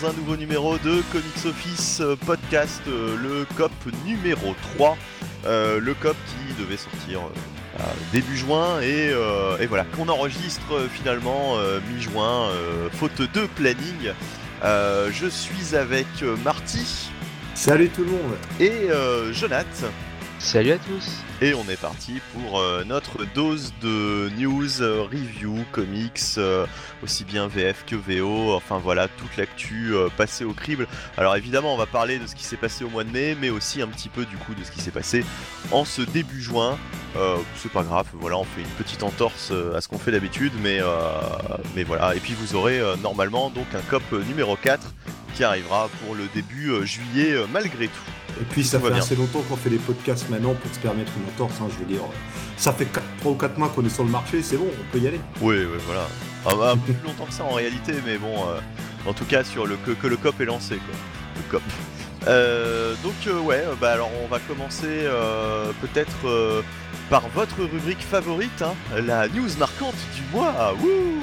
dans un nouveau numéro de Comics Office euh, Podcast, euh, le COP numéro 3. Euh, le COP qui devait sortir euh, début juin et, euh, et voilà, qu'on enregistre finalement mi-juin, faute de planning. Je suis avec Marty Salut tout le monde et euh, Jonath. Salut à tous Et on est parti pour euh, notre dose de news, euh, review, comics, euh, aussi bien VF que VO, enfin voilà, toute l'actu passée au crible. Alors évidemment, on va parler de ce qui s'est passé au mois de mai, mais aussi un petit peu du coup de ce qui s'est passé en ce début juin. C'est pas grave, voilà, on fait une petite entorse à ce qu'on fait d'habitude, mais, mais voilà. Et puis vous aurez normalement donc un COP numéro 4 qui arrivera pour le début euh, juillet euh, malgré tout. Et puis ça fait bien. assez longtemps qu'on fait des podcasts maintenant pour se permettre une entorse, hein, je veux dire. Ça fait 3 ou 4 mois qu'on est sur le marché, c'est bon, on peut y aller. Oui, oui, voilà. Ah, bah, un peu plus longtemps que ça en réalité, mais bon, euh, en tout cas sur le que, que le COP est lancé, quoi. Le COP. Euh, donc euh, ouais, bah alors on va commencer euh, peut-être par votre rubrique favorite, hein, la news marquante du mois. Wouh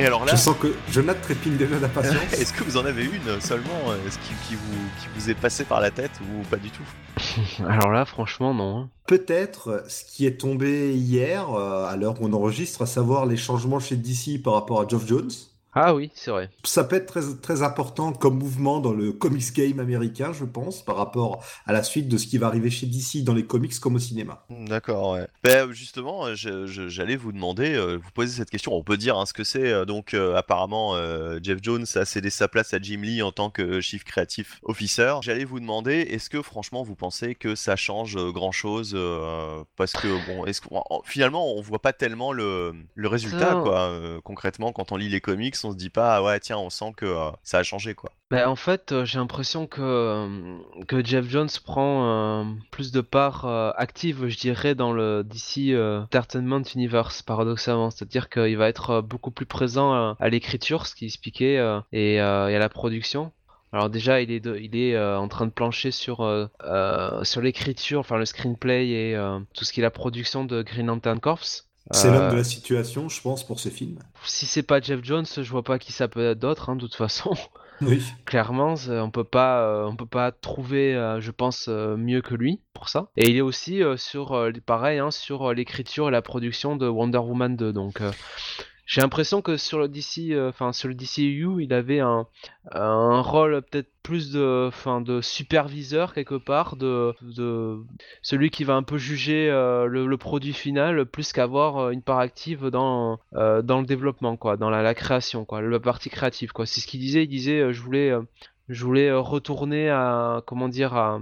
Et alors là, Je sens que Jonathan trépigne déjà d'impatience. est-ce que vous en avez une seulement euh, Est-ce qui, qui vous, qui vous est passé par la tête ou pas du tout? Alors là, franchement, non. hein. Peut-être ce qui est tombé hier, euh, à l'heure où on enregistre, à savoir les changements chez DC par rapport à Geoff Jones. Ah oui, c'est vrai. Ça peut être très, très important comme mouvement dans le comics game américain, je pense, par rapport à la suite de ce qui va arriver chez DC dans les comics comme au cinéma. D'accord, ouais. Ben, justement, euh, j'allais vous demander, euh, vous poser cette question. On peut dire hein, ce que c'est. euh, Donc, euh, apparemment, euh, Jeff Jones a cédé sa place à Jim Lee en tant que chief creative officer. J'allais vous demander, est-ce que franchement, vous pensez que ça change grand-chose euh, Parce que, bon, est-ce en- finalement, on voit pas tellement le, le résultat, quoi. euh, concrètement, quand on lit les comics, on se dit pas, ouais, tiens, on sent que euh, ça a changé, quoi. Bah, en fait, euh, j'ai l'impression que, euh, que Jeff Jones prend plus de part active, je dirais, dans le DC Entertainment Universe, paradoxalement. C'est-à-dire qu'il va être beaucoup plus présent à l'écriture, ce qu'il expliquait, et, à la production. Alors déjà, il est, il est en train de plancher sur, sur l'écriture, enfin le screenplay et tout ce qui est la production de Green Lantern Corps. C'est Euh, l'homme de la situation, je pense, pour ce film. Si c'est pas Jeff Jones, je vois pas qui ça peut être d'autre, hein, de toute façon. Oui. Clairement, on peut pas, euh, on peut pas trouver, euh, je pense, euh, mieux que lui pour ça. Et il est aussi euh, sur, euh, pareil, hein, sur euh, l'écriture et la production de Wonder Woman 2. Donc, euh, j'ai l'impression que sur le DC, euh, enfin sur le DCU, il avait un, rôle peut-être plus de, superviseur quelque part, de, celui qui va un peu juger euh, le, produit final, plus qu'avoir euh, une part active dans, le développement, dans la, création, quoi, la partie créative. C'est ce qu'il disait. Il disait, je voulais, je voulais retourner à, comment dire, à,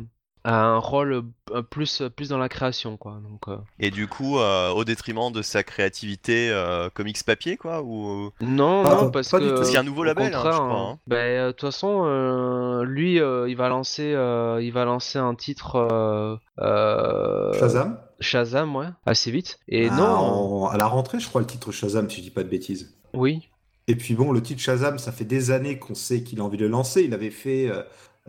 un rôle euh, plus, plus dans la création, quoi. Donc, euh, Et du coup, euh, au détriment de sa créativité euh, comics papier, quoi ou... non, non, parce que. Parce qu'il y a un nouveau au label, hein, je contraire, crois, hein. hein. Ben, euh, de toute façon, euh, lui, euh, il va lancer, euh, il va lancer un titre. euh, euh, Shazam? Shazam, ouais, assez vite. Et Ah, non, en- à la rentrée, je crois, le titre Shazam, si je dis pas de bêtises. oui, Et puis bon, le titre Shazam, ça fait des années qu'on sait qu'il a envie de le lancer. Il avait fait.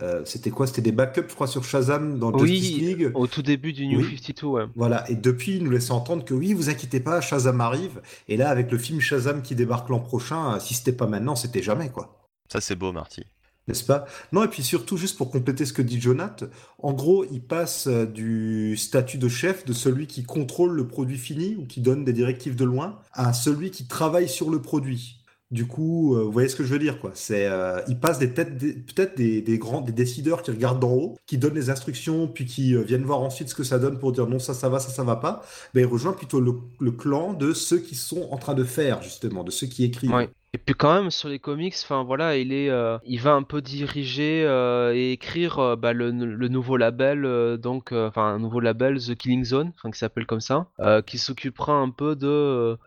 Euh, c'était quoi? C'était des backups, je crois, sur Shazam dans Justice oui, League. au tout début du New Oui. 52, ouais. Voilà, et depuis, il nous laisse entendre que oui, vous inquiétez pas, Shazam arrive. Et là, avec le film Shazam qui débarque l'an prochain, euh, si c'était pas maintenant, c'était jamais, quoi. Ça, c'est beau, Marty. N'est-ce pas? Non, et puis surtout, juste pour compléter ce que dit Jonath, en gros, il passe euh, du statut de chef, de celui qui contrôle le produit fini ou qui donne des directives de loin, à celui qui travaille sur le produit. Du coup, euh, vous voyez ce que je veux dire, quoi. C'est, euh, il passe des têtes, peut-être des, des grands, des décideurs qui regardent d'en haut, qui donnent les instructions, puis qui euh, viennent voir ensuite ce que ça donne pour dire non, ça, ça va, ça, ça va pas. Ben, il rejoint plutôt le, le clan de ceux qui sont en train de faire, justement, de ceux qui écrivent. Et puis quand même sur les comics, enfin voilà, il est, euh, il va un peu diriger euh, et écrire euh, bah, le, nouveau label, donc enfin un nouveau label The Killing Zone, qui s'appelle comme ça, qui s'occupera un peu de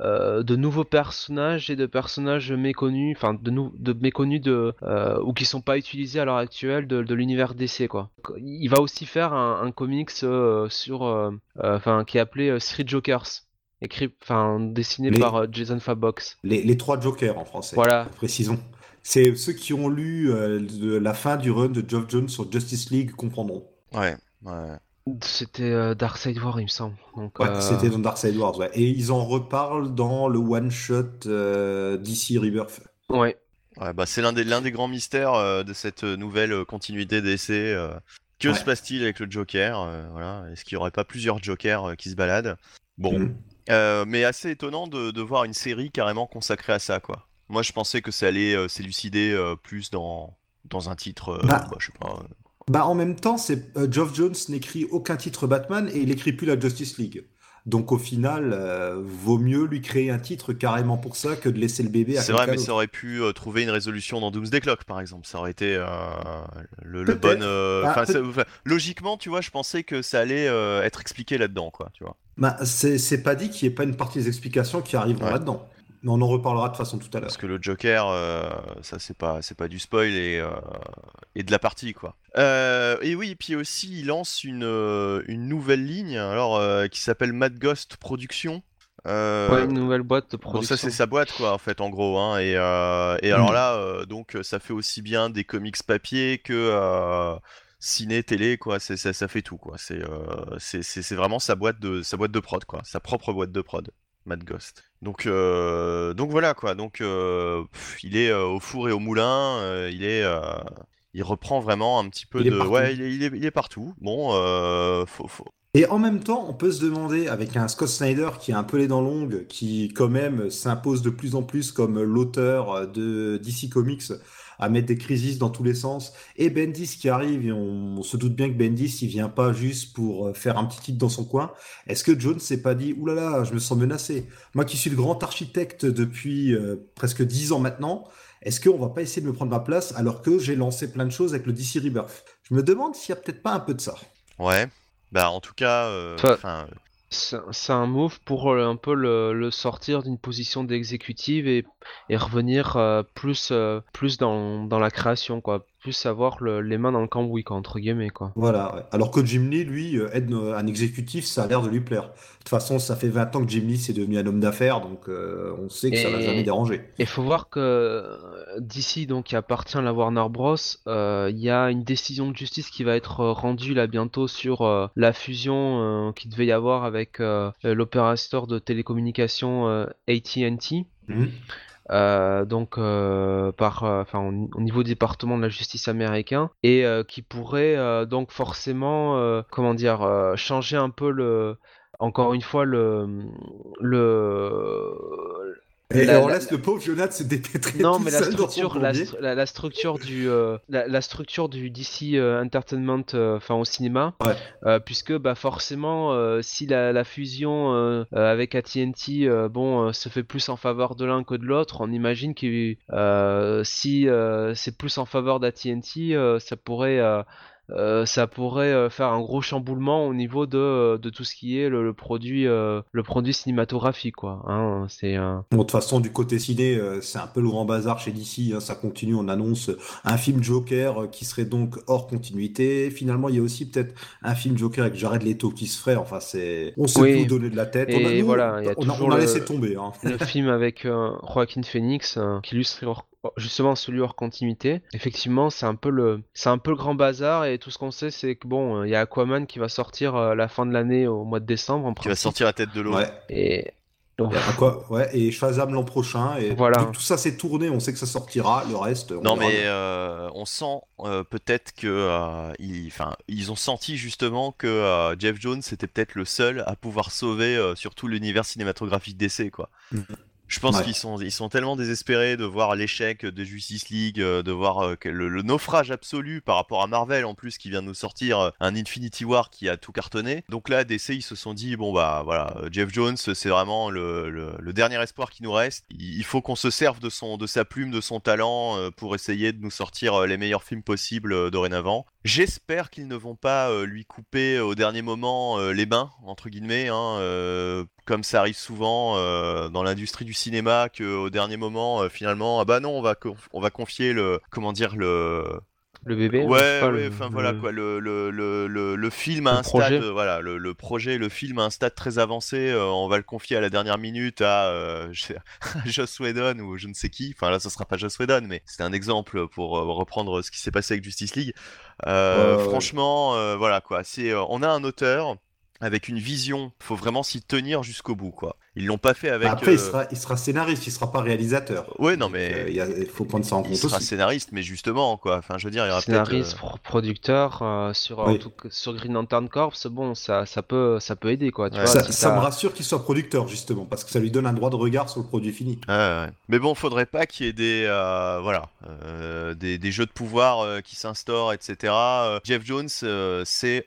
de nouveaux personnages et de personnages méconnus, enfin de, de méconnus de ou qui sont pas utilisés à l'heure actuelle de, l'univers DC quoi. Il va aussi faire un, comics sur, enfin qui est appelé Street Jokers. Écrit, enfin dessiné Les- par euh, Jason Fabbox. Les, les trois Jokers en français. Voilà. Précisons. C'est ceux qui ont lu euh, de la fin du run de Geoff Jones sur Justice League comprendront. Ouais, ouais. C'était euh, Darkseid War, il me semble. Donc, Ouais, euh, c'était dans Darkseid Wars, ouais. Et ils en reparlent dans le one-shot euh, DC Rebirth. Ouais. Ouais, bah, c'est l'un des, l'un des grands mystères euh, de cette nouvelle continuité d'essai. euh. que Ouais. se passe-t-il avec le Joker euh, voilà. Est-ce qu'il n'y aurait pas plusieurs Jokers euh, qui se baladent? Bon, Mhm. Euh, mais assez étonnant de, de voir une série carrément consacrée à ça, quoi. Moi, je pensais que ça allait euh, s'élucider euh, plus dans, dans un titre, Bah. bah, je sais pas. Bah, en même temps, c'est Geoff Jones n'écrit aucun titre Batman et il écrit plus la Justice League. Donc au final, vaut mieux lui créer un titre carrément pour ça que de laisser le bébé à C'est vrai, mais ça aurait pu trouver une résolution dans Doomsday Clock, par exemple. Ça aurait été le, le bon. euh, Ah, enfin, logiquement, tu vois, je pensais que ça allait être expliqué là-dedans, quoi. Tu vois. Bah, c'est c'est pas dit qu'il n'y ait pas une partie des explications qui arriveront Ouais. là-dedans. Mais on en reparlera de façon tout à l'heure. Parce que le Joker, euh, ça c'est pas, c'est pas du spoil et, euh, et de la partie quoi. Euh, et oui, puis aussi il lance une, une nouvelle ligne, alors euh, qui s'appelle Mad Ghost Productions. Euh, Ouais, une nouvelle boîte de Bon, production. ça c'est sa boîte quoi en fait en gros hein, et, euh, et alors Mm. là euh, donc ça fait aussi bien des comics papier que euh, ciné télé quoi c'est ça, ça fait tout quoi. C'est euh, c'est c'est- c'est vraiment sa boîte de sa boîte de prod quoi. Sa propre boîte de prod Mad Ghost. Donc euh, donc voilà quoi. Donc euh, pff, il est euh, au four et au moulin euh, il est euh, il reprend vraiment un petit peu Il de ouais il est, il est, il est partout. Bon euh, faut, faut- Et en même temps, on peut se demander, avec un Scott Snyder qui a un peu les dents longues, qui quand même s'impose de plus en plus comme l'auteur de DC Comics, à mettre des crises dans tous les sens, et Bendis qui arrive, et on, on se doute bien que Bendis, il vient pas juste pour euh, faire un petit titre dans son coin. Est-ce que Jones s'est pas dit, oulala, là là, je me sens menacé. Moi qui suis le grand architecte depuis euh, presque dix ans maintenant, est-ce qu'on va pas essayer de me prendre ma place alors que j'ai lancé plein de choses avec le DC Rebirth? Je me demande s'il y a peut-être pas un peu de ça. ouais bah en tout cas euh, enfin C'est un move pour euh, un peu le, le sortir d'une position d'exécutive et, et revenir euh, plus, euh, plus dans, dans la création, quoi. Plus avoir le- les mains dans le cambouis, quoi, entre guillemets, quoi. Voilà, ouais. Alors que Jim Lee, lui, aide un exécutif, ça a l'air de lui plaire. De toute façon, ça fait 20 ans que Jim Lee c'est devenu un homme d'affaires, donc euh, on sait que ça Et- l'a jamais dérangé. Il faut voir que d'ici, donc, qui appartient à la Warner Bros, euh, il y a une décision de justice qui va être euh, rendue là bientôt sur euh, la fusion euh, qui devait y avoir avec l'opérateur de télécommunications AT&T. Mhm. euh, donc euh, par euh, enfin au, au niveau du département de la justice américain et qui pourrait donc forcément comment dire changer un peu le encore une fois le le Et, La- on la- laisse le pauvre Jonathan se dépêtrer non tout mais la seul dans son structure la, structure du euh, la, structure du DC euh, Entertainment euh, enfin au cinéma Ouais. puisque bah forcément si la, fusion avec AT&T bon se fait plus en faveur de l'un que de l'autre on imagine que si c'est plus en faveur d'AT&T ça pourrait euh, euh, ça pourrait euh, faire un gros chamboulement au niveau de, de tout ce qui est le, le produit euh, le produit cinématographique quoi hein, c'est euh, Bon, de toute façon, du côté ciné, euh, c'est un peu le grand bazar chez DC. hein, ça continue, on annonce un film Joker euh, qui serait donc hors continuité. Finalement, il y a aussi peut-être un film Joker avec Jared Leto qui se ferait. Enfin, c'est, on s'est Oui. tout donné de la tête. Et on a, nous, voilà, il y a on a, toujours on a le- laissé tomber. Hein. le film avec euh, Joaquin Phoenix euh, qui illustre justement celui hors continuité. Effectivement, c'est un peu le c'est un peu le grand bazar et tout ce qu'on sait c'est que bon, euh, il y a Aquaman qui va sortir euh, à la fin de l'année au mois de décembre en qui va sortir la tête de l'eau Ouais. Et donc, quoi ouais, et Shazam l'an prochain. Et Voilà. tout ça s'est tourné, on sait que ça sortira. Le reste, on Non verra mais euh, on sent euh, peut-être que euh, ils, enfin, ils ont senti justement que euh, Jeff Jones était peut-être le seul à pouvoir sauver euh, surtout l'univers cinématographique d'essai quoi. Je pense Ouais. qu'ils sont, ils sont tellement désespérés de voir l'échec de Justice League, euh, de voir euh, le, le naufrage absolu par rapport à Marvel en plus qui vient de nous sortir euh, un Infinity War qui a tout cartonné. Donc là, DC ils se sont dit bon bah voilà, Jeff Jones c'est vraiment le, le- le dernier espoir qui nous reste. Il, il faut qu'on se serve de son, de sa plume, de son talent pour essayer de nous sortir les meilleurs films possibles dorénavant. J'espère qu'ils ne vont pas euh, lui couper euh, au dernier moment euh, les bains entre guillemets, hein, comme ça arrive souvent dans l'industrie du cinéma, que au dernier moment finalement ah bah non on va on va confier le comment dire le le bébé. Ouais, le- enfin le- voilà quoi, le, le, le, le, le film Le un projet. stade, euh, voilà, le, le projet, le film à un stade très avancé, euh, on va le confier à la dernière minute à euh, Joss Whedon ou je ne sais qui, enfin là ce sera pas Joss Whedon, mais c'est un exemple pour euh, reprendre ce qui s'est passé avec Justice League. Euh, franchement, euh, voilà quoi, c'est, euh, on a un auteur avec une vision, faut vraiment s'y tenir jusqu'au bout quoi. Ils l'ont pas fait avec. Bah, après, il, sera, il, sera, scénariste, il sera pas réalisateur. Ouais, non, mais il faut prendre ça en compte. Il sera scénariste, mais justement, quoi. Enfin, je veux dire, il y aura scénariste, producteur sur sur Green Lantern Corps. Bon, ça, ça peut, ça peut aider, quoi. Tu vois, ça, ça me rassure qu'il soit producteur, justement, parce que ça lui donne un droit de regard sur le produit fini. Ouais, mais bon, faudrait pas qu'il y ait des, voilà, des, des, jeux de pouvoir qui s'instaurent, etc. Jeff Jones, c'est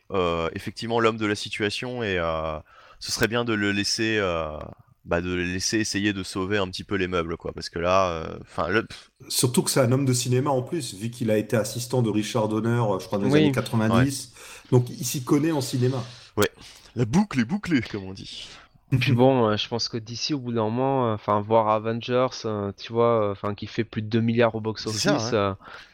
effectivement l'homme de la situation et ce serait bien de le laisser bah, de laisser essayer de sauver un petit peu les meubles, quoi. Parce que là, enfin, surtout que c'est un homme de cinéma en plus, vu qu'il a été assistant de Richard Donner, je crois dans les années 90. Donc il s'y connaît en cinéma. Ouais, la boucle est bouclée, comme on dit. Et puis bon, euh, je pense que d'ici au bout d'un moment, euh, enfin voir Avengers, euh, tu vois, enfin qui fait plus de 2 milliards au box office,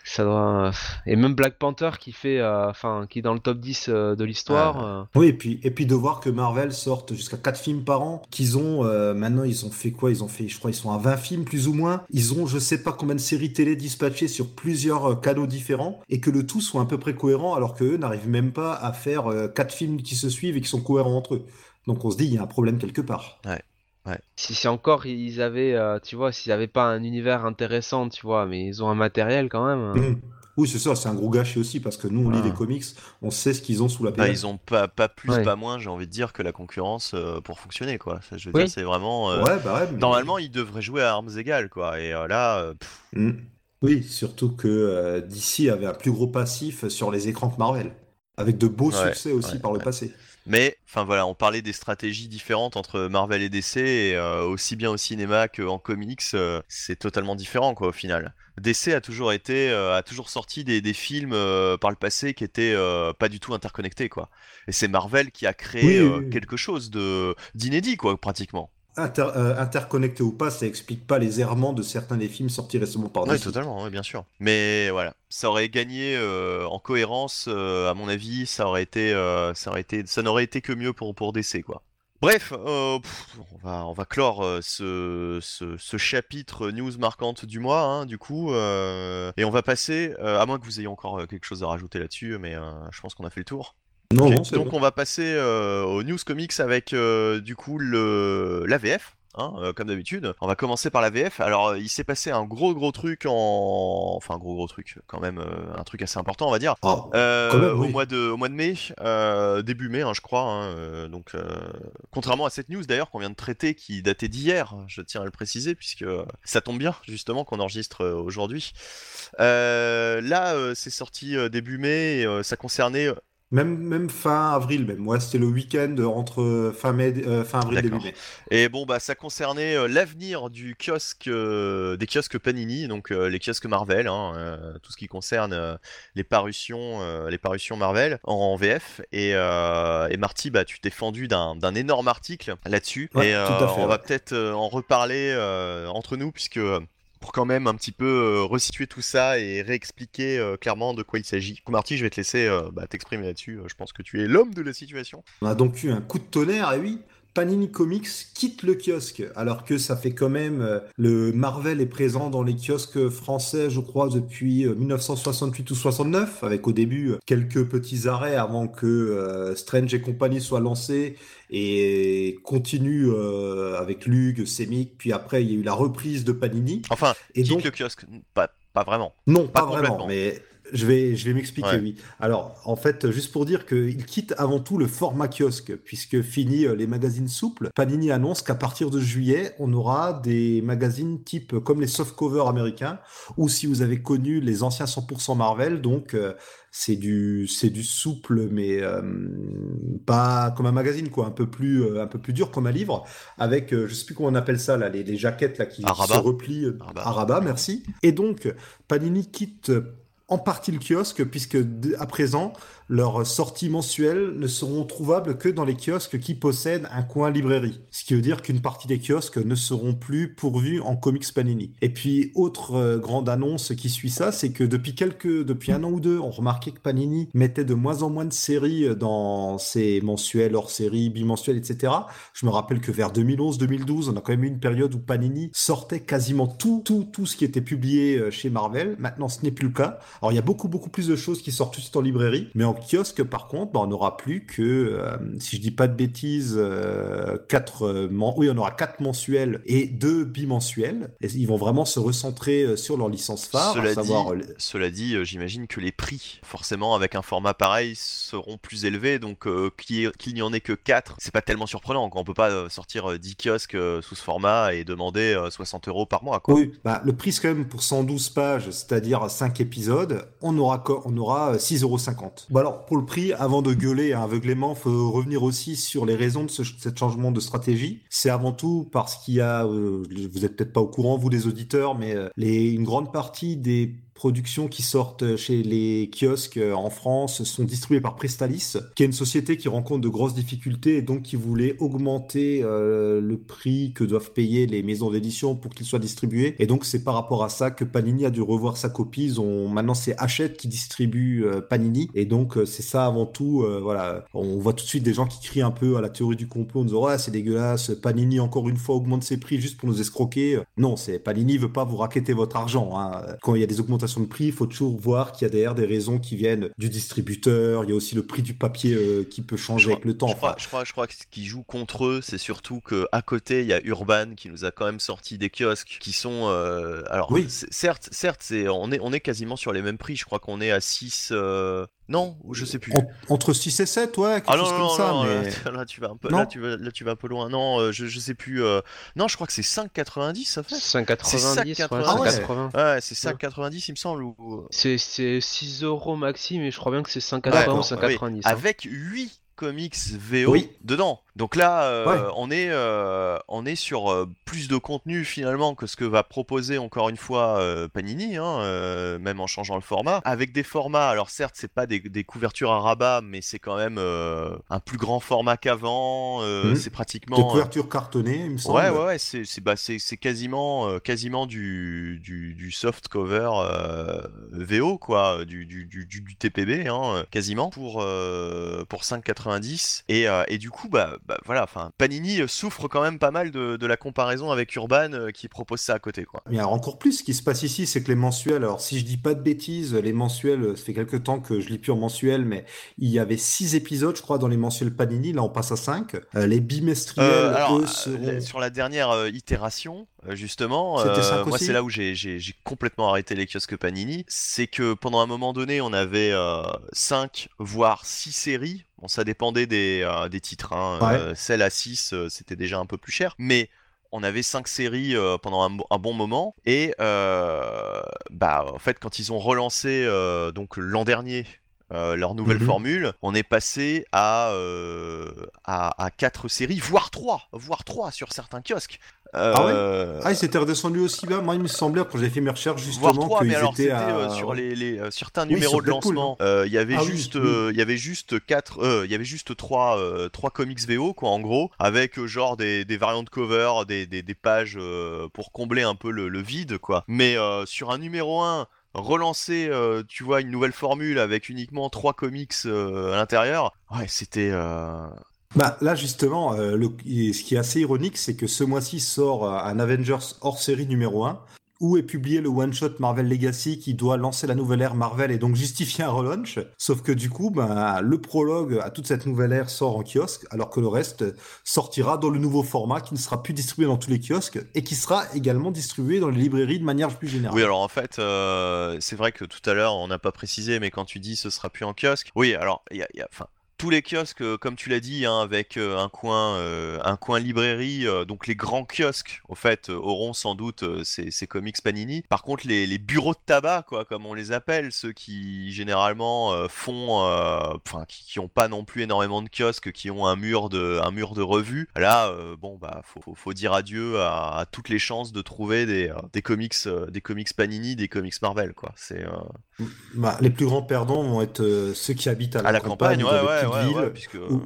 ça, doit. Et même Black Panther qui fait, enfin qui est dans le top 10 de l'histoire. Oui, et puis et puis de voir que Marvel sorte jusqu'à 4 films par an, qu'ils ont maintenant ils ont fait quoi? Ils ont fait, je crois, ils sont à 20 films plus ou moins. Ils ont, je sais pas combien de séries télé dispatchées sur plusieurs canaux différents, et que le tout soit à peu près cohérent, alors que eux n'arrivent même pas à faire 4 films qui se suivent et qui sont cohérents entre eux. Donc on se dit, il y a un problème quelque part. Ouais. Ouais. Si c'est encore, ils avaient, euh, tu vois, s'ils n'avaient pas un univers intéressant, tu vois, mais ils ont un matériel quand même. Hein. Mmh. Oui, c'est ça, c'est un gros gâchis aussi, parce que nous, on lit les comics, on sait ce qu'ils ont sous la bah, ils ont pas, pas plus, pas moins, j'ai envie de dire, que la concurrence euh, pour fonctionner, quoi. Ça, je veux dire, c'est vraiment. Euh, ouais, bah ouais, Normalement, ils devraient jouer à armes égales, quoi. Et là. Mmh. Oui, surtout que DC avait un plus gros passif sur les écrans que Marvel, avec de beaux succès aussi par le passé. Mais, enfin voilà, on parlait des stratégies différentes entre Marvel et DC, et euh, aussi bien au cinéma qu'en comics, euh, c'est totalement différent quoi au final. DC a toujours été, euh, a toujours sorti des, films par le passé qui étaient pas du tout interconnectés quoi. Et c'est Marvel qui a créé quelque chose de d'inédit quoi pratiquement. Euh, interconnecté ou pas, ça explique pas les errements de certains des films sortis récemment par Oui, totalement, bien sûr. Mais voilà, ça aurait gagné euh, en cohérence, euh, à mon avis, ça aurait été, ça aurait été, ça n'aurait été que mieux pour pour DC quoi. Bref, on va on va clore ce, ce, chapitre news marquante du mois, hein, du coup, et on va passer, à moins que vous ayez encore quelque chose à rajouter là-dessus, mais je pense qu'on a fait le tour. Donc on va passer euh, aux news comics avec euh, du coup l'AVF. Hein, euh, comme d'habitude. On va commencer par la VF. Alors, il s'est passé un gros gros truc en, enfin un gros gros truc, quand même un truc assez important, on va dire. Ah, au mois de au mois de mai, début mai, hein, je crois. Hein, donc, contrairement à cette news d'ailleurs qu'on vient de traiter, qui datait d'hier, je tiens à le préciser puisque ça tombe bien justement qu'on enregistre aujourd'hui. là, c'est sorti début mai. Et, ça concernait même, même fin avril, même. Moi, c'était le week-end entre fin, mai, euh, fin avril début mai. Et bon, bah, ça concernait euh, l'avenir du kiosque, euh, des kiosques Panini, donc les kiosques Marvel, hein, tout ce qui concerne les parutions, les parutions Marvel en, VF. Et, et Marty, bah, tu t'es fendu d'un énorme article là-dessus. et on va peut-être en reparler entre nous, puisque pour quand même un petit peu euh, resituer tout ça et réexpliquer euh, clairement de quoi il s'agit. Marty, je vais te laisser euh, bah, t'exprimer là-dessus. je pense que tu es l'homme de la situation. On a donc eu un coup de tonnerre, et oui, Panini Comics quitte le kiosque, alors que ça fait quand même euh, le Marvel est présent dans les kiosques français, je crois, depuis 1968 euh, ou 69, avec au début euh, quelques petits arrêts avant que Strange et compagnie soient lancés et continue avec Lug, Semic, puis après il y a eu la reprise de Panini. Enfin, et quitte le kiosque, pas, pas vraiment. Non, pas, pas vraiment, mais je vais, je vais m'expliquer, oui. Alors, en fait, juste pour dire qu'il quitte avant tout le format kiosque, puisque fini euh, les magazines souples, Panini annonce qu'à partir de juillet, on aura des magazines type comme les softcovers américains, ou si vous avez connu les anciens 100% Marvel, donc euh, c'est du, c'est du souple, mais euh, pas comme un magazine, quoi, un peu plus, un peu plus dur comme un livre, avec, je sais plus comment on appelle ça là, les, les jaquettes là qui, se replient, à rabat, merci. Et donc, Panini quitte en partie le kiosque, puisque à présent, leurs sorties mensuelles ne seront trouvables que dans les kiosques qui possèdent un coin librairie. Ce qui veut dire qu'une partie des kiosques ne seront plus pourvus en comics Panini. Et puis, autre euh, grande annonce qui suit ça, c'est que depuis quelques, depuis un an ou deux, on remarquait que Panini mettait de moins en moins de séries dans ses mensuels, hors séries, bimensuels, etc. Je me rappelle que vers 2011-2012, on a quand même eu une période où Panini sortait quasiment tout, tout, tout ce qui était publié euh, chez Marvel. Maintenant, ce n'est plus le cas. Alors il y a beaucoup beaucoup plus de choses qui sortent tout de suite en librairie, mais en kiosque par contre, bah, on n'aura plus que, euh, si je dis pas de bêtises, euh, quatre, euh, oui, on aura quatre mensuels et deux bimensuels. Et ils vont vraiment se recentrer sur leur licence phare. Cela savoir... dit, cela dit j'imagine que les prix, forcément, avec un format pareil, seront plus élevés. Donc qu'il n'y en ait que quatre, c'est pas tellement surprenant. On peut pas sortir 10 kiosques sous ce format et demander 60 euros par mois. Quoi. Oui, bah, le prix c'est quand même pour 112 pages, c'est-à-dire 5 épisodes, on aura, on aura 6,50€. Bon alors, pour le prix, avant de gueuler à aveuglément, faut revenir aussi sur les raisons de ce changement de stratégie. C'est avant tout parce qu'il y a, euh, vous êtes peut-être pas au courant, vous les auditeurs, mais euh, une grande partie des productions qui sortent chez les kiosques euh, en France sont distribuées par Prestalis, qui est une société qui rencontre de grosses difficultés et donc qui voulait augmenter euh, le prix que doivent payer les maisons d'édition pour qu'ils soient distribués. Et donc c'est par rapport à ça que Panini a dû revoir sa copie. Ils ont maintenant c'est Hachette qui distribue euh, Panini et donc c'est ça avant tout. voilà, on voit tout de suite des gens qui crient un peu à la théorie du complot en disant ouais c'est dégueulasse, Panini encore une fois augmente ses prix juste pour nous escroquer. Non, c'est Panini veut pas vous raqueter votre argent. Hein. Quand il y a des augmentations de prix, il faut toujours voir qu'il y a derrière des raisons qui viennent du distributeur. Il y a aussi le prix du papier euh, qui peut changer avec le temps. Je, crois, je, crois, je crois que ce qui joue contre eux, c'est surtout que à côté, il y a Urban qui nous a quand même sorti des kiosques qui sont. Euh, alors, oui. certes, certes, c'est on est on est quasiment sur les mêmes prix. Je crois qu'on est à 6 non, je sais plus. entre 6 et 7, ouais, quelque ah chose comme ça. mais... là, tu vas un peu, là, tu vas, là, tu vas un peu loin. Non, euh, je, je sais plus. Euh, non, je crois que c'est 5,90 ça fait. 5,90. Ouais, c'est 5,90 il me semble. C'est 6 euros maxi, mais je crois bien que c'est 5,80 ou 5,90. Hein. Avec 8 comics VO dedans. Donc là, euh, on, est, euh, on est sur euh, plus de contenu finalement que ce que va proposer encore une fois Panini, hein, même en changeant le format. Avec des formats, alors certes, c'est pas des, couvertures à rabat, mais c'est quand même un plus grand format qu'avant. Mhm. C'est pratiquement. Des couvertures cartonnées, il me semble. Ouais, ouais, ouais c'est bah, quasiment, quasiment du, du, soft cover VO, quoi, du, du, du TPB, hein, quasiment, pour, pour 5,90. Et, et du coup, bah bah, voilà, enfin, Panini euh, souffre quand même pas mal de, la comparaison avec Urban euh, qui propose ça à côté, quoi. Il y a encore plus. Ce qui se passe ici, c'est que les mensuels, alors si je dis pas de bêtises, les mensuels, euh, ça fait quelques temps que je lis plus en mensuel, mais il y avait six épisodes, je crois, dans les mensuels Panini. Là, on passe à 5. les bimestriels, sur la dernière itération, justement, moi, c'est là où j'ai complètement arrêté les kiosques Panini. C'est que pendant un moment donné, on avait 5 voire 6 séries Bon, ça dépendait des, euh, des titres. Hein. Euh, celle à 6, euh, c'était déjà un peu plus cher. Mais on avait 5 séries pendant un, bon moment. Et bah, en fait, quand ils ont relancé donc l'an dernier leur nouvelle mhm. formule, on est passé à, à, à 4 séries, voire 3, voire 3 sur certains kiosques. Ah ouais euh, Ah, ils s'étaient redescendus aussi bas. Moi, il me semblait, quand j'ai fait mes recherches, justement, qu'ils étaient à... sur les, les euh, certains numéros de lancement. Euh, il y avait ah juste, il y avait juste quatre, il y avait juste trois, trois comics VO, quoi, en gros, avec genre des, des variantes cover, des, des, des pages pour combler un peu le, le vide, quoi. Mais sur un numéro 1 relancer, tu vois, une nouvelle formule avec uniquement trois comics à l'intérieur, ouais, c'était bah, là, justement, euh, le, ce qui est assez ironique, c'est que ce mois-ci sort euh, un Avengers hors série numéro 1, où est publié le one-shot Marvel Legacy qui doit lancer la nouvelle ère Marvel et donc justifier un relaunch. Sauf que du coup, bah, le prologue à toute cette nouvelle ère sort en kiosque, alors que le reste sortira dans le nouveau format qui ne sera plus distribué dans tous les kiosques et qui sera également distribué dans les librairies de manière plus générale. Oui, alors en fait, euh, c'est vrai que tout à l'heure, on n'a pas précisé, mais quand tu dis ce sera plus en kiosque, oui, alors, il y a, y a tous les kiosques, euh, comme tu l'as dit, hein, avec euh, un coin, euh, un coin librairie, donc les grands kiosques, au fait, auront sans doute ces, comics Panini. Par contre, les, bureaux de tabac, quoi, comme on les appelle, ceux qui généralement font, enfin, qui, n'ont pas non plus énormément de kiosques, qui ont un mur de, un mur de revues. Là, bon, bah, faut, dire adieu à, toutes les chances de trouver des, des comics, des comics Panini, des comics Marvel, quoi. C'est bah, les plus grands perdants vont être ceux qui habitent à la, campagne, ouais, ouais,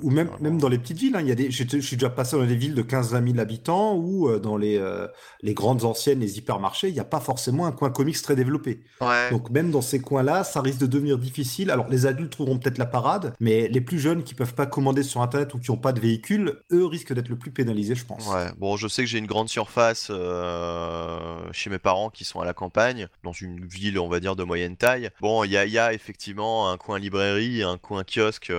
ou, même, même dans les petites villes. Hein, il y a des, je, suis déjà passé dans des villes de 15-20 000 habitants ou euh, dans les, euh, les grandes anciennes, les hypermarchés, il n'y a pas forcément un coin comics très développé. Donc même dans ces coins-là, ça risque de devenir difficile. Alors les adultes trouveront peut-être la parade, mais les plus jeunes qui peuvent pas commander sur Internet ou qui n'ont pas de véhicule, eux risquent d'être le plus pénalisés, je pense. Ouais, bon, je sais que j'ai une grande surface euh, chez mes parents qui sont à la campagne, dans une ville, on va dire, de moyenne taille. Bon, il y a, y a, effectivement un coin librairie, un coin kiosque.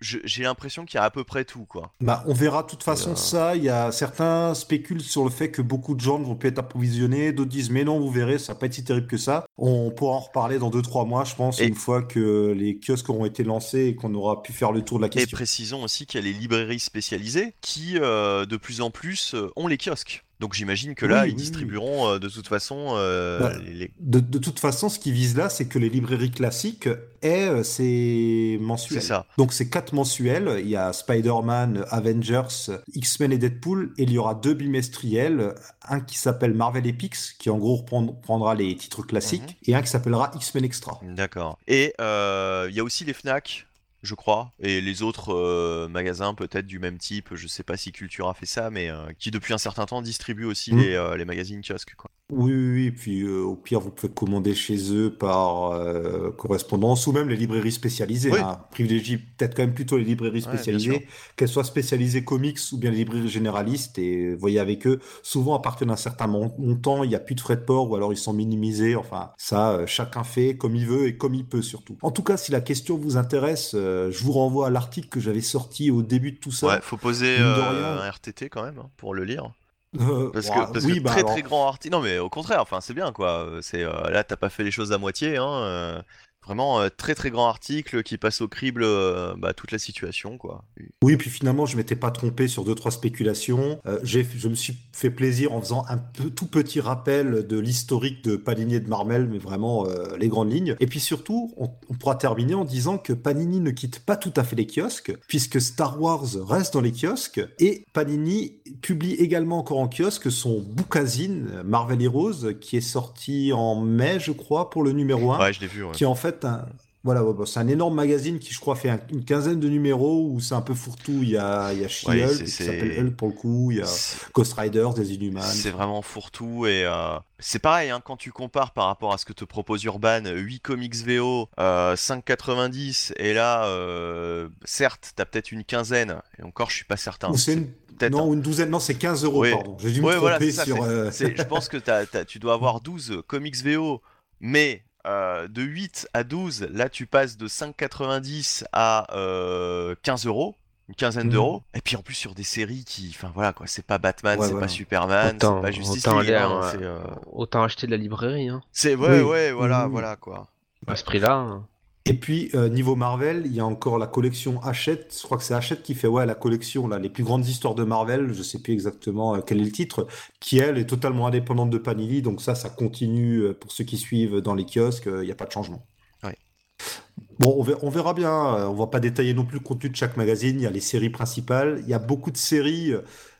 J'ai l'impression qu'il y a à peu près tout, quoi. Bah, on verra de toute façon ça. Il y a certains spéculent sur le fait que beaucoup de gens vont peut être approvisionnés, d'autres disent mais non, vous verrez, ça va pas être si terrible que ça. On pourra en reparler dans 2-3 mois, je pense, une fois que les kiosques auront été lancés et qu'on aura pu faire le tour de la question. Et précisons aussi qu'il y a les librairies spécialisées qui, euh, de plus en plus, euh, ont les kiosques. Donc j'imagine que là, ils distribueront euh, de toute façon. Bah, de, toute façon, ce qu'ils visent là, c'est que les librairies classiques aient ces mensuels. C'est ça. Donc c'est quatre mensuels. Il y a Spider-Man, Avengers, X-Men et Deadpool. Et il y aura deux bimestriels. Un qui s'appelle Marvel Epics, qui en gros reprendra les titres classiques, mhm. et un qui s'appellera X-Men Extra. D'accord. Et il y a aussi les Fnac je crois, et les autres euh, magasins peut-être du même type, je sais pas si Culture a fait ça, mais euh, qui depuis un certain temps distribuent aussi mmh. les, euh, les, magazines kiosques. Quoi. Oui, oui, et puis euh, au pire, vous pouvez commander chez eux par euh, correspondance ou même les librairies spécialisées. Hein. Privilégie peut-être quand même plutôt les librairies spécialisées, qu'elles soient spécialisées comics ou bien les librairies généralistes. Et voyez avec eux, souvent à partir d'un certain montant, il n'y a plus de frais de port ou alors ils sont minimisés. Enfin, ça, euh, chacun fait comme il veut et comme il peut surtout. En tout cas, si la question vous intéresse, je vous renvoie à l'article que j'avais sorti au début de tout ça. Ouais, faut poser un RTT quand même hein, pour le lire. Euh, parce que, oui, bah très très grand artiste. Non, mais au contraire, enfin, c'est bien quoi. C'est euh, là, t'as pas fait les choses à moitié. Hein, euh. Vraiment euh, très très grand article qui passe au crible euh, bah, toute la situation quoi. Oui, puis finalement je m'étais pas trompé sur deux trois spéculations. Euh, je me suis fait plaisir en faisant un tout petit rappel de l'historique de Panini et de Marvel, mais vraiment les grandes lignes. Et puis surtout, on, pourra terminer en disant que Panini ne quitte pas tout à fait les kiosques, puisque Star Wars reste dans les kiosques et Panini publie également encore en kiosque son bookazine Marvel Heroes qui est sorti en mai, je crois, pour le numéro 1. Ouais, je l'ai vu. Qui en fait voilà, c'est un énorme magazine qui, je crois, fait une quinzaine de numéros où c'est un peu fourre-tout. Il y a, il y a She-Hulk, qui s'appelle Hulk pour le coup, il y a Ghost Riders, des Inhumans. C'est vraiment fourre-tout et euh, c'est pareil, hein, quand tu compares par rapport à ce que te propose Urban, 8 comics VO, 5,90 et là, euh, certes, t'as peut-être une quinzaine, et encore, je suis pas certain. Non, une douzaine, non, c'est 15 euros, pardon. J'ai dû me tromper sur. Euh, je pense que tu dois avoir 12 comics VO, mais euh, de 8 à 12, là tu passes de 5,90 à 15 euh, euros, une quinzaine mmh. d'euros. Et puis en plus sur des séries qui, enfin voilà quoi, c'est pas Batman, c'est pas Superman, c'est pas Justice League. Hein, euh, autant acheter de la librairie. Hein. C'est ouais, ouais, voilà, voilà quoi. À ce prix-là. Hein. Et puis, euh, niveau Marvel, il y a encore la collection Hachette. Je crois que c'est Hachette qui fait ouais, la collection, là, les plus grandes histoires de Marvel. Je sais plus exactement euh, quel est le titre. Qui, elle, est totalement indépendante de Panini. Donc, ça, ça continue euh, pour ceux qui suivent dans les kiosques. Il n'y a pas de changement. Bon, on verra, bien. On va pas détailler non plus le contenu de chaque magazine. Il y a les séries principales. Il y a beaucoup de séries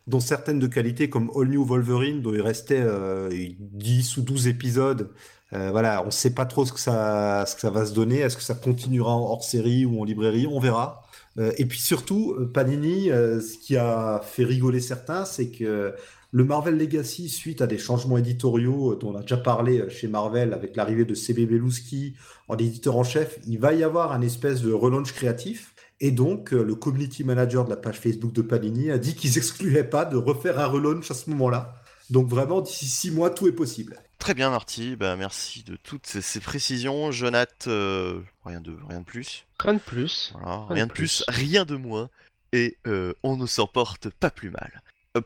dont certaines de qualité comme All New Wolverine, dont il restait 10 ou 12 épisodes euh, voilà, on ne sait pas trop ce que ça, va se donner. Est-ce que ça continuera en hors série ou en librairie? On verra. Euh, et puis surtout, euh, Panini, ce qui a fait rigoler certains, c'est que le Marvel Legacy, suite à des changements éditoriaux dont on a déjà parlé chez Marvel avec l'arrivée de CB Beluski en éditeur en chef, il va y avoir un espèce de relaunch créatif. Et donc, le community manager de la page Facebook de Panini a dit qu'ils excluaient pas de refaire un relaunch à ce moment-là. Donc vraiment, d'ici six mois, tout est possible. Très bien Marty, bah, merci de toutes ces, précisions. Jonathan, euh, rien, de, rien de plus. Rien de plus. rien, de plus. rien de moins. Et euh, on ne s'en porte pas plus mal. Euh,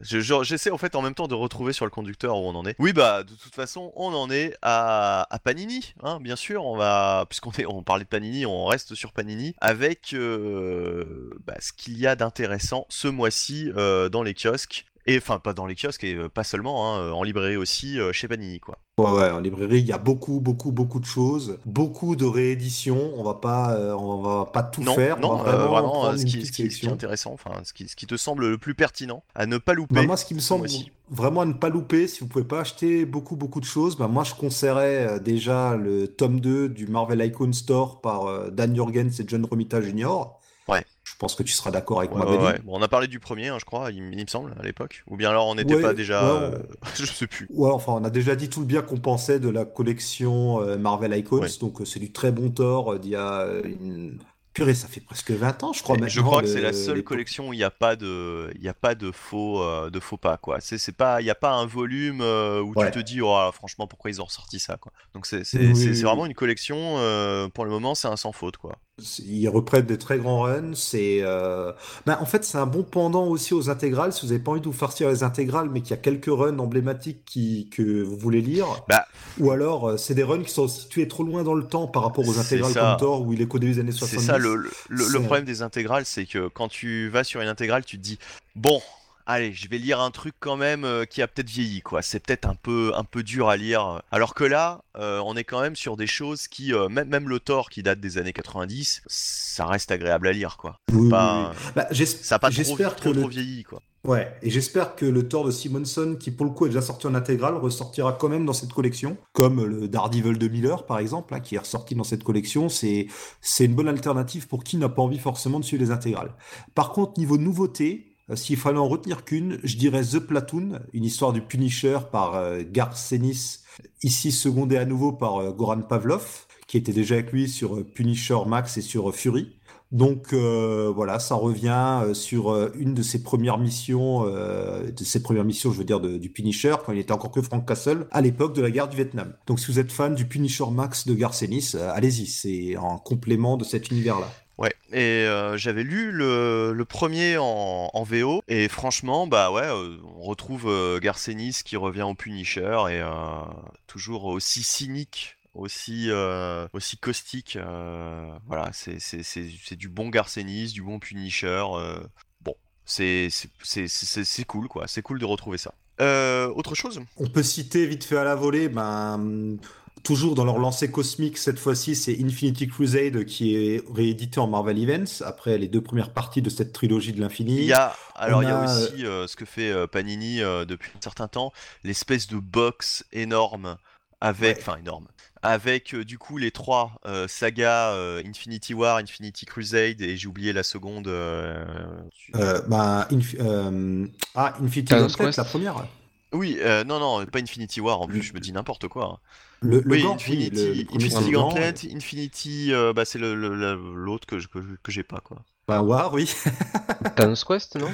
j'essaie en fait en même temps de retrouver sur le conducteur où on en est. Oui bah de toute façon on en est à, Panini, hein, bien sûr. On va puisqu'on on parlait de Panini, on reste sur Panini avec bah, ce qu'il y a d'intéressant ce mois-ci dans les kiosques. Et enfin, pas dans les kiosques et euh, pas seulement, hein, euh, en librairie aussi, euh, chez Panini, quoi. Ouais, ouais, en librairie, il y a beaucoup, beaucoup, beaucoup de choses, beaucoup de rééditions. On va pas, on va pas tout faire. Non, vraiment, ce, qui, ce, qui, est intéressant, enfin, ce qui, ce qui te semble le plus pertinent à ne pas louper. Bah, moi, ce qui me semble vraiment à ne pas louper, si vous pouvez pas acheter beaucoup, beaucoup de choses, bah, moi, je conseillerais déjà le tome 2 du Marvel Icon Store par Dan Jurgens et John Romita Jr. Je pense que tu seras d'accord avec moi, on a parlé du premier, hein, je crois, il, me semble, à l'époque. Ou bien alors on n'était pas déjà. Euh, je sais plus. Ouais, enfin, on a déjà dit tout le bien qu'on pensait de la collection euh, Marvel Icons. Donc, euh, c'est du très bon tort d'il y a une Purée, ça fait presque 20 ans, je crois. je crois que c'est la seule collection où il n'y a pas de, il a pas de faux, euh, de faux pas quoi. C'est pas, il n'y a pas un volume euh, où tu te dis, oh, franchement, pourquoi ils ont ressorti ça quoi. Donc c'est vraiment une collection. Euh, pour le moment, c'est un sans faute quoi. Ils reprennent des très grands runs. C'est, ben, en fait, c'est un bon pendant aussi aux intégrales. Si vous n'avez pas envie de vous farcir les intégrales, mais qu'il y a quelques runs emblématiques qui... que vous voulez lire, bah... ou alors c'est des runs qui sont situés trop loin dans le temps par rapport aux intégrales comme Thor où il est qu'au début des années 70. C'est ça le, problème des intégrales, c'est que quand tu vas sur une intégrale, tu te dis bon, allez, je vais lire un truc quand même euh, qui a peut-être vieilli, quoi. C'est peut-être un peu, un peu dur à lire. Alors que là, euh, on est quand même sur des choses qui, euh, même, même le Thor qui date des années 90, ça reste agréable à lire, quoi. Bah, ça n'a pas trop, trop, trop vieilli, quoi. Ouais, et j'espère que le Thor de Simonson, qui pour le coup est déjà sorti en intégrale, ressortira quand même dans cette collection, comme le Daredevil de Miller par exemple, hein, qui est ressorti dans cette collection. C'est c'est une bonne alternative pour qui n'a pas envie forcément de suivre les intégrales. Par contre, niveau nouveauté, s'il fallait en retenir qu'une, je dirais The Platoon, une histoire du Punisher par euh, Garth Senis, ici secondé à nouveau par euh, Goran Pavlov, qui était déjà avec lui sur Punisher Max et sur Fury. Donc euh, voilà, ça revient euh, sur euh, une de ses premières missions, de ses premières missions, je veux dire, du Punisher, quand il était encore que Frank Castle, à l'époque de la guerre du Vietnam. Donc si vous êtes fan du Punisher Max de Garcenis, allez-y, c'est en complément de cet univers-là. Ouais, et j'avais lu le, premier en, VO, et franchement, bah ouais, on retrouve Garcenis qui revient au Punisher, et toujours aussi cynique aussi, euh, aussi caustique. Euh, voilà, c'est du bon Garcenis, du bon Punisher. Euh, bon, c'est cool, quoi. C'est cool de retrouver ça. autre chose? On peut citer vite fait à la volée, ben, toujours dans leur lancée cosmique, cette fois-ci, c'est Infinity Crusade qui est réédité en Marvel Events après les deux premières parties de cette trilogie de l'infini. Il y a, alors il y a aussi ce que fait Panini depuis un certain temps, l'espèce de box énorme avec, enfin énorme, avec euh, du coup les trois euh, sagas euh, Infinity War, Infinity Crusade et j'ai oublié la seconde. bah, ah, Infinity War, la première. Oui, non, non, pas Infinity War en plus, je me dis n'importe quoi. Hein. Le, oui, Infinity, Infinity Gauntlet, Infinity, bah, c'est l'autre que, que, que j'ai pas quoi. Bah, War, oui. Thanos Quest, non?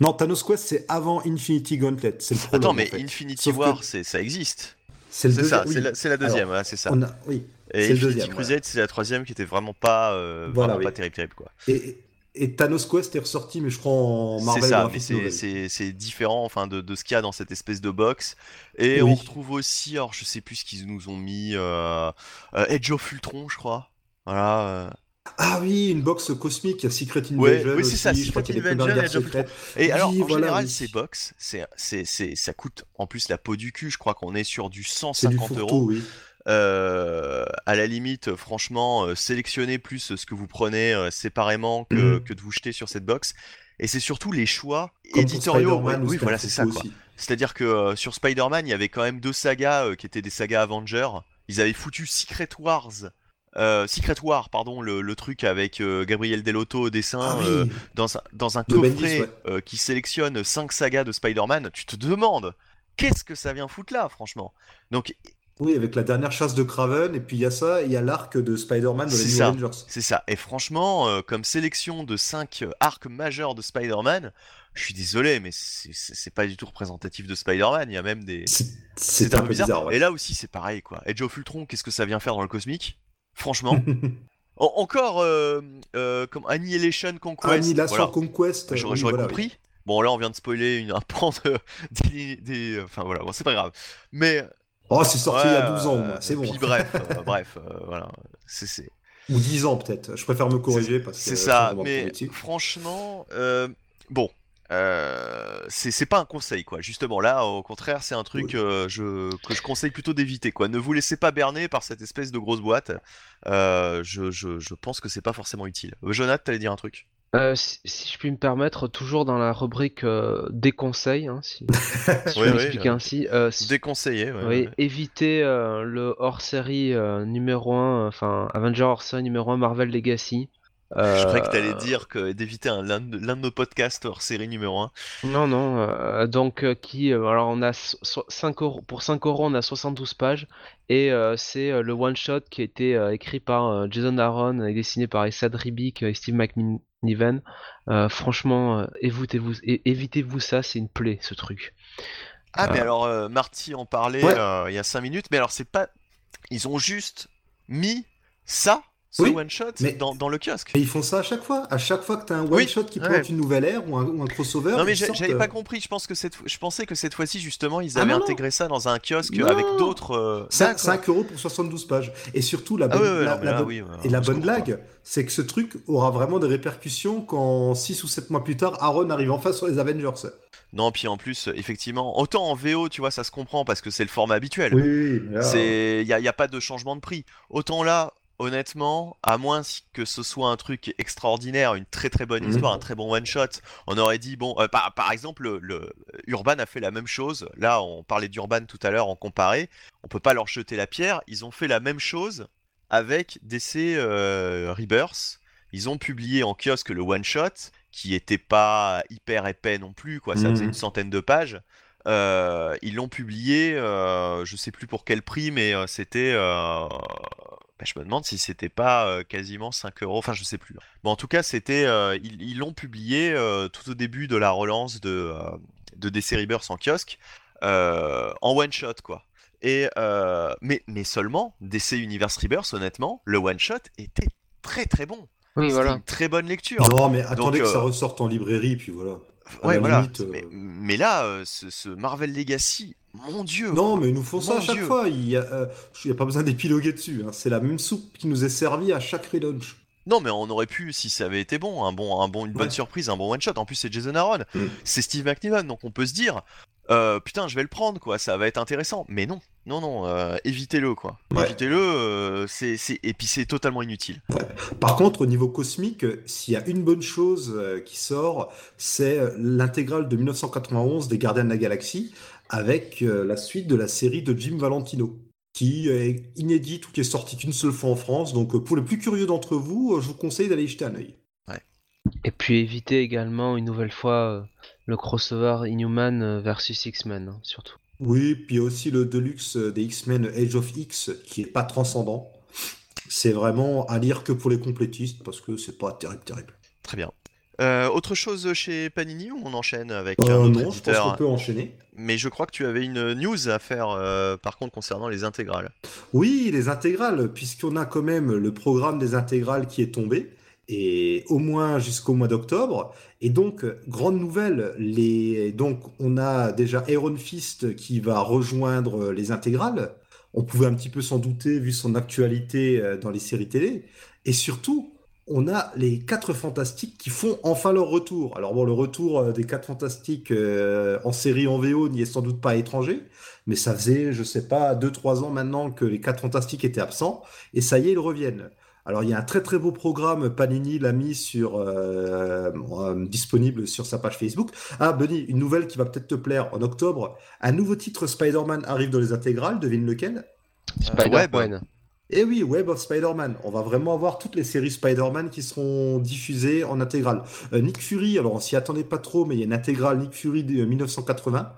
Non, Thanos Quest, c'est avant Infinity Gauntlet. Attends, mais Infinity War, ça existe. C'est ça, c'est la, deuxième, c'est ça. oui, et Infinity Crusade, c'est la troisième qui était vraiment pas, euh, vraiment pas terrible, quoi. Et, et, Thanos Quest est ressorti, mais je crois en Marvel. C'est ça, mais c'est différent, enfin, de, de ce qu'il y a dans cette espèce de box. Et on retrouve aussi, alors je sais plus ce qu'ils nous ont mis, euh, euh, Edge of Ultron, je crois. Voilà. Ah oui, une box cosmique, Secret Invasion. oui, c'est ça, Secret Invasion. Et alors, en général, ces box, c'est, ça coûte en plus la peau du cul. Je crois qu'on est sur du 150 euros. Oui. Euh, à la limite, franchement, euh, sélectionnez plus ce que vous prenez euh, séparément mhm. que, de vous jeter sur cette box. Et c'est surtout les choix éditoriaux. oui, voilà, c'est ça. C'est-à-dire que sur Spider-Man, il y avait quand même deux sagas qui étaient des sagas Avengers. Ils avaient foutu Secret Wars euh, Secret War, pardon, le, truc avec euh, Gabriel Delotto au dessin, ah euh, dans, un, dans un coffret qui sélectionne 5 sagas de Spider-Man, tu te demandes qu'est-ce que ça vient foutre là, franchement? Donc, oui, avec la dernière chasse de Craven, et puis il y a ça, il y a l'arc de Spider-Man de les Avengers. C'est ça, et franchement, comme sélection de 5 arcs majeurs de Spider-Man, je suis désolé, mais c'est pas du tout représentatif de Spider-Man, il y a même des... C'est un, peu bizarre. Et là aussi, c'est pareil, quoi. Edge of Ultron, qu'est-ce que ça vient faire dans le cosmique? Franchement. encore euh, euh, comme Annihilation Conquest. Annihilation Conquest. J'aurais compris. Bon, là, on vient de spoiler une, un pan de, des, Enfin, voilà, bon, c'est pas grave. Mais. Oh, c'est sorti il y a 12 ans, c'est bon. Puis, bref, euh, bref, voilà. C'est. Ou 10 ans, peut-être. Je préfère me corriger parce que. C'est ça, mais franchement, bon, euh, c'est pas un conseil quoi. Justement là, au contraire, c'est un truc euh, je, que je conseille plutôt d'éviter quoi. Ne vous laissez pas berner par cette espèce de grosse boîte. Euh, je, je, je, pense que c'est pas forcément utile. Jonathan, t'allais dire un truc? Si, je puis me permettre, toujours dans la rubrique des conseils, hein, si, je peux m'expliquer ainsi. Déconseiller, oui, éviter le hors-série numéro 1, enfin Avenger hors-série numéro 1 Marvel Legacy. Je croyais que t'allais Euh, dire que d'éviter un- l'un de, nos podcasts hors série numéro 1. Non, non. euh, donc, euh, qui. euh, alors, on a so- so- 5 euros, pour 5 euros, on a 72 pages. Et euh, c'est euh, le one-shot qui a été euh, écrit par euh, Jason Aaron et dessiné par Essad Ribic et Steve McNiven. Euh, franchement, euh, évitez-vous ça, c'est une plaie, ce truc. Ah, mais alors, euh, Marty en parlait Ouais. euh, il y a 5 minutes, mais alors c'est pas. Ils ont juste mis ça, ce Oui, one-shot, mais- dans, dans le kiosque. Et ils font ça à chaque fois. À chaque fois que tu as un Oui, one-shot qui ouais. une nouvelle ère ou un, ou un crossover. Non mais sortent, j'avais euh, pas compris, je pense que cette je pensais que cette fois-ci justement ils Ah, avaient intégré ça dans un kiosque Non. avec d'autres euh, Cinq- d'accord. 5 euros pour 72 pages. Et surtout, la Ah bonne, ouais, ouais, la- non, mais la là, bonne- oui, ouais, et la bonne blague, c'est que ce truc aura vraiment des répercussions quand 6 ou 7 mois plus tard, Aaron arrive enfin sur les Avengers. Non, puis en plus, effectivement, autant en VO, tu vois, ça se comprend parce que c'est le format habituel. Oui, il y a, y a pas de changement de prix. Autant là, honnêtement, à moins que ce soit un truc extraordinaire, une très très bonne Mhm. histoire, un très bon one shot, on aurait dit bon, euh, par, par exemple, le, le- Urban a fait la même chose. Là, on parlait d'Urban tout à l'heure en comparé. On peut pas leur jeter la pierre. Ils ont fait la même chose avec DC euh, Rebirth. Ils ont publié en kiosque le one shot qui était pas hyper épais non plus, quoi. Ça faisait Mhm. une centaine de pages. Euh, ils l'ont publié, je sais plus pour quel prix, mais c'était. Bah, je me demande si c'était pas euh, quasiment 5 euros, enfin je sais plus. Bon, en tout cas, c'était. euh, ils l'ont publié euh, tout au début de la relance de, euh, de DC Rebirth en kiosque, euh, en one shot quoi. Et, euh, mais, mais seulement, DC Universe Rebirth, honnêtement, le one shot était très très bon. Oui, voilà. une très bonne lecture. Non, mais attendez Donc, que ça ressorte en librairie, puis voilà. Ouais, voilà. limite, euh, Mais, mais là, euh, ce, ce Marvel Legacy, mon dieu. Non, mais ils nous font ça à chaque Dieu. fois. Il n'y a, euh, a pas besoin d'épiloguer dessus. hein. C'est la même soupe qui nous est servie à chaque relaunch. Non, mais on aurait pu, si ça avait été bon, un bon, un bon, une bonne surprise, un bon one shot. En plus, c'est Jason Aaron, Mm. c'est Steve McNiven, donc on peut se dire, euh, putain, je vais le prendre, quoi. Ça va être intéressant. Mais non, non, non, euh, évitez-le, quoi. Ouais. Évitez-le. euh, c'est, c'est, et puis c'est totalement inutile. Par contre, au niveau cosmique, s'il y a une bonne chose euh, qui sort, c'est l'intégrale de 1991 des Gardiens de la Galaxie avec euh, la suite de la série de Jim Valentino, qui est inédite ou qui est sortie qu'une seule fois en France. Donc, euh, pour les plus curieux d'entre vous, euh, je vous conseille d'aller y jeter un œil. Et puis éviter également une nouvelle fois euh, le crossover Inhuman versus X-Men, hein, surtout. Oui, puis aussi le Deluxe des X-Men Age of X qui est pas transcendant. C'est vraiment à lire que pour les complétistes parce que c'est pas terrible, terrible. Très bien. Euh, autre chose chez Panini ou on enchaîne avec Euh, un autre non, je pense éditeur qu'on peut enchaîner. Mais je crois que tu avais une news à faire, euh, par contre, concernant les intégrales. Oui, les intégrales, puisqu'on a quand même le programme des intégrales qui est tombé, et au moins jusqu'au mois d'octobre. Et donc, grande nouvelle, les... donc on a déjà Iron Fist qui va rejoindre les intégrales. On pouvait un petit peu s'en douter vu son actualité euh, dans les séries télé. Et surtout, on a les quatre fantastiques qui font enfin leur retour. Alors bon, le retour euh, des quatre fantastiques euh, en série en VO n'y est sans doute pas étranger, mais ça faisait, je sais pas, 2-3 ans maintenant que les quatre fantastiques étaient absents, et ça y est, ils reviennent. Alors il y a un très très beau programme, Panini l'a mis sur euh, euh, disponible sur sa page Facebook. Ah Benny, une nouvelle qui va peut-être te plaire en octobre, un nouveau titre Spider-Man arrive dans les intégrales, devine lequel? Spider-Man. Eh oui, Web of Spider-Man. On va vraiment avoir toutes les séries Spider-Man qui seront diffusées en intégrale. Euh, Nick Fury, alors on s'y attendait pas trop, mais il y a une intégrale Nick Fury de 1980.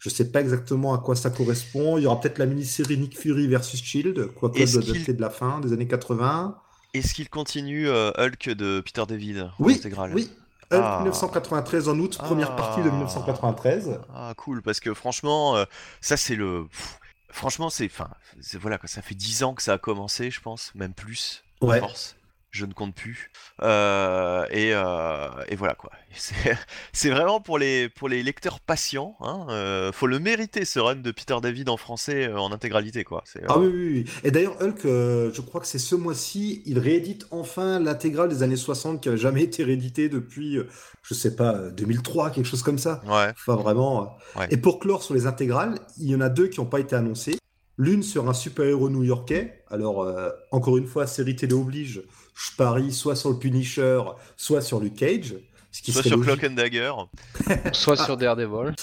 Je sais pas exactement à quoi ça correspond. Il y aura peut-être la mini-série Nick Fury versus Shield, quoique dater de la fin des années 80. Est-ce qu'il continue euh, Hulk de Peter David en Oui, intégrale? oui. Hulk Ah. 1993 en août, première Ah. partie de 1993. Ah cool parce que franchement euh, ça c'est le pff, franchement c'est enfin c'est voilà quoi ça fait 10 ans que ça a commencé je pense même plus à Ouais. force je ne compte plus Euh, et, euh, et voilà quoi c'est vraiment pour les pour les lecteurs patients hein, euh, faut le mériter ce run de Peter David en français en intégralité quoi Ah oui, oui, oui. Et d'ailleurs, Hulk, je crois que c'est ce mois-ci, il réédite enfin l'intégrale des années 60 qui avait jamais été rééditée depuis, je sais pas, euh, 2003, quelque chose comme ça. ouais Enfin, vraiment. Ouais. Et pour clore sur les intégrales, il y en a deux qui n'ont pas été annoncées. L'une sur un super-héros new-yorkais. Alors, encore une fois, série télé oblige. Je parie soit sur le Punisher, soit sur Luke Cage. Ce qui soit sur logique. Cloak and Dagger Soit sur Daredevil.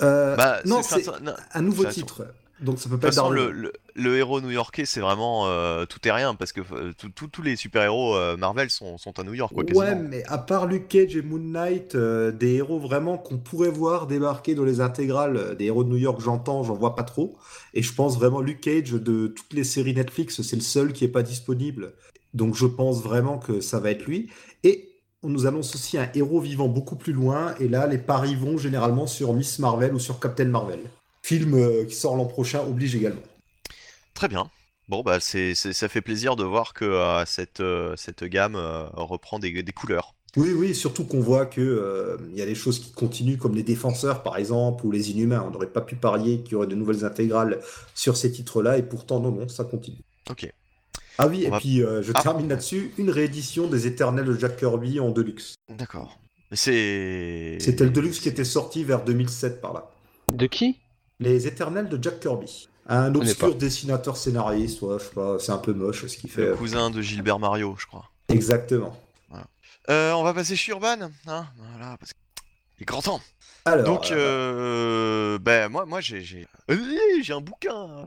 Euh, bah non, c'est- un nouveau titre. Donc ça peut De pas toute façon, le, le- le héros new-yorkais, c'est vraiment euh, tout et rien, parce que euh, tous les super-héros euh, Marvel sont, sont à New York, quoi, Ouais, quasiment. mais à part Luke Cage et Moon Knight, euh, des héros vraiment qu'on pourrait voir débarquer dans les intégrales, euh, des héros de New York, j'entends, j'en vois pas trop. Et je pense vraiment Luke Cage de toutes les séries Netflix, c'est le seul qui est pas disponible. Donc je pense vraiment que ça va être lui. Et on nous annonce aussi un héros vivant beaucoup plus loin. Et là, les paris vont généralement sur Miss Marvel ou sur Captain Marvel. Film euh, qui sort l'an prochain oblige également. Très bien. Bon, bah, c'est, ça fait plaisir de voir que euh, cette, euh, cette gamme reprend des, des couleurs. Oui, oui, surtout qu'on voit que euh, il y a des choses qui continuent, comme les défenseurs, par exemple, ou les inhumains. On n'aurait pas pu parier qu'il y aurait de nouvelles intégrales sur ces titres-là, et pourtant, non, non, ça continue. Ok. Ah oui, On et va- puis euh, je Ah. termine là-dessus, une réédition des Éternels de Jack Kirby en Deluxe. D'accord. C'est. C'était le Deluxe qui était sorti vers 2007 par là. De qui? Les Éternels de Jack Kirby. Un obscur dessinateur scénariste, ouais, je sais pas, c'est un peu moche ce qu'il fait. Le cousin de Gilbert Mario, je crois. Exactement. Euh, on va passer chez Urban, hein? Voilà, parce qu'il est grand temps. Alors, Donc, euh, euh, ben moi, moi j'ai, j'ai, j'ai un bouquin.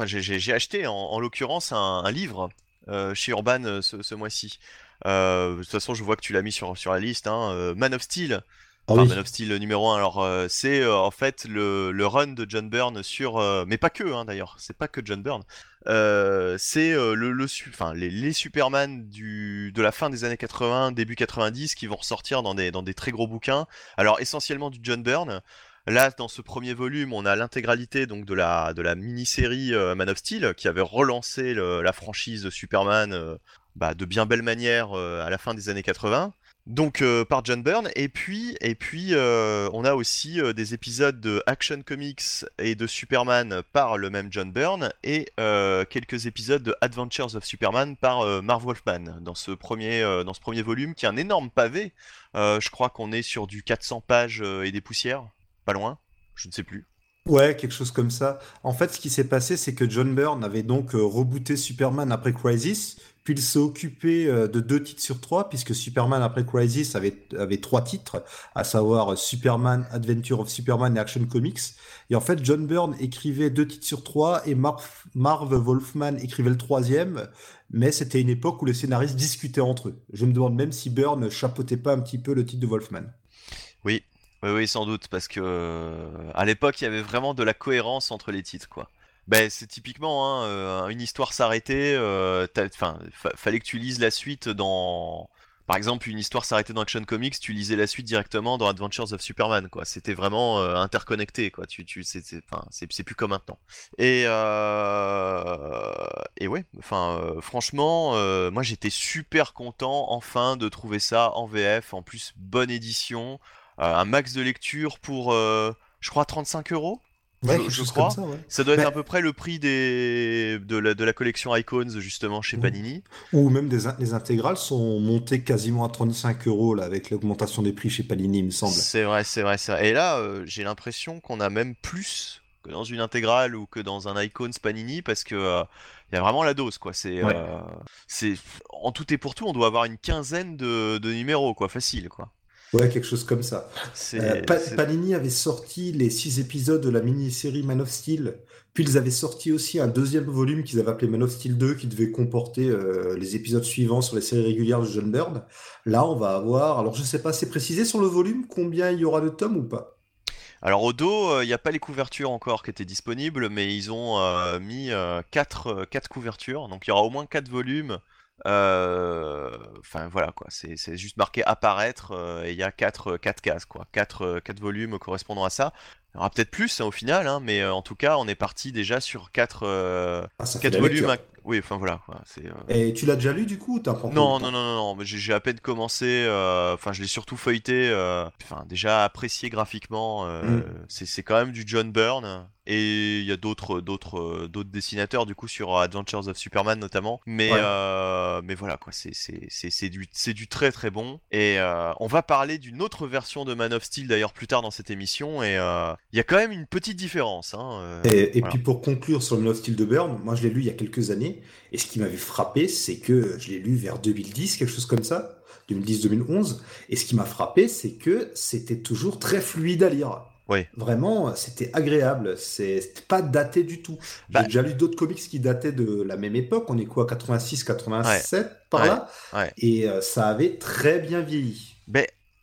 Enfin, j'ai, acheté en, en l'occurrence un, un livre euh, chez Urban euh, ce, ce mois-ci. Euh, de toute façon, je vois que tu l'as mis sur, sur la liste. Hein, Man of Steel. ah Enfin, oui. Man of Steel numéro 1. Alors, c'est en fait le, le run de John Byrne sur. mais pas que, hein, d'ailleurs. C'est pas que John Byrne. C'est le, le su- enfin, les, les Superman du, de la fin des années 80, début 90 qui vont ressortir dans des, dans des très gros bouquins. Alors, essentiellement du John Byrne. Là, dans ce premier volume, on a l'intégralité donc de la, de la mini-série euh, Man of Steel qui avait relancé la franchise de Superman euh, bah, de bien belle manière euh, à la fin des années 80. Donc par John Byrne et puis et puis on a aussi des épisodes de Action Comics et de Superman par le même John Byrne et quelques épisodes de Adventures of Superman par Marv Wolfman dans ce premier dans ce premier volume qui est un énorme pavé. Je crois qu'on est sur du 400 pages et des poussières, pas loin, je ne sais plus. Ouais, quelque chose comme ça. En fait, ce qui s'est passé, c'est que John Byrne avait donc euh, rebooté Superman après Crisis, puis il s'est occupé euh, de deux titres sur trois, puisque Superman après Crisis avait, avait trois titres, à savoir euh, Superman, Adventure of Superman et Action Comics. Et en fait, John Byrne écrivait deux titres sur trois et Marv, Marv Wolfman écrivait le troisième, mais c'était une époque où les scénaristes discutaient entre eux. Je me demande même si Byrne chapeautait pas un petit peu le titre de Wolfman. Oui, oui, sans doute, parce que euh, à l'époque, il y avait vraiment de la cohérence entre les titres, quoi. Ben, c'est typiquement hein, euh, une histoire s'arrêter. euh, Enfin, fa- fallait que tu lises la suite dans. Par exemple, une histoire s'arrêter dans Action Comics, tu lisais la suite directement dans Adventures of Superman, quoi. C'était vraiment interconnecté, quoi. Tu, tu, c'est, plus comme maintenant. Et et ouais, enfin, franchement, moi j'étais super content enfin de trouver ça en VF, en plus bonne édition, un max de lecture pour, euh, je crois, 35 euros. Ouais, Je- crois. ça, ouais. Ça doit être Mais- à peu près le prix des... de, la, de la collection Icons justement chez. Panini. Ou même des, les intégrales sont montées quasiment à 35 euros là, avec l'augmentation des prix chez Panini, il me semble. C'est vrai, c'est vrai, c'est vrai. Et là, euh, j'ai l'impression qu'on a même plus que dans une intégrale ou que dans un Icons Panini parce que euh, il y a vraiment la dose quoi. C'est, Ouais. euh, c'est en tout et pour tout, on doit avoir une quinzaine de, de numéros quoi, facile quoi. Ouais, quelque chose comme ça. Euh, Pa- Panini avait sorti les six épisodes de la mini-série Man of Steel, puis ils avaient sorti aussi un deuxième volume qu'ils avaient appelé Man of Steel 2, qui devait comporter euh, les épisodes suivants sur les séries régulières de John Byrne. Là, on va avoir, alors je sais pas, c'est précisé sur le volume combien il y aura de tomes ou pas? Alors au dos, il n'y a pas les couvertures encore qui étaient disponibles, mais ils ont euh, mis 4 couvertures, donc il y aura au moins 4 volumes. Euh, Enfin voilà quoi, c'est c'est juste marqué apparaître euh, et il y a 4 quatre cases quoi, 4 quatre volumes correspondant à ça. Il y aura peut-être plus hein, au final, hein, mais euh, en tout cas on est parti déjà sur 4 Ah, ça fait la volumes. Oui, enfin voilà. C'est euh, Et tu l'as déjà lu du coup ou t'as non, non, non, non, non, mais j'ai j'ai à peine commencé. euh, Enfin, je l'ai surtout feuilleté. euh, Enfin, déjà apprécié graphiquement. Mm. C'est c'est quand même du John Byrne. Et il y a d'autres, d'autres, d'autres dessinateurs du coup sur Adventures of Superman notamment. Mais, Ouais. mais voilà quoi, c'est, c'est, c'est, c'est du, c'est du très très bon. Et on va parler d'une autre version de Man of Steel d'ailleurs plus tard dans cette émission. Et il y a quand même une petite différence. Hein, Et, et voilà. puis pour conclure sur Man of Steel de Byrne, moi je l'ai lu il y a quelques années, et ce qui m'avait frappé, c'est que je l'ai lu vers 2010, quelque chose comme ça, 2010-2011, et ce qui m'a frappé, c'est que c'était toujours très fluide à lire. Ouais. Vraiment, c'était agréable. C'est c'était pas daté du tout. J'ai Bah- déjà lu d'autres comics qui dataient de la même époque. On est quoi, 86, 87 par Ouais. là? Ouais. Et euh, ça avait très bien vieilli.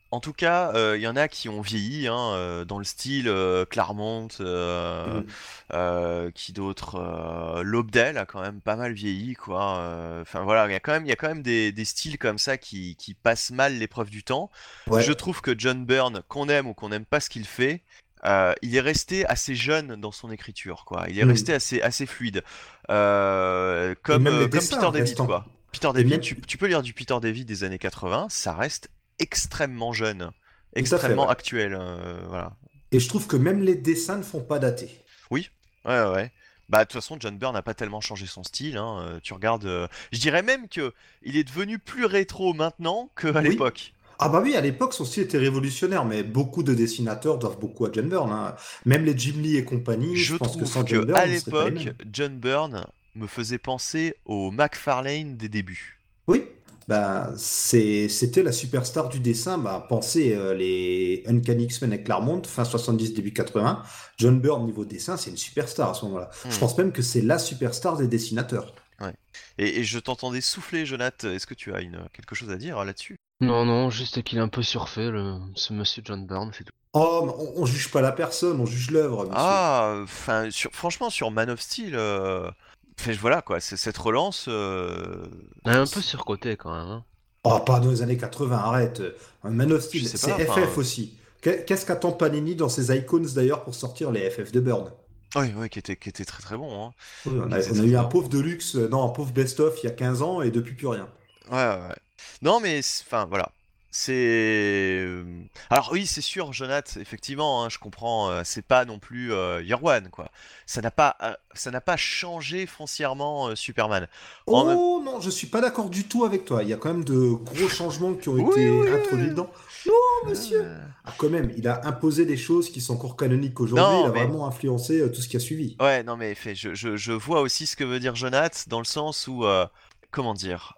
En tout cas, euh, il y en a qui ont vieilli, hein, euh, dans le style euh, Claremont, euh, Mm. euh, qui d'autre, euh, Lobdell a quand même pas mal vieilli, quoi. euh, Enfin voilà, il y a quand même, il y a quand même des, des styles comme ça qui, qui passent mal l'épreuve du temps. Ouais. Je trouve que John Byrne, qu'on aime ou qu'on n'aime pas ce qu'il fait, euh, il est resté assez jeune dans son écriture, quoi. Il est Mm. resté assez, assez fluide, Euh, comme, euh, dessins Peter David, quoi. Peter Et David, même- tu, tu peux lire du Peter David des années 80, ça reste extrêmement jeune, fait, extrêmement ouais. actuel, euh, voilà. Et je trouve que même les dessins ne font pas dater. Ouais, ouais, ouais. Bah, de toute façon, John Byrne n'a pas tellement changé son style. hein, euh, Tu regardes, euh, je dirais même que il est devenu plus rétro maintenant qu'à Oui. l'époque. Ah bah oui, à l'époque, son style était révolutionnaire, mais beaucoup de dessinateurs doivent beaucoup à John Byrne. hein. Même les Jim Lee et compagnie, je, Je pense que trouve sans que John Byrne, à l'époque. John Byrne me faisait penser au McFarlane des débuts. Bah, c'est, c'était la superstar du dessin. Bah, pensez euh, les Uncanny X-Men avec Claremont, fin 70, début 80. John Byrne, niveau dessin, c'est une superstar à ce moment-là. Je Hmm. pense même que c'est la superstar des dessinateurs. Et, et je t'entendais souffler, Jonathan. Est-ce que tu as une, quelque chose à dire là-dessus? Non, non, juste qu'il est un peu surfait, le... ce monsieur John Byrne, c'est tout. Oh, mais on, on juge pas la personne, on juge l'œuvre, monsieur. Ah, enfin, sur, franchement, sur Man of Steel, euh, enfin, voilà quoi, cette relance. euh, est un peu surcoté quand même. hein. Oh, pas dans les années 80, arrête. Un Man of Steel, c'est FF enfin, aussi. Qu'est- Qu'est-ce qu'attend Panini dans ses icons d'ailleurs pour sortir les FF de Byrne Oui, oui, qui était, qui était très très bon. hein. Oui, on a, on eu un pauvre Deluxe, euh, non, un pauvre Best-of il y a 15 ans et depuis plus rien. Ouais, ouais, ouais. Non, mais enfin voilà. C'est. euh, Alors oui, c'est sûr, Jonath, effectivement, hein, je comprends. euh, c'est pas non plus euh, Year One, quoi. Ça n'a pas, euh, ça n'a pas changé foncièrement euh, Superman. En même- Oh non, je suis pas d'accord du tout avec toi. Il y a quand même de gros changements qui ont Oui, été oui, introduits oui. dedans. Non, monsieur. Euh, Ah, quand même, il a imposé des choses qui sont encore canoniques aujourd'hui. Il a mais- vraiment influencé tout ce qui a suivi. Ouais, non, mais fait, je, je, je vois aussi ce que veut dire Jonath dans le sens où, comment dire,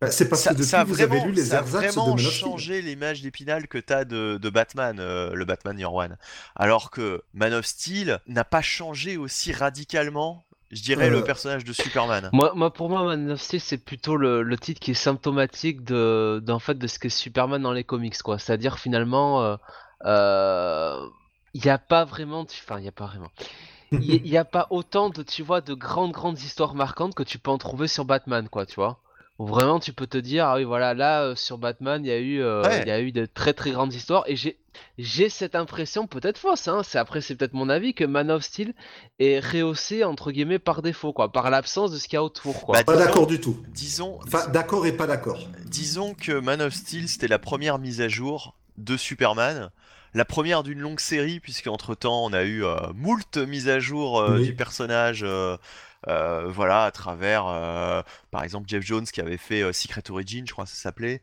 Bah, c'est parce ça, que depuis, ça a vous vraiment, avez lu les ça a de vraiment Man of Steel. changé l'image d'Épinal que t'as de, de Batman, euh, le Batman Year One. Alors que Man of Steel n'a pas changé aussi radicalement, je dirais, le Euh, personnage de Superman. Moi, moi, pour moi, Man of Steel, c'est plutôt le, le titre qui est symptomatique de, d'en fait, de ce qu'est Superman dans les comics, quoi. C'est-à-dire, finalement, euh, euh, il n'y a pas vraiment... Enfin, il n'y a pas vraiment... Il n'y a pas autant de, tu vois, de grandes, grandes histoires marquantes que tu peux en trouver sur Batman, quoi, tu vois. Où vraiment, tu peux te dire, ah oui, voilà, là, euh, sur Batman, il y a eu, euh, Ouais. il y a eu de très, très grandes histoires. Et j'ai, j'ai cette impression, peut-être fausse, hein, c'est, après, c'est peut-être mon avis, que Man of Steel est rehaussé, entre guillemets, par défaut, quoi. Par l'absence de ce qu'il y a autour, quoi. Bah, Pas disons- d'accord du tout. Disons, Enfin, d'accord et pas d'accord. disons que Man of Steel c'était la première mise à jour de Superman. La première d'une longue série, puisque entre temps on a eu euh, moult mises à jour euh, Oui. du personnage, euh, euh, voilà, à travers, euh, par exemple, Jeff Jones qui avait fait euh, Secret Origin, je crois que ça s'appelait.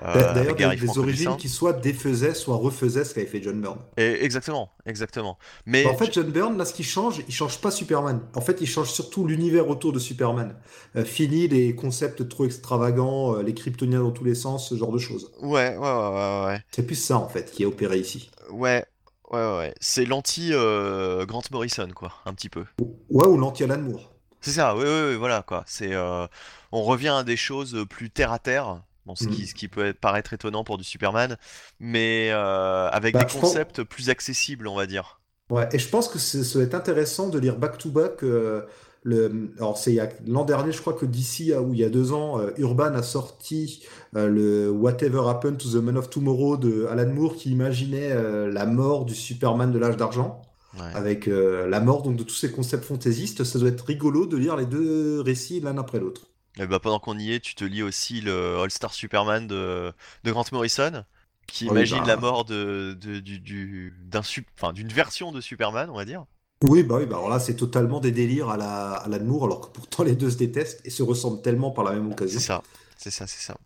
D'ailleurs, des, des origines qui soit défaisaient, soit refaisaient ce qu'avait fait John Byrne. Et exactement, exactement. Mais Bah, en fait, John Byrne, là, ce qui change, il change pas Superman. En fait, il change surtout l'univers autour de Superman. Fini les concepts trop extravagants, les kryptoniens dans tous les sens, ce genre de choses. ouais, ouais, ouais, ouais, C'est plus ça, en fait, qui est opéré ici. ouais, ouais, ouais. C'est l'anti euh, Grant Morrison, quoi, un petit peu. Ouais, ou l'anti-Alan Moore. C'est ça, oui, oui, oui, voilà quoi. C'est, euh, on revient à des choses plus terre à terre. Bon, ce qui, ce qui peut paraître étonnant pour du Superman, mais euh, avec Bah, des pense- concepts plus accessibles, on va dire. Ouais, et je pense que va être intéressant de lire back-to-back. euh, le... Alors, c'est l'an dernier, je crois que d'ici, ou il y a deux ans, Urban a sorti le Whatever Happened to the Man of Tomorrow de Alan Moore qui imaginait la mort du Superman de l'âge d'argent. Ouais. avec euh, la mort donc de tous ces concepts fantaisistes, ça doit être rigolo de lire les deux récits l'un après l'autre. Et bah, pendant qu'on y est, tu te lis aussi le All-Star Superman de, de Grant Morrison, qui Oui, imagine bah. la mort de, de- du, du- d'un sup- enfin, d'une version de Superman, on va dire. Oui, bah oui, bah alors là c'est totalement des délires à la à Alan Moore, alors que pourtant les deux se détestent et se ressemblent tellement par la même occasion. C'est ça, c'est ça, c'est ça.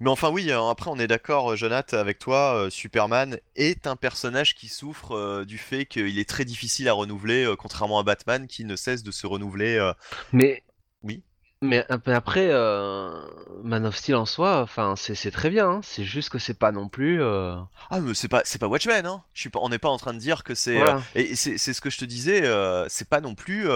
Mais enfin oui, euh, après on est d'accord, euh, Jonathan, avec toi, euh, Superman est un personnage qui souffre du fait qu'il est très difficile à renouveler, contrairement à Batman qui ne cesse de se renouveler. Mais. Oui. Mais, après, euh, Man of Steel en soi, enfin, c'est très bien. hein. C'est juste que c'est pas non plus. euh, Ah mais c'est pas c'est pas Watchmen hein. Je suis pas on n'est pas en train de dire que c'est Voilà. euh, et c'est ce que je te disais c'est pas non plus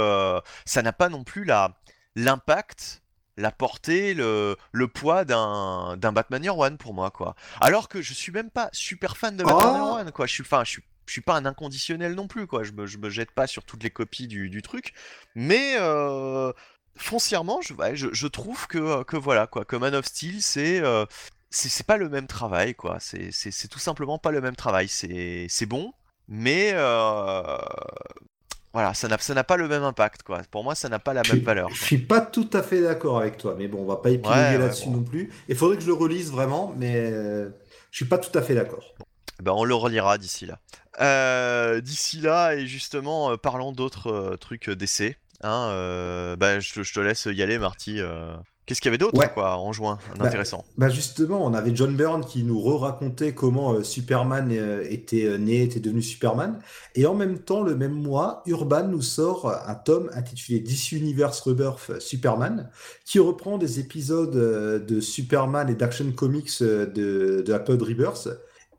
ça n'a pas non plus la l'impact la portée le, le poids d'un d'un Batman Year One pour moi quoi. Alors que je suis même pas super fan de Batman Ah. Year One quoi. Je suis enfin je suis je suis pas un inconditionnel non plus quoi. Je me je me jette pas sur toutes les copies du, du truc mais euh, foncièrement je, ouais, je je trouve que que voilà quoi que Man of Steel c'est euh, c'est c'est pas le même travail, quoi. C'est c'est- c'est tout simplement pas le même travail. C'est c'est bon, mais euh, voilà, ça n'a ça n'a pas le même impact, quoi. Pour moi, ça n'a pas la Je même valeur. Je quoi. suis pas tout à fait d'accord avec toi, mais bon, on va pas épiloguer Ouais, ouais, là-dessus bon. non plus. Il faudrait que je le relise vraiment, mais euh, je suis pas tout à fait d'accord. Ben, on le relira d'ici là. Euh, d'ici là, et justement, euh, parlons d'autres euh, trucs d'essai. Hein, euh, ben, je te laisse y aller, Marty. Qu'est-ce qu'il y avait d'autre, Ouais. quoi, en juin, Bah, d'intéressant Bah justement, on avait John Byrne qui nous re-racontait comment euh, Superman euh, était euh, né, était devenu Superman. Et en même temps, le même mois, Urban nous sort un tome intitulé DC Universe Rebirth Superman, qui reprend des épisodes de Superman et d'Action Comics de, de la période Rebirth.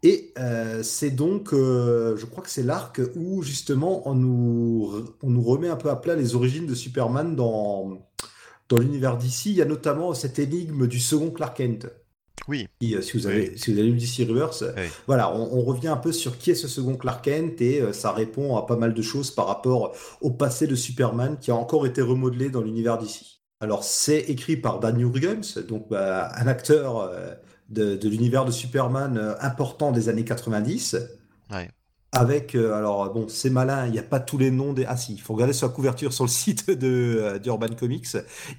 Et euh, c'est donc, euh, je crois que c'est l'arc où justement on nous, on nous remet un peu à plat les origines de Superman dans, dans l'univers d'ici. Il y a notamment cette énigme du second Clark Kent. Oui, Qui, euh, si, vous avez, si vous avez lu DC Reverse, Oui. voilà, on, on revient un peu sur qui est ce second Clark Kent et euh, ça répond à pas mal de choses par rapport au passé de Superman qui a encore été remodelé dans l'univers d'ici. Alors, c'est écrit par Dan Jurgens, donc bah, un acteur euh, de, de l'univers de Superman important des années 90. Ouais. Avec, euh, alors bon, c'est malin, il n'y a pas tous les noms des. Ah si, il faut regarder sur la couverture sur le site de euh, d'Urban Comics.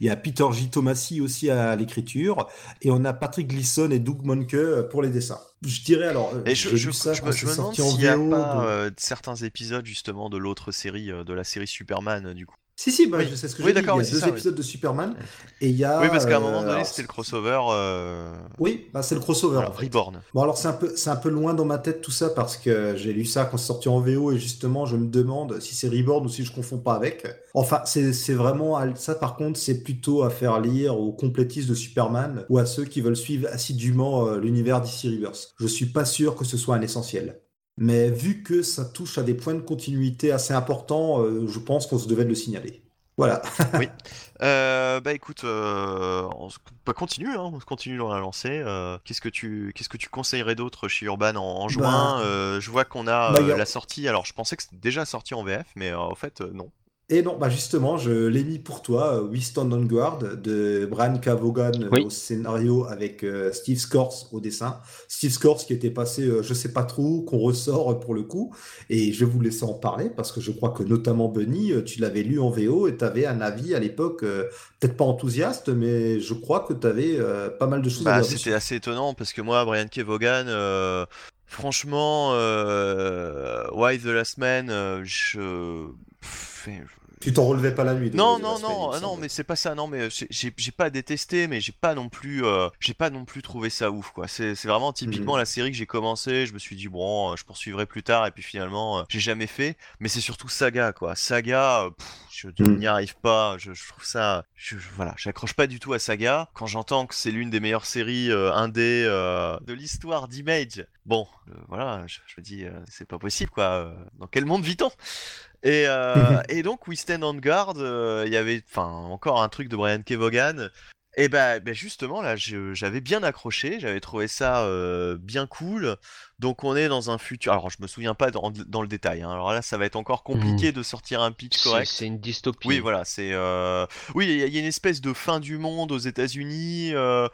Il y a Peter J. Tomasi aussi à l'écriture. Et on a Patrick Gleason et Doug Monke euh, pour les dessins. Je dirais alors. euh, Et je, je, ça je me, c'est je me demande s'il n'y a pas euh, certains épisodes justement de l'autre série, euh, de la série Superman, du coup. Si, si, bah, Oui. je sais ce que Oui, j'ai dit. Il y d'accord, a oui, deux ça, oui. épisodes de Superman. Et il y a. oui, parce qu'à un moment euh, donné, alors, c'était le crossover euh, Oui, bah, c'est le crossover. en fait. Reborn. Bon, alors c'est un peu, c'est un peu loin dans ma tête tout ça parce que j'ai lu ça quand c'est sorti en VO et justement je me demande si c'est Reborn ou si je confonds pas avec. Enfin, c'est c'est vraiment ça par contre, c'est plutôt à faire lire aux complétistes de Superman ou à ceux qui veulent suivre assidûment euh, l'univers d'ici Reverse. Je suis pas sûr que ce soit un essentiel. Mais vu que ça touche à des points de continuité assez importants, euh, je pense qu'on se devait de le signaler. Voilà. Euh, bah écoute, euh, on bah, continue, hein, on continue dans la lancée. euh, qu'est-ce que tu, qu'est-ce que tu conseillerais d'autre chez Urban en, en juin? Bah, Euh, Je vois qu'on a bah, a- la sortie. Alors, je pensais que c'était déjà sorti en VF, mais en fait, non. Et non, bah justement, je l'ai mis pour toi, euh, We Stand on Guard de Brian K. Vaughan euh, Oui. au scénario avec euh, Steve Scorse au dessin. Steve Scorse qui était passé, euh, je sais pas trop, qu'on ressort pour le coup. Et je vais vous laisser en parler parce que je crois que notamment Bunny, euh, tu l'avais lu en VO et tu avais un avis à l'époque, euh, peut-être pas enthousiaste, mais je crois que tu avais pas mal de choses à Bah, dire c'était assez étonnant parce que moi, Brian K. Vaughan, euh, franchement, Why the Last Man, euh, je. Tu t'en relevais pas la nuit. Non, non, non, non, mais c'est pas ça, non, mais j'ai- pas détesté, mais j'ai pas non plus, euh, j'ai pas non plus trouvé ça ouf, quoi. C'est vraiment typiquement Mhm. la série que j'ai commencé, je me suis dit, bon, euh, je poursuivrai plus tard, et puis finalement, euh, j'ai jamais fait, mais c'est surtout Saga, quoi. Saga, je Mhm. n'y arrive pas, je, trouve ça, je, je- voilà, j'accroche pas du tout à Saga. Quand j'entends que c'est l'une des meilleures séries indé de l'histoire d'Image, bon, voilà, je, me dis, c'est pas possible, quoi. dans quel monde vit-on? Et, euh, et donc, We Stand on Guard, euh, il y avait encore un truc de Brian K. Vaughan. Et bah, bah, justement, là, j'avais bien accroché, j'avais trouvé ça euh, bien cool. Donc, on est dans un futur. Alors, je me souviens pas dans, dans le détail. hein. Alors là, ça va être encore compliqué de sortir un pitch correct. c'est une dystopie. Oui, voilà, c'est. euh, Oui, il y, a- il y a une espèce de fin du monde aux États-Unis. euh,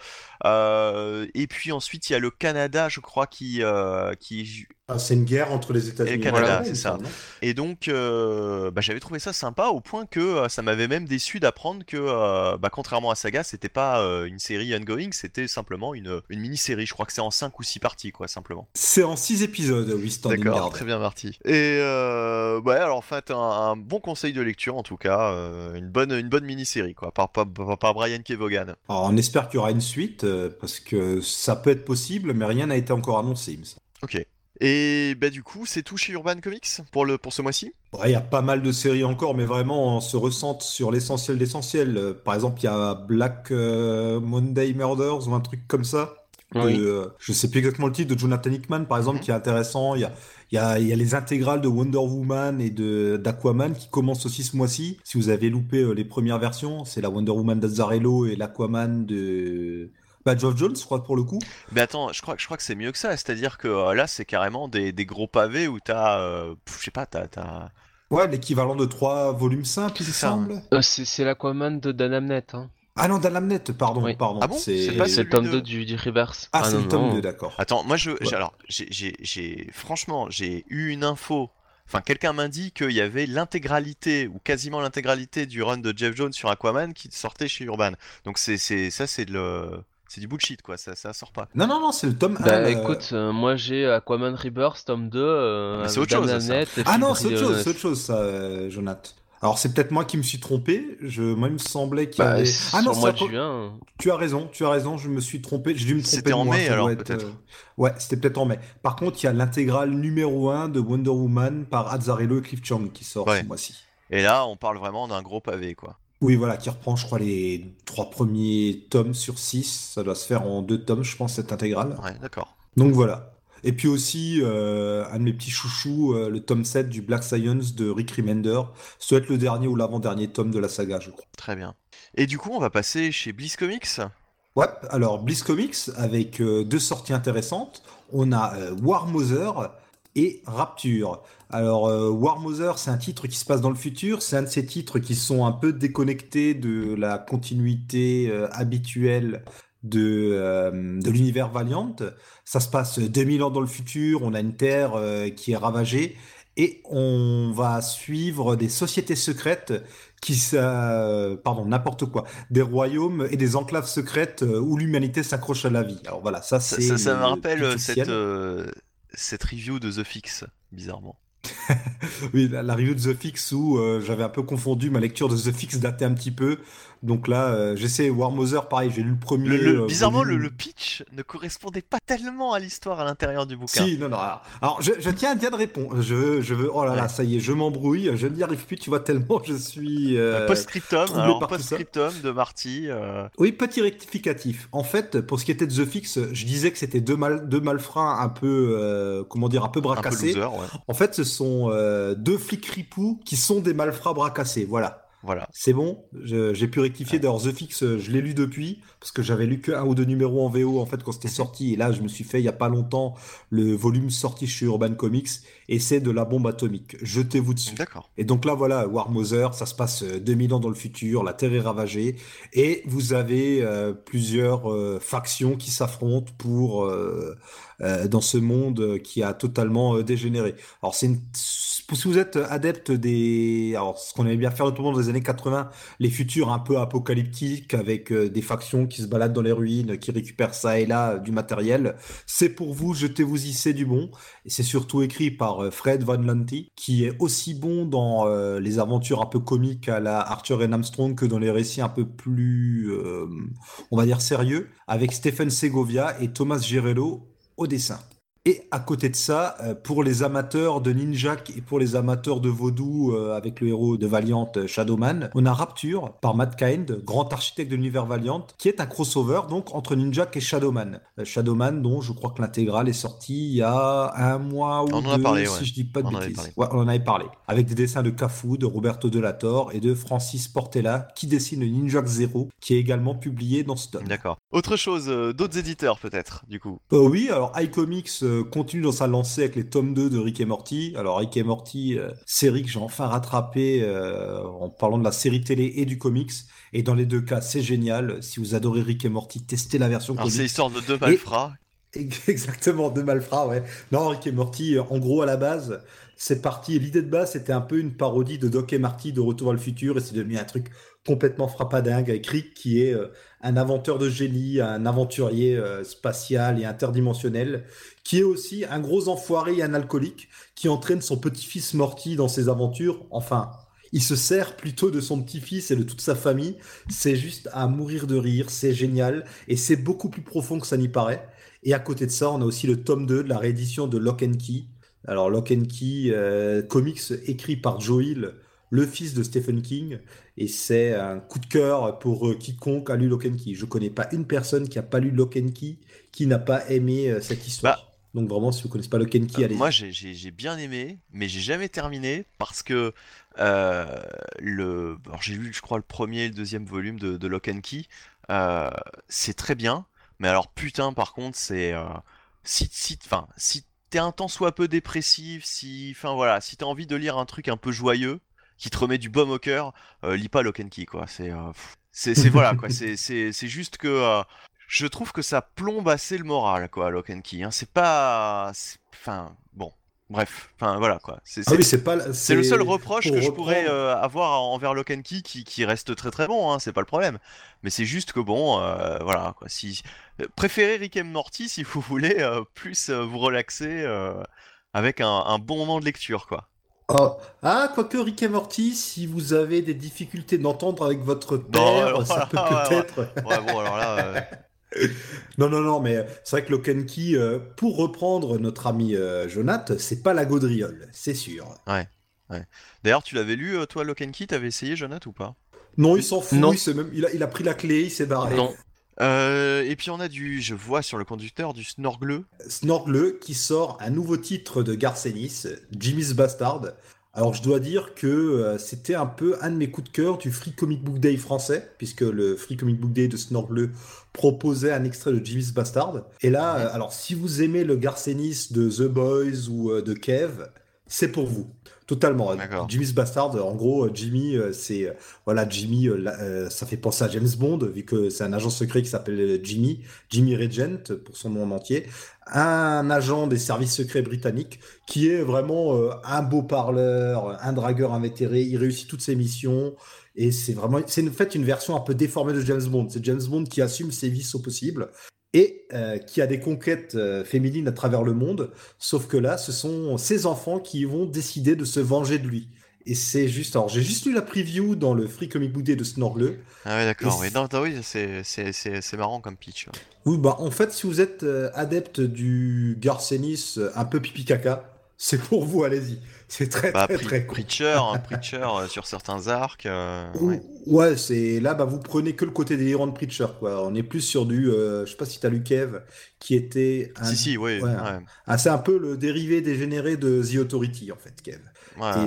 euh, Et puis ensuite, il y a le Canada, je crois, qui. euh, qui... Ah, c'est une guerre entre les États-Unis Et le Canada, c'est ça. semble, Et donc, euh, bah, j'avais trouvé ça sympa au point que euh, ça m'avait même déçu d'apprendre que, euh, bah, contrairement à Saga, c'était pas euh, une série ongoing, c'était simplement une, une mini-série. Je crois que c'est en 5 ou 6 parties, quoi, simplement. C'est en six épisodes, We Stand on D'accord, très bien, Marty. Et euh, ouais, alors en fait, un, un bon conseil de lecture en tout cas, euh, une bonne, une bonne mini-série, quoi, par, par, par- Brian K. Vaughan. Alors, on espère qu'il y aura une suite, euh, parce que ça peut être possible, mais rien n'a été encore annoncé, il me semble. Ok. Et bah du coup, c'est tout chez Urban Comics pour, le, pour ce mois-ci? Il y a pas mal de séries encore, mais vraiment, on se ressente sur l'essentiel d'essentiel. Euh, Par exemple, il y a Black Monday Murders ou un truc comme ça. De- Oui. euh, je sais plus exactement le titre de Jonathan Hickman, par exemple, Mhm. qui est intéressant. Il y a, il y a, il y a les intégrales de Wonder Woman et de d'Aquaman qui commencent aussi ce mois-ci. Si vous avez loupé euh, les premières versions, c'est la Wonder Woman d'Azzarello et l'Aquaman de Badge of Jones, je crois, pour le coup. Mais attends, je crois, je crois que c'est mieux que ça. C'est-à-dire que euh, là, c'est carrément des, des gros pavés où t'as. euh, je sais pas, t'as. Ouais, l'équivalent de trois volumes simples, il ça, semble. Euh, c'est l'Aquaman de Dan Abnett. Hein. Ah non, Dan Lamnett, pardon, Oui. pardon. Ah bon? C'est pas le tome de- 2 du, du Reverse. Ah, c'est non, le tome non. 2, d'accord. Attends, moi, je. Ouais. Alors, j'ai- Franchement, j'ai eu une info. Enfin, quelqu'un m'a dit qu'il y avait l'intégralité, ou quasiment l'intégralité du run de Jeff Jones sur Aquaman qui sortait chez Urban. Donc, c'est c'est- ça, c'est de le. C'est du bullshit, quoi. Ça, ça sort pas. Non, non, non, c'est le tome 1. Bah là. écoute, euh, moi j'ai Aquaman Rebirth tome 2. Euh, Mais c'est autre chose, Ah non, c'est autre chose, c'est autre chose, ça, euh, Jonathan. Alors, c'est peut-être moi qui me suis trompé. Je, moi, il me semblait qu'il y Bah, avait. Ah non, mois de juin. tu as raison, tu as raison, je me suis trompé. J'ai dû me tromper. C'était en mai, alors, peut-être. euh, Ouais, c'était peut-être en mai. Par contre, il y a l'intégrale numéro 1 de Wonder Woman par Azzarello et Cliff Chang qui sort Ouais. ce mois-ci. Et là, on parle vraiment d'un gros pavé, quoi. Oui, voilà, qui reprend, je crois, les trois premiers tomes sur 6. Ça doit se faire en deux tomes, je pense, cette intégrale. Ouais, d'accord. Donc voilà. Et puis aussi, euh, un de mes petits chouchous, euh, le tome 7 du Black Science de Rick Remender. Ça doit être le dernier ou l'avant-dernier tome de la saga, je crois. Très bien. Et du coup, on va passer chez Bliss Comics. Ouais, alors Bliss Comics avec euh, deux sorties intéressantes. On a War Mother et Rapture. Alors War Mother, c'est un titre qui se passe dans le futur. C'est un de ces titres qui sont un peu déconnectés de la continuité habituelle de, euh, de l'univers Valiant. Ça se passe 2000 ans dans le futur. On a une Terre euh, qui est ravagée. Et on va suivre des sociétés secrètes qui, ça, pardon, n'importe quoi, des royaumes et des enclaves secrètes euh, où l'humanité s'accroche à la vie. Alors voilà, ça Ça, c'est ça, ça le me rappelle euh, cette, euh, cette review de The Fix, bizarrement. Oui, la, la review de The Fix où euh, j'avais un peu confondu ma lecture de The Fix datait un petit peu. Donc là, euh, j'essaie War Mother, pareil, j'ai lu le premier. Le- le- euh, bizarrement, le, pitch ne correspondait pas tellement à l'histoire à l'intérieur du bouquin. Si, non, non. Alors, alors, je, je tiens à bien de répondre. Je, je veux. Oh là là, ça y est, je m'embrouille. Je n'y arrive plus. Tu vois tellement je suis. euh, Euh, Post-scriptum, alors post-scriptum de Marty. euh, Oui, petit rectificatif. En fait, pour ce qui était de The Fix, je disais que c'était deux, mal, deux malfrats un peu, euh, comment dire, un peu un peu bracassés. ouais. En fait, ce sont euh, deux flics ripoux qui sont des malfrats bracassés. Voilà. Voilà. C'est bon, j'ai pu rectifier. D'ailleurs, The Fix, euh, je l'ai lu depuis, parce que j'avais lu que un ou deux numéros en VO en fait quand c'était sorti. Et là, je me suis fait il y a pas longtemps le volume sorti chez Urban Comics, et c'est de la bombe atomique. Jetez-vous dessus. D'accord. Et donc là, voilà, War Mother, ça se passe euh, 2000 ans dans le futur, la Terre est ravagée, et vous avez euh, plusieurs euh, factions qui s'affrontent pour euh, euh, dans ce monde euh, qui a totalement euh, dégénéré. Alors c'est une... si vous êtes adepte des, alors ce qu'on aimait bien faire notamment dans les années 80, les futurs un peu apocalyptiques avec euh, des factions qui se baladent dans les ruines, qui récupèrent ça et là euh, du matériel, c'est pour vous, jetez-vous-y, c'est du bon. Et c'est surtout écrit par euh, Fred Van Lanty, qui est aussi bon dans euh, les aventures un peu comiques à la Arthur et Armstrong que dans les récits un peu plus, on va dire, sérieux, avec Stephen Segovia et Thomas Girello au dessin. Et à côté de ça, euh, pour les amateurs de Ninjak et pour les amateurs de Vaudou euh, avec le héros de Valiant euh, Shadowman, on a Rapture par Matt Kind, grand architecte de l'univers Valiant, qui est un crossover donc entre Ninjak et Shadowman. Shadowman dont je crois que l'intégrale est sortie il y a un mois ou On en a deux, parlé, si ouais. je dis pas de On bêtises. Ouais, on en avait parlé. Avec des dessins de Cafu, de Roberto De La Torre et de Francis Portela qui dessine Ninjak Zero, qui est également publié dans ce tome. D'accord. Autre chose, d'autres éditeurs peut-être, du coup? Euh, oui, alors iComics euh, continue dans sa lancée avec les tomes 2 de Rick et Morty. Alors Rick et Morty, euh, série que j'ai enfin rattrapée euh, en parlant de la série télé et du comics. Et dans les deux cas, c'est génial. Si vous adorez Rick et Morty, testez la version Alors c'est comics. l'histoire de deux malfrats. Exactement, de malfrats, ouais. Non, Rick et Morty, euh, en gros, à la base, c'est parti. L'idée de base, c'était un peu une parodie de Doc et Marty de Retour vers le futur, et c'est devenu un truc complètement frappadingue avec Rick, qui est euh, un inventeur de génie, un aventurier euh, spatial et interdimensionnel, qui est aussi un gros enfoiré et un alcoolique, qui entraîne son petit-fils Morty dans ses aventures. Enfin, il se sert plutôt de son petit-fils et de toute sa famille. C'est juste à mourir de rire, c'est génial, et c'est beaucoup plus profond que ça n'y paraît. Et à côté de ça, on a aussi le tome 2 de la réédition de Lock and Key. Alors Lock and Key, euh, comics écrit par Joe Hill, le fils de Stephen King, et c'est un coup de cœur pour euh, quiconque a lu Lock and Key. Je connais pas une personne qui a pas lu Lock and Key qui n'a pas aimé euh, cette histoire. Bah, Donc vraiment, si vous connaissez pas Lock and Key, Euh, allez. moi j'ai- bien aimé, mais j'ai jamais terminé parce que euh, le. J'ai lu, je crois, le premier et le deuxième volume de, de Lock and Key. C'est très bien, mais alors putain, par contre, c'est. si, si, enfin, si t'es un tant soit peu dépressif, si. Enfin voilà, si t'as envie de lire un truc un peu joyeux, qui te remet du baume au cœur, euh, lis pas Lock and Key, quoi. C'est. euh, c'est voilà, quoi. C'est c'est- juste que. euh, je trouve que ça plombe assez le moral, quoi, Lock and Key. hein. C'est pas. Enfin, bon. Bref, enfin voilà quoi. C'est Ah c'est- oui, c'est pas. c'est le seul reproche que je pourrais euh, avoir envers Lock and Key qui, qui reste très très bon, hein, c'est pas le problème. Mais c'est juste que bon, euh, voilà quoi. Si préférez Rick and Morty si vous voulez euh, plus vous relaxer avec un, un bon moment de lecture quoi. Oh. Ah, quoique Rick et Morty, si vous avez des difficultés d'entendre avec votre père, alors, ça peut voilà, ouais, peut-être. Ouais bon alors là, euh, Non, non, non, mais c'est vrai que and Key, euh, pour reprendre notre ami euh, Jonath, c'est pas la gaudriole, c'est sûr. d'ailleurs tu l'avais lu euh, toi Key, t'avais essayé Jonathan ou pas? Non, il s'en fout, Non. il, s'est même, il, a, il a pris la clé, il s'est barré. Non. Euh, Et puis on a du, je vois sur le conducteur du Snorgleux. Snorgle qui sort un nouveau titre de Garcenis, Jimmy's Bastard. Alors je dois dire que euh, c'était un peu un de mes coups de cœur du Free Comic Book Day français, puisque le Free Comic Book Day de Snorgle proposait un extrait de Jimmy's Bastard. Et là, euh, alors si vous aimez le Garcenis de The Boys ou euh, de Kev, c'est pour vous. Totalement. D'accord. Jimmy's Bastard, en gros, euh, Jimmy, euh, c'est euh, voilà, Jimmy, ça fait penser à James Bond, vu que c'est un agent secret qui s'appelle Jimmy, Jimmy Regent pour son nom en entier, un agent des services secrets britanniques qui est vraiment un beau parleur, un dragueur invétéré. Il réussit toutes ses missions et c'est vraiment, c'est en fait une version un peu déformée de James Bond. C'est James Bond qui assume ses vices au possible et euh, qui a des conquêtes euh, féminines à travers le monde. Sauf que là, ce sont ses enfants qui vont décider de se venger de lui. Et c'est juste, alors j'ai juste lu la preview dans le Free Comic Book Day de Snorgle. Ah ouais d'accord. Oui, c'est- non, non, oui, c'est c'est c'est c'est marrant comme pitch. ouais. Oui, bah en fait, si vous êtes euh, adepte du Garcenis un peu pipi caca, c'est pour vous, allez-y. C'est très Bah, très très cool. Preacher, hein, Preacher euh, sur certains arcs. euh, Ou- ouais. Ouais, c'est là, bah vous prenez que le côté délirant de Preacher, quoi. On est plus sur du, euh, je sais pas si t'as lu Kev, qui était un, Si si, oui. ouais, Ouais, ah, c'est un peu le dérivé dégénéré de The Authority, en fait, Kev.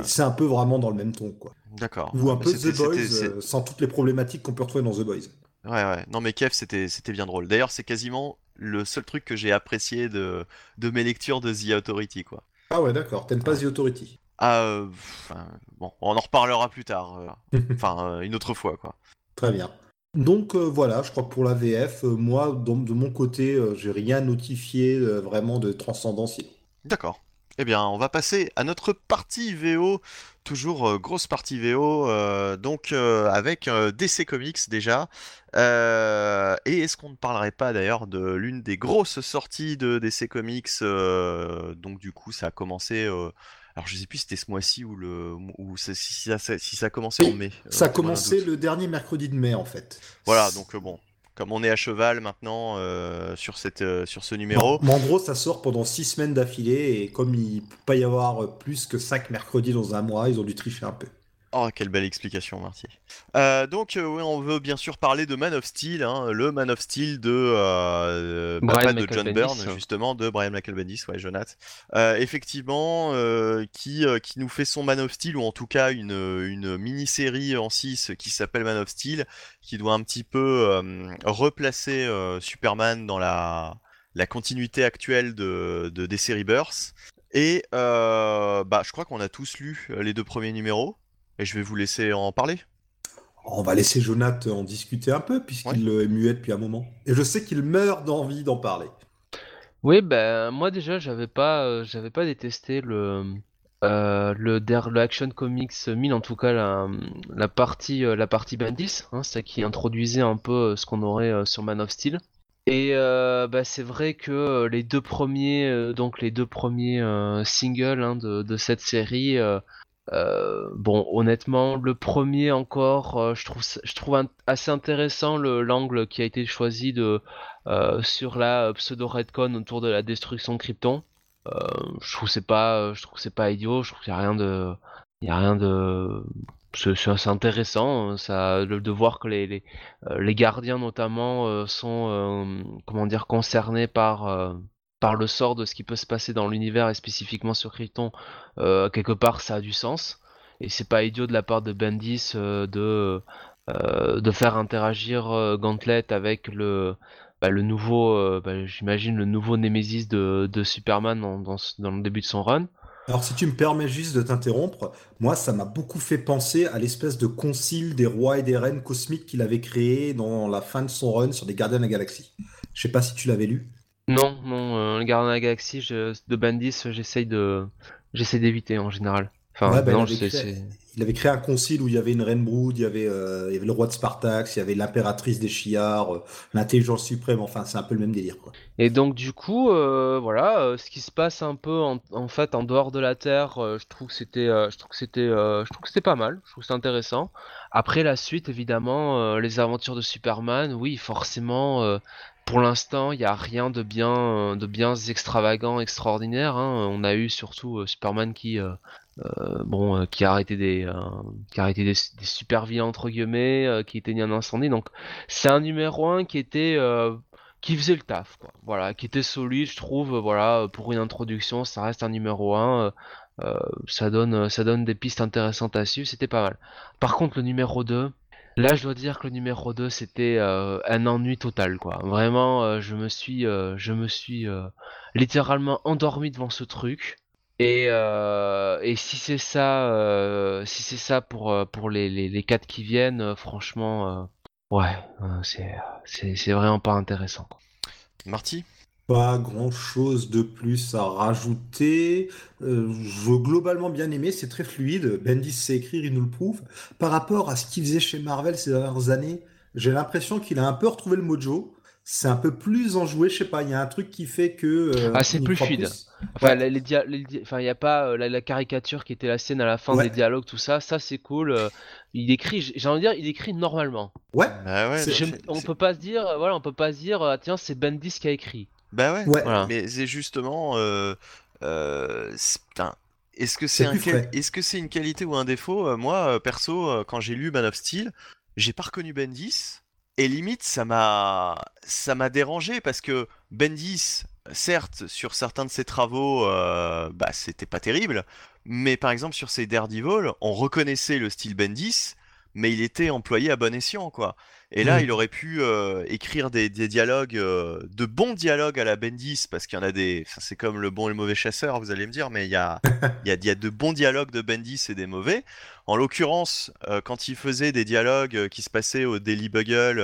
C'est un peu vraiment dans le même ton, quoi. D'accord. Ou un Mais peu The Boys, euh, sans toutes les problématiques qu'on peut retrouver dans The Boys. Ouais, ouais. Non, mais Kev, c'était c'était bien drôle. D'ailleurs, c'est quasiment le seul truc que j'ai apprécié de, de mes lectures de The Authority, quoi. Ah ouais, d'accord. T'aimes pas The Authority. Ah, euh, enfin, bon, on en reparlera plus tard. euh, Enfin, euh, une autre fois, quoi. Très bien. Donc euh, voilà, je crois que pour la VF, euh, moi, donc, de mon côté, euh, j'ai rien notifié euh, vraiment de transcendanciel. D'accord. Eh bien, on va passer à notre partie VO. Toujours euh, grosse partie VO, euh, donc euh, avec DC Comics déjà. Et est-ce qu'on ne parlerait pas d'ailleurs de l'une des grosses sorties de DC Comics Donc du coup, ça a commencé. alors je sais plus si c'était ce mois-ci ou le ou si ça, si ça a commencé en mai. Ça a commencé le dernier mercredi de mai, en fait. Voilà, donc bon, comme on est à cheval maintenant euh, euh, sur ce numéro. Mais en gros, ça sort pendant six semaines d'affilée, et comme il peut pas y avoir plus que cinq mercredis dans un mois, ils ont dû tricher un peu. Oh, quelle belle explication, Marty. Euh, donc, euh, oui, on veut bien sûr parler de Man of Steel, hein, le Man of Steel de, euh, Brian pas de John. Byrne, justement, de Brian Michael Bendis, ouais, Jonath. Euh, effectivement, euh, qui, euh, qui nous fait son Man of Steel, ou en tout cas une, une mini-série en 6 qui s'appelle Man of Steel, qui doit un petit peu euh, replacer euh, Superman dans la, la continuité actuelle de, de DC Rebirth. Et euh, bah, je crois qu'on a tous lu euh, les deux premiers numéros. Et je vais vous laisser en parler. On va laisser Jonath en discuter un peu, puisqu'il est muet depuis un moment. Et je sais qu'il meurt d'envie d'en parler. Oui, ben moi déjà j'avais pas euh, j'avais pas détesté le euh, le, der- le Action Comics 1000 en tout cas la, la partie euh, la partie Bendis, hein, c'est qui introduisait un peu ce qu'on aurait euh, sur Man of Steel. Et euh, bah, c'est vrai que les deux premiers euh, donc les deux premiers euh, singles hein, de, de cette série euh, bon, honnêtement, le premier encore, je trouve, je trouve assez intéressant l'angle qui a été choisi de, sur la pseudo redcon autour de la destruction de Krypton. je trouve c'est pas, je trouve c'est pas idiot. Je trouve qu'il y a rien de, il y a rien de, c'est intéressant, ça, de, voir que les, les, les gardiens notamment sont, comment dire, concernés par par le sort de ce qui peut se passer dans l'univers et spécifiquement sur Krypton, euh, quelque part ça a du sens. Et c'est pas idiot de la part de Bendis euh, de, euh, de faire interagir Gauntlet avec le, bah, le nouveau, bah, j'imagine, le nouveau Nemesis de, de Superman dans, dans, le début de son run. Alors si tu me permets juste de t'interrompre, moi ça m'a beaucoup fait penser à l'espèce de concile des rois et des reines cosmiques qu'il avait créé dans la fin de son run sur des Gardiens de la Galaxie. Je sais pas si tu l'avais lu. Non, non, euh, le Gardien de la Galaxie de Bendis, j'essaye de, j'essaie d'éviter en général. Enfin, bah, il, avait créé, un concile où il y avait une reine brood, il y avait, euh, il y avait le roi de Spartax, il y avait l'impératrice des Chiards, euh, l'intelligence suprême. Enfin, c'est un peu le même délire, quoi. Et donc du coup, voilà, ce qui se passe un peu en, fait en dehors de la Terre, je trouve que c'était, je trouve que c'était, je trouve que c'était pas mal, je trouve que c'est intéressant. Après la suite, évidemment, les aventures de Superman, oui, forcément, pour l'instant, il n'y a rien de bien, euh, de bien extravagant, extraordinaire. Hein. On a eu surtout euh, Superman qui, euh, bon, qui a arrêté des, qui a arrêté des, super vilains entre guillemets, qui un incendie. Donc, c'est un numéro 1 qui était, qui faisait le taf. Voilà, qui était solide, je trouve. Voilà, pour une introduction, ça reste un numéro 1. ça donne, ça donne des pistes intéressantes à suivre. C'était pas mal. Par contre, le numéro 2 Là, je dois dire que le numéro 2, c'était euh, un ennui total, quoi. Vraiment, euh, je me suis, euh, je me suis littéralement endormi devant ce truc. Et, et si c'est ça, si c'est ça pour, pour les, les, les 4 qui viennent, franchement, ouais, c'est, c'est, vraiment pas intéressant. Marty? Pas grand chose de plus à rajouter. Euh, je veux globalement bien aimé, c'est très fluide. Bendis sait écrire, il nous le prouve. Par rapport à ce qu'il faisait chez Marvel ces dernières années, j'ai l'impression qu'il a un peu retrouvé le mojo. C'est un peu plus enjoué, je sais pas, il y a un truc qui fait que. Euh, ah, c'est plus fluide. Enfin, il n'y a pas euh, la, caricature qui était la scène à la fin des dialogues, tout ça, ça c'est cool. il écrit, j'ai envie de dire, il écrit normalement. Ouais. Bah on peut pas se dire, voilà, on peut pas se dire, ah, tiens, c'est Bendis qui a écrit. Bah ouais, mais c'est justement. Euh, euh, est-ce que c'est un est-ce que c'est une qualité ou un défaut? Euh, Moi, perso, quand j'ai lu Man of Steel, j'ai pas reconnu Bendis. Et limite, ça m'a ça m'a dérangé parce que Bendis, certes, sur certains de ses travaux, bah c'était pas terrible. Mais par exemple, sur ses Daredevil, on reconnaissait le style Bendis, mais il était employé à bon escient, quoi. Et là, mmh. il aurait pu euh, écrire des, dialogues, euh, de bons dialogues à la Bendis, parce qu'il y en a des. c'est comme le bon et le mauvais chasseur, vous allez me dire, mais il y a, y, a, y a de bons dialogues de Bendis et des mauvais. En l'occurrence, euh, quand il faisait des dialogues qui se passaient au Daily Bugle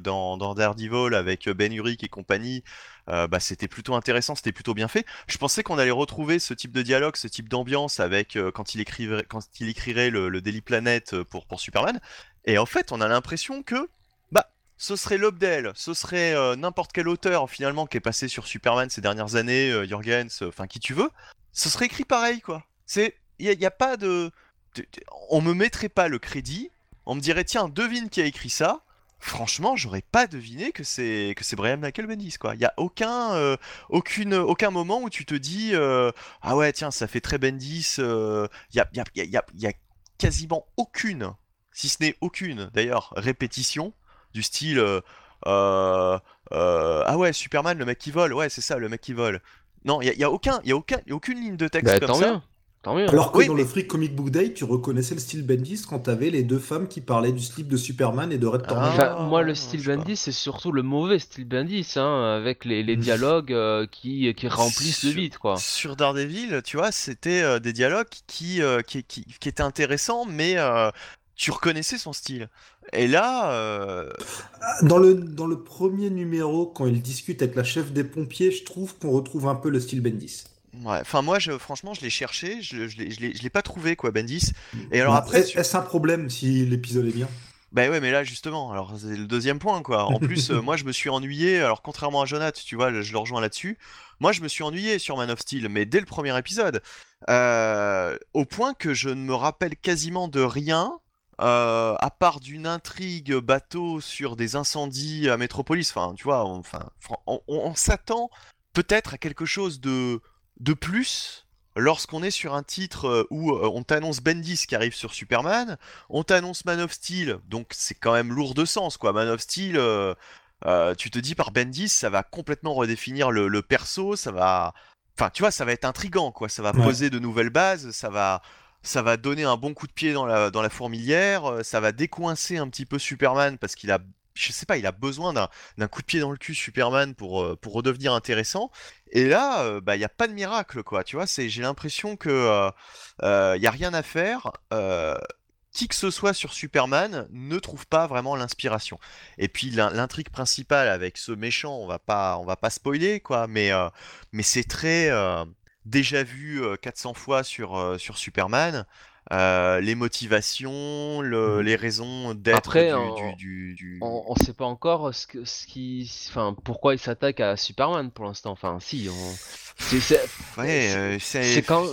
dans, dans Daredevil avec Ben Urich et compagnie, bah, c'était plutôt intéressant, c'était plutôt bien fait. Je pensais qu'on allait retrouver ce type de dialogue, ce type d'ambiance avec quand il écrivait, quand il écrirait le, le Daily Planet pour, pour Superman. Et en fait, on a l'impression que ce serait Lobdell, ce serait euh, n'importe quel auteur finalement qui est passé sur Superman ces dernières années, euh, Jurgens, euh, enfin qui tu veux, ce serait écrit pareil quoi. C'est, il n'y a, pas de, on me mettrait pas le crédit, on me dirait tiens devine qui a écrit ça. Franchement, j'aurais pas deviné que c'est que c'est Brian Michael Bendis quoi. Il y a aucun aucune aucun moment où tu te dis ah ouais tiens ça fait très Bendis. Il a, y, y, y a quasiment aucune, si ce n'est aucune d'ailleurs répétition du style euh, euh, euh, ah ouais Superman le mec qui vole ouais c'est ça le mec qui vole non il y, a, aucun il y a aucun y a aucune ligne de texte bah, comme ça Tant mieux. Alors que dans le Free Comic Book Day, tu reconnaissais le style Bendis quand t'avais les deux femmes qui parlaient du slip de Superman et de Red Tornado. Ah, moi, le style Bendis, c'est surtout le mauvais style Bendis, hein, avec les, les dialogues qui, qui remplissent le vide, quoi. Sur Daredevil, tu vois, c'était des dialogues qui, qui, qui, qui, étaient intéressants, mais tu reconnaissais son style. Et là. Euh, dans, le, dans le premier numéro, quand il discute avec la chef des pompiers, je trouve qu'on retrouve un peu le style Bendis. Ouais, enfin moi, je, franchement, je l'ai cherché, je, je l'ai pas trouvé, quoi, Bendis. Et alors après. Est-ce un problème si l'épisode est bien? Bah ouais, mais là justement, alors c'est le deuxième point quoi. En plus, euh, moi je me suis ennuyé, alors contrairement à Jonathan, tu vois, je le rejoins là-dessus. Moi je me suis ennuyé sur Man of Steel, mais dès le premier épisode. euh, au point que je ne me rappelle quasiment de rien. Euh, à part d'une intrigue bateau sur des incendies à Métropolis, enfin, tu vois, on- enfin, fran- on, on- on s'attend peut-être à quelque chose de, de plus lorsqu'on est sur un titre euh, où euh, on t'annonce Bendis qui arrive sur Superman, on t'annonce Man of Steel, donc c'est quand même lourd de sens, quoi. Man of Steel, euh, euh, tu te dis par Bendis, ça va complètement redéfinir le, le perso, ça va, enfin, tu vois, ça va être intrigant, quoi. Ça va Ouais. poser de nouvelles bases, ça va, ça va donner un bon coup de pied dans la, fourmilière, euh, ça va décoincer un petit peu Superman parce qu'il a, je sais pas, il a besoin d'un coup de pied dans le cul Superman pour, euh, redevenir intéressant. Et là, euh, bah, il n'y a pas de miracle, quoi. Tu vois, j'ai l'impression que y a rien à faire. qui que ce soit sur Superman ne trouve pas vraiment l'inspiration. Et puis l'in- l'intrigue principale avec ce méchant, on va pas, va pas spoiler, quoi. Mais, mais c'est très déjà vu euh, 400 fois sur, sur Superman. Euh, les motivations, le- Mhm. les raisons d'être du, On, on sait pas encore ce, que, ce qui, enfin, pourquoi il s'attaque à Superman pour l'instant. Enfin, si, on... c'est, Ouais, quand,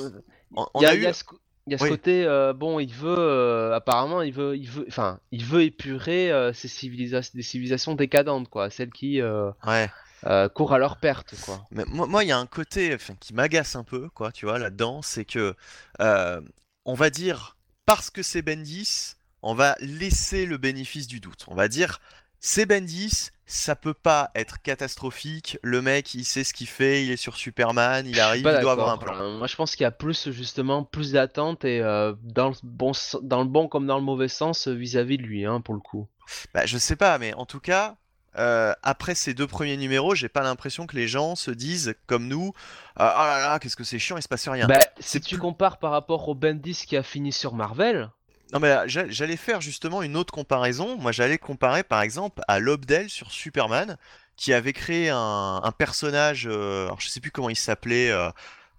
on, on il y a, a il y eu a ce, co- il y a ce Oui. côté, euh, bon, il veut, euh, apparemment, il veut, il veut, enfin, il veut épurer euh, ces civilisations, des civilisations décadentes, quoi, celles qui ouais. Euh, courent à leur perte, quoi. Mais moi, il y a un côté enfin, qui m'agace un peu, quoi, tu vois, là-dedans, c'est que, euh, on va dire, parce que c'est Bendis, on va laisser le bénéfice du doute. On va dire, c'est Bendis, ça peut pas être catastrophique. Le mec, il sait ce qu'il fait, il est sur Superman, il arrive, il doit avoir un plan. Euh, Moi, je pense qu'il y a plus justement plus d'attente et euh, dans le bon, s- dans le bon comme dans le mauvais sens euh, vis-à-vis de lui, hein, pour le coup. Bah, je sais pas, mais en tout cas, euh, après ces deux premiers numéros, j'ai pas l'impression que les gens se disent, comme nous, ah ah là là, qu'est-ce que c'est chiant, il se passe rien. Bah, si tu plus- compares par rapport au Bendis qui a fini sur Marvel, Non mais j'a- j'allais faire justement une autre comparaison. Moi j'allais comparer par exemple à Lobdell sur Superman, qui avait créé un, un personnage, euh, alors je sais plus comment il s'appelait, euh,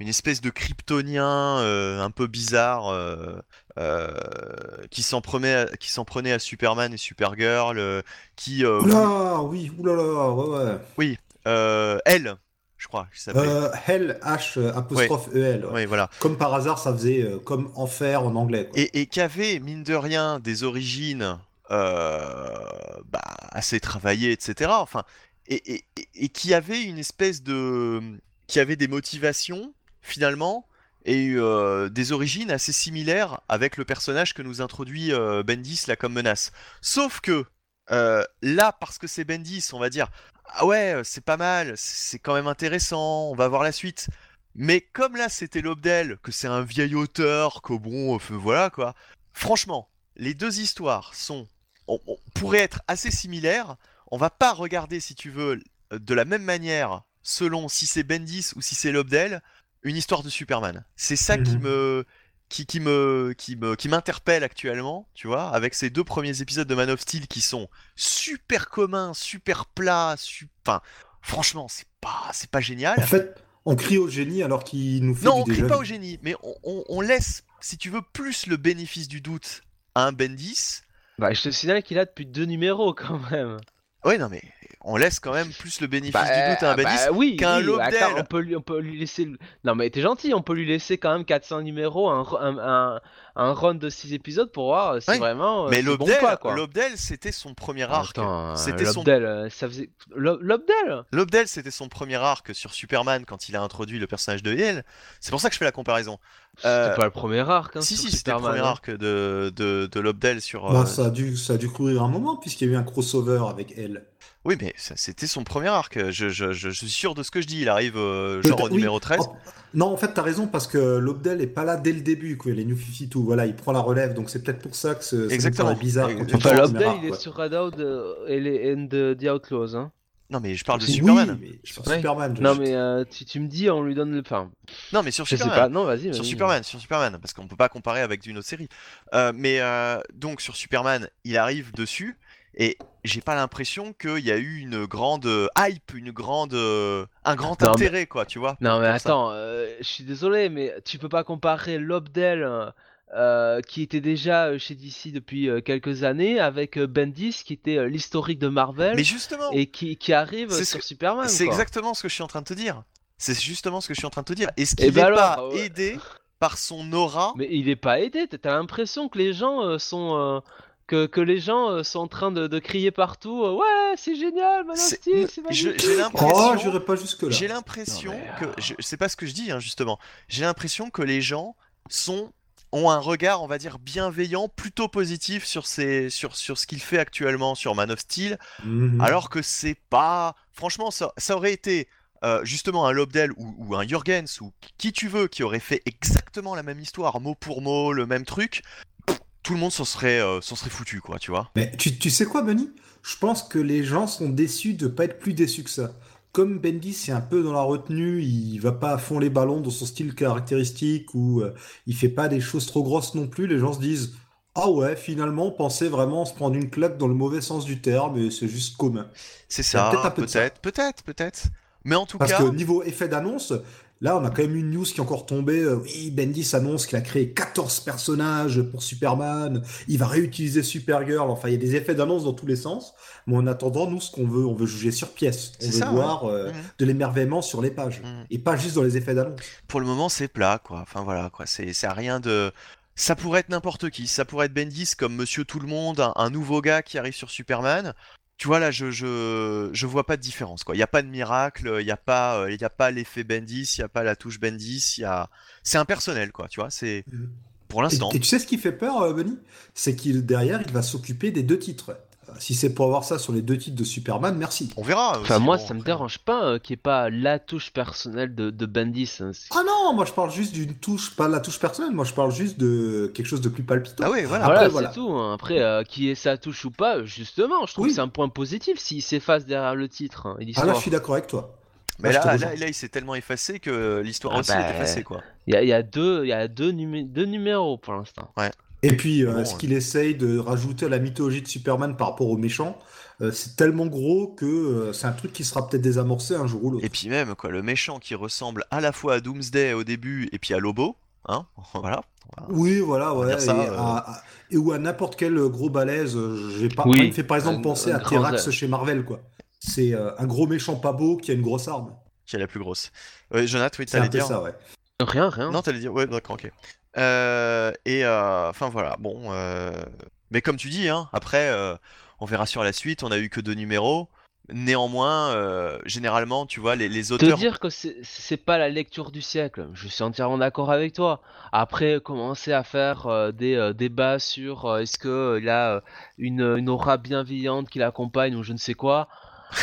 une espèce de kryptonien euh, un peu bizarre, euh, euh, qui s'en prenait, à- qui s'en prenait à Superman et Supergirl, euh, qui, euh, Oula, oui, oulala, ouais, ouais. euh, elle, je crois. Euh, Hell, H, euh, apostrophe EL. ouais. Ouais, voilà. Comme par hasard, ça faisait euh, comme enfer en anglais. quoi. et, et qui avait, mine de rien, des origines euh, bah, assez travaillées, etc. Enfin, et, et- et- et qui avait une espèce de... qui avait des motivations, finalement, et euh, des origines assez similaires avec le personnage que nous introduit euh, Bendis là comme menace. Sauf que euh, là, parce que c'est Bendis, on va dire, ah ouais, c'est pas mal, c'est quand même intéressant, on va voir la suite. Mais comme là c'était Lobdell, que c'est un vieil auteur, que bon, euh, voilà quoi. Franchement, les deux histoires sont, on, pourrait être assez similaires. On va pas regarder, si tu veux, de la même manière, selon si c'est Bendis ou si c'est Lobdell, une histoire de Superman. C'est ça qui Mhm. me, qui, qui me, qui me, qui m'interpelle actuellement, tu vois, avec ces deux premiers épisodes de Man of Steel qui sont super communs, super plats, su- enfin, franchement, c'est pas, c'est pas génial. En fait, on crie au génie alors qu'il nous fait Non, du on crie pas au génie, mais on, on- on laisse, si tu veux, plus le bénéfice du doute à un Bendis. bah, je te signale qu'il a depuis deux numéros quand même. Ouais, non, mais on laisse quand même plus le bénéfice Bah, du doute à un bah, oui, qu'un oui, Lobdell. attends, on peut lui, on peut lui laisser. le- Non mais t'es gentil, on peut lui laisser quand même 400 numéros, un, ru- un, un, un run de 6 épisodes pour voir si Oui, vraiment. euh, mais bon Lobdell, quoi. Lobdell, c'était son premier arc. Attends, C'était son Lobdell, euh, ça faisait. Lo- Lobdell Lobdell, c'était son premier arc sur Superman quand il a introduit le personnage de Hale. C'est pour ça que je fais la comparaison. C'était Euh, pas le premier arc. Hein, si, sur si, c'était le premier hein. arc de, de, de Lobdell sur. Bah, euh, ça, a dû, ça a dû courir un moment puisqu'il y a eu un crossover avec elle. Oui, mais ça- c'était son premier arc. Je, je- je- je suis sûr de ce que je dis. Il arrive euh, genre au oui. numéro 13. Oh, non, en fait, t'as raison parce que Lobdell est pas là dès le début, quoi. Les New 52, voilà, il prend la relève, donc c'est peut-être pour ça que ce- ça nous Exactement. bizarre quand tu Enfin, premier il est sur Red Out euh, et les and the, the Outlaws. Hein. Non, mais je parle de. Superman. Sur Ouais. Superman. je- Non mais euh, tu, tu me dis, on lui donne le. Enfin, Non, mais sur je sais Superman. pas, non, vas-y. Sur vas-y. Superman, sur Superman, parce qu'on peut pas comparer avec une autre série. Euh, mais euh, donc sur Superman, il arrive dessus et j'ai pas l'impression qu'il y a eu une grande euh, hype, une grande, euh, un grand Non, mais- intérêt, quoi, tu vois. Non mais attends, euh, je suis désolé, mais tu peux pas comparer Lobdell, euh, qui était déjà chez DC depuis quelques années, avec Bendis, qui était l'historique de Marvel, Mais justement, et qui, qui arrive sur que- Superman. c'est exactement ce que je suis en train de te dire. C'est justement ce que je suis en train de te dire. Et ce qui Eh n'est ben pas ouais. aidé par son aura. Mais il est pas aidé. T'as l'impression que les gens euh, sont euh, que, que les gens euh, sont en train de, de crier partout. euh, ouais, c'est génial, Man of C'est- Steel, c'est je- magnifique. J'ai Oh, l'impression. j'irai pas jusque là. J'ai l'impression mais, que euh, je c'est pas ce que je dis hein, justement. J'ai l'impression que les gens sont ont un regard, on va dire bienveillant, plutôt positif sur ces sur sur ce qu'il fait actuellement sur Man of Steel, Mhm. alors que c'est pas franchement ça, ça aurait été euh, justement un Lobdell ou, ou un Jurgens ou qui tu veux qui aurait fait exactement la même histoire mot pour mot le même truc tout le monde s'en serait euh, s'en serait foutu quoi tu vois. Mais tu, tu sais quoi, Benny? Je pense que les gens sont déçus de pas être plus déçus que ça. Comme Bendis est un peu dans la retenue, il va pas à fond les ballons dans son style caractéristique ou euh, il fait pas des choses trop grosses non plus, les gens se disent Ah ouais, finalement, on pensait vraiment se prendre une claque dans le mauvais sens du terme et c'est juste commun. c'est ça peut-être peut-être peut-être peut-être. Mais en tout Parce cas que niveau effet d'annonce, là, on a quand même une news qui est encore tombée. Euh, Oui, Bendis annonce qu'il a créé 14 personnages pour Superman. Il va réutiliser Supergirl. Enfin, il y a des effets d'annonce dans tous les sens. Mais en attendant, nous, ce qu'on veut, on veut juger sur pièce. On veut ça, voir euh, Mhm. de l'émerveillement sur les pages. Mhm. Et pas juste dans les effets d'annonce. pour le moment c'est plat quoi enfin voilà quoi c'est rien de ça pourrait être n'importe qui ça pourrait être Bendis comme Monsieur Tout le Monde un, un nouveau gars qui arrive sur Superman tu vois là je je je vois pas de différence quoi. Il y a pas de miracle il y a pas euh, il y a pas l'effet Bendis il y a pas la touche Bendis il y a c'est impersonnel quoi tu vois c'est pour Et, l'instant. et tu sais ce qui fait peur, euh, Benny? C'est qu'il, derrière, il va s'occuper des deux titres. Euh, Si c'est pour avoir ça sur les deux titres de Superman, merci. on verra Enfin, aussi, moi, bon, ça me dérange pas euh, qu'il n'y ait pas la touche personnelle de, de Bendis. hein. Ah non, moi je parle juste d'une touche, pas de la touche personnelle, moi je parle juste de quelque chose de plus palpitant. ah oui voilà Voilà, Après, voilà. c'est tout. hein. Après, euh, qui est sa touche ou pas, justement, je trouve Oui. que c'est un point positif s'il s'efface derrière le titre hein, et Ah là, je suis d'accord avec toi. mais Là, là, là là il s'est tellement effacé que l'histoire Ah aussi bah, est effacée quoi Il y y a deux, il y a deux, numé- deux numéros pour l'instant. Et puis, euh, Bon, ce ouais. qu'il essaye de rajouter à la mythologie de Superman par rapport aux méchants, euh, c'est tellement gros que euh, c'est un truc qui sera peut-être désamorcé un jour ou l'autre. Et puis même, quoi, le méchant qui ressemble à la fois à Doomsday au début et puis à Lobo, hein, voilà. Oui, voilà, ouais. ça, et, euh. à- à- et ou à n'importe quel gros balèze. euh, J'ai pas. Oui. me fait par exemple Un- penser un à grand zèle. chez Marvel, quoi. C'est euh, un gros méchant pas beau qui a une grosse arme. Qui est la plus grosse. Ouais, Jonathan, oui, t'allais dire. ça, ouais. Rien, rien. Non, t'allais dire, ouais, d'accord, ok. Euh, et euh, enfin voilà, bon. euh, Mais comme tu dis, hein, après, on verra sur la suite. On a eu que deux numéros. Néanmoins, euh, généralement, tu vois, les, les Te auteurs. dire que c'est pas la lecture du siècle, je suis entièrement d'accord avec toi. Après, commencer à faire euh, des euh, débats sur est-ce qu'il a une, une aura bienveillante qui l'accompagne ou je ne sais quoi.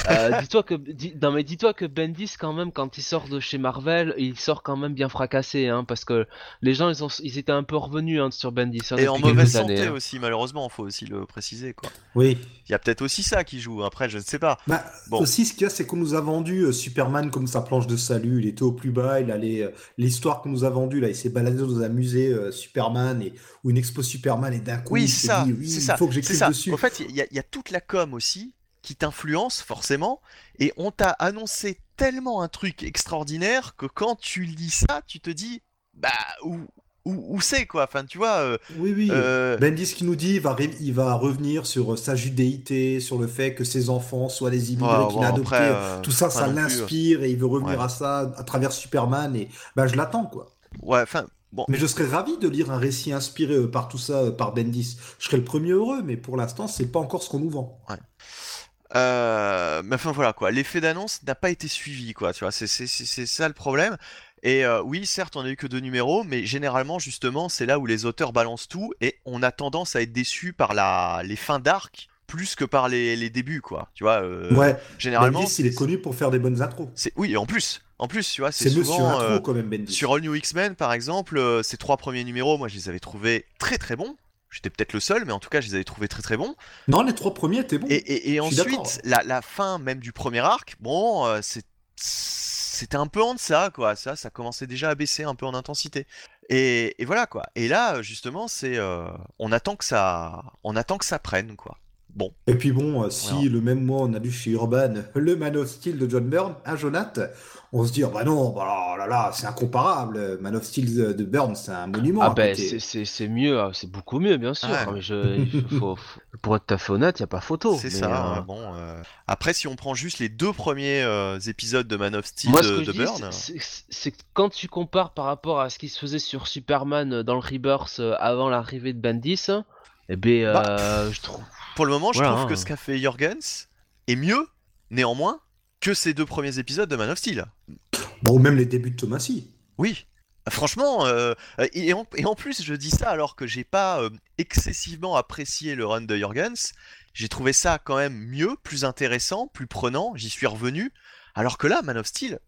Euh, dis-toi que dis- non mais dis-toi que Bendis quand même quand il sort de chez Marvel il sort quand même bien fracassé hein, parce que les gens ils ont ils étaient un peu revenus hein, sur Bendis hein, Et en mauvaise santé années, hein. aussi, malheureusement, faut aussi le préciser, quoi. Oui. Il y a peut-être aussi ça qui joue. Après, je ne sais pas. Bah, Bon. Aussi, ce qu'il y a, c'est qu'on nous a vendu euh, Superman comme sa planche de salut. Il était au plus bas. Il allait euh, l'histoire qu'on nous a vendue là. Il s'est baladé dans un musée euh, Superman et ou une expo Superman et d'un coup Oui, il ça, dit oui, c'est il ça, faut que c'est j'écrive ça. dessus. En fait, il y, y a toute la com aussi qui t'influence forcément, et on t'a annoncé tellement un truc extraordinaire que quand tu lis ça, tu te dis, bah, où, où, où c'est quoi? Enfin, tu vois, euh, Oui, oui. euh, Bendis qui nous dit il va, il va revenir sur euh, sa judéité, sur le fait que ses enfants soient des immigrés Ouais, qu'il a adoptés. euh, Tout ça, ça l'inspire et il veut revenir Ouais. à ça à travers Superman. Et bah, je l'attends, quoi. ouais, enfin, bon, Mais je serais ravi de lire un récit inspiré par tout ça, par Bendis. Je serais le premier heureux, mais pour l'instant, c'est pas encore ce qu'on nous vend. Euh, mais enfin voilà quoi, l'effet d'annonce n'a pas été suivi quoi, tu vois, c'est c'est- c'est- c'est ça le problème. Et euh, oui, certes, on a eu que deux numéros, mais généralement justement, c'est là où les auteurs balancent tout et on a tendance à être déçu par la les fins d'arc plus que par les, les débuts quoi, tu vois. euh, ouais, Généralement, Bendis, il est connu pour faire des bonnes intros. c'est oui, et en plus, en plus, tu vois, c'est souvent intro, quand même, Bendis. sur All New X-Men par exemple, ces trois premiers numéros, moi je les avais trouvés très très bons. J'étais peut-être le seul, mais en tout cas, je les avais trouvés très très bons. Non, les trois premiers étaient bons. Et, ensuite, la, la fin même du premier arc, bon, euh, c'est- c'était un peu en deçà, quoi. Ça, ça commençait déjà à baisser un peu en intensité. Et, et voilà, quoi. Et là, justement, c'est, euh, on attend que ça, on attend que ça prenne, quoi. Bon. Et puis bon, euh, si le même mois on a lu chez Urban le Man of Steel de John Byrne, à Jonath, on se dit, oh bah non, bah là là, c'est incomparable. Man of Steel de Byrne, c'est un monument. Ah ben c'est- mieux, hein, c'est beaucoup mieux bien sûr. Ouais. hein, mais je, faut- pour être tout à fait honnête, il y a pas photo. C'est ça. euh, Bon, euh, après, si on prend juste les deux premiers euh, épisodes de Man of Steel Moi, ce de, que je de dis, Byrne, c'est- quand tu compares par rapport à ce qui se faisait sur Superman dans le Rebirth avant l'arrivée de Bendis, eh ben, Bah. euh, je trouve. pour le moment, je Voilà, trouve hein. que ce qu'a fait Jorgens est mieux, néanmoins, que ces deux premiers épisodes de Man of Steel. Bon, ou même les débuts de Thomasy. Oui. Franchement, euh, et, en, et en plus, je dis ça alors que j'ai pas euh, excessivement apprécié le run de Jorgens. J'ai trouvé ça quand même mieux, plus intéressant, plus prenant. J'y suis revenu. Alors que là, Man of Steel,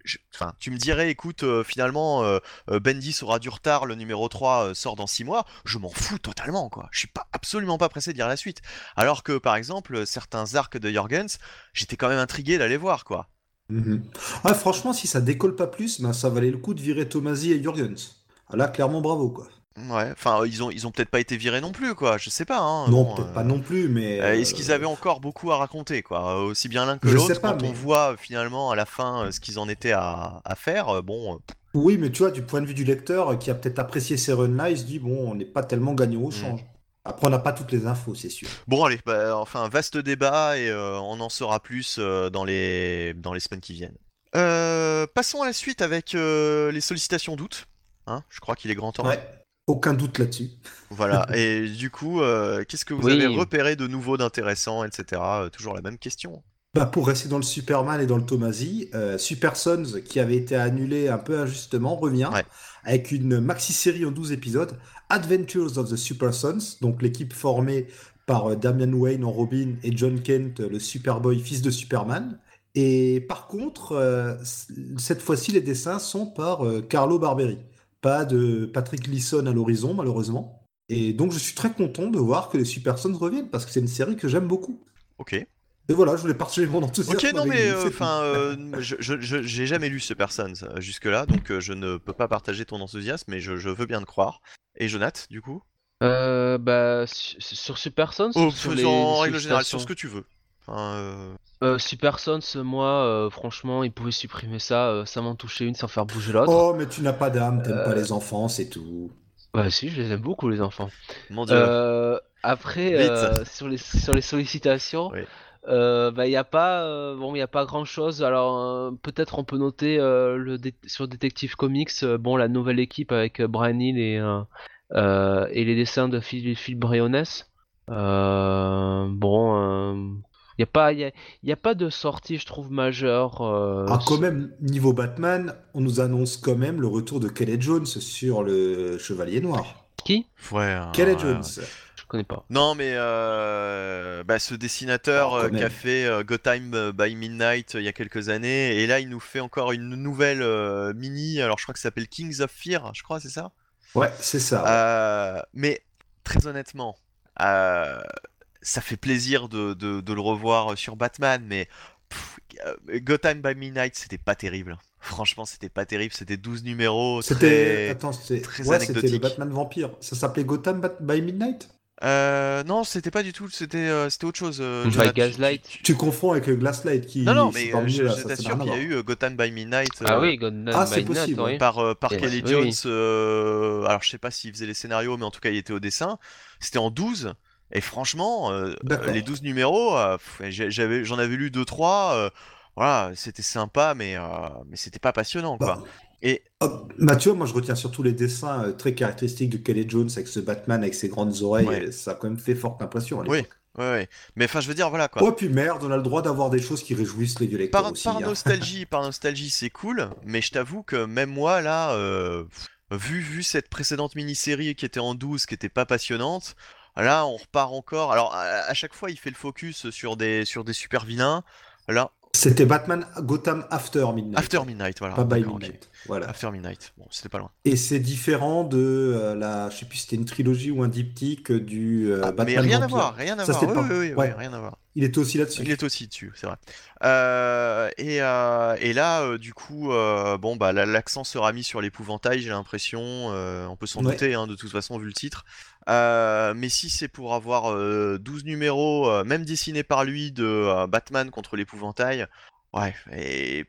tu me dirais, écoute, euh, finalement, euh, euh, Bendis aura du retard, le numéro 3 euh, sort dans 6 mois. Je m'en fous totalement, quoi. Je suis pas absolument pas pressé de lire la suite. Alors que, par exemple, certains arcs de Jorgens, j'étais quand même intrigué d'aller voir, quoi. Mhm. Ah, franchement, si ça décolle pas plus, ben, ça valait le coup de virer Tomasi et Jurgens. Ah, Là, clairement, bravo, quoi. Ouais, enfin, ils ont, ils ont peut-être pas été virés non plus, quoi. Je sais pas, hein. non, Bon, peut-être euh, pas non plus, mais. Euh, Est-ce euh, qu'ils avaient encore beaucoup à raconter, quoi euh, Aussi bien l'un que Je l'autre, sais pas, quand on mais- voit euh, finalement à la fin euh, ce qu'ils en étaient à, à faire, euh, bon... euh, Oui, mais tu vois, du point de vue du lecteur euh, qui a peut-être apprécié ces runs-là, il se dit, bon, on n'est pas tellement gagnant Mm. au change. Après, on n'a pas toutes les infos, c'est sûr. Bon, allez, bah, enfin, vaste débat, et euh, on en saura plus euh, dans, les... dans les semaines qui viennent. Euh, passons à la suite avec euh, les sollicitations d'août. Hein, je crois qu'il est grand temps. Ouais, aucun doute là-dessus. Voilà, et du coup, euh, qu'est-ce que vous Oui. avez repéré de nouveau, d'intéressant, etc. Euh, toujours la même question. Bah, pour rester dans le Superman et dans le Tomasi, euh, Super Sons, qui avait été annulé un peu injustement, revient Ouais. avec une maxi-série en 12 épisodes, Adventures of the Super Sons, donc l'équipe formée par Damian Wayne en Robin et John Kent, le Superboy, fils de Superman. Et par contre, euh, cette fois-ci, les dessins sont par euh, Carlo Barberi, pas de Patrick Leeson à l'horizon, malheureusement. Et donc, je suis très content de voir que les Super Sons reviennent, parce que c'est une série que j'aime beaucoup. Ok. Et voilà, je voulais partager mon enthousiasme. Ok, non mais euh, enfin, euh, je j'ai jamais lu ce personne jusque là, donc euh, je ne peux pas partager ton enthousiasme, mais je, je veux bien te croire. Et Jonath, du coup? Euh, bah, su- sur Super Sons Oh, ou sur les, en règle générale, sur ce que tu veux. Enfin, euh, Euh, Super Sons, moi, euh, franchement, ils pouvaient supprimer ça, euh, ça m'en touchait une sans faire bouger l'autre. Oh, mais tu n'as pas d'âme, t'aimes pas Euh, les enfants, c'est tout. Bah si, je les aime beaucoup les enfants. mon dieu. Euh, après, euh, sur les sur les sollicitations, Oui. euh, bah il y a pas euh, bon il y a pas grand chose. Alors euh, peut-être on peut noter euh, le dé- sur Detective Comics, euh, bon la nouvelle équipe avec euh, Brian Hill et euh, euh, et les dessins de Phil, Phil Briones. Euh, bon, il y a pas y a, y a pas de sortie je trouve majeure. euh, Ah, quand sur- même, niveau Batman, on nous annonce quand même le retour de Kelly Jones sur le Chevalier Noir. Qui? ouais. Kelly ouais. Jones. Je connais pas. Non mais euh, bah, ce dessinateur euh, qui a fait euh, Gotham euh, by Midnight euh, il y a quelques années, et là il nous fait encore une nouvelle euh, mini, alors je crois que ça s'appelle Kings of Fear, je crois, c'est ça? Ouais, c'est ça. ouais. Euh, mais très honnêtement, euh, ça fait plaisir de, de- de le revoir sur Batman, mais pff, euh, Gotham by Midnight, c'était pas terrible. Franchement, c'était pas terrible. C'était 12 numéros. C'était. Très... Attends, c'était. très Ouais, c'était le. Batman vampire. Ça s'appait Gotham Bat- by Midnight? Euh, non, c'était pas du tout. C'était euh, c'était autre chose. euh, By Jonathan. Gaslight. Tu- confonds avec le Glasslight qui. Non, non, mais euh, je, t'assure qu'il y a voir. eu euh, Gotham by Midnight. Ah euh, oui, Gotham Ah, c'est by Night, possible, oui. par, euh, par Et- Kelly oui, Jones. euh, alors, je sais pas s'il faisait les scénarios, mais en tout cas, il était au dessin. C'était en 12. Et franchement, euh, D'accord. les 12 numéros, euh, j'avais, j'en avais lu 2-3. euh, voilà, c'était sympa, mais, euh, mais c'était pas passionnant, quoi. Bah, Et bah, tu vois, moi je retiens surtout les dessins euh, très caractéristiques de Kelly Jones avec ce Batman avec ses grandes oreilles. Ouais. Ça a quand même fait forte impression à Oui, l'époque. ouais, ouais. Mais enfin, je veux dire, voilà, quoi. Oh, puis merde, on a le droit d'avoir des choses qui réjouissent les vieux lecteurs par, aussi. par hein. nostalgie, par nostalgie, c'est cool, mais je t'avoue que même moi là, euh, vu vu cette précédente mini-série qui était en 12, qui était pas passionnante, là on repart encore. Alors à, chaque fois, il fait le focus sur des sur des super vilains. Là, C'était Batman Gotham After Midnight. After Midnight, voilà. Pas by. Midnight. Voilà. After Midnight. Bon, c'était pas loin. Et c'est différent de euh, la, je sais plus si c'était une trilogie ou un diptyque du euh, Ah, Batman mais rien à voir, rien à Ça, voir. Oui, pas- oui, oui, oui, ouais. rien à voir. Il était aussi là-dessus. Il est aussi dessus, c'est vrai. Euh, et, euh, et là, du coup, bon, bah, l'accent sera mis sur l'épouvantail, j'ai l'impression. on peut s'en Ouais. douter, hein, de toute façon, vu le titre. Mais si c'est pour avoir 12 numéros, même dessinés par lui, de Batman contre l'épouvantail, ouais, et.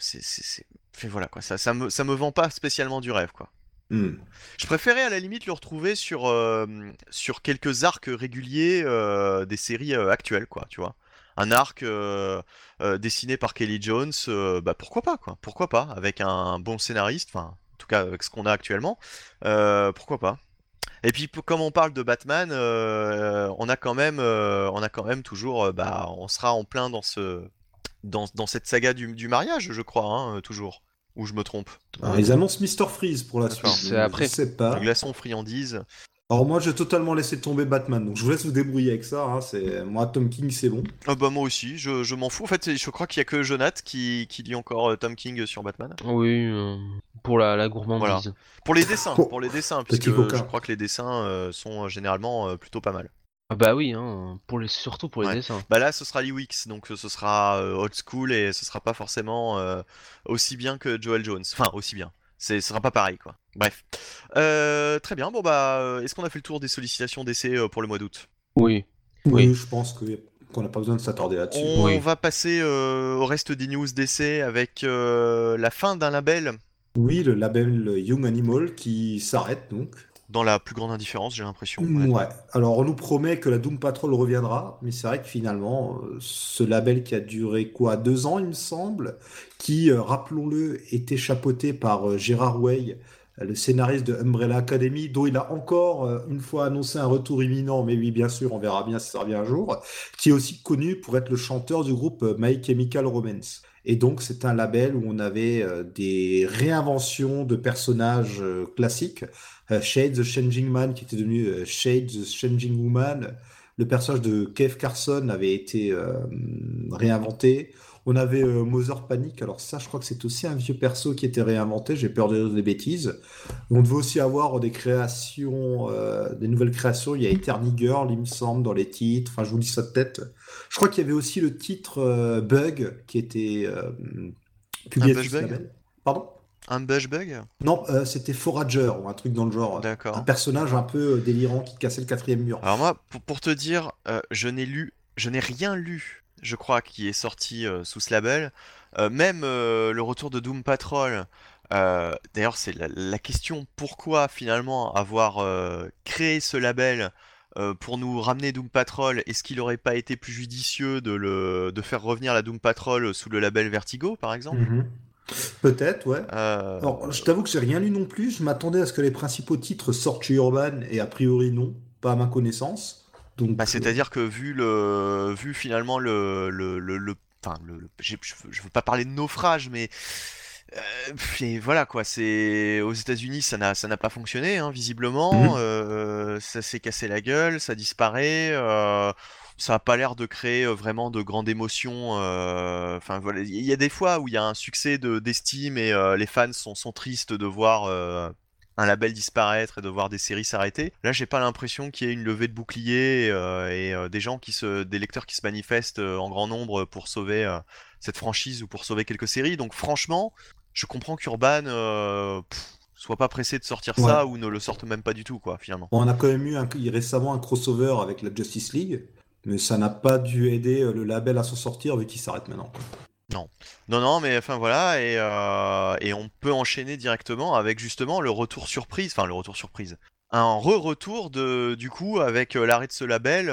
c'est. Voilà quoi, ça, ça, me, ça me vend pas spécialement du rêve quoi. Hmm. Je préférais à la limite le retrouver sur, sur quelques arcs réguliers des séries actuelles, quoi, tu vois. Un arc dessiné par Kelly Jones, bah pourquoi pas, quoi. Pourquoi pas, avec un bon scénariste, enfin, en tout cas avec ce qu'on a actuellement, pourquoi pas. Et puis comme on parle de Batman, on a quand même, on a quand même toujours, bah, on sera en plein dans ce, dans, dans cette saga du, du mariage, je crois, hein, toujours. Ou je me trompe Alors, Ils annoncent Mister Freeze pour la suite. C'est après. Je sais pas. Le glaçon friandise. Alors moi j'ai totalement laissé tomber Batman, donc je vous laisse vous débrouiller avec ça. Hein. C'est moi Tom King c'est bon. Ah bah moi aussi, je, je m'en fous. En fait, je crois qu'il y a que Jonath qui, qui lit encore euh, Tom King sur Batman. Oui, euh, pour la, la gourmandise. Pour les dessins, pour les dessins, puisque je crois que les dessins euh, sont généralement plutôt pas mal. Ah bah oui, hein, pour les, surtout pour les dessins. Bah là, ce sera Lee Wicks, donc ce sera old school et ce sera pas forcément aussi bien que Joel Jones. Enfin, aussi bien. Ce sera pas pareil, quoi. Bref. Euh, très bien, bon bah, euh, est-ce qu'on a fait le tour des sollicitations d'essai euh, pour le mois d'août? Oui. oui. je pense qu'on n'a pas besoin de s'attarder là-dessus. On va passer au reste des news d'essai avec la fin d'un label. Oui, le label Young Animal qui s'arrête donc dans la plus grande indifférence, j'ai l'impression. Ouais. Alors, on nous promet que la Doom Patrol reviendra, mais c'est vrai que finalement, euh, ce label qui a duré quoi Deux ans, il me semble, qui, euh, rappelons-le, était chapeauté par euh, Gérard Way, le scénariste de Umbrella Academy, dont il a encore une fois annoncé un retour imminent, mais oui, bien sûr, on verra bien si ça revient un jour, qui est aussi connu pour être le chanteur du groupe My Chemical Romance. Et donc, c'est un label où on avait des réinventions de personnages classiques. Euh, Shade the Changing Man qui était devenu euh, Shade the Changing Woman. Le personnage de Kev Carson avait été euh, réinventé. On avait Mother Panic. Alors ça, je crois que c'est aussi un vieux perso qui était réinventé. J'ai peur de dire des bêtises. On devait aussi avoir des créations, des nouvelles créations. Il y a Eternity Girl, il me semble, dans les titres. Enfin, je vous dis ça de tête. Je crois qu'il y avait aussi le titre Bug qui était publié label. Pardon? Un bug Non, euh, c'était Forager ou un truc dans le genre. D'accord. Un personnage un peu euh, délirant qui cassait le quatrième mur. Alors moi, pour, te dire, euh, je n'ai lu, je n'ai rien lu, je crois, qui est sorti sous ce label. même le retour de Doom Patrol. D'ailleurs, c'est la, question pourquoi finalement avoir créé ce label pour nous ramener Doom Patrol, est-ce qu'il n'aurait pas été plus judicieux de, le, de faire revenir la Doom Patrol sous le label Vertigo, par exemple? Mhm. Peut-être, ouais. Euh, Alors, je t'avoue que j'ai rien lu non plus. Je m'attendais à ce que les principaux titres sortent chez Urban et a priori non, pas à ma connaissance. Donc, bah, c'est-à-dire que vu le, vu finalement le, le, le, enfin, le, je, veux pas parler de naufrage, mais euh, voilà quoi, c'est aux États-Unis ça n'a ça n'a pas fonctionné hein, visiblement, mhm. euh, ça s'est cassé la gueule, ça disparaît. Euh, ça a pas l'air de créer vraiment de grandes émotions. Enfin voilà, il y a des fois où il y a un succès de d'estime et les fans sont, sont tristes de voir un label disparaître et de voir des séries s'arrêter. Là, j'ai pas l'impression qu'il y ait une levée de bouclier et des gens qui se, des lecteurs qui se manifestent en grand nombre pour sauver cette franchise ou pour sauver quelques séries. Donc franchement, je comprends qu'Urban soit pas pressé de sortir ça ou ne le sorte même pas du tout, quoi, finalement. on a quand même eu récemment un crossover avec la Justice League. Mais ça n'a pas dû aider euh, le label à s'en sortir vu qu'il s'arrête maintenant. Non. Non, non, mais enfin voilà, et, euh, et, on peut enchaîner directement avec justement le retour surprise, enfin le retour surprise. Un re-retour de, du coup avec euh, l'arrêt de ce label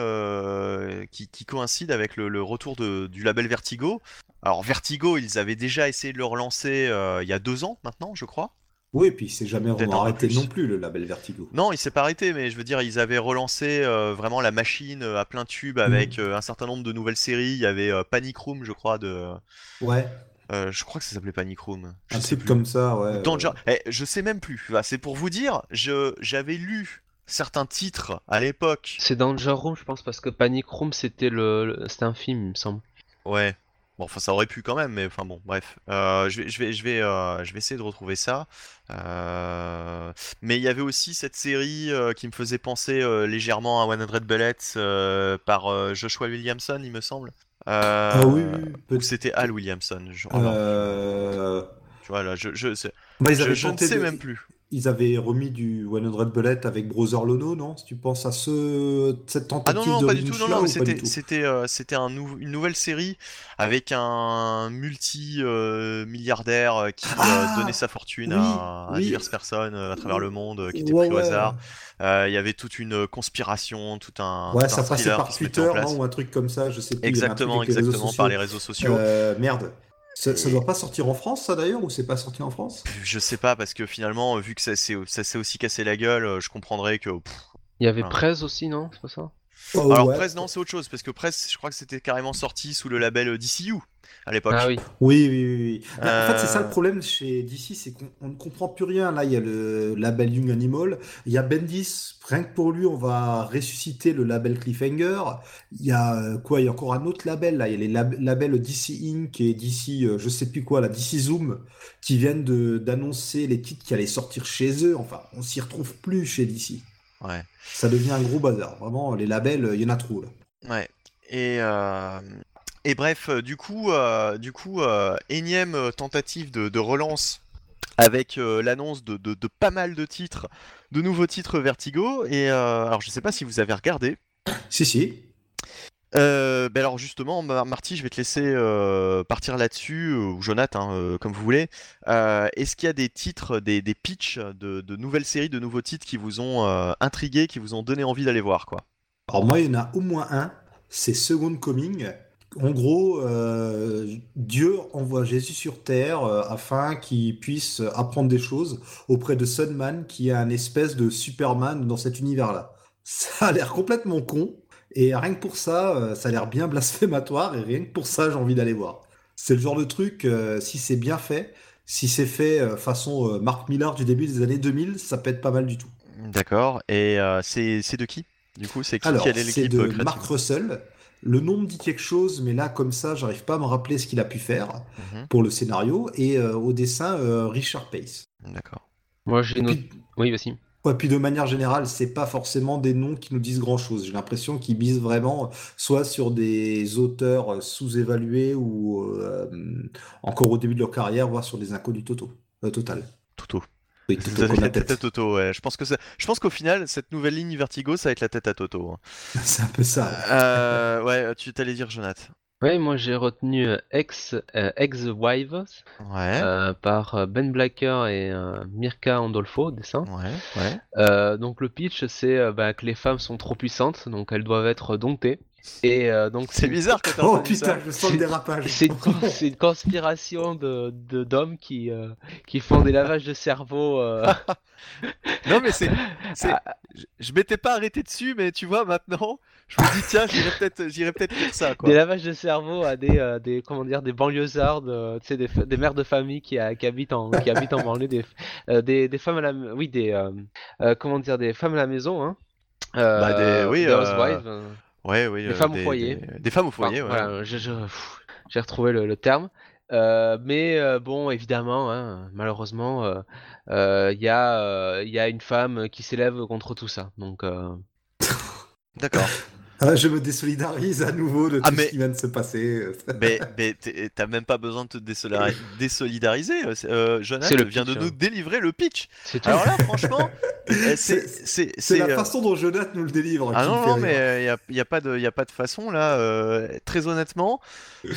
qui, qui, coïncide avec le, retour de, du label Vertigo. Alors Vertigo, ils avaient déjà essayé de le relancer il y a deux ans maintenant, je crois. Oui, et puis il s'est jamais vraiment arrêté non plus le label Vertigo. Non, il s'est pas arrêté, mais je veux dire, ils avaient relancé euh, vraiment la machine euh, à plein tube avec mhm. euh, un certain nombre de nouvelles séries. Il y avait Panic Room, je crois, de. Ouais. je crois que ça s'appelait Panic Room. Je un sais plus. comme ça, ouais. Danger... Eh, je sais même plus. c'est pour vous dire, je j'avais lu certains titres à l'époque. C'est Danger Room, je pense, parce que Panic Room c'était le... c'était un film, il me semble. Ouais, Bon, enfin, ça aurait pu quand même, mais enfin bon, bref. Euh, je vais, je vais, je vais, euh, je vais essayer de retrouver ça. Euh, mais il y avait aussi cette série qui me faisait penser légèrement à 100 Bullets par Joshua Williamson, il me semble. ah oui, oui. Ou c'était Al Williamson. Je... vois, là, je, Bah, ne sais de- même plus. Ils avaient remis du 100 Bullet avec Brother Lono, non? Si tu penses à ce... cette Ah tentative non, non, de pas du tout, non, non, c'était, tout? c'était, euh, c'était un nou- une nouvelle série avec un multi-milliardaire qui euh, Ah donnait sa fortune oui, à, à oui. diverses personnes euh, à travers le monde euh, qui étaient Ouais, pris au hasard. Euh, Il y avait toute une conspiration, tout un, Ouais, tout ça un passait par qui Twitter non, ou un truc comme ça, je sais plus. Exactement, les exactement, par les réseaux sociaux. Euh, merde. Ça, ça Et- doit pas sortir en France, ça d'ailleurs, ou c'est pas sorti en France? Je sais pas, parce que finalement, vu que ça s'est, aussi cassé la gueule, euh, je comprendrais que. pff, Il y avait Ah. Prez aussi, non? C'est pas ça? Oh, Alors ouais. Press non c'est autre chose parce que Press je crois que c'était carrément sorti sous le label DCU à l'époque. Ah oui. Oui, oui, oui. oui. Là, En fait, c'est ça Euh. le problème chez DC, c'est qu'on on ne comprend plus rien. Là, il y a le label Young Animal, il y a Bendis, rien que pour lui, on va ressusciter le label Cliffhanger. Il y a euh, quoi? Il y a encore un autre label, là. Il y a les lab- labels DC Inc. et DC, euh, je sais plus quoi, là, DC Zoom, qui viennent d'annoncer les titres qui allaient sortir chez eux. Enfin, on s'y retrouve plus chez DC. Ouais. Ça devient un gros bazar. Vraiment, les labels, euh, il y en a trop, là. Ouais. Et euh, et bref euh, du coup euh, du coup euh, énième tentative de, de relance avec euh, l'annonce de, de, de pas mal de titres, de nouveaux titres Vertigo et euh, alors je sais pas si vous avez regardé. Si, si. Euh, ben alors justement, Mar- Marty, je vais te laisser partir là-dessus, ou Jonathan, hein, comme vous voulez. Est-ce qu'il y a des titres, des, des pitchs de, de nouvelles séries, de nouveaux titres qui vous ont intrigué, qui vous ont donné envie d'aller voir, quoi? Alors moi, il y en a au moins un, c'est Second Coming. En gros, euh, Dieu envoie Jésus sur Terre euh, afin qu'il puisse apprendre des choses auprès de Sunman, qui est un espèce de Superman dans cet univers-là. Ça a l'air complètement con, et rien que pour ça, euh, ça a l'air bien blasphématoire, et rien que pour ça, j'ai envie d'aller voir. C'est le genre de truc, si c'est bien fait, si c'est fait façon euh, Mark Millar du début des années 2000, ça peut être pas mal du tout. D'accord. Et c'est de qui Du coup, c'est qui Alors, Quelle est c'est l'équipe de Mark Russell. Le nom me dit quelque chose, mais là, comme ça, j'arrive pas à me rappeler ce qu'il a pu faire Mhm, pour le scénario. Et euh, au dessin, euh, Richard Pace. D'accord. Moi j'ai puis, Oui, vas-y. ouais, puis de manière générale, c'est pas forcément des noms qui nous disent grand-chose. J'ai l'impression qu'ils misent vraiment soit sur des auteurs euh, sous-évalués ou euh, encore au début de leur carrière, voire sur des inconnus totaux. Euh, total. Toto. Oui, Toto comme la tête à. Toto, ouais. Je pense que ça- je pense qu'au final, cette nouvelle ligne Vertigo, ça va être la tête à Toto. hein. C'est un peu ça. Euh, ouais, tu t'allais dire Jonathan. Ouais, moi j'ai retenu euh, Ex, euh, Ex-Wives Ouais. euh, par Ben Blacker et euh, Mirka Andolfo au dessin. Ouais, ouais. Euh, donc le pitch c'est bah, que les femmes sont trop puissantes, donc elles doivent être domptées. Et euh, donc C'est bizarre que t'as Oh entendu ça. putain, je sens le dérapage. C'est une, conspiration de de- d'hommes qui, euh, qui font des lavages de cerveau. euh, Non mais c'est, c'est- Ah. je, je m'étais pas arrêté dessus, mais tu vois maintenant, je me dis tiens, j'irai peut-être, j'irai peut-être faire ça quoi. des lavages de cerveau à des, euh, des comment dire des banlieusards, tu sais des, des mères de famille qui, a- qui habitent en qui habitent en banlieue, des, euh, des, des femmes à la oui des euh, euh, comment dire des femmes à la maison hein. Euh, Bah, des- oui, des euh, housewives, euh, Ouais, oui. Des euh, femmes au foyer. Des, des femmes au foyer, enfin, ouais. voilà, j'ai retrouvé le, le terme. Euh, mais euh, bon, évidemment, hein, malheureusement, euh, il y y a une femme qui s'élève contre tout ça. Donc D'accord. Ah, je me désolidarise à nouveau de tout Ah, mais- ce qui vient de se passer. mais t'as même pas besoin de te désolari- désolidariser. euh, c'est- Euh, Jonathan le vient de pitch, nous hein. délivrer le pitch. c'est tout. Alors là, franchement, euh, c'est, la euh, façon dont Jonathan nous le délivre Ah non, non, mais il n'y a, y a pas de, y a pas de façon là. euh, très honnêtement,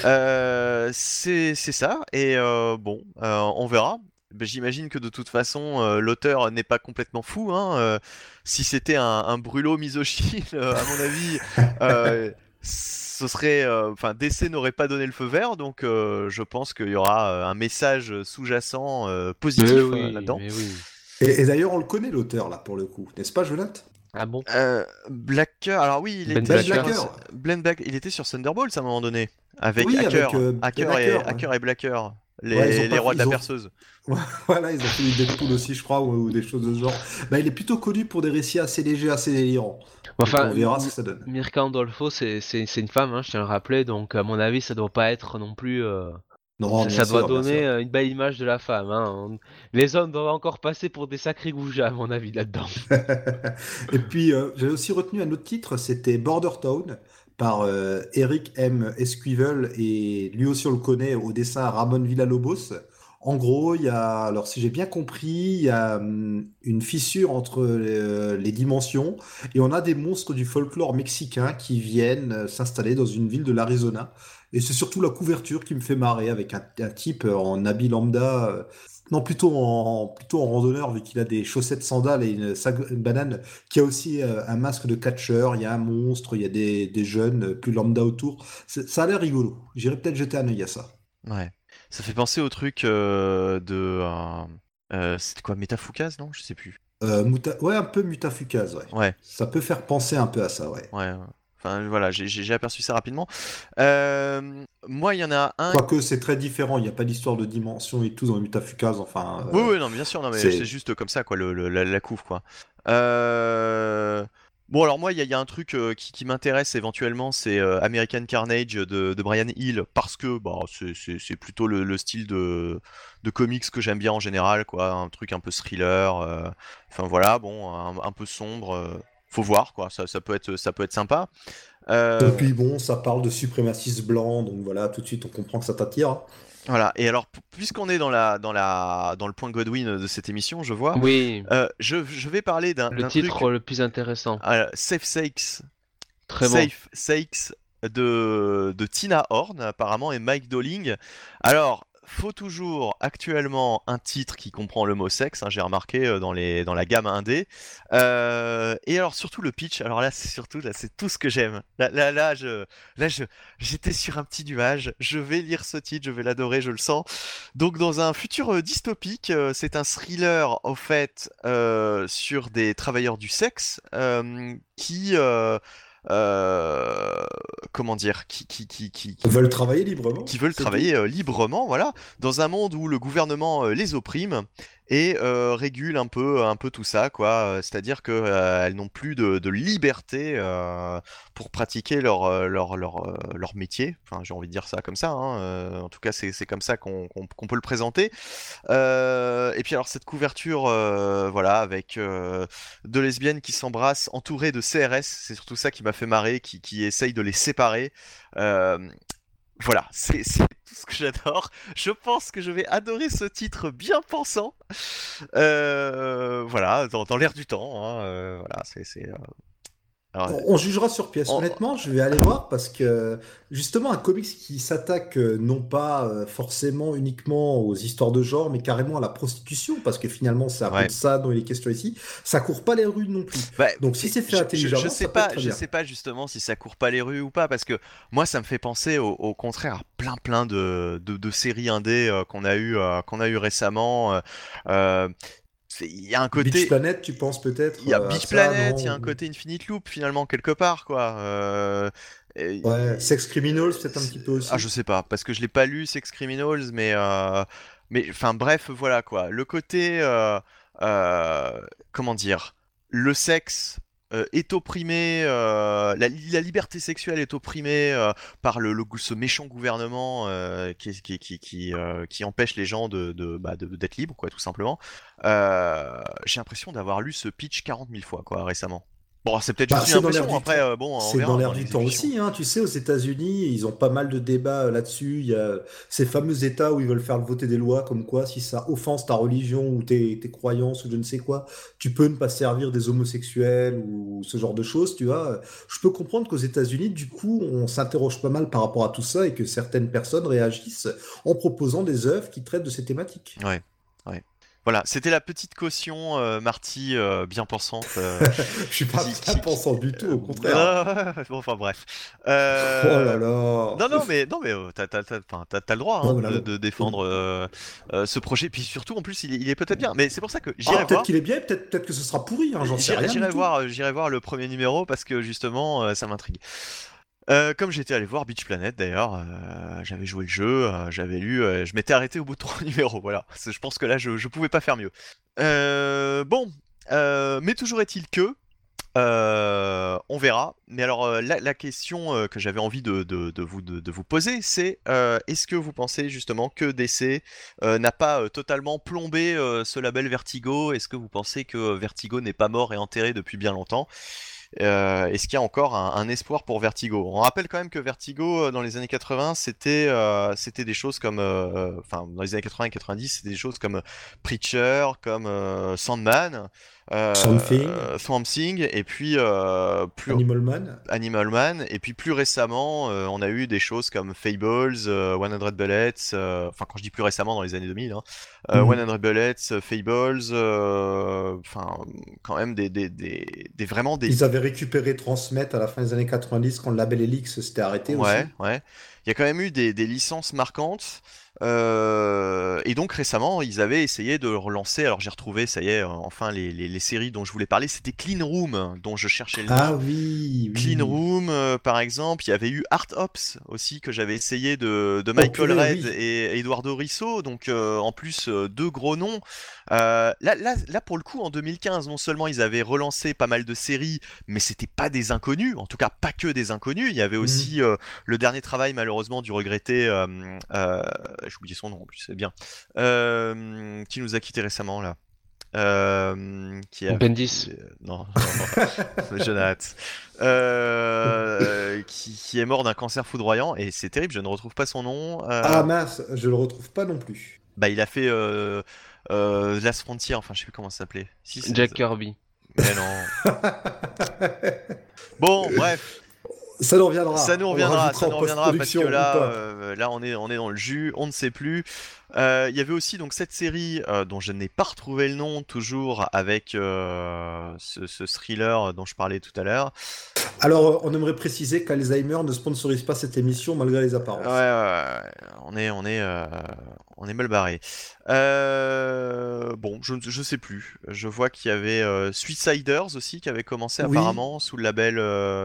euh, c'est c'est ça. Et euh, bon, euh, on verra. Ben, J'imagine que de toute façon, euh, l'auteur n'est pas complètement fou. Hein, euh, si c'était un, un brûlot misogyne, euh, à mon avis, euh, ce serait. euh, Enfin, DC n'aurait pas donné le feu vert. Donc, euh, je pense qu'il y aura un message sous-jacent euh, positif euh, oui, là-dedans. oui. Et, et d'ailleurs, on le connaît l'auteur là pour le coup, n'est-ce pas, Jonathan? Ah bon? Euh, Blacker, alors oui, il Ben était sur Blacker. Ben Black- il était sur Thunderbolts à un moment donné, avec Oui, Hacker, avec, Hacker, et, Hacker, ouais. Hacker et Blacker, les, Ouais, rois de la ont- perceuse. Voilà, ils ont fait du Deadpool aussi, je crois, ou, ou des choses de ce genre. Bah, il est plutôt connu pour des récits assez légers, assez délirants. Enfin, on verra ce que ça donne. Mirka Andolfo, c'est c'est- c'est une femme, hein, je tiens à le rappeler, donc à mon avis, ça doit pas être non plus. euh, Non, ça, doit donner euh, une belle image de la femme. hein. Les hommes doivent encore passer pour des sacrés goujats, à mon avis, là-dedans. Et puis, euh, j'ai aussi retenu un autre titre, c'était Border Town, par euh, Eric M. Esquivel, et lui aussi on le connaît au dessin Ramon Villalobos. En gros, il y a, alors si j'ai bien compris, il y a hum, une fissure entre les, les dimensions et on a des monstres du folklore mexicain qui viennent euh, s'installer dans une ville de l'Arizona. Et c'est surtout la couverture qui me fait marrer avec un, un type en habit lambda, euh, non plutôt en plutôt en randonneur vu qu'il a des chaussettes sandales et une, banane, qui a aussi euh, un masque de catcheur. Il y a un monstre, il y a des, des jeunes euh, plus lambda autour. Ça a l'air rigolo. J'irai peut-être jeter un œil à ça. Ouais. Ça fait penser au truc euh, de. Euh, c'était quoi, Métafukaz, non? Je sais plus. Muta- ouais, un peu mutafukaz, ouais. Ouais. Ça peut faire penser un peu à ça, ouais. Ouais, ouais. Enfin voilà, j'ai aperçu ça rapidement. Euh, moi, il y en a un. Quoique c'est très différent, il n'y a pas d'histoire de dimension et tout dans le mutafukaz, enfin. Oui, euh, oui, non, bien sûr, non, mais c'est- juste comme ça, quoi, le, le- la, la couve, quoi. Euh, Bon, alors moi, il y, a- il y a un truc euh, qui, qui m'intéresse éventuellement, c'est euh, American Carnage de, de Brian Hill, parce que bah, c'est- plutôt le, le style de, de comics que j'aime bien en général, quoi, un truc un peu thriller. euh, Enfin voilà, bon, un, un peu sombre. Euh, faut voir, quoi, ça, ça peut être, ça peut être sympa. Euh, Et puis bon, ça parle de suprémacistes blancs, donc voilà, tout de suite on comprend que ça t'attire. Voilà, et alors, puisqu'on est dans, la, dans, la, dans le point Godwin de cette émission, je vois, Oui, euh, je, je vais parler d'un le titre truc, le plus intéressant. euh, Safe Sakes, Très bon. Safe Sakes de, de Tina Horn, apparemment, et Mike Dolling. Alors, faut toujours actuellement un titre qui comprend le mot sexe, hein, j'ai remarqué euh, dans, les, dans la gamme indé. Euh, et alors, surtout le pitch, alors là, c'est surtout, là, c'est tout ce que j'aime. Là, là, là, je, là je, j'étais sur un petit nuage, je vais lire ce titre, je vais l'adorer, je le sens. Donc, dans un futur euh, dystopique, c'est un thriller, au fait, sur des travailleurs du sexe qui. Euh, comment dire, qui, qui, qui, qui, Ils veulent travailler librement. qui veulent travailler euh, librement, voilà, dans un monde où le gouvernement euh, les opprime et euh, régule un peu, un peu tout ça, quoi. Euh, C'est-à-dire que euh, n'ont plus de, liberté pour pratiquer leur, leur, leur, leur métier. Enfin, j'ai envie de dire ça comme ça. hein, en tout cas, c'est comme ça qu'on peut le présenter. Et puis alors cette couverture, voilà, avec deux lesbiennes qui s'embrassent, entourées de CRS, c'est surtout ça qui m'a fait marrer, qui, qui essayent de les séparer. Euh, voilà, c'est tout ce que j'adore. Je pense que je vais adorer ce titre bien pensant. Euh, voilà, dans, l'air du temps. hein, euh, voilà, c'est. Alors, On on jugera sur pièce. On- Honnêtement, je vais aller voir parce que justement, un comics qui s'attaque euh, non pas euh, forcément uniquement aux histoires de genre, mais carrément à la prostitution, parce que finalement, c'est un Ouais. ça dont il est question ici, ça court pas les rues non plus. bah, Donc, si c'est fait je- intelligemment, je, ça sais peut pas, être très je bien. sais pas justement si ça court pas les rues ou pas, parce que moi, ça me fait penser au, au contraire à plein plein de, de, de séries indé euh, qu'on a eu euh, qu'on a eu récemment. euh, Il y a un côté. Beach Planet, tu penses peut-être Il y a euh, Beach Planet, il y a un côté Infinite Loop finalement quelque part quoi. Euh, et- Ouais, Sex Criminals, peut-être un petit peu aussi. Ah je sais pas parce que je l'ai pas lu Sex Criminals mais euh, mais enfin bref voilà quoi. Le côté euh, euh, comment dire le sexe euh, est opprimé, euh, la, liberté sexuelle est opprimée euh, par le, ce méchant gouvernement qui, qui, qui, qui, empêche les gens de, de, bah, de- d'être libres, quoi, tout simplement. J'ai l'impression d'avoir lu ce pitch 40 000 fois, quoi, récemment. Bon, c'est peut-être Bah, juste une dans l'air impression, du après, temps. euh, bon, on C'est dans l'air du l'exécution. temps aussi, hein. Tu sais, aux États-Unis, ils ont pas mal de débats euh, là-dessus. Il y a ces fameux États où ils veulent faire voter des lois comme quoi, si ça offense ta religion ou tes, tes croyances ou je ne sais quoi, tu peux ne pas servir des homosexuels ou ce genre de choses, tu vois. Je peux comprendre qu'aux États-Unis, du coup, on s'interroge pas mal par rapport à tout ça et que certaines personnes réagissent en proposant des œuvres qui traitent de ces thématiques. Ouais. Voilà, c'était la petite caution euh, Marty euh, bien pensante. euh, Je suis pas Qui- bien qui- pensant du tout, au contraire. bon, enfin bref. Oh là là. Non, non, mais, non, mais t'as, le droit hein, Non, mais là, de, défendre ce projet. Puis surtout, en plus, il est, il est peut-être bien. Mais c'est pour ça que Ah, j'irai peut-être voir. qu'il est bien, peut-être peut-être que ce sera pourri, hein, j'en sais rien. j'irai voir, j'irai voir le premier numéro parce que justement, ça m'intrigue. Euh, comme j'étais allé voir Beach Planet d'ailleurs, euh, j'avais joué le jeu, euh, j'avais lu, je m'étais arrêté au bout de trois numéros. Voilà, je pense que là, je, pouvais pas faire mieux. Bon, mais toujours est-il que. on verra. Mais alors, la, question que j'avais envie vous, de, vous poser, c'est est-ce que vous pensez justement que DC n'a pas totalement plombé ce label Vertigo? Est-ce que vous pensez que Vertigo n'est pas mort et enterré depuis bien longtemps? Est-ce qu'il y a encore un, espoir pour Vertigo? On rappelle quand même que Vertigo, dans les années 80, c'était c'était des choses comme, enfin, dans les années 80 et 90, c'était des choses comme Preacher, comme Sandman. Euh, Swamp Thing. et puis euh, plus Animal Man. Animal Man, et puis plus récemment, euh, on a eu des choses comme Fables, 100 Bullets, enfin quand je dis plus récemment dans les années 2000, hein, 100 mhm. Bullets, Fables, enfin quand même des, des, des, vraiment des. Ils avaient récupéré Transmet à la fin des années 90 quand le label Elix s'était arrêté ouais, aussi. Ouais, Il y a quand même eu des, des licences marquantes. Euh, et donc récemment, ils avaient essayé de relancer. Alors j'ai retrouvé, ça y est, enfin les, les, séries dont je voulais parler, c'était Clean Room, dont je cherchais le nom. Ah oui. Clean Room, euh, par exemple. Il y avait eu Art Ops aussi que j'avais essayé de, de Michael Red et Eduardo Risso. Donc euh, en plus deux gros noms. là, là, là pour le coup, en 2015, non seulement ils avaient relancé pas mal de séries, mais c'était pas des inconnus. En tout cas, pas que des inconnus. Il y avait mmh. aussi le dernier travail malheureusement du regretté j'ai oublié son nom en plus, c'est bien. Euh, qui nous a quitté récemment là? Euh, qui a Bendis. Euh, non, non, Jonathan. Euh, qui, qui, est mort d'un cancer foudroyant et c'est terrible, je ne retrouve pas son nom. Ah mince, je le retrouve pas non plus. Bah, il a fait euh, Last Frontier, enfin, je sais plus comment ça s'appelait. Si, Jack Kirby. Mais non. bon, bref. Ça nous reviendra. Ça nous reviendra, ça nous reviendra parce que là, euh, là on est, on est dans le jus, on ne sait plus. Euh, il y avait aussi donc cette série euh, dont je n'ai pas retrouvé le nom, toujours avec ce, thriller dont je parlais tout à l'heure. Alors, on aimerait préciser qu'Alzheimer ne sponsorise pas cette émission malgré les apparences. Ouais, ouais, on est, on est, on est mal barré. bon, je, je sais plus. Je vois qu'il y avait Suiciders aussi qui avait commencé apparemment sous le label,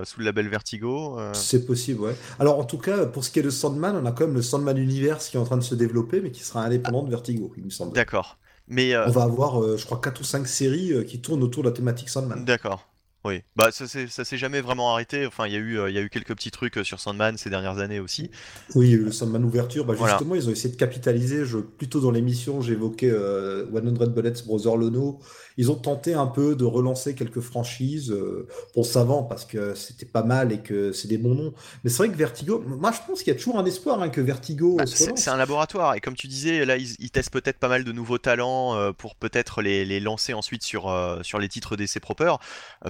sous le label Vertigo. C'est possible, ouais. Alors en tout cas, pour ce qui est de Sandman, on a quand même le Sandman Universe qui est en train de se développer, mais qui sera indépendant de Vertigo, il me semble. D'accord. Mais On va avoir, je crois, 4 ou 5 séries qui tournent autour de la thématique Sandman. D'accord. Oui, bah ça s'est jamais vraiment arrêté. Enfin, il y a eu, il y a eu quelques petits trucs sur Sandman ces dernières années aussi. Oui, le Sandman ouverture. Bah, justement, ils ont essayé de capitaliser. Je, plutôt dans l'émission, j'évoquais euh, 100 Bullets Brother Lono ils ont tenté un peu de relancer quelques franchises euh, pour savant parce que c'était pas mal et que c'est des bons noms. Mais c'est vrai que Vertigo, moi je pense qu'il y a toujours un espoir hein, que Vertigo. Bah, c'est un laboratoire et comme tu disais, là ils, testent peut-être pas mal de nouveaux talents euh, pour peut-être les, lancer ensuite sur, euh, sur les titres d'essai proper.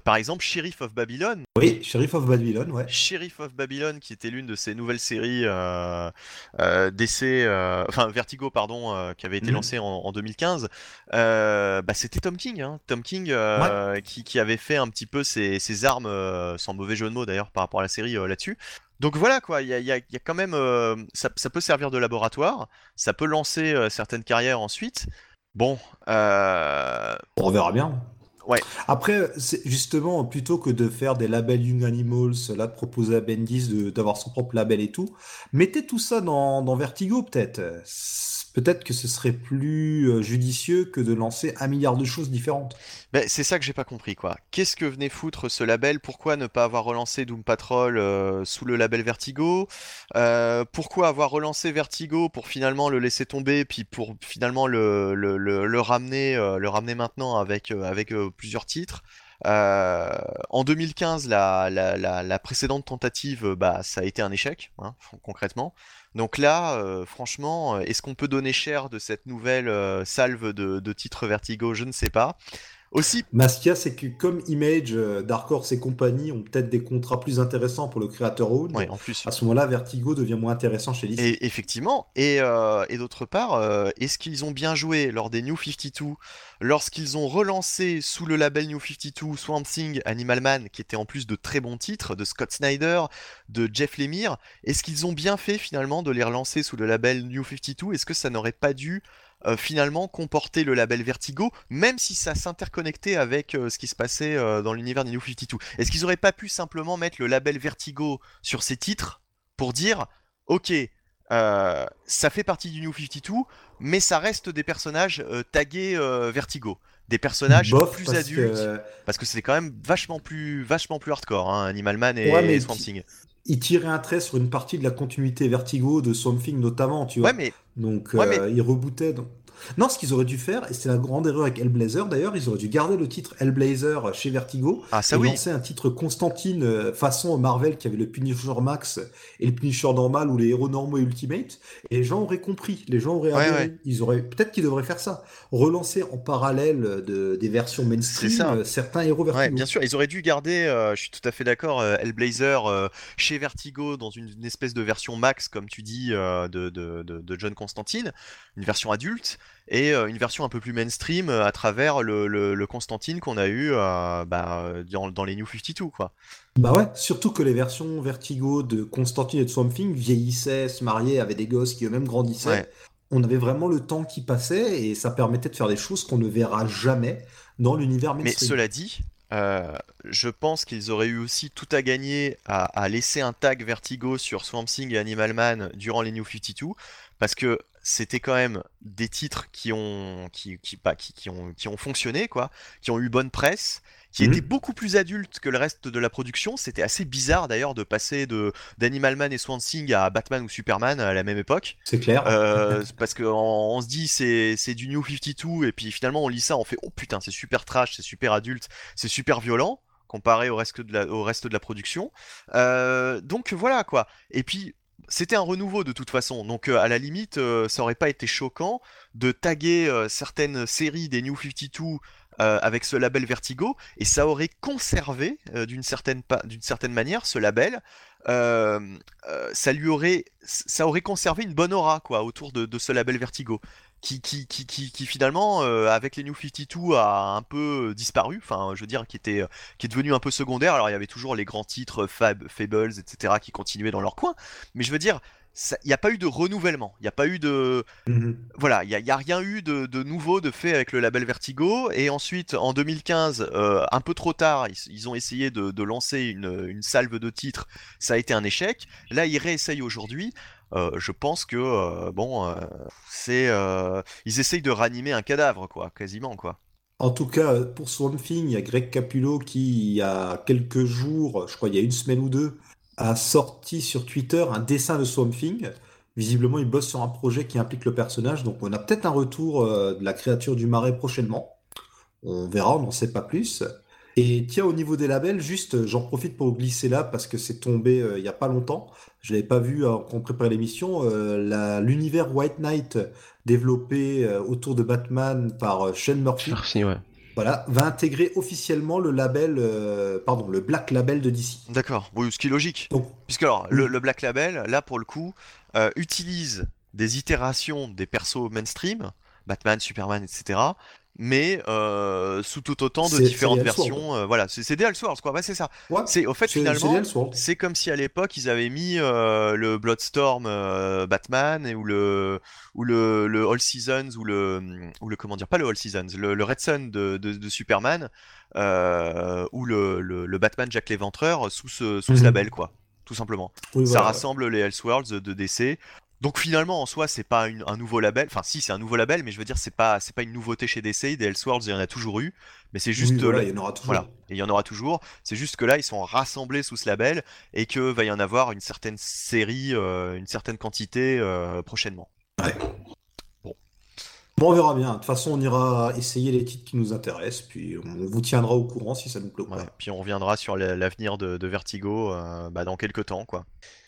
par exemple, Sheriff of Babylon. Oui, Sheriff of Babylon, ouais. Sheriff of Babylon qui était l'une de ces nouvelles séries d'essai, enfin Vertigo pardon, qui avait été mhm. lancée en, en 2015. bah, c'était Tom King Hein. Tom King, euh, qui, avait fait un petit peu ses, armes, euh, sans mauvais jeu de mots d'ailleurs, par rapport à la série euh, là-dessus. Donc voilà quoi, il y a, quand même, ça, peut servir de laboratoire, ça peut lancer certaines carrières ensuite. Bon, on verra bien. Ouais. Après, justement, plutôt que de faire des labels Young Animals, là, de proposer à Bendis d'avoir son propre label et tout, mettez tout ça dans, dans Vertigo, peut-être peut-être que ce serait plus euh, judicieux que de lancer un milliard de choses différentes. Ben, c'est ça que j'ai pas compris, quoi. Qu'est-ce que venait foutre ce label? Pourquoi ne pas avoir relancé Doom Patrol euh, sous le label Vertigo? Euh, Pourquoi avoir relancé Vertigo pour finalement le laisser tomber, puis pour finalement le, ramener, maintenant avec plusieurs titres? En 2015, la, précédente tentative, bah, ça a été un échec, hein, concrètement. Donc là, euh, franchement, euh, est-ce qu'on peut donner cher de cette nouvelle euh, salve de, titres Vertigo Je ne sais pas. Aussi. Maskia, c'est que comme Image, Dark Horse et compagnie ont peut-être des contrats plus intéressants pour le créateur own. en plus. À ce moment-là, Vertigo devient moins intéressant chez DC. Et, effectivement. Et, et d'autre part, est-ce qu'ils ont bien joué lors des New 52 lorsqu'ils ont relancé sous le label New 52 Swamp Thing, Animal Man, qui était en plus de très bons titres, de Scott Snyder, de Jeff Lemire, est-ce qu'ils ont bien fait finalement de les relancer sous le label New 52 Est-ce que ça n'aurait pas dû euh, finalement comporter le label Vertigo, même si ça s'interconnectait avec euh, ce qui se passait euh, dans l'univers des New 52 Est-ce qu'ils n'auraient pas pu simplement mettre le label Vertigo sur ces titres pour dire, ok, ça fait partie du New 52, mais ça reste des personnages tagués Vertigo. Des personnages plus adultes. parce que c'est quand même vachement plus vachement plus hardcore hein, Animal Man et, Swamp Thing il tirait un trait sur une partie de la continuité Vertigo de Swamp Thing notamment tu vois. mais... donc il rebootait Non, ce qu'ils auraient dû faire, et c'est la grande erreur avec Hellblazer d'ailleurs, ils auraient dû garder le titre Hellblazer chez Vertigo Ah, ça et oui. lancer un titre Constantine euh, façon Marvel qui avait le Punisher Max et le Punisher normal ou les héros normaux et Ultimate. Et les gens auraient compris, les gens auraient Ouais. Ils auraient peut-être qu'ils devraient faire ça, relancer en parallèle de, des versions mainstream ça. euh, certains héros Vertigo. Ouais, bien sûr, ils auraient dû garder, euh, je suis tout à fait d'accord, euh, Hellblazer euh, chez Vertigo dans une, une espèce de version max, comme tu dis, de, de, de- de John Constantine, une version adulte, et euh, une version un peu plus mainstream euh, à travers le, le- le Constantine qu'on a eu euh, bah, dans, dans les New 52, quoi. Bah ouais, surtout que les versions Vertigo de Constantine et de Swamp Thing vieillissaient, se mariaient, avaient des gosses qui eux-mêmes grandissaient. Ouais. On avait vraiment le temps qui passait et ça permettait de faire des choses qu'on ne verra jamais dans l'univers Mais mainstream. cela dit, euh, je pense qu'ils auraient eu aussi tout à gagner à, à laisser un tag Vertigo sur Swamp Thing et Animal Man durant les New 52, parce que c'était quand même des titres qui ont, qui, qui, bah, qui, qui ont, qui ont fonctionné, quoi, qui ont eu bonne presse, qui Mhm. étaient beaucoup plus adultes que le reste de la production. C'était assez bizarre d'ailleurs de passer de d'Animal Man et Swamp Thing à Batman ou Superman à la même époque. C'est clair. Euh, parce qu'on on se dit c'est c'est du New 52 et puis finalement on lit ça on fait oh putain c'est super trash c'est super adulte c'est super violent comparé au reste de la, au reste de la production Euh, donc voilà quoi et puis c'était un renouveau de toute façon. Donc euh, à la limite euh, ça aurait pas été choquant de taguer euh, certaines séries des New 52 euh, avec ce label Vertigo et ça aurait conservé d'une certaine manière ce label. Ça lui aurait conservé une bonne aura quoi autour de ce label Vertigo qui, qui, qui, qui, finalement euh, avec les New 52 a un peu disparu. Enfin je veux dire qui était qui est devenu un peu secondaire. Alors il y avait toujours les grands titres Fab, Fables etc qui continuaient dans leur coin. Mais je veux dire il n'y a pas eu de renouvellement il n'y a pas eu de Mhm. voilà, il n'y a, rien eu de, de nouveau de fait avec le label Vertigo. Et ensuite, en 2015, euh, un peu trop tard, ils, ils ont essayé de, de lancer une, une salve de titres. Ça a été un échec. Là, ils réessayent aujourd'hui. Euh, je pense que, euh, bon, c'est. ils essayent de ranimer un cadavre, quoi, quasiment, quoi. En tout cas, pour Swamp Thing, il y a Greg Capullo qui, il y a quelques jours, je crois il y a une semaine ou deux, a sorti sur Twitter un dessin de Swamp Thing. Visiblement, il bosse sur un projet qui implique le personnage, donc on a peut-être un retour euh, de la créature du marais prochainement. On verra, on n'en sait pas plus. Et tiens, au niveau des labels, juste, j'en profite pour glisser là parce que c'est tombé euh, il n'y a pas longtemps. Je l'avais pas vu euh, quand on préparait l'émission. L'univers White Knight développé autour de Batman par Shane Murphy. Merci, ouais. Voilà, va intégrer officiellement le label, euh, pardon, le Black Label de DC. D'accord, oui, ce qui est logique. Donc, Puisque alors, le, le Black Label, là pour le coup, euh, utilise des itérations des persos mainstream, Batman, Superman, etc. Mais euh, sous tout autant de différentes versions. euh, voilà, c'est des Elseworlds, quoi. Ouais, c'est ça. ouais, C'est au fait finalement, c'est comme si à l'époque ils avaient mis euh, le Bloodstorm Batman et, ou le ou le, le All Seasons ou le ou le comment dire pas le All Seasons le, le Red Sun de, de, de Superman ou le, le, Batman Jack l'Éventreur sous ce sous ce Mhm. label quoi tout simplement Oui, ça voilà. rassemble les Elseworlds de DC donc finalement en soi c'est pas une- un nouveau label enfin si c'est un nouveau label mais je veux dire c'est pas c'est pas une nouveauté chez DC des Elseworlds il y en a toujours eu mais c'est juste Oui, voilà, euh, il y en aura toujours. voilà, et il y en aura toujours. C'est juste que là, ils sont rassemblés sous ce label et que va y en avoir une certaine série, euh, une certaine quantité euh, prochainement. Bon, on verra bien. De toute façon, on ira essayer les titres qui nous intéressent, puis on vous tiendra au courant si ça nous plaît ou Ouais. Puis on reviendra sur la- l'avenir de, de Vertigo euh, bah, dans quelques temps, quoi.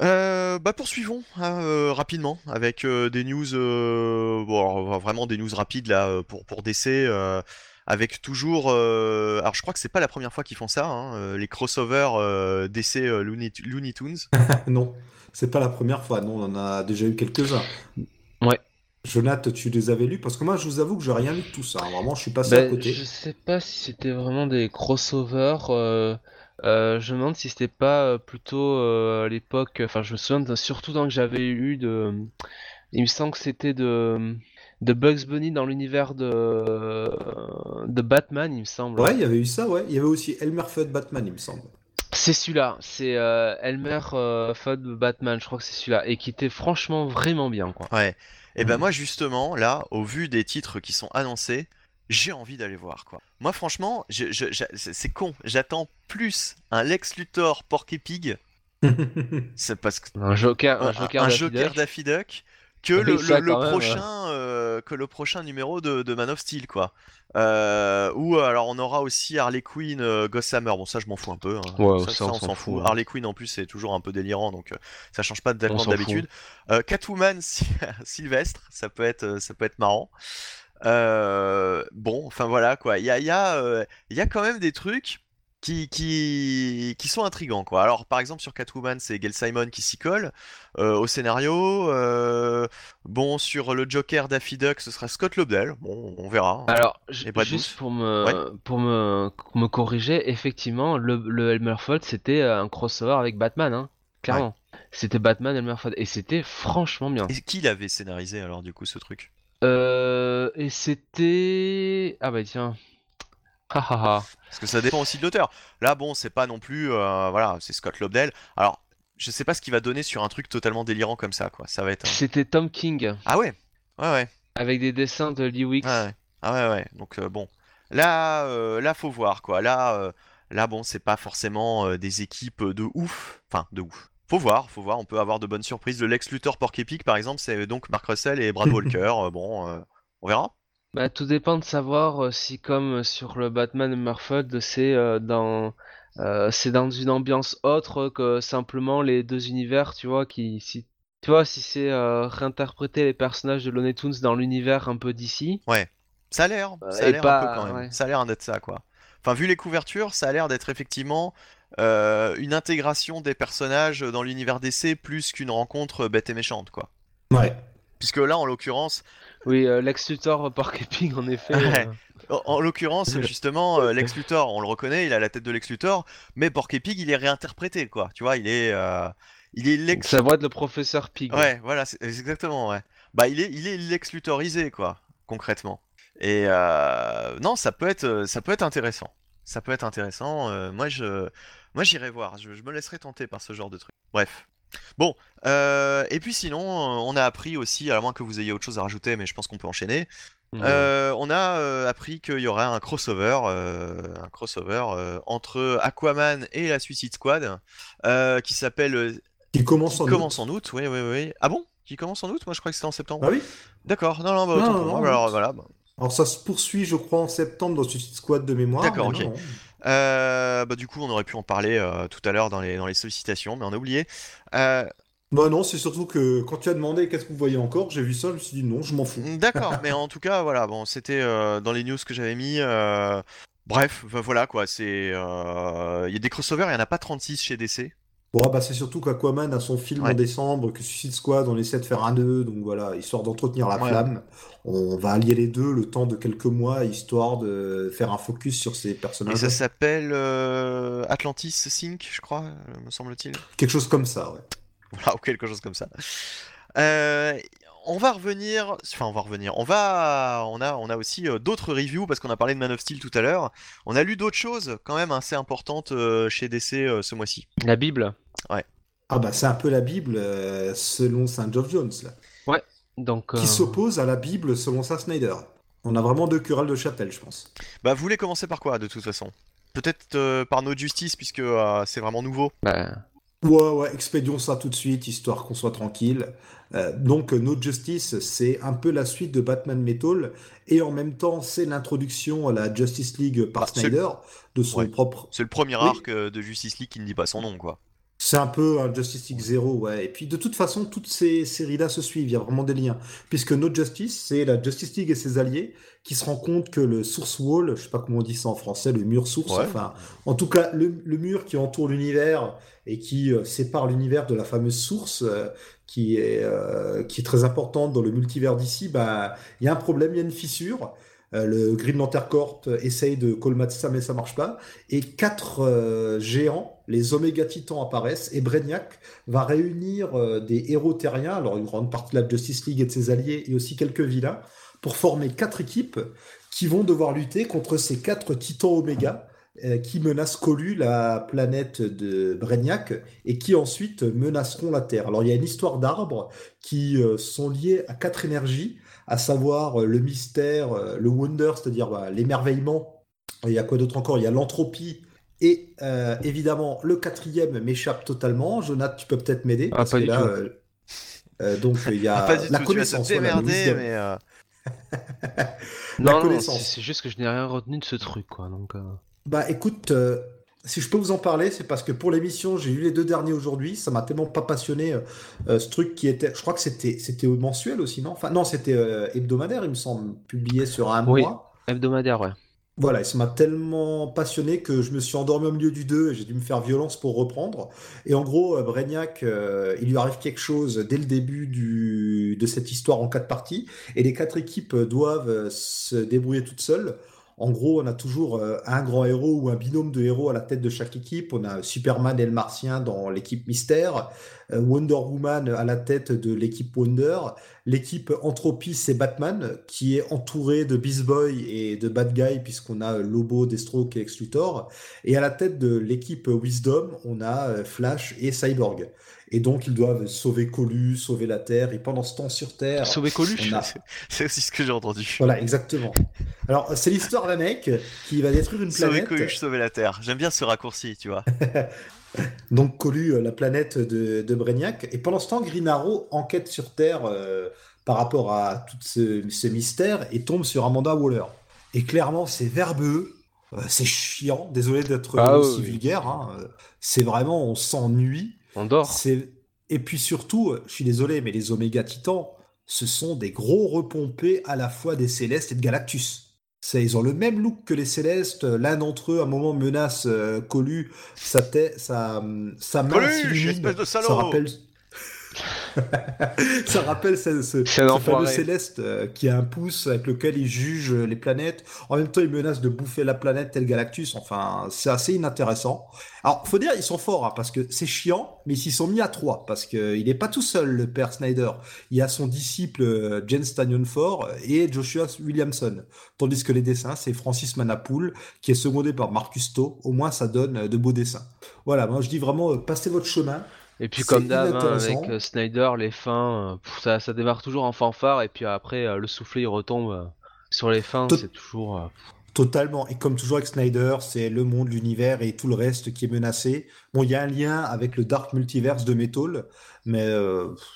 Euh, bah poursuivons hein, euh, rapidement avec euh, des news, euh, bon, alors, vraiment des news rapides là pour pour DC. euh, avec toujours, euh, alors je crois que c'est pas la première fois qu'ils font ça, hein, les crossovers euh, DC euh, Looney, Looney Tunes. non, c'est pas la première fois. Non, on en a déjà eu quelques-uns. Ouais. Jonath, tu les avais lus? Parce que moi, je vous avoue que j'ai rien lu de tout ça. hein. Vraiment, je suis passé à Ben, côté. je sais pas si c'était vraiment des crossovers. Euh, je me demande si c'était pas euh, plutôt euh, à l'époque. Enfin, je me souviens de- surtout dans que j'avais eu de. Il me semble que c'était de de Bugs Bunny dans l'univers de de Batman, il me semble. Ouais, il y avait eu ça, ouais. Il y avait aussi Elmer Fudd Batman, il me semble. C'est celui-là. C'est euh, Elmer euh, Fudd Batman. Je crois que c'est celui-là et qui était franchement vraiment bien, quoi. Ouais. Et ben moi justement, là, au vu des titres qui sont annoncés, j'ai envie d'aller voir quoi. Moi franchement, je- je- j'a- c'est con, j'attends plus un Lex Luthor Porky Pig, c'est parce que Un Joker, un un, Joker, un Daffy Joker Duck. Daffy Duck que le, ça, le- le quand même, prochain euh, que le prochain numéro de, de Man of Steel quoi. Euh, ou alors on aura aussi Harley Quinn, euh, Gossamer. Bon ça je m'en fous un peu. hein. Ouais, ça, ça, ça, on on s'en fout, fout. hein. Harley Quinn en plus c'est toujours un peu délirant donc euh, ça change pas tellement d'habitude. Euh, Catwoman Sy- Sylvestre, ça peut être euh, ça peut être marrant. Euh, bon, enfin voilà quoi. Il y a, y, a, euh, y a quand même des trucs qui, qui, qui sont intrigants quoi. Alors par exemple sur Catwoman, c'est Gail Simon qui s'y colle euh, au scénario. Bon, sur le Joker Daffy Duck, ce sera Scott Lobdell. Bon, on verra. Alors, j- Et Brad juste pour me, pour me, me corriger, effectivement, le, le Elmer Fudd, c'était un crossover avec Batman, hein, clairement. C'était Batman Elmer Fudd, et c'était franchement bien. Et qui l'avait scénarisé alors du coup ce truc? Euh, et c'était... Ah bah tiens. Parce que ça dépend aussi de l'auteur. Là, bon, c'est pas non plus, euh, voilà, c'est Scott Lobdell. Alors, je sais pas ce qu'il va donner sur un truc totalement délirant comme ça, quoi. Ça va être. un- C'était Tom King, Ah ouais, ouais, ouais. avec des dessins de Lee Wicks. Ah ouais, ah ouais, ouais. Donc euh, bon, là, euh, là, faut voir quoi. Là, là, bon, c'est pas forcément des équipes de ouf. Enfin, de ouf. Faut voir, faut voir. On peut avoir de bonnes surprises. Le Lex Luthor Pork Epic, par exemple, c'est donc Mark Russell et Brad Walker. Euh, bon, euh, on verra. Bah, tout dépend de savoir euh, si, comme sur le Batman Fudd, c'est euh, dans... euh, c'est dans une ambiance autre que simplement les deux univers, tu vois, qui... Si... Tu vois, si c'est euh, réinterpréter les personnages de Looney Tunes dans l'univers un peu d'ici, Ça a l'air, Euh, ça a l'air un peu quand même. ouais. Ça a l'air d'être ça, quoi. Enfin, vu les couvertures, ça a l'air d'être effectivement euh, une intégration des personnages dans l'univers DC plus qu'une rencontre bête et méchante, quoi. Ouais. Puisque là, en l'occurrence, oui, euh, Lex Luthor Pork Epic, en effet. Ouais. euh, en, en l'occurrence, justement, euh, Lex Luthor, on le reconnaît, il a la tête de Lex Luthor, mais Porky Pig, il est réinterprété, quoi. Tu vois, il est, euh, il est Lex. Sa voix de le professeur Pig. Ouais, voilà, c'est exactement, ouais. Bah, il est, il est Lex Luthorisé, quoi, concrètement. Et euh, non, ça peut être, euh, ça peut être intéressant. Ça peut être intéressant. euh, moi, je, moi, j'irai voir. Je, je me laisserai tenter par ce genre de truc. Bref. Bon, euh, et puis sinon, euh, on a appris aussi, à moins que vous ayez autre chose à rajouter, mais je pense qu'on peut enchaîner. Euh, on a euh, appris qu'il y aurait un crossover, euh, un crossover euh, entre Aquaman et la Suicide Squad, euh, qui s'appelle, Qui commence qui en commence août. en août. Oui, oui, oui. Ah bon? Qui commence en août? Moi, je crois que c'était en septembre. Ah oui? D'accord. Non, non, bah, Non, autant non, non, alors voilà. bah. Alors ça se poursuit, je crois, en septembre dans Suicide Squad de mémoire. D'accord, ok. Euh, bah, du coup, on aurait pu en parler euh, tout à l'heure dans les, dans les sollicitations, mais on a oublié. Euh, Bah non, c'est surtout que quand tu as demandé qu'est-ce que vous voyez encore, j'ai vu ça, je me suis dit non, je m'en fous. D'accord, mais en tout cas, voilà, bon, c'était euh, dans les news que j'avais mis. Bref, voilà quoi, c'est. Il y a des crossovers, il n'y en a pas 36 chez DC. Bon, ah bah c'est surtout qu'Aquaman a son film Ouais. en décembre, que Suicide Squad, on essaie de faire un deux, donc voilà, histoire d'entretenir la Ouais. flamme. On va allier les deux le temps de quelques mois, histoire de faire un focus sur ces Et personnages. ça s'appelle euh, Atlantis Sync, je crois, euh, me semble-t-il. Quelque chose comme ça, ouais. Voilà, ou quelque chose comme ça. Euh, on va revenir, enfin on va revenir, on va, on a, on a aussi euh, d'autres reviews parce qu'on a parlé de Man of Steel tout à l'heure. On a lu d'autres choses quand même assez importantes euh, chez DC euh, ce mois-ci. La Bible. Ah bah c'est un peu la Bible euh, selon Saint Geoff Jones, là, Donc, qui s'oppose à la Bible selon Saint Snyder. On a vraiment deux querelles de chapelle, je pense. Bah vous voulez commencer par quoi de toute façon? Peut-être euh, par No Justice puisque euh, c'est vraiment nouveau. bah, Ouais, ouais, expédions ça tout de suite, histoire qu'on soit tranquille. Euh, donc, No Justice, c'est un peu la suite de Batman Metal, et en même temps, c'est l'introduction à la Justice League par Bah, Snyder, de son Ouais. propre... C'est le premier Oui. arc euh, de Justice League qui ne dit pas son nom quoi. C'est un peu un Justice League Zero, ouais. Et puis, de toute façon, toutes ces séries-là se suivent, il y a vraiment des liens. Puisque No Justice, c'est la Justice League et ses alliés qui se rendent compte que le Source Wall, je sais pas comment on dit ça en français, le mur source, Ouais. enfin, en tout cas, le, le mur qui entoure l'univers et qui euh, sépare l'univers de la fameuse source, euh, qui est, euh, qui est très importante dans le multivers d'ici, bah, il y a un problème, il y a une fissure. Euh, le Green Lantern Corp essaye de colmater ça, mais ça marche pas. Et quatre euh, géants, les Oméga Titans apparaissent, et Brainiac va réunir des héros terriens, alors une grande partie de la Justice League et de ses alliés, et aussi quelques vilains, pour former quatre équipes qui vont devoir lutter contre ces quatre Titans Oméga qui menacent Colu, la planète de Brainiac, et qui ensuite menaceront la Terre. Alors il y a une histoire d'arbres qui euh, sont liés à quatre énergies, à savoir euh, le mystère, euh, le wonder, c'est-à-dire bah, l'émerveillement. Il y a quoi d'autre encore? Il y a l'entropie. Et euh, évidemment, le quatrième m'échappe totalement. Jonathan, tu peux peut-être m'aider. Ah, pas que du là, tout. euh, donc il y a Pas du la tout, tu vas te connaissance. voilà, mais. euh, La Non, non, connaissance. c'est c'est juste que je n'ai rien retenu de ce truc, quoi. Donc, euh, Bah écoute, euh, si je peux vous en parler, c'est parce que pour l'émission, j'ai vu les deux derniers aujourd'hui. Ça m'a tellement pas passionné euh, euh, ce truc qui était. Je crois que c'était c'était mensuel aussi, non? Enfin non, c'était euh, hebdomadaire, il me semble, publié sur un Oui. mois. hebdomadaire, ouais. Voilà, et ça m'a tellement passionné que je me suis endormi au milieu du 2 et j'ai dû me faire violence pour reprendre. Et en gros, Brainiac, euh, il lui arrive quelque chose dès le début du, de cette histoire en quatre parties, et les quatre équipes doivent se débrouiller toutes seules. En gros, on a toujours euh, un grand héros ou un binôme de héros à la tête de chaque équipe. On a Superman et le Martien dans l'équipe Mystère, euh, Wonder Woman à la tête de l'équipe Wonder, l'équipe Entropie, c'est Batman, qui est entouré de Beast Boy et de Bad Guy, puisqu'on a euh, Lobo, Deathstroke et Lex Luthor. Et à la tête de l'équipe Wisdom, on a Flash et Cyborg. Et donc, ils doivent sauver Colus, sauver la Terre. Et pendant ce temps sur Terre, Sauver a- C'est aussi ce que j'ai entendu. Voilà, exactement. Alors, c'est l'histoire d'un mec qui va détruire une Sauver planète. Coluche, sauver la Terre. J'aime bien ce raccourci, tu vois. Donc, Colu, euh, la planète de, de Brainiac. Et pendant ce temps, Green Arrow enquête sur Terre euh, par rapport à tout ce, ce mystère et tombe sur Amanda Waller. Et clairement, c'est verbeux, euh, c'est chiant. Désolé d'être Ah aussi oui, vulgaire. hein. C'est vraiment, on s'ennuie. On dort. C'est et puis surtout, euh, je suis désolé, mais les Oméga Titans, ce sont des gros repompés à la fois des Célestes et de Galactus. C'est, ils ont le même look que les Célestes. L'un d'entre eux, à un moment, menace euh, Colu. Sa, tête, sa, sa main espèce de salaud Ça rappelle. ça rappelle ce, ce- fameux. Céleste euh, qui a un pouce avec lequel il juge les planètes. En même temps, il menace de bouffer la planète tel Galactus. Enfin, c'est assez inintéressant. Alors, faut dire, ils sont forts, hein, parce que c'est chiant, mais ils s'y sont mis à trois, parce qu'il n'est pas tout seul, le père Snyder. Il y a son disciple euh, Jen Stanion-Ford et Joshua Williamson. Tandis que les dessins, c'est Francis Manapoul, qui est secondé par Marcus To. Au moins, ça donne euh, de beaux dessins. Voilà, moi je dis vraiment, euh, passez votre chemin. Et puis comme d'hab, hein, avec euh, Snyder, les fins, euh, pff, ça, ça démarre toujours en fanfare et puis après euh, le soufflet il retombe sur les fins, c'est toujours. Totalement. Et comme toujours avec Snyder, c'est le monde, l'univers et tout le reste qui est menacé. Bon, il y a un lien avec le Dark Multiverse de Metal, mais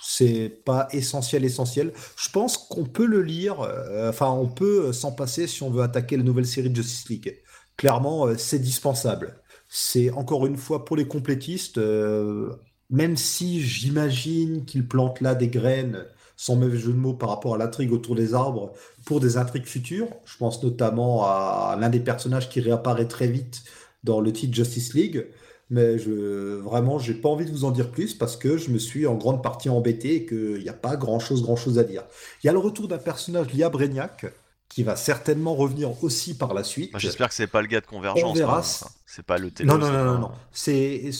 c'est pas essentiel, essentiel. Je pense qu'on peut le lire, enfin, on peut s'en passer si on veut attaquer la nouvelle série de Justice League. Clairement, c'est dispensable. C'est encore une fois pour les complétistes, même si j'imagine qu'ils plantent là des graines, sans mauvais jeu de mots par rapport à l'intrigue autour des arbres, pour des intrigues futures. Je pense notamment à l'un des personnages qui réapparaît très vite dans le titre Justice League. Mais je, vraiment, j'ai pas envie de vous en dire plus parce que je me suis en grande partie embêté et qu'il n'y a pas grand chose, grand chose à dire. Il y a le retour d'un personnage lié à Brainiac qui va certainement revenir aussi par la suite. J'espère que c'est pas le gars de Convergence. On verra. C'est pas le Non, télo, non, non, non, pas- non. C'est,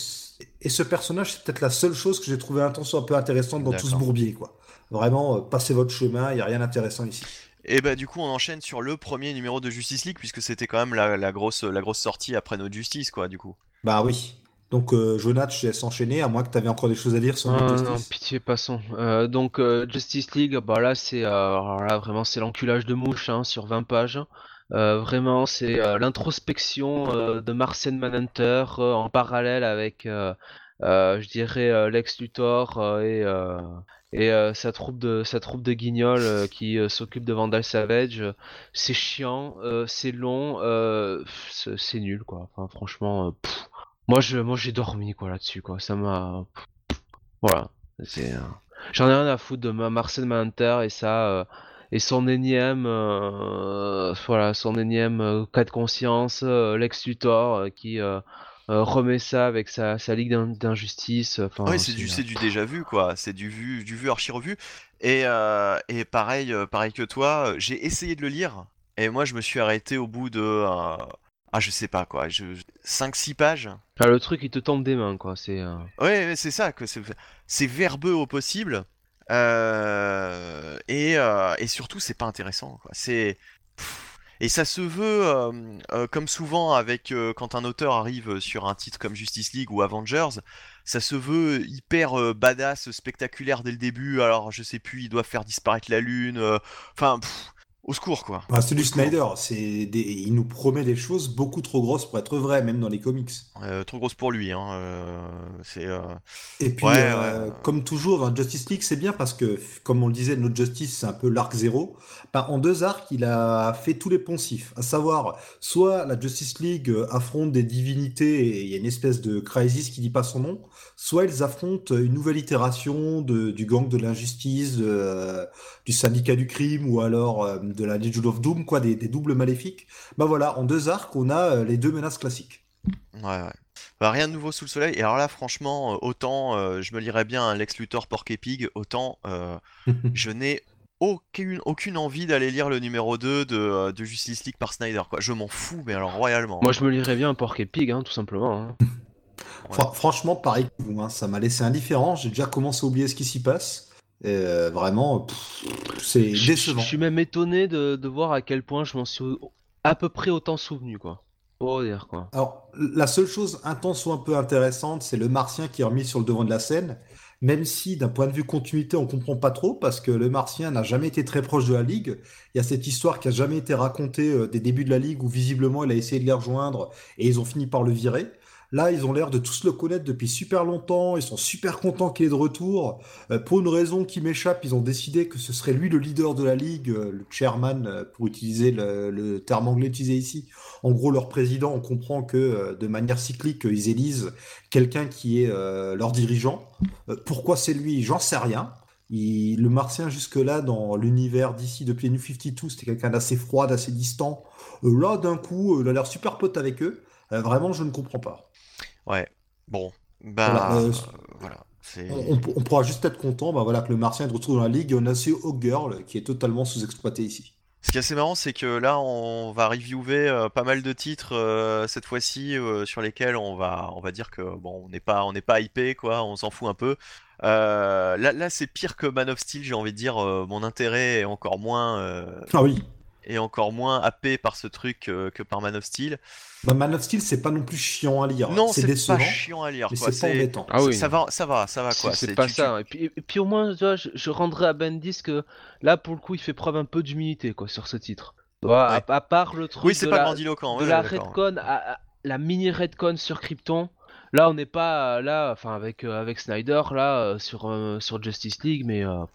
et ce- personnage, c'est peut-être la seule chose que j'ai trouvé intention un peu intéressante dans tout ce bourbier, quoi. Vraiment, euh, passez votre chemin, il n'y a rien d'intéressant ici. Et bah du coup on enchaîne sur le premier numéro de Justice League puisque c'était quand même la, la grosse la grosse sortie après notre justice quoi du coup. Bah oui. Donc, euh, Jonathan, je laisse enchaîner, à moins que tu avais encore des choses à dire sur Ah, New non, Justice. pitié, passons. Euh, donc euh, Justice League, bah là c'est euh, vraiment c'est l'enculage de mouche hein, sur 20 pages. Euh, vraiment c'est euh, l'introspection euh, de Martian Manhunter en parallèle avec je dirais Lex Luthor et et sa troupe de sa troupe de guignols qui s'occupe de Vandal Savage. C'est chiant, c'est long, c'est nul quoi. Franchement, moi je moi j'ai dormi quoi là-dessus quoi. Ça m'a voilà. J'en ai rien à foutre de ma Marcel Manhunter et ça et son énième euh, voilà son énième euh, cas de conscience euh, Lex Luthor qui remet ça avec sa, sa ligue d'in- d'injustice. Enfin, oui c'est du du déjà vu quoi, c'est du vu du vu archi revu et et pareil pareil que toi, j'ai essayé de le lire et moi je me suis arrêté au bout de ah je sais pas quoi, je 5 6 pages. ah, le truc il te tombe des mains quoi. C'est euh, Ouais, c'est ça, que c'est verbeux au possible. Euh, et, euh, et surtout, c'est pas intéressant. C'est et ça se veut, euh, comme souvent avec quand un auteur arrive sur un titre comme Justice League ou Avengers, ça se veut hyper badass, spectaculaire dès le début. Alors, je sais plus, ils doivent faire disparaître la lune. Enfin, au secours, quoi. Bah, c'est du Snyder. C'est Il nous promet des choses beaucoup trop grosses pour être vraies, même dans les comics. Euh, trop grosses pour lui. Hein. euh, c'est. euh, Et puis, Ouais, euh, ouais. comme toujours dans Justice League, c'est bien parce que, comme on le disait, notre Justice, c'est un peu l'arc zéro. Bah, en deux arcs, il a fait tous les poncifs. À savoir, soit la Justice League affronte des divinités et il y a une espèce de crisis qui dit pas son nom, soit ils affrontent une nouvelle itération de, du gang de l'injustice, euh, du syndicat du crime ou alors euh, de la Legion of Doom, quoi, des, des doubles maléfiques. Bah voilà, en deux arcs, on a euh, les deux menaces classiques. Ouais, ouais. Bah, rien de nouveau sous le soleil. Et alors là, franchement, autant euh, je me lirais bien un Lex Luthor Pork et Pig, autant euh, je n'ai aucune, aucune envie d'aller lire le numéro 2 de, euh, de Justice League par Snyder, quoi. Je m'en fous, mais alors royalement. Moi, je me lirais bien un Porc et Pig, hein, tout simplement. hein. Fra- franchement, pareil que vous, hein, ça m'a laissé indifférent. J'ai déjà commencé à oublier ce qui s'y passe. Et, euh, vraiment, c'est décevant. Je suis même étonné de, de voir à quel point je m'en suis à peu près autant souvenu, quoi. Pour dire, quoi. Alors, la seule chose intense ou un peu intéressante, c'est le martien qui est remis sur le devant de la scène. Même si, d'un point de vue continuité, on comprend pas trop, parce que le martien n'a jamais été très proche de la Ligue. Il y a cette histoire qui a jamais été racontée euh, des débuts de la Ligue, où visiblement il a essayé de les rejoindre, et ils ont fini par le virer. Là, ils ont l'air de tous le connaître depuis super longtemps, ils sont super contents qu'il est de retour. Euh, pour une raison qui m'échappe, ils ont décidé que ce serait lui le leader de la Ligue, euh, le chairman, euh, pour utiliser le, terme anglais utilisé ici. En gros, leur président, on comprend que de manière cyclique, ils élisent quelqu'un qui est leur dirigeant. Pourquoi c'est lui? J'en sais rien. Le martien, jusque-là, dans l'univers d'ici, depuis New 52, c'était quelqu'un d'assez froid, d'assez distant. Là, d'un coup, il a l'air super pote avec eux. Vraiment, je ne comprends pas. Ouais. Bon. Bah. Voilà, euh, voilà. On, pourra juste être content bah, voilà, que le martien est de retour dans la ligue. Et on a aussi Hawkgirl, qui est totalement sous-exploité ici. Ce qui est assez marrant, c'est que là, on va reviewer euh, pas mal de titres euh, cette fois-ci euh, sur lesquels on va, on va dire que bon, on n'est pas, on n'est pas hypé, quoi, on s'en fout un peu. Là, là, c'est pire que Man of Steel, j'ai envie de dire. mon intérêt est encore moins, Ah oui. Est encore moins happé par ce truc euh, que par Man of Steel. Bah, Man of Steel, c'est pas non plus chiant à lire. Non, c'est pas chiant à lire, mais c'est pas embêtant. Ah oui. ça va, ça va, ça va, quoi. C'est pas tu- ça. Et puis, et puis au moins, tu vois, je, je rendrai à Bendis que là, pour le coup, il fait preuve un peu d'humilité, quoi, sur ce titre. À- part le truc Oui, c'est de pas la, grandiloquent. de ouais, la. Redcon à, à- la mini Redcon sur Krypton. Là, on n'est pas euh, là, enfin avec euh, avec Snyder là euh, sur euh, sur Justice League, mais euh,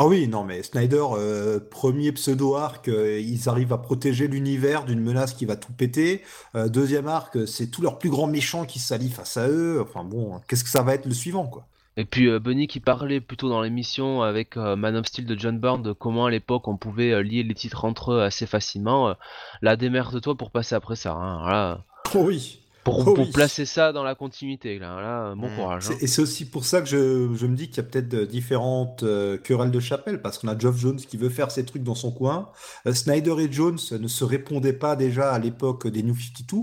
Ah oui, non, mais Snyder, euh, premier pseudo-arc, euh, ils arrivent à protéger l'univers d'une menace qui va tout péter. Euh, deuxième arc, c'est tous leurs plus grands méchants qui s'allient face à eux. Enfin bon, qu'est-ce que ça va être le suivant, quoi? Et puis Bunny qui parlait plutôt dans l'émission avec Man of Steel de John Byrne de comment à l'époque on pouvait lier les titres entre eux assez facilement. la démerde-toi pour passer après ça. Hein, voilà. Oh oui. Pour, Oh pour oui. placer ça dans la continuité. Là, là bon Mm. courage. hein. Et c'est aussi pour ça que je, je me dis qu'il y a peut-être euh, différentes euh, querelles de chapelle, parce qu'on a Geoff Jones qui veut faire ses trucs dans son coin. Euh, Snyder et Jones ne se répondaient pas déjà à l'époque des New 52,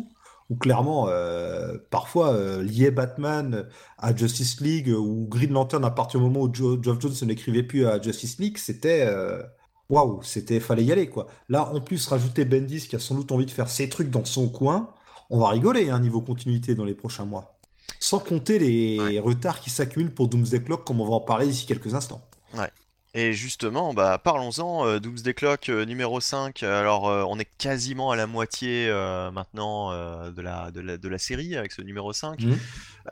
où clairement, euh, parfois, lier Batman à Justice League ou Green Lantern à partir du moment où Jo- Geoff Jones n'écrivait plus à Justice League, c'était... Waouh, c'était fallait y aller quoi. Là, en plus, rajouter Bendis qui a sans doute envie de faire ses trucs dans son coin, on va rigoler hein, niveau continuité dans les prochains mois. Sans compter les Ouais. retards qui s'accumulent pour Doomsday Clock, comme on va en parler d'ici quelques instants. Et justement, bah, parlons-en, euh, Doomsday Clock euh, numéro 5, alors euh, on est quasiment à la moitié maintenant de, la, de, la, de la série avec ce numéro 5. Mhm.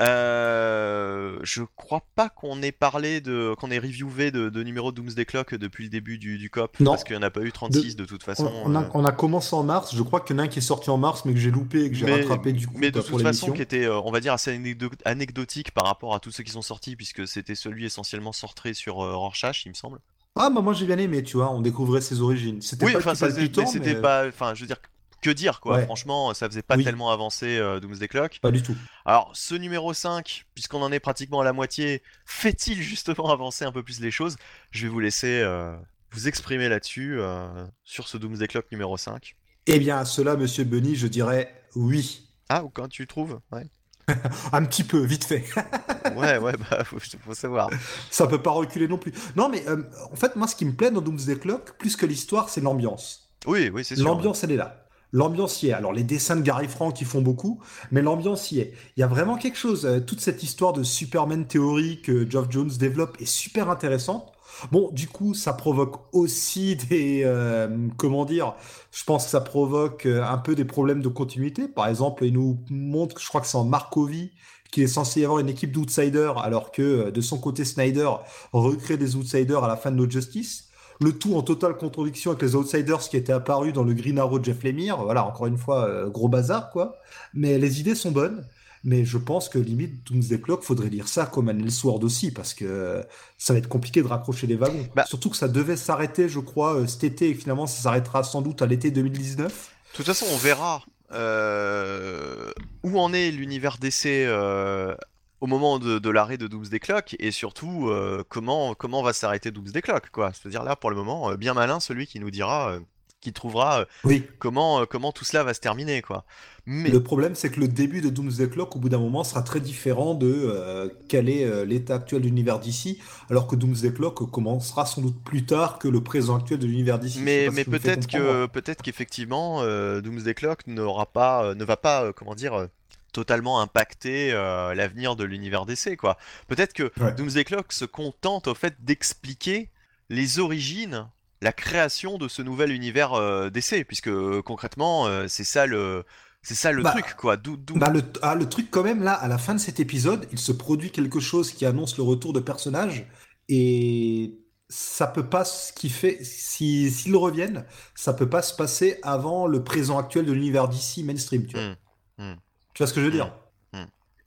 Euh, je crois pas qu'on ait parlé de, qu'on ait reviewé de, de numéro de Doomsday Clock depuis le début du, du COP, Non. parce qu'il n'y en a pas eu 36 de, toute On, façon. on a, euh, on a commencé en mars, je crois qu'il y en a un qui est sorti en mars, mais que j'ai loupé et que j'ai rattrapé du coup mais de toute façon qui était, euh, on va dire, assez anecdo- anecdotique par rapport à tous ceux qui sont sortis, puisque c'était celui essentiellement sorti sur Rorschach, il me semble. Ah bah moi j'ai bien aimé, tu vois, on découvrait ses origines. C'était Oui, pas enfin, c'était mais pas, enfin, je veux dire, que dire quoi. Ouais. Franchement, ça faisait pas Oui. tellement avancer euh, Doomsday Clock. pas du tout. Alors, ce numéro 5, puisqu'on en est pratiquement à la moitié, fait-il justement avancer un peu plus les choses? Je vais vous laisser euh, vous exprimer là-dessus, euh, sur ce Doomsday Clock numéro 5. Eh bien, à cela, monsieur Bunny, je dirais oui. Ah, ou quand tu trouves Ouais, Un petit peu, vite fait. ouais, ouais bah, faut, faut savoir. Ça peut pas reculer non plus. Non, mais euh, en fait, moi, ce qui me plaît dans Doomsday Clock, plus que l'histoire, c'est l'ambiance. Oui, oui, c'est sûr. L'ambiance, elle est là. L'ambiance y est. Alors, les dessins de Gary Frank, ils font beaucoup, mais l'ambiance y est. Il y a vraiment quelque chose. euh, toute cette histoire de Superman théorie que Geoff Jones développe est super intéressante. Bon, du coup, ça provoque aussi des, euh, comment dire, je pense que ça provoque euh, un peu des problèmes de continuité. Par exemple, il nous montre, je crois que c'est en Markovie, qui est censé y avoir une équipe d'outsiders, alors que de son côté, Snyder recrée des outsiders à la fin de No Justice. Le tout en totale contradiction avec les outsiders qui étaient apparus dans le Green Arrow de Jeff Lemire. Voilà, encore une fois, gros bazar, quoi. Mais les idées sont bonnes. Mais je pense que limite, Doomsday Clock, faudrait lire ça comme un Elseworld aussi, parce que ça va être compliqué de raccrocher les wagons. Bah. Surtout que ça devait s'arrêter, je crois, euh, cet été, et finalement, ça s'arrêtera sans doute à l'été 2019. De toute façon, on verra euh, où en est l'univers DC euh, au moment de, de l'arrêt de Doomsday Clock, et surtout euh, comment, comment va s'arrêter Doomsday Clock, quoi. C'est-à-dire là, pour le moment, euh, bien malin celui qui nous dira, euh, qui trouvera Oui. comment, comment tout cela va se terminer, quoi. Mais Le problème, c'est que le début de Doomsday Clock, au bout d'un moment, sera très différent de quel est l'état actuel de l'univers d'ici, alors que Doomsday Clock commencera sans doute plus tard que le présent actuel de l'univers d'ici. Mais, mais peut-être que peut-être qu'effectivement Doomsday Clock n'aura pas ne va pas comment dire totalement impacter euh, l'avenir de l'univers DC quoi. Peut-être que Ouais. Doomsday Clock se contente au fait d'expliquer les origines, la création de ce nouvel univers euh, DC puisque euh, concrètement euh, c'est ça le c'est ça le Bah, truc quoi. Bah, le, ah, le truc quand même là, à la fin de cet épisode, il se produit quelque chose qui annonce le retour de personnages et ça peut pas ce qui fait si s'ils reviennent, ça peut pas se passer avant le présent actuel de l'univers d'ici mainstream, tu vois. Hmm, hmm. Tu vois ce que je veux dire?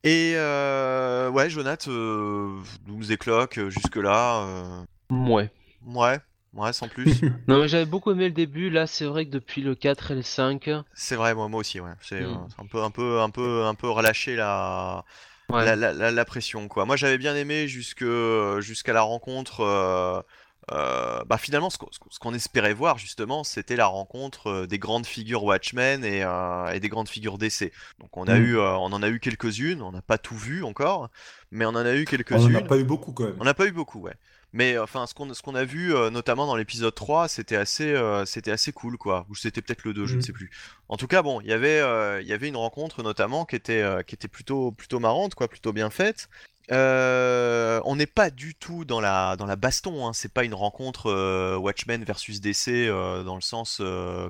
Et euh, ouais Jonath euh, Doomsday Clock jusque là Ouais. ouais ouais sans plus. Non, mais j'avais beaucoup aimé le début. Là, c'est vrai que depuis le 4 et le 5, C'est vrai, moi, moi aussi, ouais. C'est euh, Mm. c'est un peu, un peu, un peu, un peu relâché la, ouais. la, la, la- la pression, quoi. Moi, j'avais bien aimé jusque, jusqu'à la rencontre. euh, euh, bah, finalement, ce qu'on espérait voir, justement, c'était la rencontre euh, des grandes figures Watchmen et, euh, et des grandes figures DC. Donc, on a Mm. eu, euh, on en a eu quelques-unes. On n'a pas tout vu encore, mais on en a eu On en a quelques-unes. pas eu beaucoup quand même. On n'a pas eu beaucoup, ouais. Mais enfin, ce qu'on ce qu'on a vu, notamment dans l'épisode 3, c'était assez, c'était assez cool, quoi. Ou c'était peut-être le 2, je ne Mhm. sais plus. En tout cas, bon, il y avait, il y avait une rencontre notamment qui était, qui était plutôt, plutôt marrante, quoi, plutôt bien faite. Euh, on n'est pas du tout dans la, dans la baston, hein. C'est pas une rencontre euh, Watchmen versus DC euh, dans le sens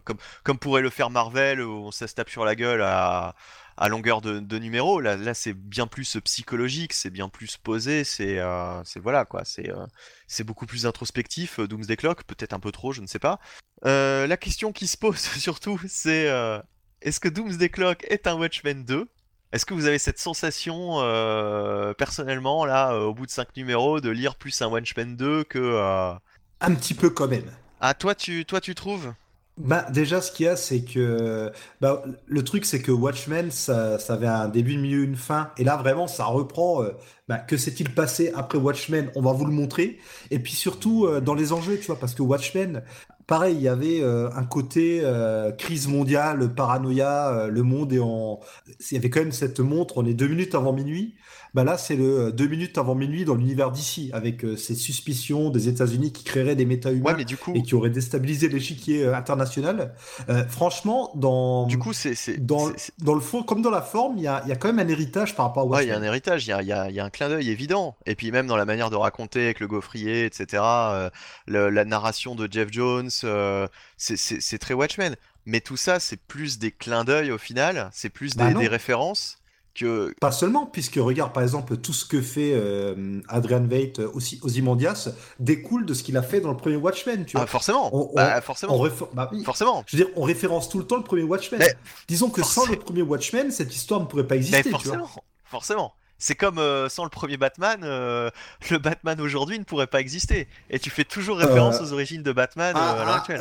comme, comme pourrait le faire Marvel où ça se tape sur la gueule à, à longueur de, de numéro. Là, c'est bien plus psychologique, c'est bien plus posé, c'est voilà quoi, c'est beaucoup plus introspectif. Doomsday Clock, peut-être un peu trop, je ne sais pas. La question qui se pose surtout, c'est est-ce que Doomsday Clock est un Watchmen 2 Est-ce que vous avez cette sensation euh, personnellement là, euh, au bout de 5 numéros, de lire plus un Watchmen 2 que euh, Un petit peu quand même. ah toi tu toi tu trouves? Bah, déjà, ce qu'il y a, c'est que bah, le truc, c'est que Watchmen, ça, ça avait un début, une milieu, une fin. Et là, vraiment, ça reprend. euh, bah, que s'est-il passé après Watchmen? On va vous le montrer. Et puis surtout, euh, dans les enjeux, tu vois, parce que Watchmen, pareil, il y avait euh, un côté euh, crise mondiale, paranoïa, euh, le monde est en. Il y avait quand même cette montre, on est deux minutes avant minuit. Bah là, c'est le euh, deux minutes avant minuit dans l'univers d'ici, avec euh, ces suspicions des États-Unis qui créeraient des méta-humains Ouais, mais du coup, et qui aurait déstabilisé l'échiquier euh, international. Franchement, dans, du coup c'est dans, dans le fond, comme dans la forme, il y a, y a quand même un héritage par rapport à Ouais, il y a un héritage, il y a, y a- il y a un clin d'œil évident. Et puis même dans la manière de raconter avec le gaufrier, etc., le- la narration de Jeff Jones, c'est très Watchmen. Mais tout ça, c'est plus des clins d'œil au final, c'est plus Bah des références que... Pas seulement, puisque regarde par exemple tout ce que fait euh, Adrian Veidt, euh, aussi Ozymandias, découle de ce qu'il a fait dans le premier Watchmen, tu Ah, forcément, On- on- bah, forcément, bah oui. forcément. Je veux dire, on référence tout le temps le premier Watchmen. Mais Disons que sans le premier Watchmen, cette histoire ne pourrait pas Mais exister, tu vois. forcément, forcément. C'est comme euh, sans le premier Batman, euh, le Batman aujourd'hui ne pourrait pas exister. Et tu fais toujours référence aux origines de Batman Ah, à l'heure ah, actuelle.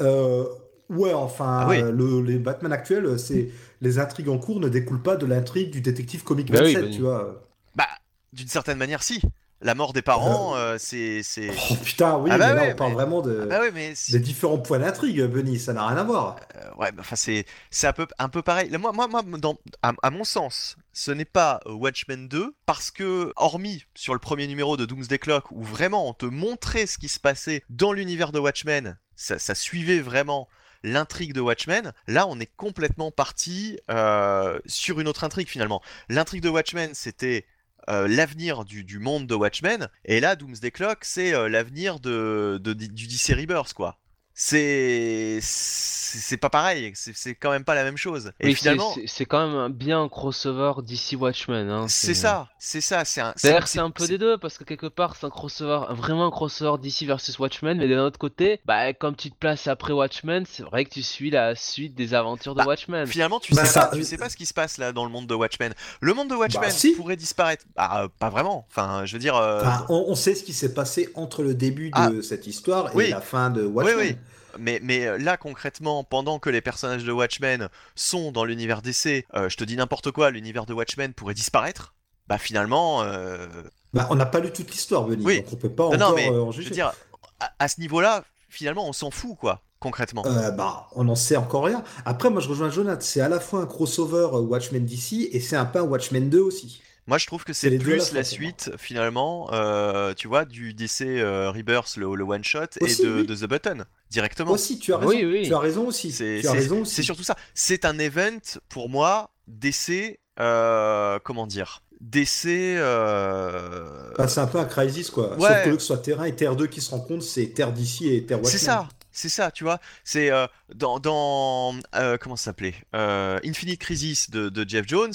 euh, ouais, enfin, Ah oui. le- les Batman actuels, c'est les intrigues en cours ne découlent pas de l'intrigue du détective comique Bah oui, 27, bah oui. tu vois. Bah, d'une certaine manière, si. La mort des parents, euh, c'est... c'est- Oh putain, oui, Ah bah mais là ouais, on parle mais- vraiment de, Ah bah ouais, mais... c'est- des différents points d'intrigue, Benny, ça n'a rien à voir. Euh, ouais, bah, enfin c'est c'est un peu un peu pareil. Là, moi moi moi dans à, à mon sens, ce n'est pas euh, Watchmen 2 parce que hormis sur le premier numéro de Doomsday Clock où vraiment on te montrait ce qui se passait dans l'univers de Watchmen, ça, ça suivait vraiment l'intrigue de Watchmen. Là, on est complètement parti euh, sur une autre intrigue finalement. L'intrigue de Watchmen, c'était euh, l'avenir du, monde de Watchmen, et là, Doomsday Clock, c'est euh, l'avenir de, de- du DC Rebirth, quoi. C'est c'est pas pareil, c'est c'est quand même pas la même chose. Et Oui, finalement, c'est quand même un- bien un crossover DC Watchmen. Hein, c'est ça, c'est ça, c'est un. D'ailleurs, c'est un peu des deux parce que quelque part, c'est un crossover, vraiment un crossover DC versus Watchmen, mais d'un autre côté, bah, comme tu te places après Watchmen, c'est vrai que tu suis la suite des aventures de Bah, Watchmen. Finalement, tu Bah, sais ça- pas, tu sais pas ce qui se passe là dans le monde de Watchmen. Le monde de Watchmen si. pourrait disparaître. Bah, euh, pas vraiment. Enfin, je veux dire. euh, Enfin, on, on sait ce qui s'est passé entre le début de Ah. cette histoire Oui. et la fin de Watchmen. oui. Mais, mais euh, là, concrètement, pendant que les personnages de Watchmen sont dans l'univers DC, euh, je te dis n'importe quoi, l'univers de Watchmen pourrait disparaître. Bah, finalement. euh, Bah, on n'a pas lu toute l'histoire, Benny, Oui. donc on peut pas Non, encore non, mais euh, en je veux dire, à, à ce niveau-là, finalement, on s'en fout, quoi, concrètement. Euh, bah, on n'en sait encore rien. Après, moi, je rejoins Jonathan. C'est à la fois un crossover Watchmen DC et c'est un peu un Watchmen 2 aussi. Moi, je trouve que c'est plus la suite, finalement, euh, tu vois, du DC euh, Rebirth, le, le one-shot, et Aussi, de, oui. de The Button, directement. Aussi, tu as raison. Oui, oui. Tu as raison aussi. C'est Tu as c'est- raison aussi. c'est surtout ça. C'est un event, pour moi, DC, euh, comment dire DC... euh, Bah, c'est un peu un crisis, quoi. Ouais. Sauf que, que ce soit Terre 1 et Terre 2 qui se rencontrent, c'est Terre DC et Terre Watchmen. C'est ça, c'est ça, tu vois. C'est euh, dans, dans euh, comment ça s'appelait Euh, Infinite Crisis de, de Jeff Jones.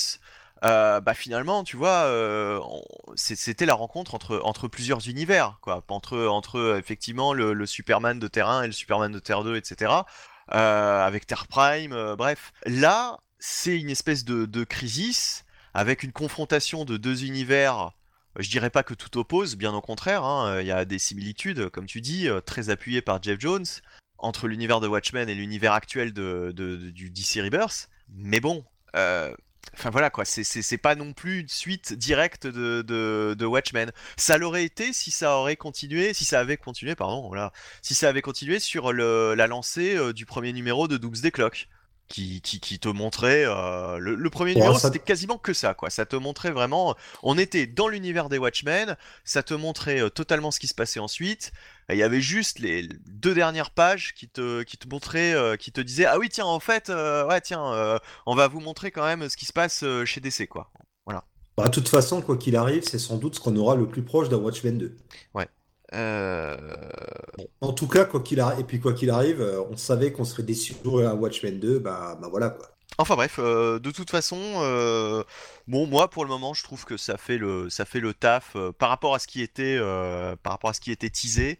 Euh, bah finalement, tu vois, euh, c'était la rencontre entre, plusieurs univers, quoi. Entre, effectivement le, Superman de Terre 1 et le Superman de Terre 2, etc. euh, avec Terre Prime, euh, bref. Là, c'est une espèce de, de crisis avec une confrontation de deux univers. Je dirais pas que tout oppose, bien au contraire. hein, Il y a des similitudes, comme tu dis, très appuyées par Jeff Jones entre l'univers de Watchmen et l'univers actuel de, du DC Rebirth. Mais bon, enfin voilà quoi, c'est- pas non plus une suite directe de, de, Watchmen. Ça l'aurait été si ça aurait continué, si ça avait continué, pardon, voilà, si ça avait continué sur la lancée euh, du premier numéro de Doomsday Clock. Qui, qui, qui te montrait euh, le, le premier Ouais, numéro ça- c'était quasiment que ça quoi ça te montrait vraiment on était dans l'univers des Watchmen ça te montrait euh, totalement ce qui se passait ensuite Il y avait juste les deux dernières pages qui te, qui te montraient, euh, qui te disaient Ah oui, tiens, en fait, ouais, tiens, on va vous montrer quand même ce qui se passe chez DC, quoi. Bah, de toute façon, quoi qu'il arrive, c'est sans doute ce qu'on aura le plus proche d'un Watchmen 2. Euh... En tout cas, quoi qu'il arrive, et puis quoi qu'il arrive, euh, on savait qu'on serait déçu un Watchmen 2, bah, bah voilà quoi. Enfin bref, euh, de toute façon, euh, bon, moi pour le moment, je trouve que ça fait le, ça fait le taf par rapport à ce qui était, par rapport à ce qui était teasé.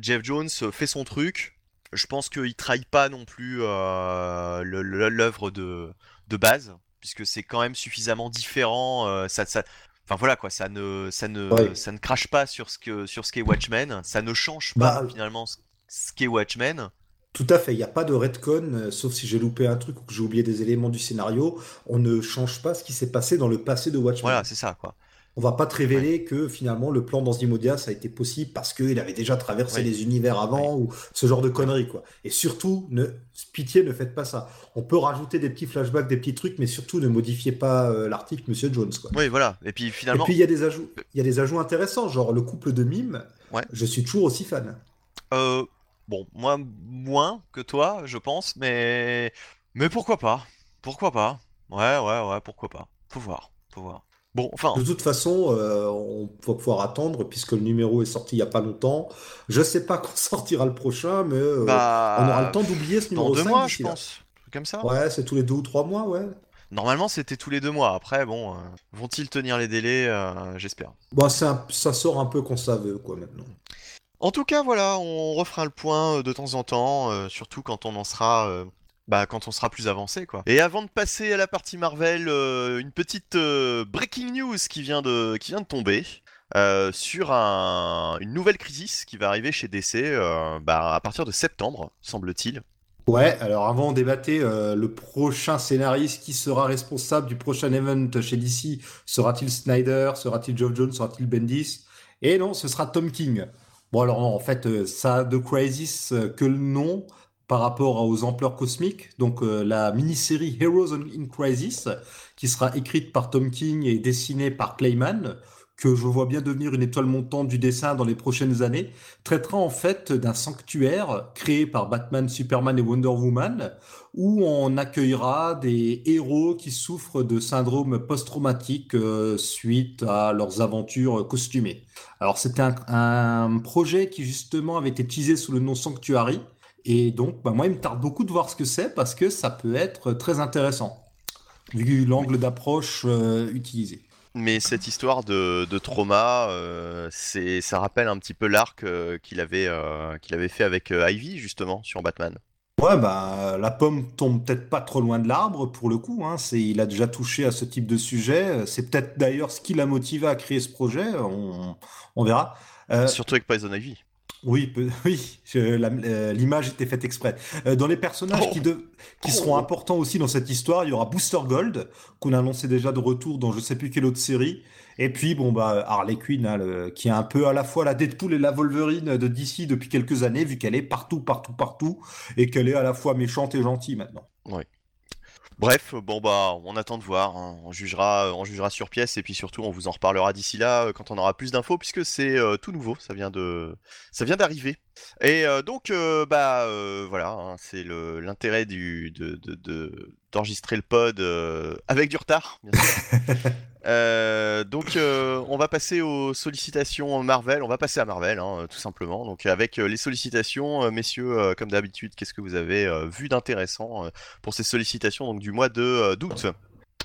Jeff Jones fait son truc. Je pense qu'il trahit pas non plus l'œuvre de, de base, puisque c'est quand même suffisamment différent. euh, ça, ça, enfin voilà quoi, ça ne, ça ne, Ouais. ça ne crache pas sur ce que, sur ce qu'est Watchmen. Ça ne change pas Bah, finalement ce, ce qu'est Watchmen. Tout à fait, il n'y a pas de retcon, euh, sauf si j'ai loupé un truc ou que j'ai oublié des éléments du scénario. On ne change pas ce qui s'est passé dans le passé de Watchmen. Voilà, c'est ça quoi. On va pas te révéler que finalement le plan d'Anzimodia ça a été possible parce qu'il avait déjà traversé les univers avant ou ce genre de conneries quoi. Et surtout, ne, pitié, ne faites pas ça. On peut rajouter des petits flashbacks, des petits trucs, mais surtout ne modifiez pas euh, l'article Monsieur Jones quoi. Oui, voilà. Et puis Et finalement. puis il y a des ajouts, il y a des ajouts intéressants, genre le couple de mimes. Ouais. Je suis toujours aussi fan. Euh, bon, moi moins que toi, je pense, mais mais pourquoi pas? Pourquoi pas? Ouais, ouais, ouais, pourquoi pas? Faut voir, faut voir. Bon, enfin, De toute façon, euh, on va pouvoir attendre puisque le numéro est sorti il y a pas longtemps. Je sais pas quand sortira le prochain, mais euh, bah, on aura le temps d'oublier ce dans numéro deux 5 mois, je là. pense, un truc comme ça. Ouais, c'est tous les deux ou trois mois, ouais. Normalement, c'était tous les deux mois. Après, bon, euh, vont-ils tenir les délais? J'espère. Bon, c'est un- ça sort un peu quand ça veut, quoi, maintenant. En tout cas, voilà, on refera le point de temps en temps, surtout quand on en sera, bah, quand on sera plus avancé, quoi. Et avant de passer à la partie Marvel, euh, une petite euh, breaking news qui vient de, qui vient de tomber. euh, sur un- une nouvelle crisis qui va arriver chez DC bah, à partir de septembre, semble-t-il. Ouais, alors avant on débattait le prochain scénariste qui sera responsable du prochain event chez DC. Sera-t-il Snyder? Sera-t-il Geoff Jones? Sera-t-il Bendis? Et non, ce sera Tom King. Bon, alors en fait, ça a de Crisis que le nom? Par rapport aux ampleurs cosmiques. Donc euh, la mini-série Heroes in Crisis, qui sera écrite par Tom King et dessinée par Clayman, que je vois bien devenir une étoile montante du dessin dans les prochaines années, traitera en fait d'un sanctuaire créé par Batman, Superman et Wonder Woman, où on accueillera des héros qui souffrent de syndrome post-traumatique euh, suite à leurs aventures costumées. Alors c'était un, projet qui justement avait été teasé sous le nom Sanctuary, et donc bah, moi il me tarde beaucoup de voir ce que c'est parce que ça peut être très intéressant, vu l'angle d'approche euh, utilisé. Mais cette histoire de, trauma, euh, c'est, ça rappelle un petit peu l'arc euh, qu'il avait, qu'il avait fait avec Ivy, justement, sur Batman. Ouais, bah, la pomme tombe peut-être pas trop loin de l'arbre, pour le coup. Hein. C'est, il a déjà touché à ce type de sujet. C'est peut-être d'ailleurs ce qui l'a motivé à créer ce projet. On, on verra. Surtout avec Poison Ivy. Oui, oui, euh, l'image était faite exprès. Euh, dans les personnages qui, oh. qui seront oh. importants aussi dans cette histoire, il y aura Booster Gold, qu'on a annoncé déjà de retour dans je sais plus quelle autre série. Et puis, bon, bah, Harley Quinn, hein, qui est un peu à la fois la Deadpool et la Wolverine de DC depuis quelques années, vu qu'elle est partout, partout, partout, et qu'elle est à la fois méchante et gentille maintenant. Oui. Bref, bon bah on attend de voir, hein. on jugera, on jugera sur pièce et puis surtout on vous en reparlera d'ici là euh, quand on aura plus d'infos puisque c'est euh, tout nouveau, ça vient de, ça vient d'arriver. Et euh, donc bah voilà, hein, c'est l'intérêt du de, d'enregistrer le pod avec du retard. Bien sûr. Euh, donc euh, on va passer aux sollicitations Marvel, on va passer à Marvel hein, tout simplement. Donc avec euh, les sollicitations, messieurs, comme d'habitude, qu'est-ce que vous avez vu d'intéressant pour ces sollicitations donc, du mois de d'août?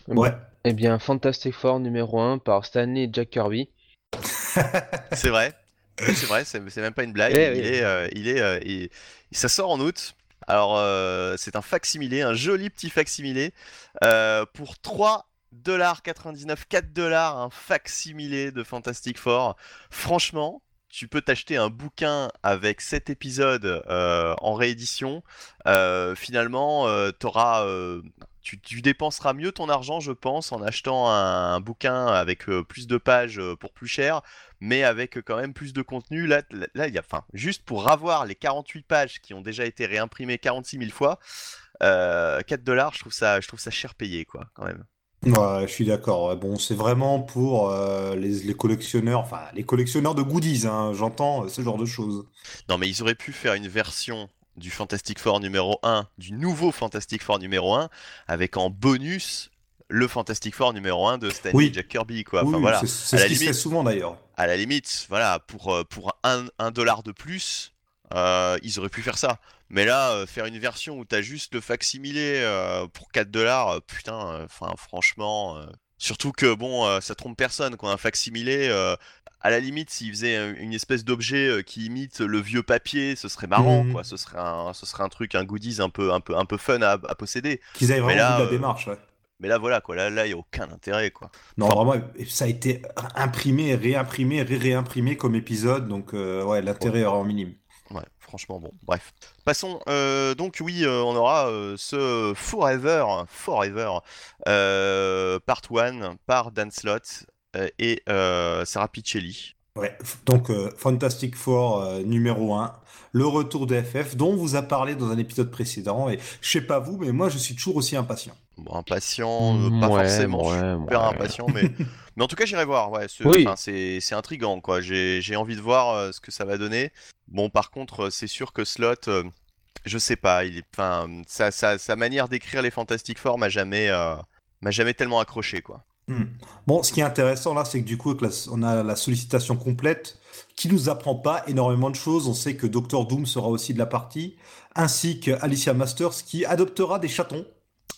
Ouais. Eh bien Fantastic Four numéro 1 par Stanley et Jack Kirby. c'est vrai. C'est vrai, c'est même pas une blague. Eh il, est, il, est, ça sort en août. Alors, c'est un facsimilé, un joli petit facsimilé pour 3 $99, 4 dollars, un facsimilé de Fantastic Four. Franchement, tu peux t'acheter un bouquin avec 7 épisodes euh, en réédition. Euh, finalement, euh, tu, dépenseras mieux ton argent, je pense, en achetant un, bouquin avec plus de pages pour plus cher, mais avec quand même plus de contenu. Là, là, il y a, enfin, juste pour avoir les 48 pages qui ont déjà été réimprimées 46 000 fois, 4 dollars, je trouve ça, je trouve ça cher payé, quoi, quand même. Ouais, je suis d'accord. Bon, c'est vraiment pour euh, les, collectionneurs, enfin les collectionneurs de goodies, hein, j'entends euh, ce genre de choses. Non, mais ils auraient pu faire une version du Fantastic Four numéro 1, du nouveau Fantastic Four numéro 1, avec en bonus le Fantastic Four numéro 1 de Stanley Jack Kirby, quoi. Enfin, voilà. c'est ce qui se fait souvent d'ailleurs. À la limite, voilà, pour, euh, pour un, un dollar de plus, ils auraient pu faire ça. Mais là, euh, faire une version où t'as juste le facsimilé euh, pour 4 dollars, euh, putain, enfin franchement, surtout que bon, ça trompe personne quoi, un facsimilé. à la limite, s'il faisait une espèce d'objet qui imite le vieux papier, ce serait marrant, mmh. quoi. Ce serait un, ce serait un truc, un goodies un peu, un peu, un peu fun à, posséder. Qu'ils aient vraiment là, la démarche, ouais. Mais là, voilà, quoi. Là, là, il n'y a aucun intérêt, quoi. Non, vraiment, ça a été imprimé, réimprimé, ré-réimprimé comme épisode, donc ouais, l'intérêt est vraiment minime. Ouais, franchement, bon, bref. Passons, euh, donc oui, euh, on aura euh, ce Forever, Forever, Part 1 par Dan Slott et Sarah Piccelli. Ouais, donc Fantastic Four numéro 1, le retour de FF dont on vous a parlé dans un épisode précédent, et je sais pas vous, mais moi je suis toujours aussi impatient. Bon, impatient, pas forcément super impatient, mais... mais en tout cas j'irai voir, ouais, c'est intriguant, quoi, j'ai envie de voir ce que ça va donner. Bon, par contre, c'est sûr que Slot, euh, je sais pas, il est, enfin, sa, sa, manière d'écrire les Fantastic Four m'a jamais, euh, m'a jamais tellement accroché, quoi. Hmm. Bon, ce qui est intéressant là, c'est que du coup, on a la sollicitation complète qui nous apprend pas énormément de choses. On sait que Doctor Doom sera aussi de la partie, ainsi que Alicia Masters qui adoptera des chatons.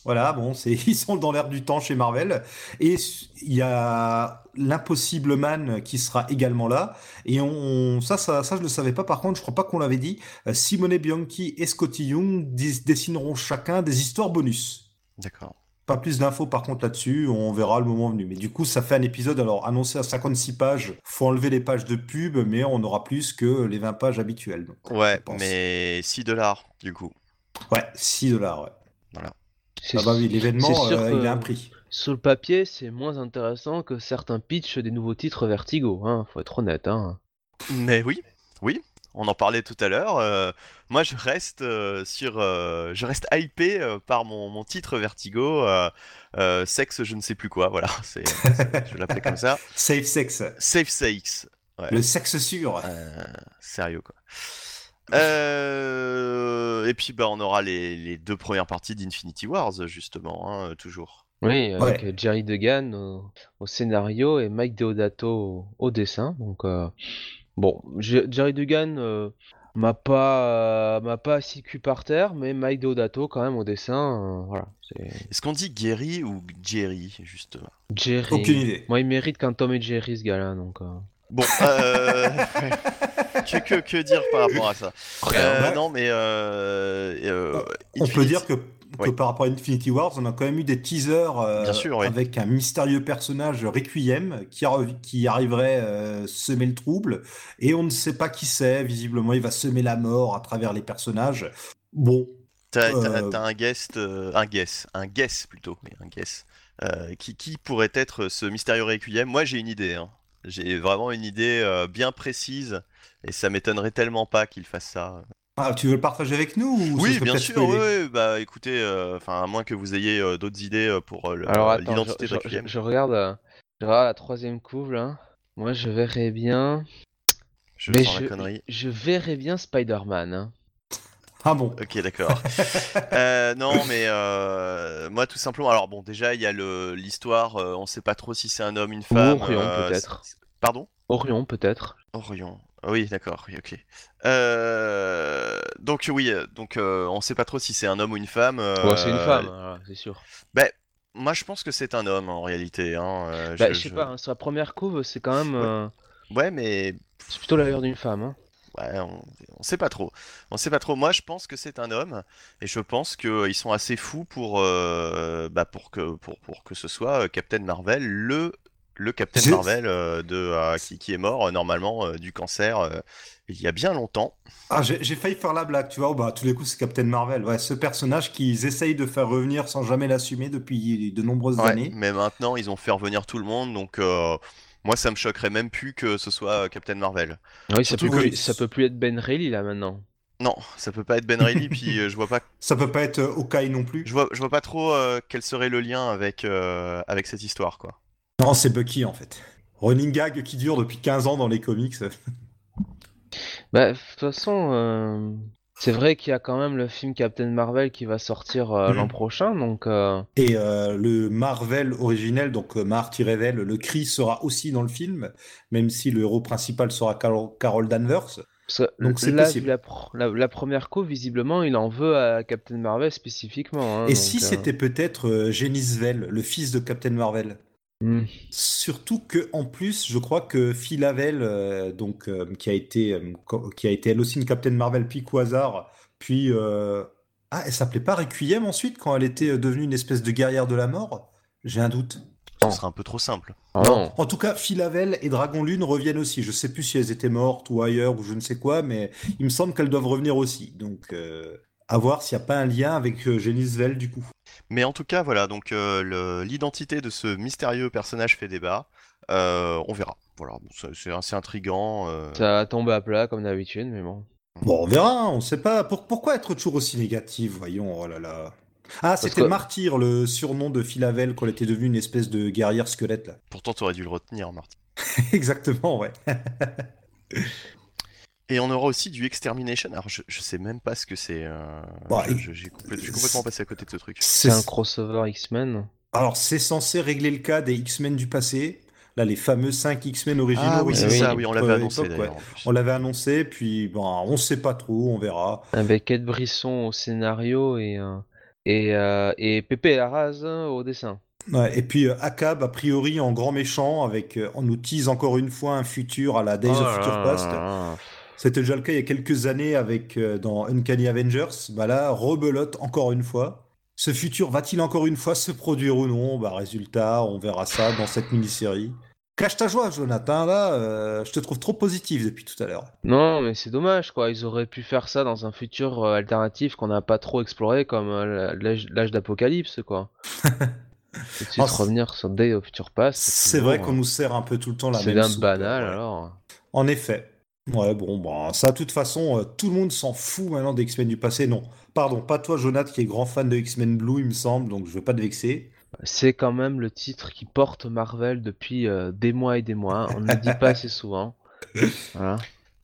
Voilà, bon, c'est ils sont dans l'air du temps chez Marvel. Et il y a l'impossible man qui sera également là. Et on, ça, ça, ça, je ne le savais pas. Par contre, je crois pas qu'on l'avait dit. Euh, Simone Bianchi et Scotty Young dessineront chacun des histoires bonus. D'accord. Pas plus d'infos par contre là-dessus, on verra le moment venu. Mais du coup, ça fait un épisode alors annoncé à 56 pages. Faut enlever les pages de pub, mais on aura plus que les 20 pages habituelles. ouais, mais 6 dollars du coup. Ouais, 6 dollars, ouais. Voilà. Ah bah oui, l'événement, euh, il a un prix. Sur le papier, c'est moins intéressant que certains pitchs des nouveaux titres Vertigo, hein, faut être honnête. Hein. Mais oui, oui. on en parlait tout à l'heure. euh, moi, je reste euh, sur, euh, je reste hypé euh, par mon, mon titre Vertigo, euh, euh, sexe, je ne sais plus quoi. Voilà, c'est, je l'appelais comme ça. Safe sex. Safe Sakes. Le sexe sûr. Euh, sérieux quoi. Euh, et puis bah on aura les, les deux premières parties d'Infinity Wars justement, hein, toujours. Oui, avec Ouais. euh, Jerry Degan au, au scénario et Mike Deodato au, au dessin. Donc, euh, bon, Je- Jerry Degan euh, m'a pas, euh, m'a pas assis cul par terre, mais Mike Deodato quand même au dessin. euh, voilà, c'est Est-ce qu'on dit Gary ou Jerry justement? Jerry. Aucune idée. Moi, il mérite qu'un Tom et Jerry ce gars-là, donc. Bon, euh... que, que, que dire par rapport à ça Euh. Non mais euh, euh, On peut Infinity- dire que, que Oui. par rapport à Infinity Wars, on a quand même eu des teasers euh, Bien sûr, oui. avec un mystérieux personnage Requiem qui, qui arriverait euh, semer le trouble et on ne sait pas qui c'est. Visiblement, il va semer la mort à travers les personnages. Bon, T'as, Euh, un guest, euh, un guess, un guess plutôt, mais un guess. Euh, qui, qui pourrait être ce mystérieux Requiem Moi j'ai une idée, hein. J'ai vraiment une idée euh, bien précise et ça m'étonnerait tellement pas qu'il fasse ça. ah, tu veux le partager avec nous ou oui, bien sûr, oui, oui, bah écoutez, euh, enfin à moins que vous ayez euh, d'autres idées euh, pour euh, le- Alors attends, l'identité je, de je- je regarde, euh, je regarde la troisième couve là. Moi, je verrais bien. Je mais sens je, la connerie. je verrais bien Spider-Man. hein. Ah bon Ok, d'accord. Euh, non, mais euh, moi tout simplement. Alors bon, déjà il y a le l'histoire. euh, on sait pas trop si c'est un homme, une femme. Orion, euh, peut-être. Pardon? Orion, peut-être. Orion. Oui, d'accord. Oui, ok. Euh, donc oui, donc euh, on sait pas trop si c'est un homme ou une femme. euh, Ouais, c'est une femme, voilà, c'est sûr. Ben, moi je pense que c'est un homme en réalité. Hein. euh, Bah, je sais pas, hein, sur la première couve, c'est quand même. euh, Ouais, mais c'est plutôt l'allure d'une femme. Hein. Ouais, on, sait pas trop. On sait pas trop. Moi, je pense que c'est un homme, et je pense qu'ils sont assez fous pour, euh, bah, pour que pour, pour que ce soit euh, Captain Marvel, le le Captain Marvel euh, de euh, qui, qui est mort euh, normalement euh, du cancer euh, il y a bien longtemps. Ah, j'ai failli faire la blague, tu vois. Bah, à tous les coups, c'est Captain Marvel. Ouais, ce personnage qu'ils essayent de faire revenir sans jamais l'assumer depuis de nombreuses Ouais, années. mais maintenant ils ont fait revenir tout le monde, donc euh, moi ça me choquerait même plus que ce soit euh, Captain Marvel. Oui, ça peut, que- plus, ça peut plus être Ben Reilly là maintenant. Non, ça peut pas être Ben Reilly, puis euh, je vois pas Ça peut pas être euh, Hawkeye non plus. je vois je vois pas trop euh, quel serait le lien avec euh, avec cette histoire quoi. Non, c'est Bucky en fait. Running gag qui dure depuis 15 ans dans les comics. Bah, de toute façon, euh, c'est vrai qu'il y a quand même le film Captain Marvel qui va sortir euh, Mhm. l'an prochain, donc. euh, Et euh, le Marvel originel, donc euh, Mar-Vel, le cri sera aussi dans le film, même si le héros principal sera Carol, Carol Danvers. Donc c'est possible. la, la, la première couve, visiblement, il en veut à Captain Marvel spécifiquement. hein, Et donc, si c'était peut-être euh, Genisvel, le fils de Captain Marvel? Hmm. Surtout que en plus, je crois que Phil Havel, euh, donc euh, qui a été euh, qui a été elle aussi une Captain Marvel puis Quasar, puis euh, ah, elle s'appelait pas Requiem ensuite quand elle était devenue une espèce de guerrière de la mort? J'ai un doute. Ce serait un peu trop simple. Ah non. En tout cas, Phil Havel et Dragon Lune reviennent aussi. Je sais plus si elles étaient mortes ou ailleurs ou je ne sais quoi, mais il me semble qu'elles doivent revenir aussi. Donc, euh, à voir s'il n'y a pas un lien avec euh, Genisvel du coup. Mais en tout cas, voilà, donc euh, l'identité de ce mystérieux personnage fait débat. Euh, on verra. Voilà, bon, c'est assez intriguant. euh. Ça a tombé à plat comme d'habitude, mais bon. Bon, on verra, on ne sait pas. Pour- pourquoi être toujours aussi négatif, voyons, oh là là. Ah, c'était que- Martyr, le surnom de Phil Havel quand elle était devenue une espèce de guerrière squelette, là. Pourtant, tu aurais dû le retenir, Martin. Exactement, ouais. Et on aura aussi du Extermination. Alors, je, je sais même pas ce que c'est. euh, Bah, je- j'ai complètement passé à côté de ce truc. C'est un crossover X-Men. Alors, c'est censé régler le cas des X-Men du passé. Là, les fameux 5 X-Men originaux. Ah oui, c'est oui. ça, oui, on l'avait annoncé époque, ouais. On l'avait annoncé, puis bon, on sait pas trop, on verra. Avec Ed Brisson au scénario et, euh, et, euh, et Pépé Larraz hein, au dessin. Ouais, et puis euh, Akab, a priori, en grand méchant, avec, euh, on nous tease encore une fois un futur à la Days Oh of Future Past. C'était déjà le cas il y a quelques années avec euh, dans Uncanny Avengers. Bah là, rebelote encore une fois. Ce futur va-t-il encore une fois se produire ou non? Bah résultat, on verra ça dans cette mini-série. Cache ta joie, Jonathan. Là, euh, je te trouve trop positif depuis tout à l'heure. Non, mais c'est dommage, quoi. Ils auraient pu faire ça dans un futur euh, alternatif qu'on n'a pas trop exploré, comme euh, l'âge d'Apocalypse, quoi. Tout de suite c'est- revenir sur Day of Future Past. C'est vrai qu'on nous sert un peu tout le temps la C'est même d'un soupe, banal, ouais. alors. En effet. Ouais, bon, bah, ça, de toute façon, euh, tout le monde s'en fout maintenant des X-Men du passé. Non, pardon, pas toi, Jonathan, qui est grand fan de X-Men Blue, il me semble, donc je veux pas te vexer. C'est quand même le titre qui porte Marvel depuis euh, des mois et des mois. On ne le dit pas assez souvent. Voilà.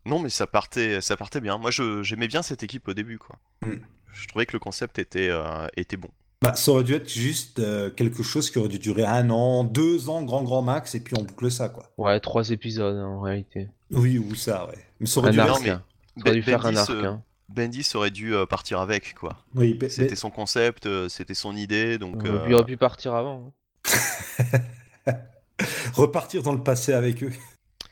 Non, mais ça partait, ça partait bien. Moi, je- j'aimais bien cette équipe au début, quoi. Mm. Je trouvais que le concept était, euh, était bon. Bah, ça aurait dû être juste euh, quelque chose qui aurait dû durer un an, deux ans, grand, grand max, et puis on boucle ça, quoi. Ouais, trois épisodes hein, en réalité. Oui, ou ça, ouais. Mais ça aurait Un dû arc. Non, mais hein. Ça aurait dû faire un Bendis, arc. euh, hein. Bendis aurait dû euh, partir avec, quoi. Oui, mais- C'était son concept, euh, c'était son idée, donc. Il aurait pu partir avant. hein. repartir dans le passé avec eux.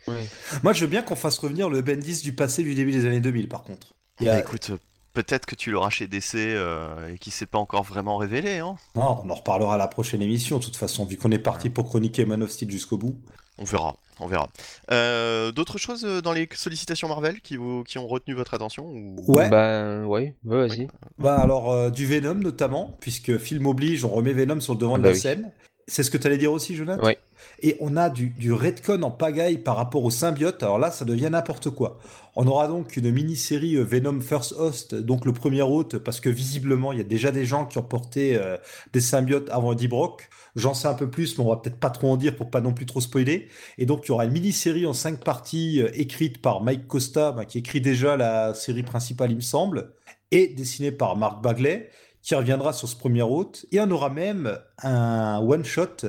Ouais. Moi, je veux bien qu'on fasse revenir le Bendis du passé du début des années 2000, par contre. Il y a- bah, écoute, euh, peut-être que tu l'auras chez DC euh, et qui s'est pas encore vraiment révélé, hein. Non, on en reparlera à la prochaine émission, de toute façon, vu qu'on est parti pour chroniquer Man of Steel jusqu'au bout. On verra, on verra. Euh, D'autres choses euh, dans les sollicitations Marvel qui, vous, qui ont retenu votre attention ou... Ouais. Bah, ouais, ouais, vas-y. Bah alors, euh, du Venom notamment, puisque film oblige, on remet Venom sur le devant Ah de bah la oui. scène. C'est ce que tu allais dire aussi, Jonathan? Ouais. Et on a du, redcon en pagaille par rapport au symbiote. Alors là, ça devient n'importe quoi. On aura donc une mini-série euh, Venom First Host, donc le premier hôte, parce que visiblement, il y a déjà des gens qui ont porté euh, des symbiotes avant Eddie Brock. J'en sais un peu plus, mais on va peut-être pas trop en dire pour pas non plus trop spoiler. Et donc, il y aura une mini-série en cinq parties euh, écrite par Mike Costa, bah, qui écrit déjà la série principale, il me semble, et dessinée par Mark Bagley, qui reviendra sur ce premier hôte. Et on aura même un one-shot.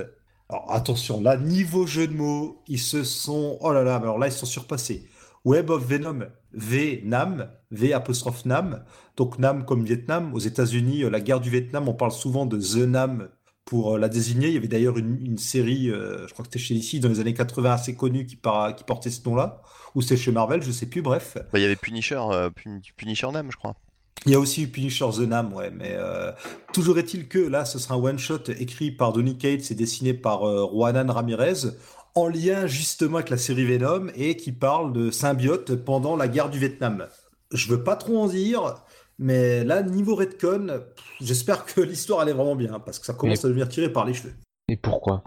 Alors attention, là, niveau jeu de mots, ils se sont. Oh là là, alors là, ils sont surpassés. Web of Venom, V Nam, V apostrophe Nam. Donc Nam comme Vietnam. Aux États-Unis, euh, la guerre du Vietnam, on parle souvent de The Nam pour euh, la désigner. Il y avait d'ailleurs une, série, euh, je crois que c'était chez DC, dans les années 80, assez connue qui, par- qui portait ce nom-là. Ou c'était chez Marvel, je sais plus, bref. Bah, il y avait Punisher, Pun- Punisher Nam, je crois. Il y a aussi Punisher The Nam, ouais, mais euh, toujours est-il que là, ce sera un one-shot écrit par Donny Cates et dessiné par euh, Juanan Ramirez, en lien justement avec la série Venom et qui parle de symbiote pendant la guerre du Vietnam. Je veux pas trop en dire, mais là, niveau Redcon, j'espère que l'histoire elle est vraiment bien, parce que ça commence à devenir tiré par les cheveux. Et pourquoi?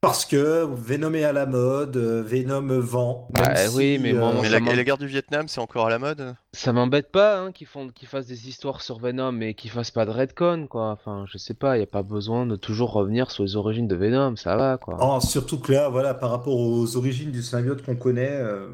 Parce que Venom est à la mode, euh, Venom vend. même Bah oui, mais bon, euh, Mais la, guerre du Vietnam, c'est encore à la mode Ça m'embête pas hein, qu'ils fassent des histoires sur Venom et qu'ils fassent pas de Redcon, quoi. Enfin, je sais pas, y a pas besoin de toujours revenir sur les origines de Venom, ça va, quoi. Oh, surtout que là, voilà, par rapport aux origines du symbiote qu'on connaît, euh,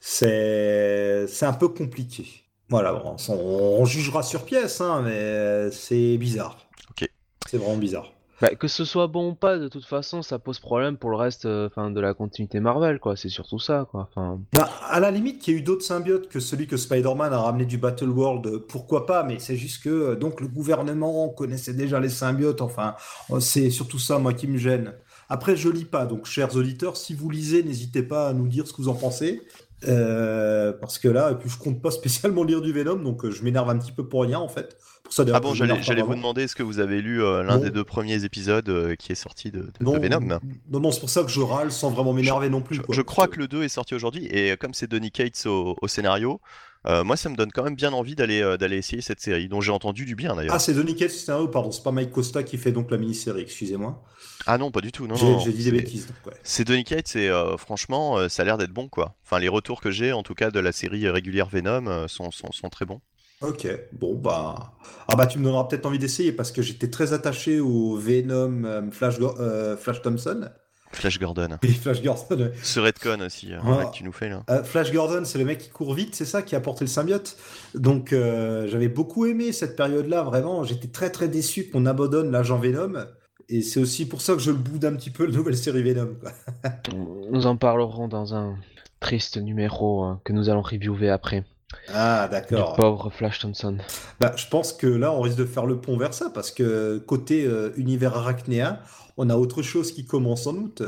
c'est c'est un peu compliqué. Voilà, bon, on, on jugera sur pièce, hein, mais c'est bizarre. Ok. C'est vraiment bizarre. Bah, que ce soit bon ou pas, de toute façon, ça pose problème pour le reste euh, de la continuité Marvel, quoi. C'est surtout ça, quoi. Enfin, Bah, à la limite, qu'il y ait eu d'autres symbiotes que celui que Spider-Man a ramené du Battle World, euh, pourquoi pas, mais c'est juste que euh, donc le gouvernement connaissait déjà les symbiotes, enfin, c'est surtout ça, moi, qui me gêne. Après, je lis pas, donc chers auditeurs, si vous lisez, n'hésitez pas à nous dire ce que vous en pensez. Euh, parce que là, et puis je compte pas spécialement lire du Venom, donc euh, je m'énerve un petit peu pour rien en fait. Pour ça, Ah bon, j'allais vous demander est-ce que vous avez lu euh, l'un des deux premiers épisodes euh, qui est sorti de, de- de Non, Venom? Non, non, c'est pour ça que je râle sans vraiment m'énerver non plus. Je, quoi. je crois que le 2 est sorti aujourd'hui et comme c'est Donny Cates au, au scénario, euh, moi ça me donne quand même bien envie d'aller euh, d'aller essayer cette série dont j'ai entendu du bien d'ailleurs. Ah, c'est Donny Cates, c'est un pardon, c'est pas Mike Costa qui fait donc la mini-série, excusez-moi. Ah non, pas du tout. Non, J'ai dit des c'est- bêtises. C'est Donny Cates et euh, franchement, euh, ça a l'air d'être bon quoi. Enfin, les retours que j'ai en tout cas de la série régulière Venom sont, sont, sont très bons. Ok, bon bah. Ah bah tu me donneras peut-être envie d'essayer parce que j'étais très attaché au Venom Flash, Flash Thompson Flash Gordon. et Flash Gordon. Ce Redcon aussi, là, que tu nous fais là. Euh, Flash Gordon, c'est le mec qui court vite, c'est ça qui a porté le symbiote. Donc euh, j'avais beaucoup aimé cette période-là, vraiment. J'étais très très déçu qu'on abandonne l'agent Venom. Et c'est aussi pour ça que je le boude un petit peu la nouvelle série Venom. quoi. nous en parlerons dans un triste numéro hein, que nous allons reviewer après. Ah Du d'accord. pauvre Flash Thompson. Bah, je pense que là, on risque de faire le pont vers ça, parce que côté euh, univers arachnéen, on a autre chose qui commence en août,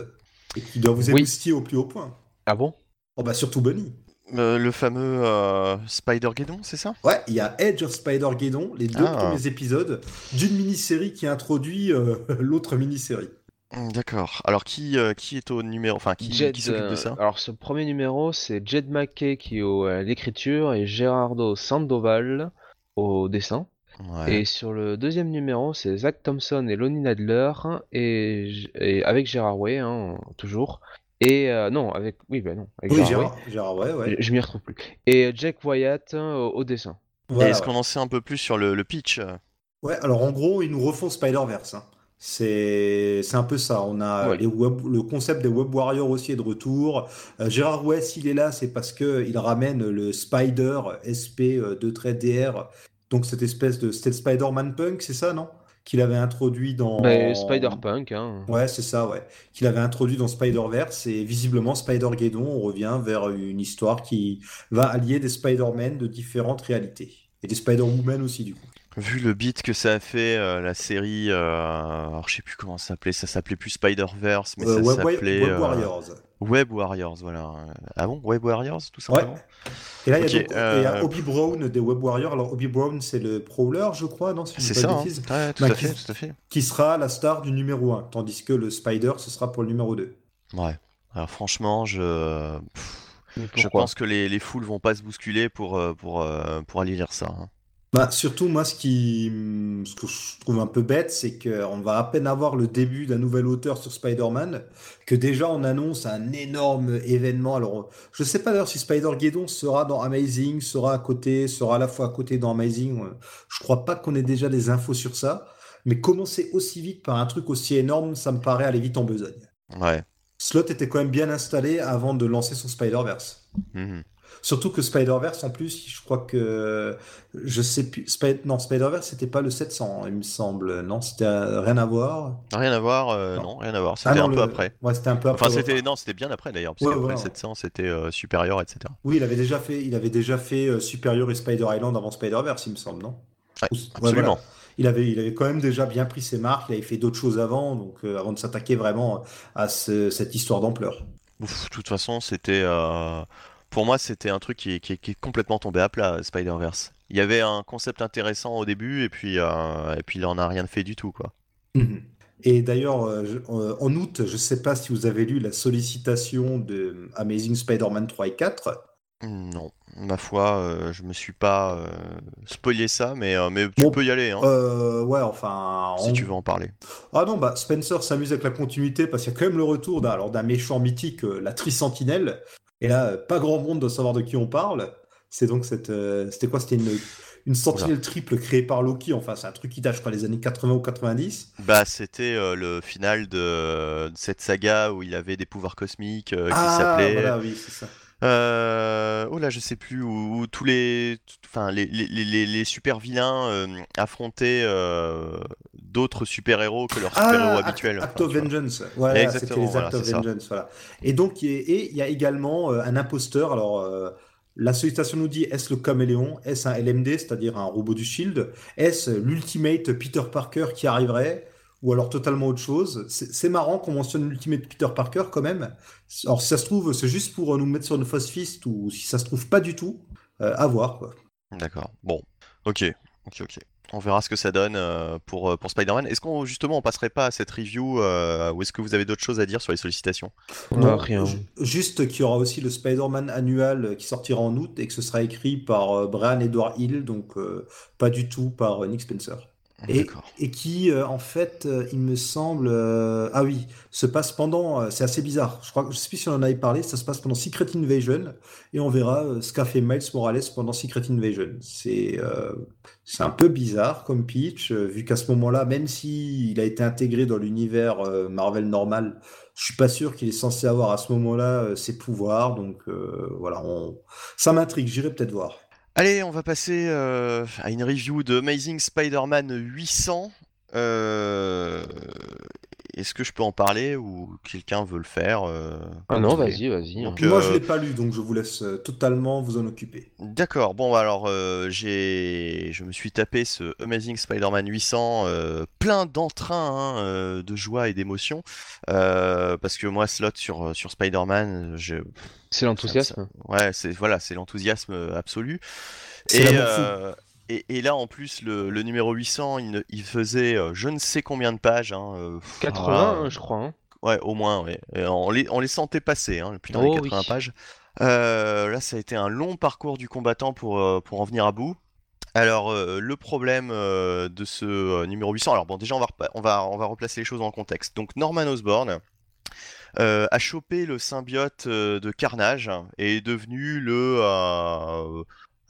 et qui doit vous Oui. émoustiller au plus haut point. Ah bon? Oh bah surtout Bunny. Euh, le fameux euh, Spider-Geddon, c'est ça? Ouais, il y a Edge of Spider-Geddon, les deux Ah. premiers épisodes d'une mini-série qui introduit euh, l'autre mini-série. Hum, D'accord. Alors qui, euh, qui est au numéro, enfin qui, Jed, qui s'occupe de ça? Alors, ce premier numéro, c'est Jed McKay qui est au- à l'écriture et Gerardo Sandoval au dessin. Ouais. Et sur le deuxième numéro, c'est Zach Thompson et Lonnie Nadler, et, et avec Gérard Way, hein, toujours. Et non, avec. Oui, ben non. Avec Oui, Gérard Gérard, Way. Gérard Way, ouais. Je, je m'y retrouve plus. Et Jack Wyatt hein, au, au dessin. Voilà, est-ce ouais. qu'on en sait un peu plus sur le, le pitch euh Ouais, alors en gros, ils nous refont Spider-Verse. hein. C'est c'est un peu ça. On a Ouais. les web, le concept des Web Warriors aussi est de retour. Euh, Gérard Way, s'il est là, c'est parce que il ramène le Spider SP 2 DR. Donc cette espèce de c'était le Spider-Man Punk, c'est ça, non? Qu'il avait introduit dans Ben, Spider-Punk, hein. Ouais, c'est ça, ouais. Qu'il avait introduit dans Spider-Verse et visiblement Spider-Geddon, on revient vers une histoire qui va allier des Spider-Man de différentes réalités. Et des Spider-Woman aussi, du coup. Vu le beat que ça a fait, euh, la série, euh, alors je sais plus comment ça s'appelait, ça s'appelait plus Spider-Verse, mais Euh, ça Web, Web- s'appelait Web euh, Warriors. Web Warriors, voilà. Ah bon, Web Warriors, tout simplement? Et là, il y a, y euh, Obi Brown des Web Warriors. Alors, Obi Brown, c'est le Prowler, je crois, non? C'est ça, de hein. bêtises. Ouais, tout Bah, à qui- fait, tout à fait. Qui sera la star du numéro 1, tandis que le Spider, ce sera pour le numéro 2. Ouais. Alors franchement, je, je pense que les, les foules vont pas se bousculer pour, euh, pour, euh, pour aller lire ça. hein. Bah, surtout, moi, ce qui, ce que je trouve un peu bête, c'est qu'on va à peine avoir le début d'un nouvel auteur sur Spider-Man, que déjà on annonce un énorme événement. Alors, je sais pas d'ailleurs si Spider-Geddon sera dans Amazing, sera à côté, sera à la fois à côté dans Amazing. Euh, Je crois pas qu'on ait déjà des infos sur ça. Mais commencer aussi vite par un truc aussi énorme, ça me paraît aller vite en besogne. Ouais. Slot était quand même bien installé avant de lancer son Spider-Verse. Mhm. Surtout que Spider-Verse, en plus, je crois que. Je sais plus. Non, Spider-Verse, c'était pas le 700, il me semble. Non, c'était euh, rien à voir. Rien à voir, euh, Non. non, rien à voir. Ah C'était un peu après. Ouais, c'était un peu après. Enfin, c'était non, c'était bien après d'ailleurs, parce Ouais, qu'après ouais, le ouais. 700, c'était euh, supérieur, etc. Oui, il avait déjà fait, il avait déjà fait euh, Superior et Spider Island avant Spider-Verse, il me semble, non? Absolument. voilà. Il avait, il avait quand même déjà bien pris ses marques, il avait fait d'autres choses avant, donc avant de s'attaquer vraiment à ce- cette histoire d'ampleur. De toute façon, c'était. euh, Pour moi, c'était un truc qui, qui- qui est complètement tombé à plat, Spider-Verse. Il y avait un concept intéressant au début, et puis, euh, et puis il en a rien fait du tout, quoi. Mhm. Et d'ailleurs, euh, euh, en août, je ne sais pas si vous avez lu la sollicitation de Amazing Spider-Man 3 et 4. Non, ma foi, euh, je me suis pas euh, spoilé ça, mais, euh, mais tu Bon, peux y aller, hein, ouais, enfin. si tu veux en parler. Ah non, bah Spencer s'amuse avec la continuité parce qu'il y a quand même le retour d'un méchant mythique, la Trisentinelle. Et là, euh, pas grand monde doit savoir de qui on parle. C'est donc cette. euh, c'était quoi? C'était une, une sentinelle triple créée par Loki. Enfin, c'est un truc qui date, je crois, des années 80 ou 90. Bah, c'était euh, le final de, de cette saga où il avait des pouvoirs cosmiques qui ah, s'appelait. voilà, oui, c'est ça. Euh, oh là, je sais plus où, où tous les, enfin les, les, les, les super vilains euh, affrontaient euh, d'autres super héros que leurs Ah, Act, habituels. Act Enfin, of. Vengeance. Exactement, c'était les voilà, Act of. Vengeance, voilà. Et donc, il y a- et il y a également euh, un imposteur. Alors, euh, la sollicitation nous dit est-ce le caméléon? Est-ce un LMD, c'est-à-dire un robot du Shield Est-ce l'ultimate Peter Parker qui arriverait? Ou alors totalement autre chose C'est marrant qu'on mentionne l'ultimate Peter Parker quand même. Alors, si ça se trouve, c'est juste pour euh, nous mettre sur une fausse fist, ou si ça se trouve pas du tout, euh, à voir, quoi. D'accord. Bon. Ok. Ok. Ok. On verra ce que ça donne euh, pour, euh, pour Spider-Man. Est-ce qu'on justement on passerait pas à cette review euh, ou est-ce que vous avez d'autres choses à dire sur les sollicitations? Non, rien. ju- Juste qu'il y aura aussi le Spider-Man annual qui sortira en août et que ce sera écrit par euh, Brian Edward Hill, donc euh, pas du tout par euh, Nick Spencer. Et, D'accord. et qui, euh, en fait, euh, il me semble, euh, ah oui, se passe pendant, c'est assez bizarre. Je crois, que- je sais plus si on en avait parlé, ça se passe pendant Secret Invasion et on verra ce qu'a fait Miles Morales pendant Secret Invasion. C'est, c'est un peu bizarre comme pitch, vu qu'à ce moment-là, même si il a été intégré dans l'univers Marvel normal, je suis pas sûr qu'il est censé avoir à ce moment-là ses pouvoirs. Donc voilà, on... ça m'intrigue. J'irai peut-être voir. Allez, on va passer euh, à une review de Amazing Spider-Man 800. Euh, Est-ce que je peux en parler ou quelqu'un veut le faire euh, Ah non, vas-y, vas-y. Hein. Moi, euh, je l'ai pas lu, donc je vous laisse euh, totalement vous en occuper. D'accord, bon alors euh, j'ai je me suis tapé ce Amazing Spider-Man 800 euh, plein d'entrain, hein, euh, de joie et d'émotion euh, parce que moi slot sur sur Spider-Man, je C'est l'enthousiasme. ouais, c'est voilà, c'est l'enthousiasme absolu. C'est Et, euh, et, et là en plus le, le numéro 800, il, ne- il faisait euh, je ne sais combien de pages hein, euh, 80, hein, je crois. hein. Ouais, au moins, ouais. On, les, on les sentait passer, hein, putain, Oh les oui. 80 pages. Euh, là, ça a été un long parcours du combattant pour, pour en venir à bout. Alors, euh, le problème de ce numéro 800, alors bon, déjà, on va, on, va, on va replacer les choses dans le contexte. Donc, Norman Osborn, a chopé le symbiote de Carnage et est devenu le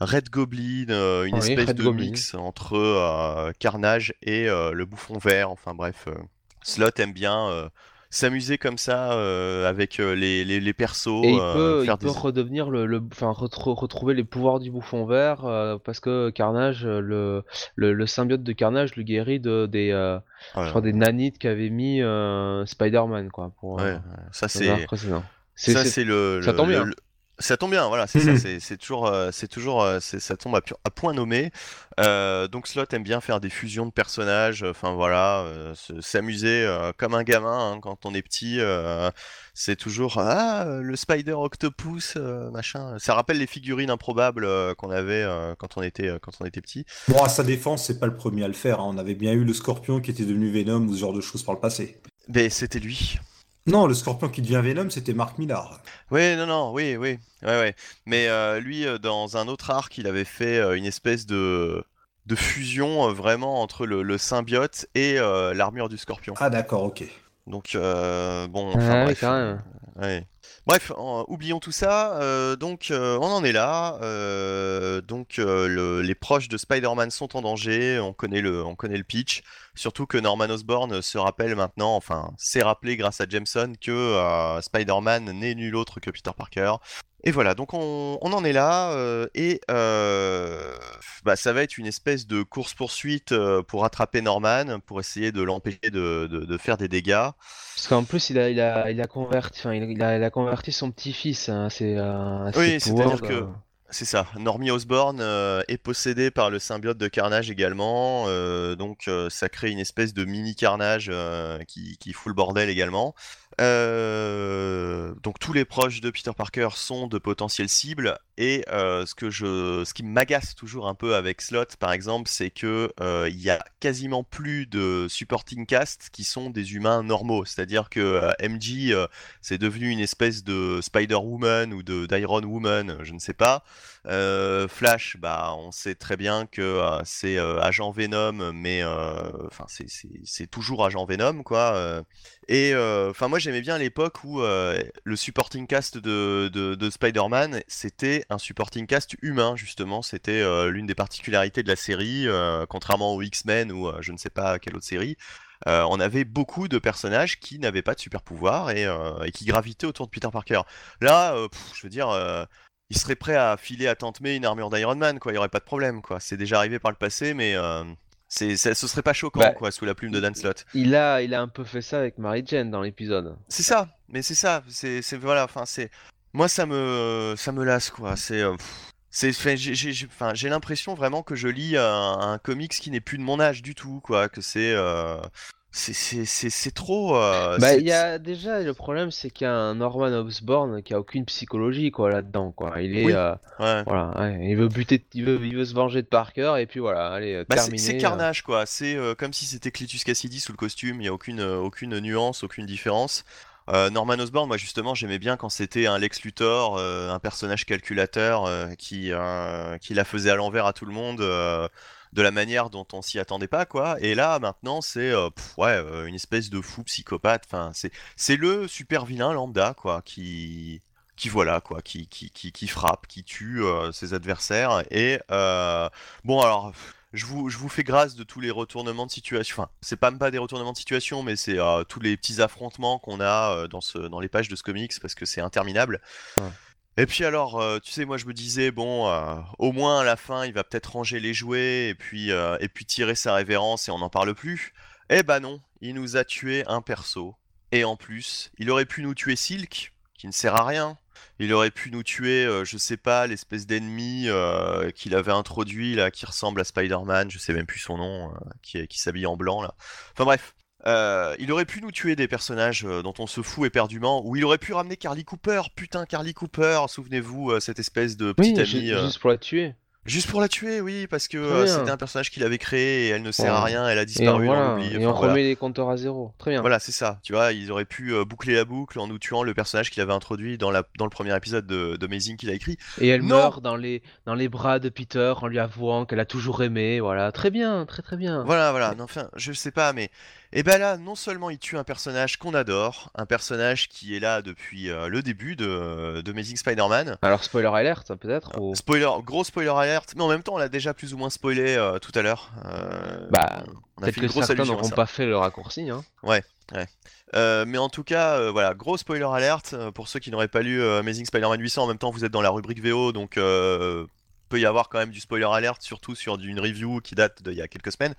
Red Goblin, une espèce de mix entre Carnage et le Bouffon Vert. Enfin bref, Slot aime bien s'amuser comme ça euh, avec euh, les, les, les, persos. Et il euh, peut, redevenir le, enfin retrouver les pouvoirs du bouffon vert parce que Carnage, le, le, symbiote de Carnage le guérit de des, je crois des nanites qu'avait mis Spider-Man quoi. Pour, ouais, ça c'est. Ça c'est le, Ça tombe bien. Ça tombe bien, voilà, c'est ça, c'est toujours, c'est toujours, ça tombe à, point nommé. donc Slot aime bien faire des fusions de personnages, enfin voilà, s'amuser comme un gamin hein, quand on est petit. c'est toujours ah le Spider Octopus, machin. Ça rappelle les figurines improbables qu'on avait quand on était quand on était petit. Bon, à sa défense, c'est pas le premier à le faire. Hein. On avait bien eu le Scorpion qui était devenu Venom ou ce genre de choses par le passé. Mais c'était lui. Non, le scorpion qui devient Venom, c'était Mark Millar. Oui, non, non, oui, oui. Ouais, ouais. Mais euh, lui, euh, dans un autre arc, il avait fait euh, une espèce de, de fusion vraiment entre le, symbiote et l'armure du scorpion. Ah, d'accord, ok. Donc, bon, enfin, bref. Quand même. Ouais. Bref, oublions tout ça. donc, on en est là. donc, les proches de Spider-Man sont en danger. On connaît le, on connaît le pitch. Surtout que Norman Osborn se rappelle maintenant, enfin, s'est rappelé grâce à Jameson que euh, Spider-Man n'est nul autre que Peter Parker. Et voilà, donc on, en est là, euh, et euh, bah, ça va être une espèce de course-poursuite pour attraper Norman, pour essayer de l'empêcher de, faire des dégâts. Parce qu'en plus, il a, il a, il a converti, il a, converti son petit-fils. Hein, c'est, oui, c'est-à-dire que c'est ça. Normie Osborn euh, est possédé par le symbiote de Carnage également, euh, donc euh, ça crée une espèce de mini Carnage qui, qui fout le bordel également. Euh, donc tous les proches de Peter Parker sont de potentielles cibles et euh, ce que je, ce qui m'agace toujours un peu avec Slot par exemple, c'est que euh, il y a quasiment plus de supporting cast qui sont des humains normaux. C'est-à-dire que MJ c'est devenu une espèce de Spider Woman ou de d'Iron Woman, je ne sais pas. Flash, bah on sait très bien que c'est agent Venom, mais c'est toujours agent Venom quoi. Et enfin moi j'aimais bien l'époque où euh, le supporting cast de, de, Spider-Man, c'était un supporting cast humain, justement. C'était euh, l'une des particularités de la série, euh, contrairement aux X-Men ou je ne sais pas quelle autre série. on avait beaucoup de personnages qui n'avaient pas de super pouvoir et, qui gravitaient autour de Peter Parker. Là, je veux dire, il serait prêt à filer à Tante May une armure d'Iron Man, quoi. Il n'y aurait pas de problème, quoi. C'est déjà arrivé par le passé, mais c'est, ce serait pas choquant, bah, quoi, sous la plume de Dan Slott. Il a, il a un peu fait ça avec Mary Jane dans l'épisode. C'est ça, mais c'est ça, c'est, voilà, enfin, c'est, moi ça me, ça me lasse, quoi. C'est, euh, c'est, j'ai, l'impression vraiment que je lis un, un, comics qui n'est plus de mon âge du tout, quoi. Que c'est, euh, c'est trop. Euh, bah, il y a déjà le problème, c'est qu'il y a un Norman Osborn qui a aucune psychologie quoi là-dedans quoi. Il est, euh, voilà, il veut buter, il veut, il veut se venger de Parker et puis voilà, allez euh, bah, C'est carnage quoi. C'est comme si c'était Clitus Cassidy sous le costume. Il y a aucune, aucune nuance, aucune différence. Norman Osborn, moi justement, j'aimais bien quand c'était un Lex Luthor, un personnage calculateur qui, qui la faisait à l'envers à tout le monde de la manière dont on s'y attendait pas, quoi. Et là, maintenant, c'est euh, ouais, euh, une espèce de fou psychopathe. Enfin, c'est le super vilain lambda, quoi, qui qui voilà quoi, qui qui, qui, frappe, qui tue euh, ses adversaires. Et bon, alors. Je vous, je vous, fais grâce de tous les retournements de situation. Enfin, c'est pas pas des retournements de situation, mais c'est tous les petits affrontements qu'on a dans, ce, dans les pages de ce comics parce que c'est interminable. Et puis alors, euh, tu sais, moi je me disais, bon, euh, au moins à la fin, il va peut-être ranger les jouets et puis, euh, et puis tirer sa révérence et on n'en parle plus. Eh bah non, il nous a tué un perso. Et en plus, il aurait pu nous tuer Silk, qui ne sert à rien. Il aurait pu nous tuer, je sais pas, l'espèce d'ennemi qu'il avait introduit là, qui ressemble à Spider-Man, je sais même plus son nom, qui, qui s'habille en blanc là. Enfin bref, euh, il aurait pu nous tuer des personnages euh, dont on se fout éperdument, ou il aurait pu ramener Carly Cooper, putain Carly Cooper, souvenez-vous, euh, cette espèce de petite amie. Juste pour la tuer. Juste pour la tuer, oui, parce que c'était un personnage qu'il avait créé et elle ne sert à rien, elle a disparu, et on, et on remet les compteurs à zéro. Très bien. Voilà, c'est ça. Tu vois, ils auraient pu boucler la boucle en nous tuant le personnage qu'il avait introduit dans, la, dans le premier épisode de, Amazing qu'il a écrit. Et elle meurt dans les, dans les bras de Peter en lui avouant qu'elle a toujours aimé. Voilà, très bien, très très bien. Voilà, voilà. enfin, je sais pas, mais Et ben là, non seulement il tue un personnage qu'on adore, un personnage qui est là depuis euh, le début de, de Amazing Spider-Man. Alors spoiler alert peut-être ou... Spoiler, gros spoiler alert, mais en même temps on l'a déjà plus ou moins spoilé euh, tout à l'heure. Euh, Bah, on a Peut-être fait que certains n'auront pas fait le raccourci. Hein. Euh, mais en tout cas, euh, voilà, gros spoiler alert euh, pour ceux qui n'auraient pas lu Amazing Spider-Man 800. En même temps, vous êtes dans la rubrique VO, donc peut y avoir quand même du spoiler alert, surtout sur une review qui date d'il y a quelques semaines.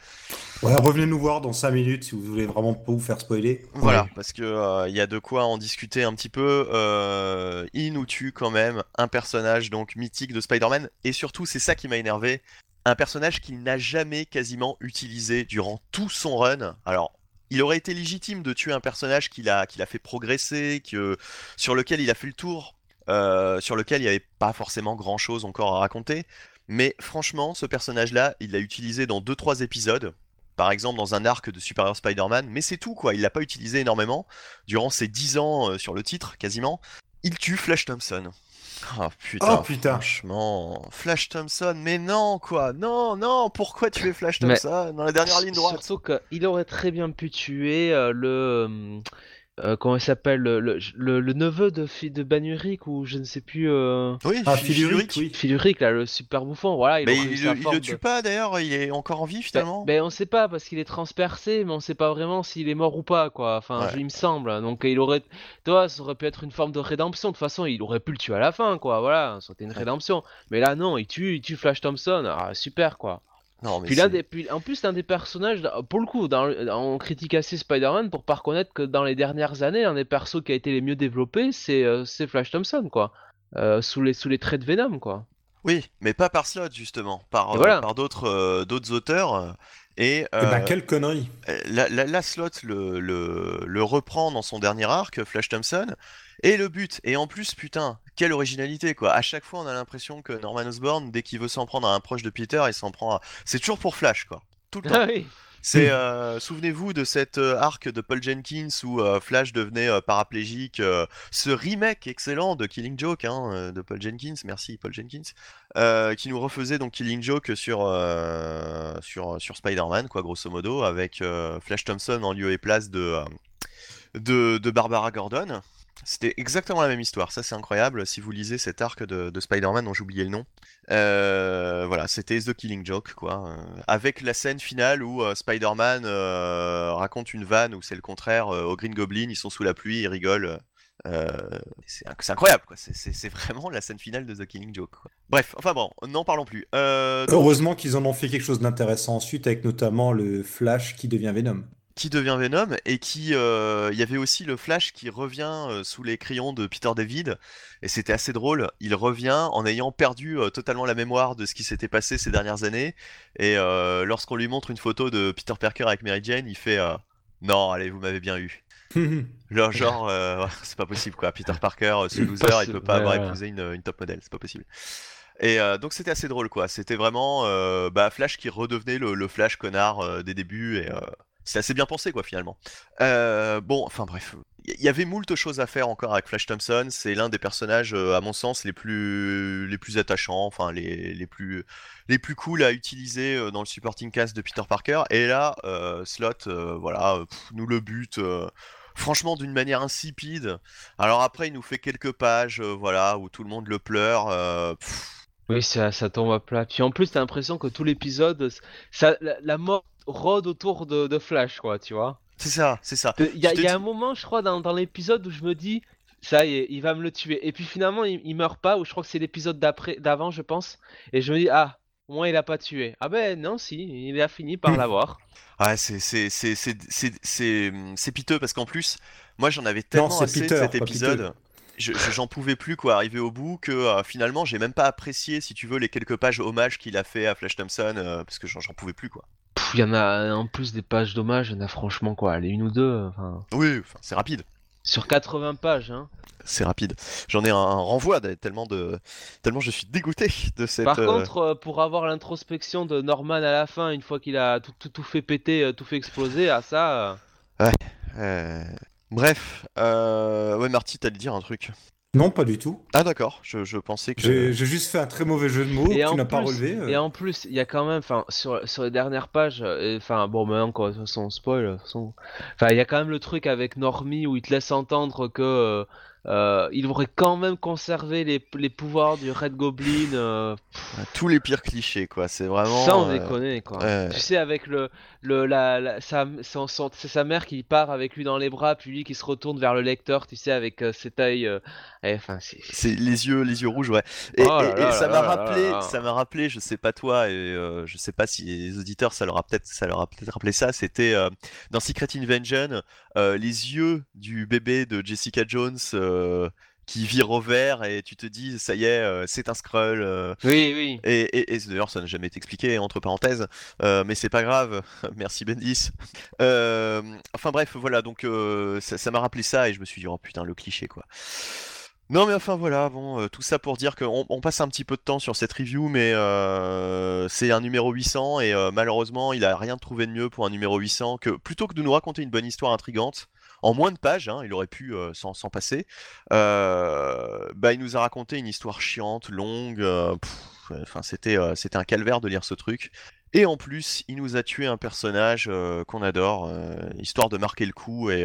Ouais, revenez nous voir dans 5 minutes si vous voulez vraiment pas vous faire spoiler. Voilà, parce que euh, il y a de quoi en discuter un petit peu. Euh, il nous tue quand même un personnage donc mythique de Spider-Man, et surtout, c'est ça qui m'a énervé, un personnage qu'il n'a jamais quasiment utilisé durant tout son run. Alors. Il aurait été légitime de tuer un personnage qu'il a, qu'il a fait progresser, que, sur lequel il a fait le tour, euh, sur lequel il n'y avait pas forcément grand chose encore à raconter. Mais franchement, ce personnage-là, il l'a utilisé dans 2-3 épisodes, par exemple dans un arc de Superior Spider-Man, mais c'est tout quoi, il l'a pas utilisé énormément durant ses 10 ans euh, sur le titre quasiment. Il tue Flash Thompson. Ah putain, Oh, putain. franchement, Flash Thompson, mais non quoi, non, non, pourquoi tuer Flash Mais- Thompson dans la dernière ligne droite? Surtout qu'il aurait très bien pu tuer euh, le. Euh, comment il s'appelle le, le, le- le neveu de, de Banuric ou je ne sais plus. Euh... Oui, Ah, Fi- Philuric, Philuric. oui. Philuric, là, le super bouffon, voilà, il Mais il, le- de- tue pas d'ailleurs, il est encore en vie finalement. Ben, ben, on sait pas parce qu'il est transpercé, mais on sait pas vraiment s'il est mort ou pas, quoi. Enfin, Ouais. je- il me semble. Donc il aurait, toi, ça aurait pu être une forme de rédemption. De toute façon, il aurait pu le tuer à la fin, quoi. Voilà, ça aurait été une Ouais. rédemption. Mais là, non, il tue, il tue Flash Thompson. Ah, super, quoi. Non, mais Puis, l'un c'est- des, puis en plus, l'un des personnages, pour le coup, dans, on critique assez Spider-Man pour pas reconnaître que dans les dernières années, l'un des persos qui a été les mieux développés, c'est euh, c'est Flash Thompson, quoi. Euh, sous, les, sous les traits de Venom, quoi. Oui, mais pas par Slot justement, par, euh, voilà. par d'autres euh, d'autres auteurs. euh, Et, Eh ben, quelle connerie. La, la, la slot le, le, le reprend dans son dernier arc, Flash Thompson, et le but. Et en plus, putain, quelle originalité quoi. À chaque fois, on a l'impression que Norman Osborn, dès qu'il veut s'en prendre à un proche de Peter, il s'en prend à. C'est toujours pour Flash quoi. Tout le temps. Ah oui. C'est, euh, souvenez-vous de cet euh, arc de Paul Jenkins où euh, Flash devenait paraplégique, ce remake excellent de Killing Joke hein, de Paul Jenkins, merci Paul Jenkins, qui nous refaisait donc Killing Joke sur sur sur Spider-Man quoi, grosso modo, avec Flash Thompson en lieu et place de de, de Barbara Gordon. C'était exactement la même histoire, ça c'est incroyable. Si vous lisez cet arc de, de Spider-Man dont oublié le nom, euh, voilà, c'était The Killing Joke, quoi. euh, avec la scène finale où euh, Spider-Man raconte une vanne où c'est le contraire au Green Goblin, ils sont sous la pluie, ils rigolent. c'est inc- c'est incroyable, quoi. C'est- vraiment la scène finale de The Killing Joke. Bref, enfin bon, n'en parlons plus. Heureusement qu'ils en ont fait quelque chose d'intéressant ensuite avec notamment le Flash qui devient Venom. Qui devient Venom et qui euh, il y avait aussi le Flash qui revient euh, sous les crayons de Peter David. Et c'était assez drôle. Il revient en ayant perdu euh, totalement la mémoire de ce qui s'était passé ces dernières années. Et lorsqu'on lui montre une photo de Peter Parker avec Mary Jane il fait non allez vous m'avez bien eu. Genre, genre c'est pas possible quoi. Peter Parker ce loser il peut pas avoir épousé une, une top modèle. C'est pas possible. Et euh, donc c'était assez drôle quoi. C'était vraiment euh, bah, Flash qui redevenait le, le Flash connard euh, des débuts et c'est assez bien pensé quoi finalement. Euh, bon, enfin bref, il y avait moult choses à faire encore avec Flash Thompson. C'est l'un des personnages, euh, à mon sens, les plus les plus attachants, enfin les, plus les plus cool à utiliser euh, dans le supporting cast de Peter Parker. Et là, Slot, voilà, nous le bute. Franchement, d'une manière insipide. Alors après, il nous fait quelques pages, voilà, où tout le monde le pleure. Oui, ça, ça tombe à plat. Puis en plus, t'as l'impression que tout l'épisode, ça, la, la mort rôde autour de, de Flash, quoi, tu vois. c'est ça, c'est ça. Il y a, y dis- un moment, je crois, dans, dans l'épisode où je me dis, ça y est, il va me le tuer. Et puis finalement, il, il meurt pas, ou je crois que c'est l'épisode d'après, d'avant, je pense. Et je me dis, ah, au moins il a pas tué. Ah ben non, si, il a fini par l'avoir. Ouais, c'est c'est c'est c'est c'est c'est c'est piteux parce qu'en plus, moi j'en avais tellement c'est assez Peter, de cet épisode. Je j'en pouvais plus quoi, arriver au bout que euh, finalement j'ai même pas apprécié si tu veux les quelques pages hommage qu'il a fait à Flash Thompson euh, parce que j'en j'en pouvais plus quoi. Il y en a, en plus des pages d'hommage, il y en a franchement quoi, les une ou deux, enfin, Oui, enfin, c'est rapide, sur 80 pages, hein. c'est rapide. J'en ai un, un renvoi tellement de tellement je suis dégoûté de cette. Par euh, contre, euh, pour avoir l'introspection de Norman à la fin, une fois qu'il a tout, tout, tout fait péter, euh, tout fait exploser, à ça, euh, euh, Bref, euh... ouais Marty, t'allais dire un truc. Non, pas du tout. Ah d'accord, je, je pensais que... J'ai j'ai juste fait un très mauvais jeu de mots Et tu n'as pas plus- relevé. euh. Et en plus, il y a quand même, enfin, sur, sur les dernières pages, euh, enfin, bon, maintenant, quoi, de toute façon, on spoil, de toute façon. Enfin, il y a quand même le truc avec Normie où il te laisse entendre que euh, euh, il aurait quand même conservé les, les pouvoirs du Red Goblin. euh, Tous les pires clichés, quoi. C'est vraiment... sans euh, déconner, quoi. Tu sais, avec le, le la, la- sa- son- son- c'est sa mère qui part avec lui dans les bras, puis lui qui se retourne vers le lecteur, tu sais, avec euh, cet œil. euh, et, Enfin, c'est. C'est les yeux, les yeux rouges, ouais. Et, Oh ça m'a rappelé, là là. ça m'a rappelé, je sais pas toi, et je sais pas si les auditeurs, ça leur a peut-être, ça leur a peut-être rappelé ça. C'était dans Secret Invasion, euh, les yeux du bébé de Jessica Jones qui vire au vert, et tu te dis, ça y est, euh, c'est un Skrull. euh, Oui, oui. et, et- et d'ailleurs, ça n'a jamais été expliqué, entre parenthèses, euh, mais c'est pas grave. Merci Bendis. Euh, enfin bref, voilà, donc euh, ça ça m'a rappelé ça et je me suis dit, oh putain, le cliché quoi. Non mais enfin voilà, bon, euh, tout ça pour dire qu'on on passe un petit peu de temps sur cette review, mais euh, c'est un numéro 800 et euh, malheureusement il a rien trouvé de mieux pour un numéro 800 que plutôt que de nous raconter une bonne histoire intrigante, en moins de pages, hein, il aurait pu euh, s'en passer, euh, bah, il nous a raconté une histoire chiante, longue, euh, enfin c'était un calvaire de lire ce truc. Et en plus, il nous a tué un personnage qu'on adore, histoire de marquer le coup et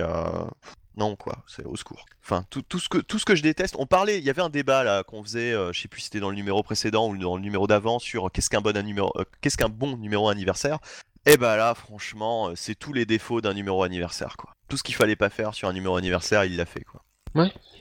non quoi, c'est au secours. Enfin tout, tout ce que tout ce que je déteste. On parlait, il y avait un débat là qu'on faisait, euh, je sais plus si c'était dans le numéro précédent ou dans le numéro d'avant sur qu'est-ce qu'un bon qu'est-ce qu'un bon numéro anniversaire. Et bah là, franchement, euh, c'est tous les défauts d'un numéro anniversaire quoi. Tout ce qu'il fallait pas faire sur un numéro anniversaire, il l'a fait quoi.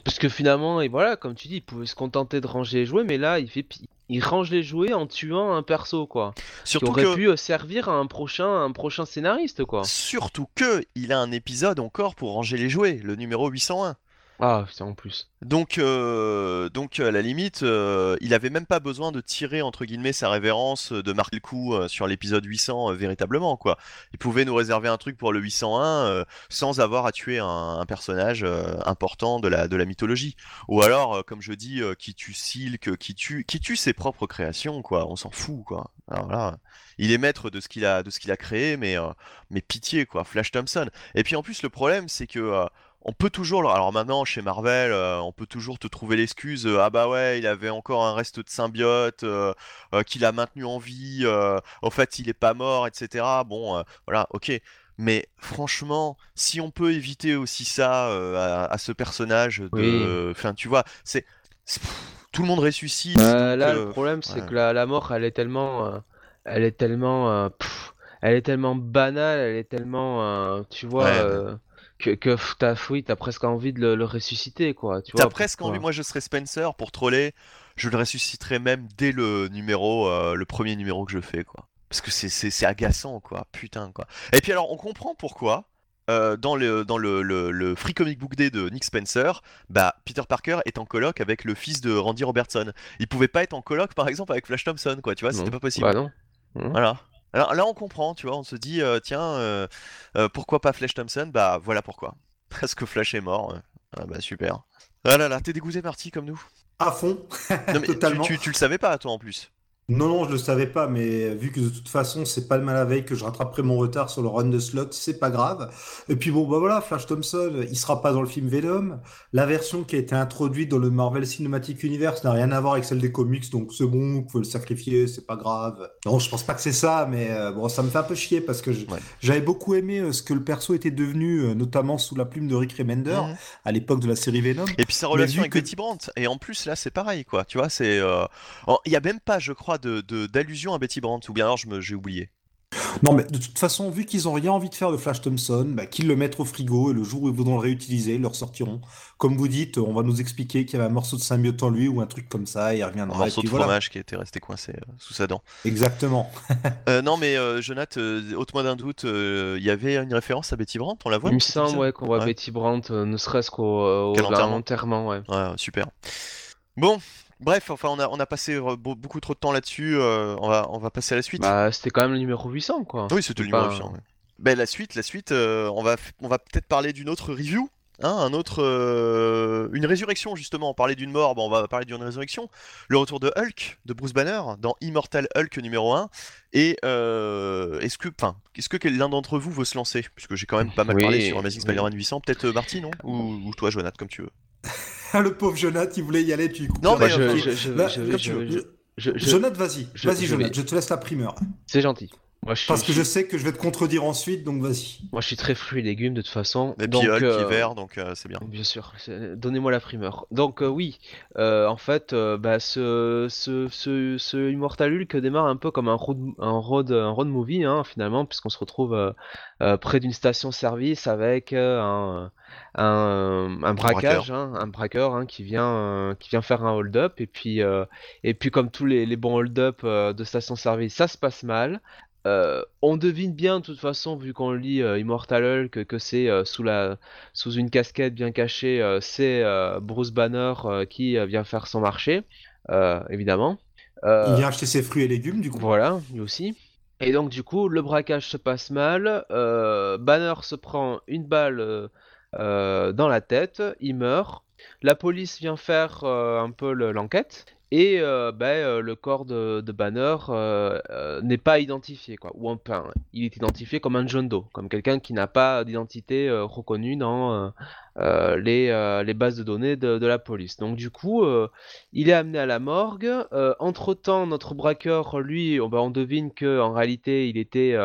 Parce que finalement, et voilà, comme tu dis, il pouvait se contenter de ranger les jouets, mais là, il fait, il range les jouets en tuant un perso, quoi. Qui Surtout aurait que pu euh, servir à un prochain, un prochain scénariste, quoi. Surtout que il a un épisode encore pour ranger les jouets, le numéro 801. Ah, putain, en plus. Donc, euh, donc à la limite, euh, il avait même pas besoin de tirer entre guillemets sa révérence, euh, de marquer le coup euh, sur l'épisode 800 euh, véritablement quoi. Il pouvait nous réserver un truc pour le 801 euh, sans avoir à tuer un, un personnage important de la de la mythologie. Ou alors, comme je dis, qui tue Silk, qui tue qui tue ses propres créations quoi. On s'en fout quoi. Alors là, il est maître de ce qu'il a de ce qu'il a créé, mais mais pitié quoi. Flash Thompson. Et puis en plus le problème c'est que on peut toujours, alors maintenant chez Marvel, euh, on peut toujours te trouver l'excuse, euh, ah bah ouais, il avait encore un reste de symbiote, euh, qu'il a maintenu en vie, au fait il est pas mort, etc. Bon, voilà, ok. Mais franchement, si on peut éviter aussi ça à, à ce personnage de, Oui. enfin tu vois, c'est, tout le monde ressuscite. Bah, là, le problème, c'est ouais. que la, la mort, elle est tellement, elle est tellement, pff, elle est tellement banale, elle est tellement, tu vois, Ouais, que, que t'as, oui, presque envie de le, le ressusciter, quoi. Tu T'as presque envie, moi je serais Spencer pour troller, je le ressusciterais même dès le numéro, euh, le premier numéro que je fais, quoi. Parce que c'est- c'est c'est agaçant, quoi, putain, quoi. Et puis alors, on comprend pourquoi, euh, dans le, dans le, le, le Free Comic Book Day de Nick Spencer, bah, Peter Parker est en coloc avec le fils de Randy Robertson. Il pouvait pas être en coloc, par exemple, avec Flash Thompson, quoi, tu vois, c'était pas possible. Bah non. Voilà. Alors là, on comprend, tu vois, on se dit, euh, tiens, euh, euh, pourquoi pas Flash Thompson? Bah voilà pourquoi. Parce que Flash est mort. Ah bah super. Ah là là, t'es dégoûté parti comme nous? À fond. Non mais tu, Totalement. tu, tu le savais pas toi en plus. Non, non, je le savais pas, mais vu que de toute façon, c'est pas demain la veille que je rattraperai mon retard sur le run de slot, c'est pas grave. Et puis bon, bah voilà, Flash Thompson, il sera pas dans le film Venom. La version qui a été introduite dans le Marvel Cinematic Universe n'a rien à voir avec celle des comics, donc c'est bon, vous pouvez le sacrifier, c'est pas grave. Non, je pense pas que c'est ça, mais euh, bon, ça me fait un peu chier parce que Ouais. j'avais beaucoup aimé euh, ce que le perso était devenu, euh, notamment sous la plume de Rick Remender Mhm. à l'époque de la série Venom. Et puis sa relation avec que- Betty Brandt. Et en plus là c'est pareil quoi. Tu vois c'est. Il y a même pas je crois de de- d'allusion à Betty Brandt ou bien alors je me j'ai oublié. Non, mais de toute façon, vu qu'ils ont rien envie de faire de Flash Thompson, bah, qu'ils le mettent au frigo et le jour où ils voudront le réutiliser, ils le ressortiront. Comme vous dites, on va nous expliquer qu'il y avait un morceau de symbiote en lui ou un truc comme ça et il Un reviendra. morceau et puis de voilà. fromage qui était resté coincé euh, sous sa dent. Exactement. Euh, non mais euh, Jonathan, euh, ôte-moi d'un doute, euh, il y avait une référence à Betty Brandt, on la voit Il me semble, ouais, qu'on voit Ouais. Betty Brandt, euh, ne serait-ce qu'au euh, ouais. Ouais, super. Bon, bref, enfin on a, on a passé euh, beau- beaucoup trop de temps là-dessus, euh, on va, on va passer à la suite. Bah, c'était quand même le numéro 800, quoi. oui, c'était le numéro pas- 800, ouais. Ben, la suite, la suite, euh, on va, on va peut-être parler d'une autre review, hein, un autre, euh, une résurrection justement. On parlait d'une mort, bon, on va parler d'une résurrection. Le retour de Hulk, de Bruce Banner, dans Immortal Hulk numéro 1. Et euh, est-ce que, enfin, est-ce que l'un d'entre vous veut se lancer? Puisque j'ai quand même pas mal Oui, parlé sur Amazing oui. Spider-Man 800. Peut-être Marty, non? Ou, ou toi, Jonathan, comme tu veux. le pauvre Jonathan, il voulait y aller, tu Non, mais je, je, je, Là, Jonathan, vas-y, vas-y, Jonathan, je te laisse la primeur. C'est gentil. Moi, je suis, Parce que je sais que je vais te contredire ensuite, donc vas-y. moi, je suis très fruits et légumes de toute façon. Et puis Hulk euh, est vert, donc euh, c'est bien. Bien sûr, donnez-moi la primeur. Donc euh, oui, euh, en fait, euh, bah, ce, ce, ce, ce Immortal Hulk démarre un peu comme un road, un road, un road movie hein, finalement, puisqu'on se retrouve euh, euh, près d'une station-service avec euh, un, un, un braquage, hein, un braqueur hein, qui vient euh, qui vient faire un hold-up et puis euh, et puis comme tous les, les bons hold-up euh, de station-service, ça se passe mal. Euh, on devine bien de toute façon vu qu'on lit euh, Immortal Hulk que c'est euh, sous la sous une casquette bien cachée, c'est Bruce Banner qui vient faire son marché, évidemment. Il vient acheter ses fruits et légumes, du coup. voilà, lui aussi. Et donc du coup, le braquage se passe mal. Banner se prend une balle dans la tête, il meurt. La police vient faire un peu le- l'enquête. Et euh, ben, euh, le corps de, Banner euh, n'est pas identifié, quoi. Ou enfin, il est identifié comme un John Doe, comme quelqu'un qui n'a pas d'identité reconnue dans les, bases de données de, la police. Donc du coup, il est amené à la morgue. Euh, entre-temps, notre braqueur, lui, on, bah, on devine que en réalité, il était,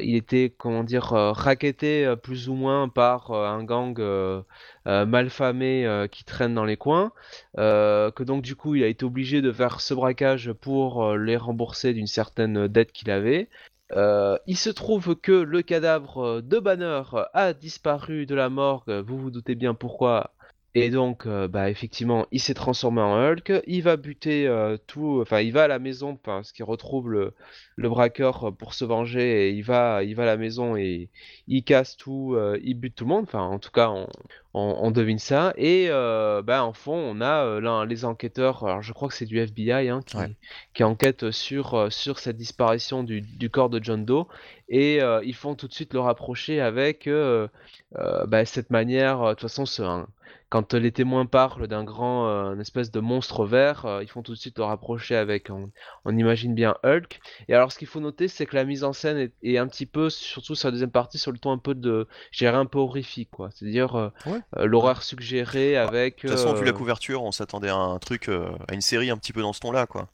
il était, comment dire, euh, racketté euh, plus ou moins par euh, un gang euh, euh, malfamé euh, qui traîne dans les coins. Euh, que donc du coup, il a été obligé de faire ce braquage pour euh, les rembourser d'une certaine dette qu'il avait. Euh, il se trouve que le cadavre de Banner a disparu de la morgue. Vous vous doutez bien pourquoi. Et donc, euh, bah, effectivement, il s'est transformé en Hulk. Il va buter euh, tout. Enfin, il va à la maison parce qu'il retrouve le, braqueur pour se venger. Et il va, il va à la maison et il casse tout. euh, il bute tout le monde. Enfin, en tout cas, on, on, on devine ça. Et euh, bah, en fond, on a euh, les enquêteurs. Alors, je crois que c'est du FBI hein, qui, Ouais. qui enquête sur, euh, sur cette disparition du, du corps de John Doe. Et ils font tout de suite le rapprocher avec bah, cette manière. De toute façon, quand les témoins parlent d'un grand, une espèce de monstre vert, ils font tout de suite le rapprocher avec, on, on imagine bien Hulk. Et alors, ce qu'il faut noter, c'est que la mise en scène est, est un petit peu, surtout sur la deuxième partie, sur le ton un peu de, je un peu horrifique, quoi. C'est-à-dire Ouais. euh, l'horreur suggérée avec. De toute façon, vu la euh, couverture, on s'attendait à un truc, euh, à une série un petit peu dans ce ton-là, quoi.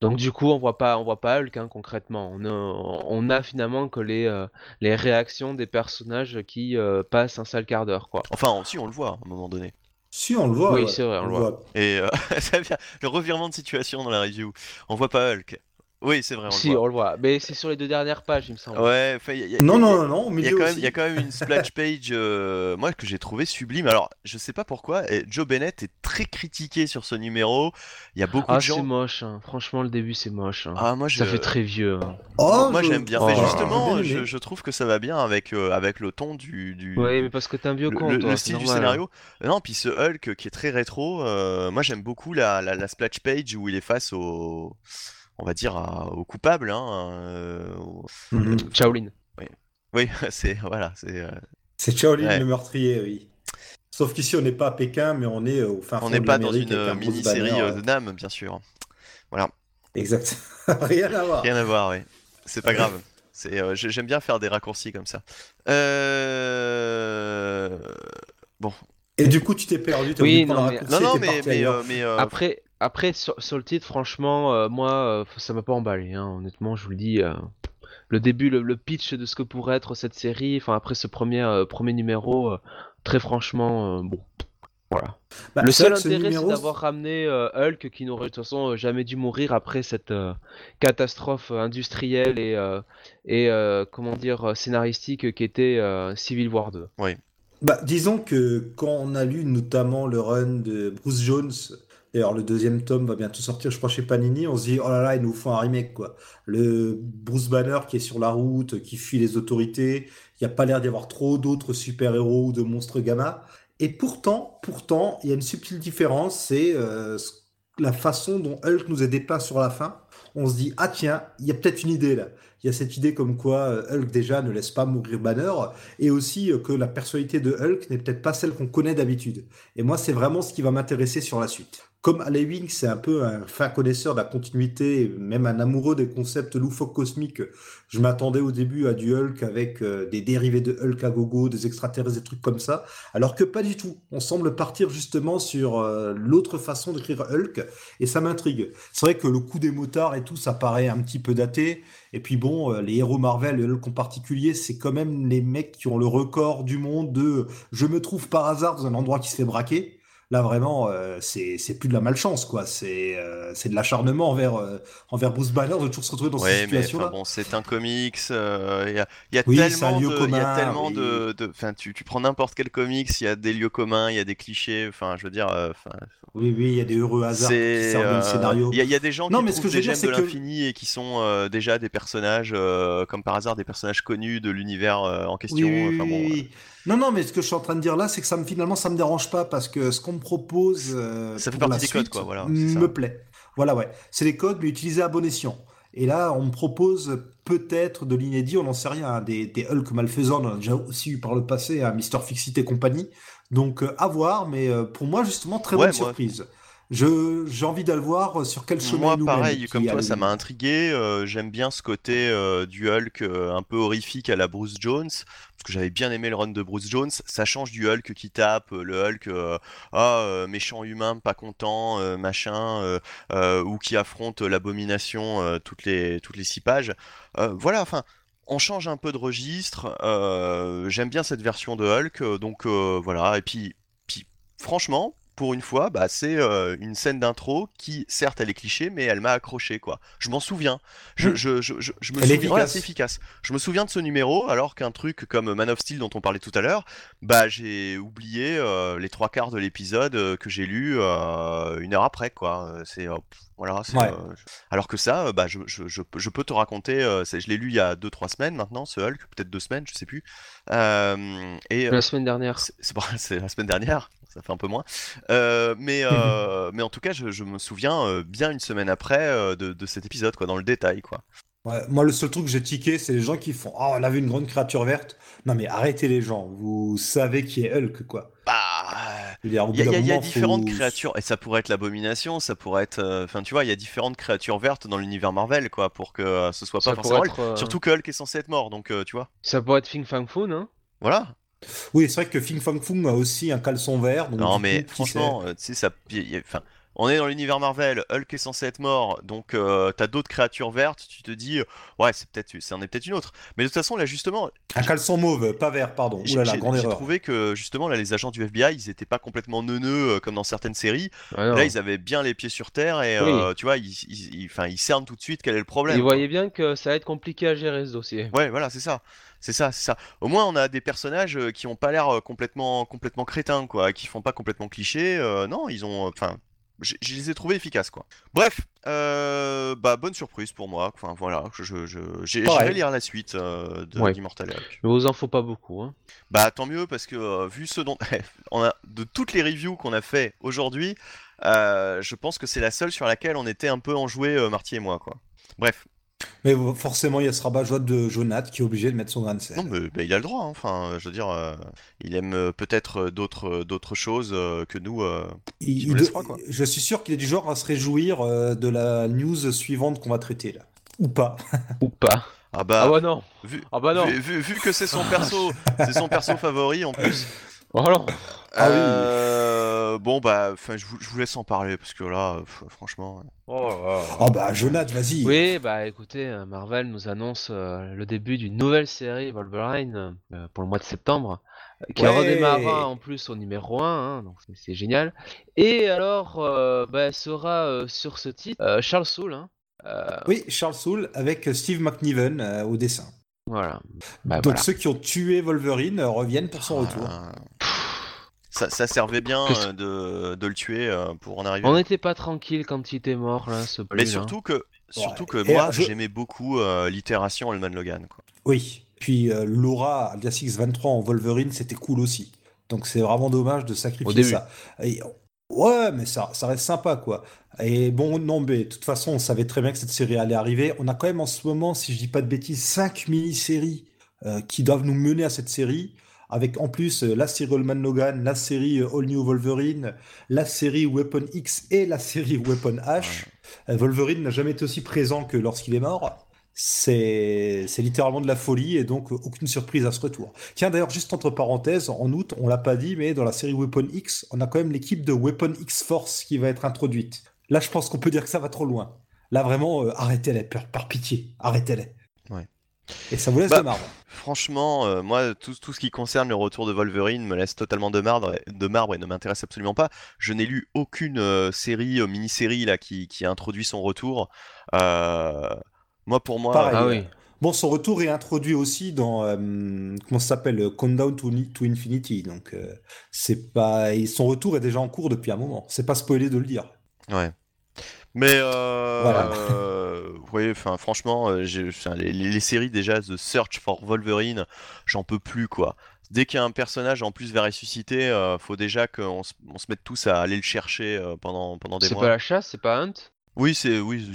Donc du coup, on voit pas, on voit pas Hulk hein, concrètement. On a, on a finalement que les, euh, les réactions des personnages qui euh, passent un sale quart d'heure, quoi. Enfin, si, on le voit à un moment donné. Si, on le voit. Oui, ouais. c'est vrai, on le voit. Et euh, ça vient- le revirement de situation dans la review. On voit pas Hulk. Oui, c'est vrai, on si, le voit. on le voit. Mais c'est sur les deux dernières pages, il me semble. Ouais, enfin, y a- y a- Non, y a- non, non, non, Il y, a quand même, aussi. il y a quand même une splash page, euh, moi, que j'ai trouvé sublime. Alors, je sais pas pourquoi, et Joe Bennett est très critiqué sur ce numéro. Il y a beaucoup Ah, de c'est gens. moche. hein. Franchement, le début, c'est moche. hein. Ah, moi, je... Ça fait très vieux. hein. Oh, moi je- j'aime bien. Oh. Mais j'ai justement, je, je trouve que ça va bien avec, euh, avec le ton du, du, Ouais, mais parce que t'es un vieux le, con, le- toi, le c'est style du normal, scénario. Euh, Non, puis ce Hulk qui est très rétro, euh, moi j'aime beaucoup la, la, la splash page où il est face au, on va dire, à- au coupable. Hein, euh, au- Mhm. Shaolin. Oui, c'est voilà, c'est. euh, C'est Shaolin Ouais. le meurtrier, oui. Sauf qu'ici, on n'est pas à Pékin, mais on est euh, au fin fond on n'est pas dans une un euh, mini-série Banner, euh, euh, de Nam, bien sûr. Exact. Rien à voir. Rien à voir, oui. C'est pas grave. C'est, euh, j'ai- j'aime bien faire des raccourcis comme ça. Euh... Bon. Et du coup, tu t'es perdu. t'as Oui, non, mais- Non, non, mais, mais, euh, euh, Après, après sur, sur le titre, franchement, euh, moi, euh, ça m'a pas emballé. hein, honnêtement, je vous le dis. euh, le début, le, le pitch de ce que pourrait être cette série, enfin après ce premier, euh, premier numéro, euh, très franchement, euh, bon. Voilà. Bah, le seul intérêt, c'est d'avoir ramené euh, Hulk qui n'aurait de toute façon jamais dû mourir après cette euh, catastrophe industrielle et, euh, et euh, comment dire scénaristique qui était euh, Civil War 2. Bah, disons que quand on a lu notamment le run de Bruce Jones, d'ailleurs le deuxième tome va bientôt sortir, je crois, chez Panini, on se dit, oh là là, ils nous font un remake, quoi. Le Bruce Banner qui est sur la route, qui fuit les autorités, il n'y a pas l'air d'y avoir trop d'autres super-héros ou de monstres gamma. Et pourtant, pourtant, il y a une subtile différence, c'est euh, la façon dont Hulk nous est dépeint sur la fin. On se dit, ah tiens, il y a peut-être une idée là. Il y a cette idée comme quoi euh, Hulk déjà ne laisse pas mourir Banner et aussi euh, que la personnalité de Hulk n'est peut-être pas celle qu'on connaît d'habitude. Et moi, c'est vraiment ce qui va m'intéresser sur la suite. Comme Alewing, c'est un peu un fin connaisseur de la continuité, même un amoureux des concepts loufoques cosmiques, je m'attendais au début à du Hulk avec euh, des dérivés de Hulk à gogo, des extraterrestres, des trucs comme ça, alors que pas du tout. On semble partir justement sur euh, l'autre façon d'écrire Hulk, et ça m'intrigue. C'est vrai que le coup des motards et tout, ça paraît un petit peu daté, et puis bon, euh, les héros Marvel, et Hulk en particulier, c'est quand même les mecs qui ont le record du monde de je me trouve par hasard dans un endroit qui se fait braquer. Là, vraiment, euh, c'est plus de la malchance, quoi. C'est euh, de l'acharnement envers, euh, envers Bruce Banner de toujours se retrouver dans cette situation-là. Bon, c'est un comics. Il y a, y a tellement de. Y a tellement de. Enfin, tu, tu prends n'importe quel comics, il y a des lieux communs, il y a des clichés. Enfin, je veux dire. oui, oui, il y a des heureux hasards qui servent le scénario. Il y, a des gens non, qui mais ce que des gemmes de l'infini et qui sont déjà des personnages, comme par hasard, des personnages connus de l'univers en question. Oui, enfin, bon, non, non, mais ce que je suis en train de dire là, c'est que ça me, finalement, ça me dérange pas parce que ce qu'on me propose euh, ça fait partie des codes, quoi, voilà, me plaît. Voilà, ouais. C'est les codes, mais utilisés à bon escient. Et là, on me propose peut-être de l'inédit, on n'en sait rien, hein, des, des, Hulk malfaisants, on en a déjà aussi eu par le passé, à Mister Fixit et compagnie. Donc, euh, à voir, mais euh, pour moi, justement, très bonne surprise. Je, j'ai envie d'aller voir sur quel chemin Moi, pareil, comme toi, ça m'a intrigué. j'aime bien ce côté du Hulk un peu horrifique à la Bruce Jones que j'avais bien aimé le run de Bruce Jones. Ça change du Hulk qui tape, euh, le Hulk euh, ah, euh, méchant humain, pas content, machin, ou qui affronte l'abomination toutes les toutes les six pages. voilà, enfin on change un peu de registre. J'aime bien cette version de Hulk, donc voilà. Et puis, puis franchement, pour une fois, bah, c'est euh, une scène d'intro qui, certes, elle est cliché, mais elle m'a accroché, quoi. Je m'en souviens. Je, mm. je, je, je me souviens. Efficace. efficace. Je me souviens de ce numéro, alors qu'un truc comme Man of Steel dont on parlait tout à l'heure, bah, j'ai oublié euh, les trois quarts de l'épisode euh, que j'ai lu une heure après, quoi. C'est voilà. alors que ça, bah, je, je, je, peux te raconter. je l'ai lu il y a 2-3 semaines maintenant, ce Hulk, peut-être deux semaines, je sais plus. et la semaine dernière. C'est la semaine dernière ça fait un peu moins. Euh, mais, euh, mais en tout cas, je, me souviens euh, bien une semaine après de, cet épisode, quoi, dans le détail, quoi. moi, le seul truc que j'ai tiqué, c'est les gens qui font Oh, on a vu une grande créature verte. Non, mais arrêtez les gens, vous savez qui est Hulk, quoi. Bah. Il y a, différentes créatures, et ça pourrait être l'abomination, ça pourrait être. Enfin, tu vois, il y a différentes créatures vertes dans l'univers Marvel, quoi, pour que ce soit pas forcément. Surtout que Hulk est censé être mort, donc tu vois. Ça pourrait être Fing Fang Foon, hein Voilà. Oui, c'est vrai que Fing Fang Fung a aussi un caleçon vert. non, mais franchement, euh, tu sais, ça. Enfin, on est dans l'univers Marvel, Hulk est censé être mort, donc euh, t'as d'autres créatures vertes, tu te dis, euh, ouais, c'est peut-être, c'en est peut-être une autre. Mais de toute façon, là, justement. Un caleçon mauve, pas vert, pardon. J'ai trouvé que, justement, là, les agents du FBI, ils étaient pas complètement neuneux comme dans certaines séries. là, ils avaient bien les pieds sur terre et, tu vois, ils, ils, ils, cernent tout de suite quel est le problème. Ils voyaient bien que ça va être compliqué à gérer ce dossier. Ouais, voilà, c'est ça. C'est ça, c'est ça. Au moins, on a des personnages euh, qui ont pas l'air euh, complètement, complètement crétins, quoi, qui font pas complètement cliché. Euh, non, ils ont, enfin, je, les ai trouvés efficaces, quoi. Bref, bah bonne surprise pour moi. Enfin voilà, je, je, j'irai lire la suite de ouais. d'Immortal Mais vous en faut pas beaucoup, hein. Bah tant mieux parce que vu ce dont on a de toutes les reviews qu'on a fait aujourd'hui, je pense que c'est la seule sur laquelle on était un peu enjoué, Marty et moi, quoi. Bref, mais forcément, il y a ce rabat-joie de Jonath qui est obligé de mettre son grain de sel. Non, mais, il a le droit. Hein. Enfin, je veux dire, euh, il aime euh, peut-être d'autres d'autres choses euh, que nous. Il, Je suis sûr qu'il est du genre à se réjouir de la news suivante qu'on va traiter là. Ou pas. Ou pas. Ah bah, ah bah non. Vu, ah bah non. Vu, vu, que c'est son perso, c'est son perso favori en plus. Voilà. Ah oui. Euh, bon bah, je vous, je vous laisse en parler parce que là, franchement. Oh, oh, bah, Jonathan, vas-y. Oui, bah écoutez, euh, Marvel nous annonce euh, le début d'une nouvelle série Wolverine pour le mois de septembre, qui redémarrera en plus au numéro 1, hein, donc c'est génial. Et alors, bah, sera sur ce titre Charles Soule. Hein, oui, Charles Soule avec Steve McNiven au dessin. Voilà. Bah, Donc ceux qui ont tué Wolverine reviennent pour son retour. Ah. Ça, servait bien euh, de, le tuer euh, pour en arriver. On n'était pas tranquille quand il était mort là, ce Mais surtout que, surtout que moi, j'aimais beaucoup euh, l'itération Elman Logan. Quoi. Oui, puis Laura alias X23 en Wolverine, c'était cool aussi. Donc c'est vraiment dommage de sacrifier ça. Ouais, mais ça, ça reste sympa quoi. Et bon, non, mais de toute façon, on savait très bien que cette série allait arriver. On a quand même en ce moment, si je dis pas de bêtises, 5 mini-séries qui doivent nous mener à cette série. avec en plus euh, la série Allman Logan, la série euh, All New Wolverine, la série Weapon X et la série Weapon H. Euh, Wolverine n'a jamais été aussi présent que lorsqu'il est mort. C'est littéralement de la folie et donc euh, aucune surprise à ce retour. Tiens d'ailleurs juste entre parenthèses, en août, on l'a pas dit, mais dans la série Weapon X, on a quand même l'équipe de Weapon X Force qui va être introduite. Là, je pense qu'on peut dire que ça va trop loin. Là, vraiment, euh, arrêtez-les, par, par pitié, arrêtez-les. Ouais. Et ça vous laisse Bah, de marbre. Franchement, euh, moi, tout, tout ce qui concerne le retour de Wolverine me laisse totalement de marbre, de marbre et ne m'intéresse absolument pas. Je n'ai lu aucune euh, série, mini-série là qui, qui a introduit son retour. Euh, moi, pour moi, Pareil. Ah oui. Bon, son retour est introduit aussi dans euh, comment ça s'appelle, euh, Countdown to, to Infinity. Donc, euh, c'est pas, et son retour est déjà en cours depuis un moment. C'est pas spoilé de le dire. Ouais. Mais euh, Voilà. euh, ouais, enfin franchement, j'ai- les, séries déjà The Search for Wolverine, j'en peux plus quoi. Dès qu'il y a un personnage en plus va ressusciter, euh, faut déjà qu'on se, on se mette tous à aller le chercher euh, pendant pendant des C'est mois. pas la chasse, c'est pas Hunt? Oui, c'est oui,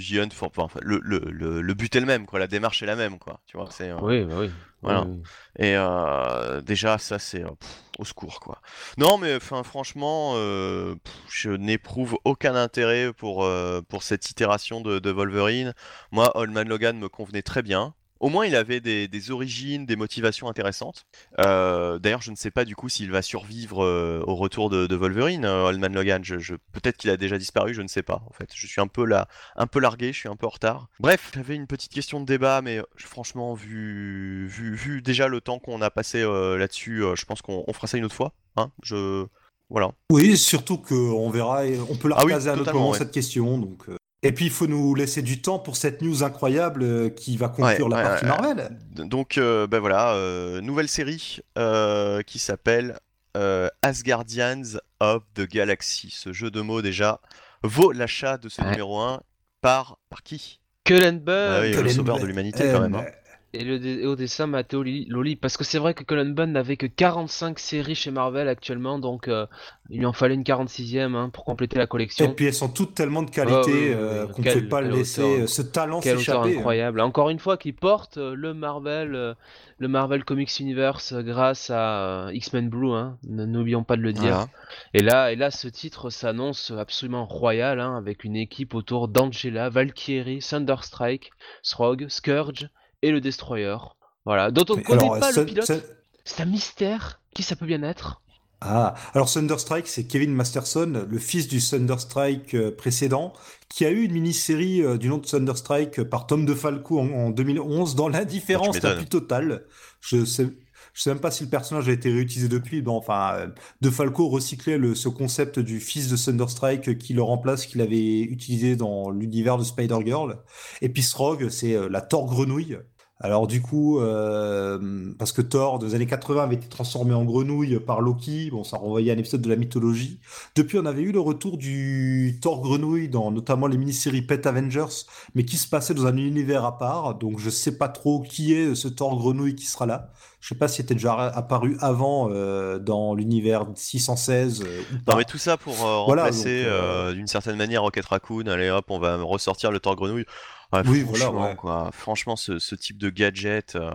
enfin, le, le, le, le but est le même quoi, la démarche est la même quoi. Tu vois, c'est euh, Oui, bah oui. Voilà. Oui, oui. et euh, déjà ça c'est euh, au secours quoi. Non mais enfin franchement, euh, pff, je n'éprouve aucun intérêt pour pour cette itération de, de Wolverine. Moi, Old Man Logan me convenait très bien. Au moins, il avait des, des origines, des motivations intéressantes. Euh, D'ailleurs, je ne sais pas du coup s'il va survivre euh, au retour de, de Wolverine, euh, Old Man Logan. Je, je- Peut-être qu'il a déjà disparu, je ne sais pas. En fait, je suis un peu là, un peu largué, je suis un peu en retard. Bref, j'avais une petite question de débat, mais euh, franchement, vu, vu, vu déjà le temps qu'on a passé là-dessus, je pense qu'on on fera ça une autre fois. Hein je, voilà. Oui, surtout qu'on verra, et on peut la Ah oui, à totalement, moment ouais. cette question. Donc, euh. Et puis, il faut nous laisser du temps pour cette news incroyable euh, qui va conclure Ouais, la ouais, partie ouais. Marvel. Donc, euh, ben voilà, euh, nouvelle série euh, qui s'appelle euh, Asgardians of the Galaxy. Ce jeu de mots déjà vaut l'achat de ce Ouais. numéro 1 par, par qui? Cullen Bunn Ah oui, le sauveur de l'humanité quand même. hein. Et, le, et au dessin Matteo Li- Loli. Parce que c'est vrai que Cullen Bunn n'avait que 45 séries chez Marvel actuellement, donc euh, il lui en fallait une 46e hein, pour compléter la Et collection. puis, elles sont toutes tellement de qualité Ah euh, qu'on ne peut pas quel laisser auteur. euh, ce talent s'échapper. hein. incroyable. Encore une fois, qui porte euh, le Marvel, euh, le Marvel Comics Universe euh, grâce à euh, X-Men Blue, hein. N'oublions pas de le dire. Voilà. Et là, et là, ce titre s'annonce absolument royal, hein, avec une équipe autour d'Angela, Valkyrie, Thunderstrike, Throg, Scourge et le Destroyer. Voilà, dont on ne connaît alors, pas Sun- le pilote. Sun- C'est un mystère. Qui ça peut bien être Ah, alors Thunderstrike, c'est Kevin Masterson, le fils du Thunderstrike euh, précédent, qui a eu une mini-série euh, du nom de Thunderstrike euh, par Tom DeFalco en, en 2011 dans l'indifférence Tu la plus totale. Je sais, je sais même pas si le personnage a été réutilisé depuis. Bon, enfin, euh, DeFalco recyclait le, ce concept du fils de Thunderstrike qui le remplace, qu'il avait utilisé dans l'univers de Spider-Girl. Et puis Srog, c'est euh, la Thor grenouille. Alors du coup, euh, parce que Thor des années 80 avait été transformé en grenouille par Loki, bon ça renvoyait à un épisode de la mythologie. Depuis, on avait eu le retour du Thor grenouille dans notamment les mini-séries Pet Avengers, mais qui se passait dans un univers à part. Donc je sais pas trop qui est ce Thor grenouille qui sera là. Je sais pas s'il était déjà apparu avant euh, dans l'univers 616 euh, ou pas. Non mais tout ça pour euh, Voilà, remplacer donc, euh, euh, d'une certaine manière Rocket Raccoon. Allez hop, on va ressortir le Thor grenouille. Ouais, Oui, voilà, franchement, ouais. quoi. Franchement, ce, ce type de gadget. euh,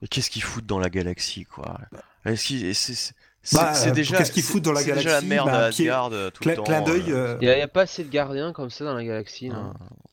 Mais qu'est-ce qu'ils foutent dans la galaxie, quoi? Est-ce qu'ils- c'est Bah, euh, déjà. qu'est-ce qu'ils foutent dans la c'est déjà la galaxie? merde Bah, à Asgard euh, tout Cla- le temps. clin d'œil. euh, euh, Il n'y a, pas assez de gardiens comme ça dans la galaxie. euh,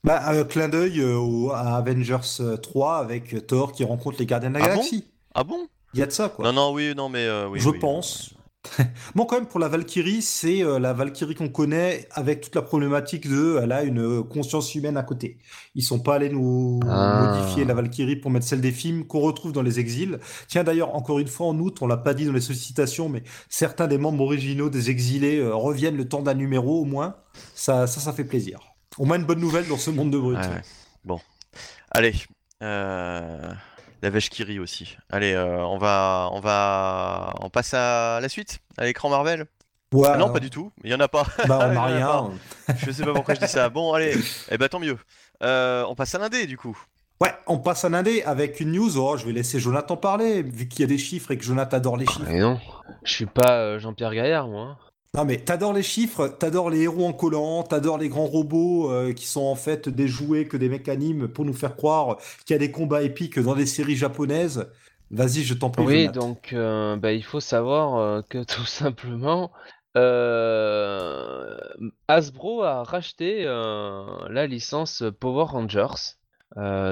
Bah, euh, clin d'œil euh, à Avengers euh, 3 avec Thor qui rencontre les gardiens de la Ah bon? galaxie. Ah bon? Il y a de ça, quoi. Non, non, oui, non, mais euh, oui. Je oui, pense. Bon, quand même, pour la Valkyrie, c'est euh, la Valkyrie qu'on connaît avec toute la problématique de elle a une euh, conscience humaine à côté. Ils sont pas allés nous Ah. modifier la Valkyrie pour mettre celle des films qu'on retrouve dans les exils. Tiens, d'ailleurs, encore une fois, en août, on l'a pas dit dans les sollicitations, mais certains des membres originaux des exilés euh, reviennent le temps d'un numéro au moins. Ça, ça, ça fait plaisir. Au moins une bonne nouvelle dans ce monde de brut. Ouais. Bon. Allez. euh, La vache qui rit aussi. Allez, euh, on va, on va, on passe à la suite, à l'écran Marvel. Ouais, Ah non, pas du tout. Il y en a pas. Bah, on a rien. Je sais pas pourquoi je dis ça. Bon, allez. Eh ben tant mieux. Euh, on passe à l'indé du coup. Ouais, on passe à l'indé avec une news. Oh, je vais laisser Jonathan parler, vu qu'il y a des chiffres et que Jonathan adore les chiffres. Mais non, je suis pas euh, Jean-Pierre Gaillard, moi. Non, mais t'adores les chiffres, t'adores les héros en collant, t'adores les grands robots euh, qui sont en fait des jouets que des mecs animent pour nous faire croire qu'il y a des combats épiques dans des séries japonaises. Vas-y, je t'en prie. Oui, donc bah, il faut savoir que tout simplement, Hasbro a racheté la licence Power Rangers.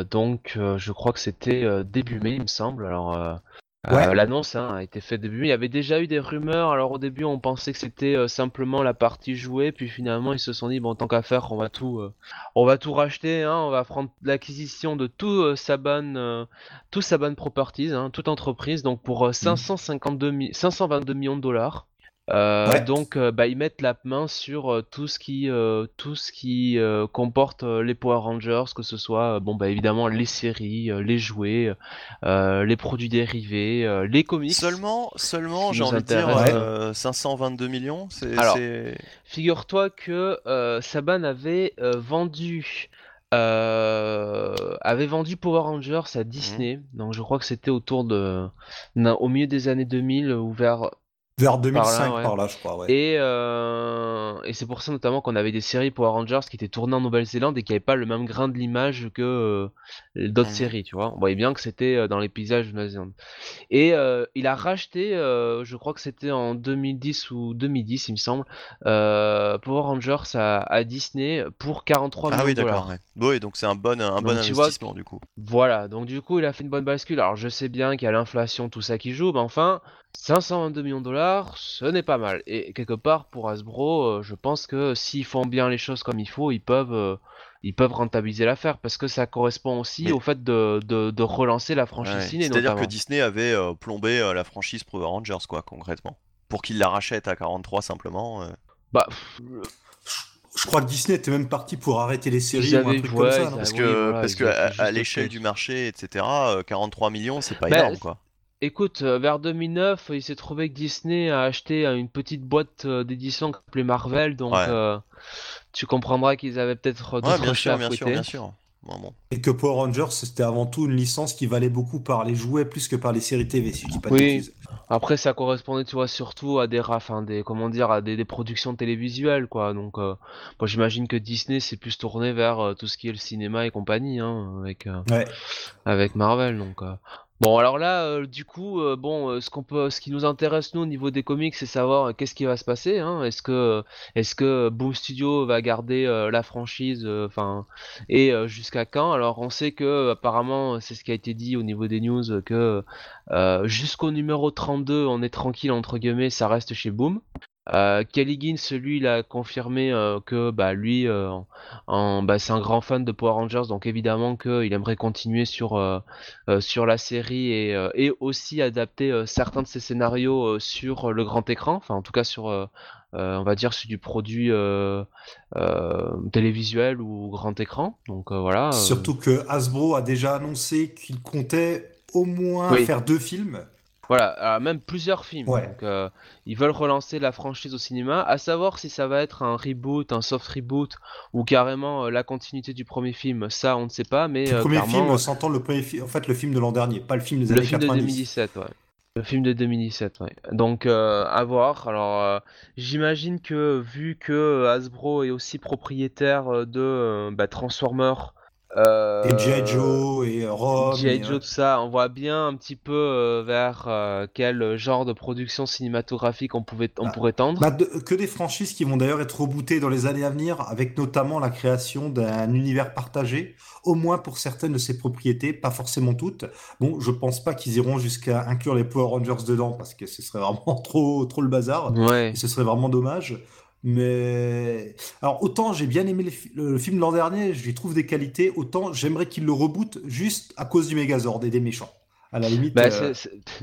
donc je crois que c'était début mai, il me semble. Alors euh, l'annonce hein, a été faite début. Il y avait déjà eu des rumeurs. Alors au début, on pensait que c'était euh, simplement la partie jouée, puis finalement, ils se sont dit bon, tant qu'à faire, on va tout, euh, on va tout racheter. Hein, on va prendre l'acquisition de tout Saban, tout Saban Properties, hein, toute entreprise, donc pour 552 mmh. 522 millions de dollars. Euh, donc, euh, bah, ils mettent la main sur euh, tout ce qui, tout ce qui comporte les Power Rangers, que ce soit, bon, bah, évidemment, les séries, les jouets, les produits dérivés, les comics. Seulement, seulement, j'ai envie de dire, 522 millions. C'est. Figure-toi que Saban avait vendu. avait vendu Power Rangers à Disney, mmh. donc je crois que c'était autour de, au milieu des années 2000 ou vers vers 2005 par là, je crois. Ouais. Et, euh, et c'est pour ça notamment qu'on avait des séries Power Rangers qui étaient tournées en Nouvelle-Zélande et qui n'avaient pas le même grain de l'image que euh, d'autres mmh. séries, tu vois. On voyait bien que c'était euh, dans les paysages de Nouvelle-Zélande. Et il a racheté, je crois que c'était en 2010 ou 2010, il me semble, Power Rangers à, Disney pour 43 millions Ah oui, d'accord. Oui, donc c'est un bon, un bon investissement du coup. Voilà, donc du coup il a fait une bonne bascule. Alors je sais bien qu'il y a l'inflation, tout ça qui joue, mais enfin 522 millions de dollars, ce n'est pas mal. Et quelque part, pour Hasbro, euh, je pense que s'ils font bien les choses comme il faut, ils peuvent, euh, ils peuvent rentabiliser l'affaire parce que ça correspond aussi au fait de, de, relancer la franchise ciné. C'est-à-dire que Disney avait euh, plombé la franchise Power Rangers, quoi, concrètement. Pour qu'il la rachète à 43 simplement. Bah. Je crois que Disney était même parti pour arrêter les séries ou un truc comme ça. Parce que, parce que à, l'échelle du marché, etc., 43 millions, c'est pas bah, énorme, quoi. Écoute, euh, vers 2009, il s'est trouvé que Disney a acheté euh, une petite boîte euh, d'édition appelée Marvel, donc tu comprendras qu'ils avaient peut-être d'autres bien sûr, bien sûr, bien sûr. Et que Power Rangers, c'était avant tout une licence qui valait beaucoup par les jouets plus que par les séries TV, si je dis pas de oui. Après, ça correspondait, tu vois, surtout à des enfin, des comment dire, à des, productions télévisuelles, quoi. Donc, moi, j'imagine que Disney s'est plus tourné vers tout ce qui est le cinéma et compagnie, hein, avec avec Marvel. Donc, Bon, alors là, euh, du coup, euh, bon, euh, ce qu'on peut, ce qui nous intéresse nous au niveau des comics, c'est savoir qu'est-ce qui va se passer. Hein. Est-ce que, est-ce que Boom Studio va garder la franchise, et jusqu'à quand? Alors, on sait que apparemment, c'est ce qui a été dit au niveau des news, que jusqu'au numéro 32, on est tranquille entre guillemets, ça reste chez Boom. Euh, Kelly celui, il a confirmé euh, que bah, lui, euh, bah, c'est un grand fan de Power Rangers, donc évidemment qu'il aimerait continuer sur, sur la série et, et aussi adapter certains de ses scénarios sur le grand écran, enfin en tout cas sur, on va dire, sur du produit télévisuel ou grand écran. Donc voilà. Surtout que Hasbro a déjà annoncé qu'il comptait au moins faire deux films. Voilà, même plusieurs films. Donc, euh, ils veulent relancer la franchise au cinéma. À savoir si ça va être un reboot, un soft reboot ou carrément euh, la continuité du premier film, ça on ne sait pas. Mais le euh, premier film, s'entend le premier film, en fait le film de l'an dernier, pas le film des années 90. Le film de 2017, ouais. Le film de 2017, ouais. Donc à voir. Alors j'imagine que vu que Hasbro est aussi propriétaire de bah, Transformers euh, et G.I. Joe et Rome. G.I. Joe, tout ça, on voit bien un petit peu euh, vers euh, quel genre de production cinématographique on, pouvait, on bah, pourrait tendre. Bah, que des franchises qui vont d'ailleurs être rebootées dans les années à venir, avec notamment la création d'un univers partagé, au moins pour certaines de ses propriétés, pas forcément toutes. Bon, je pense pas qu'ils iront jusqu'à inclure les Power Rangers dedans, parce que ce serait vraiment trop, trop le bazar. Ouais. Et ce serait vraiment dommage. Mais alors autant j'ai bien aimé le, film de l'an dernier, je lui trouve des qualités, autant j'aimerais qu'il le reboot juste à cause du Megazord et des méchants. À la limite. Bah, euh,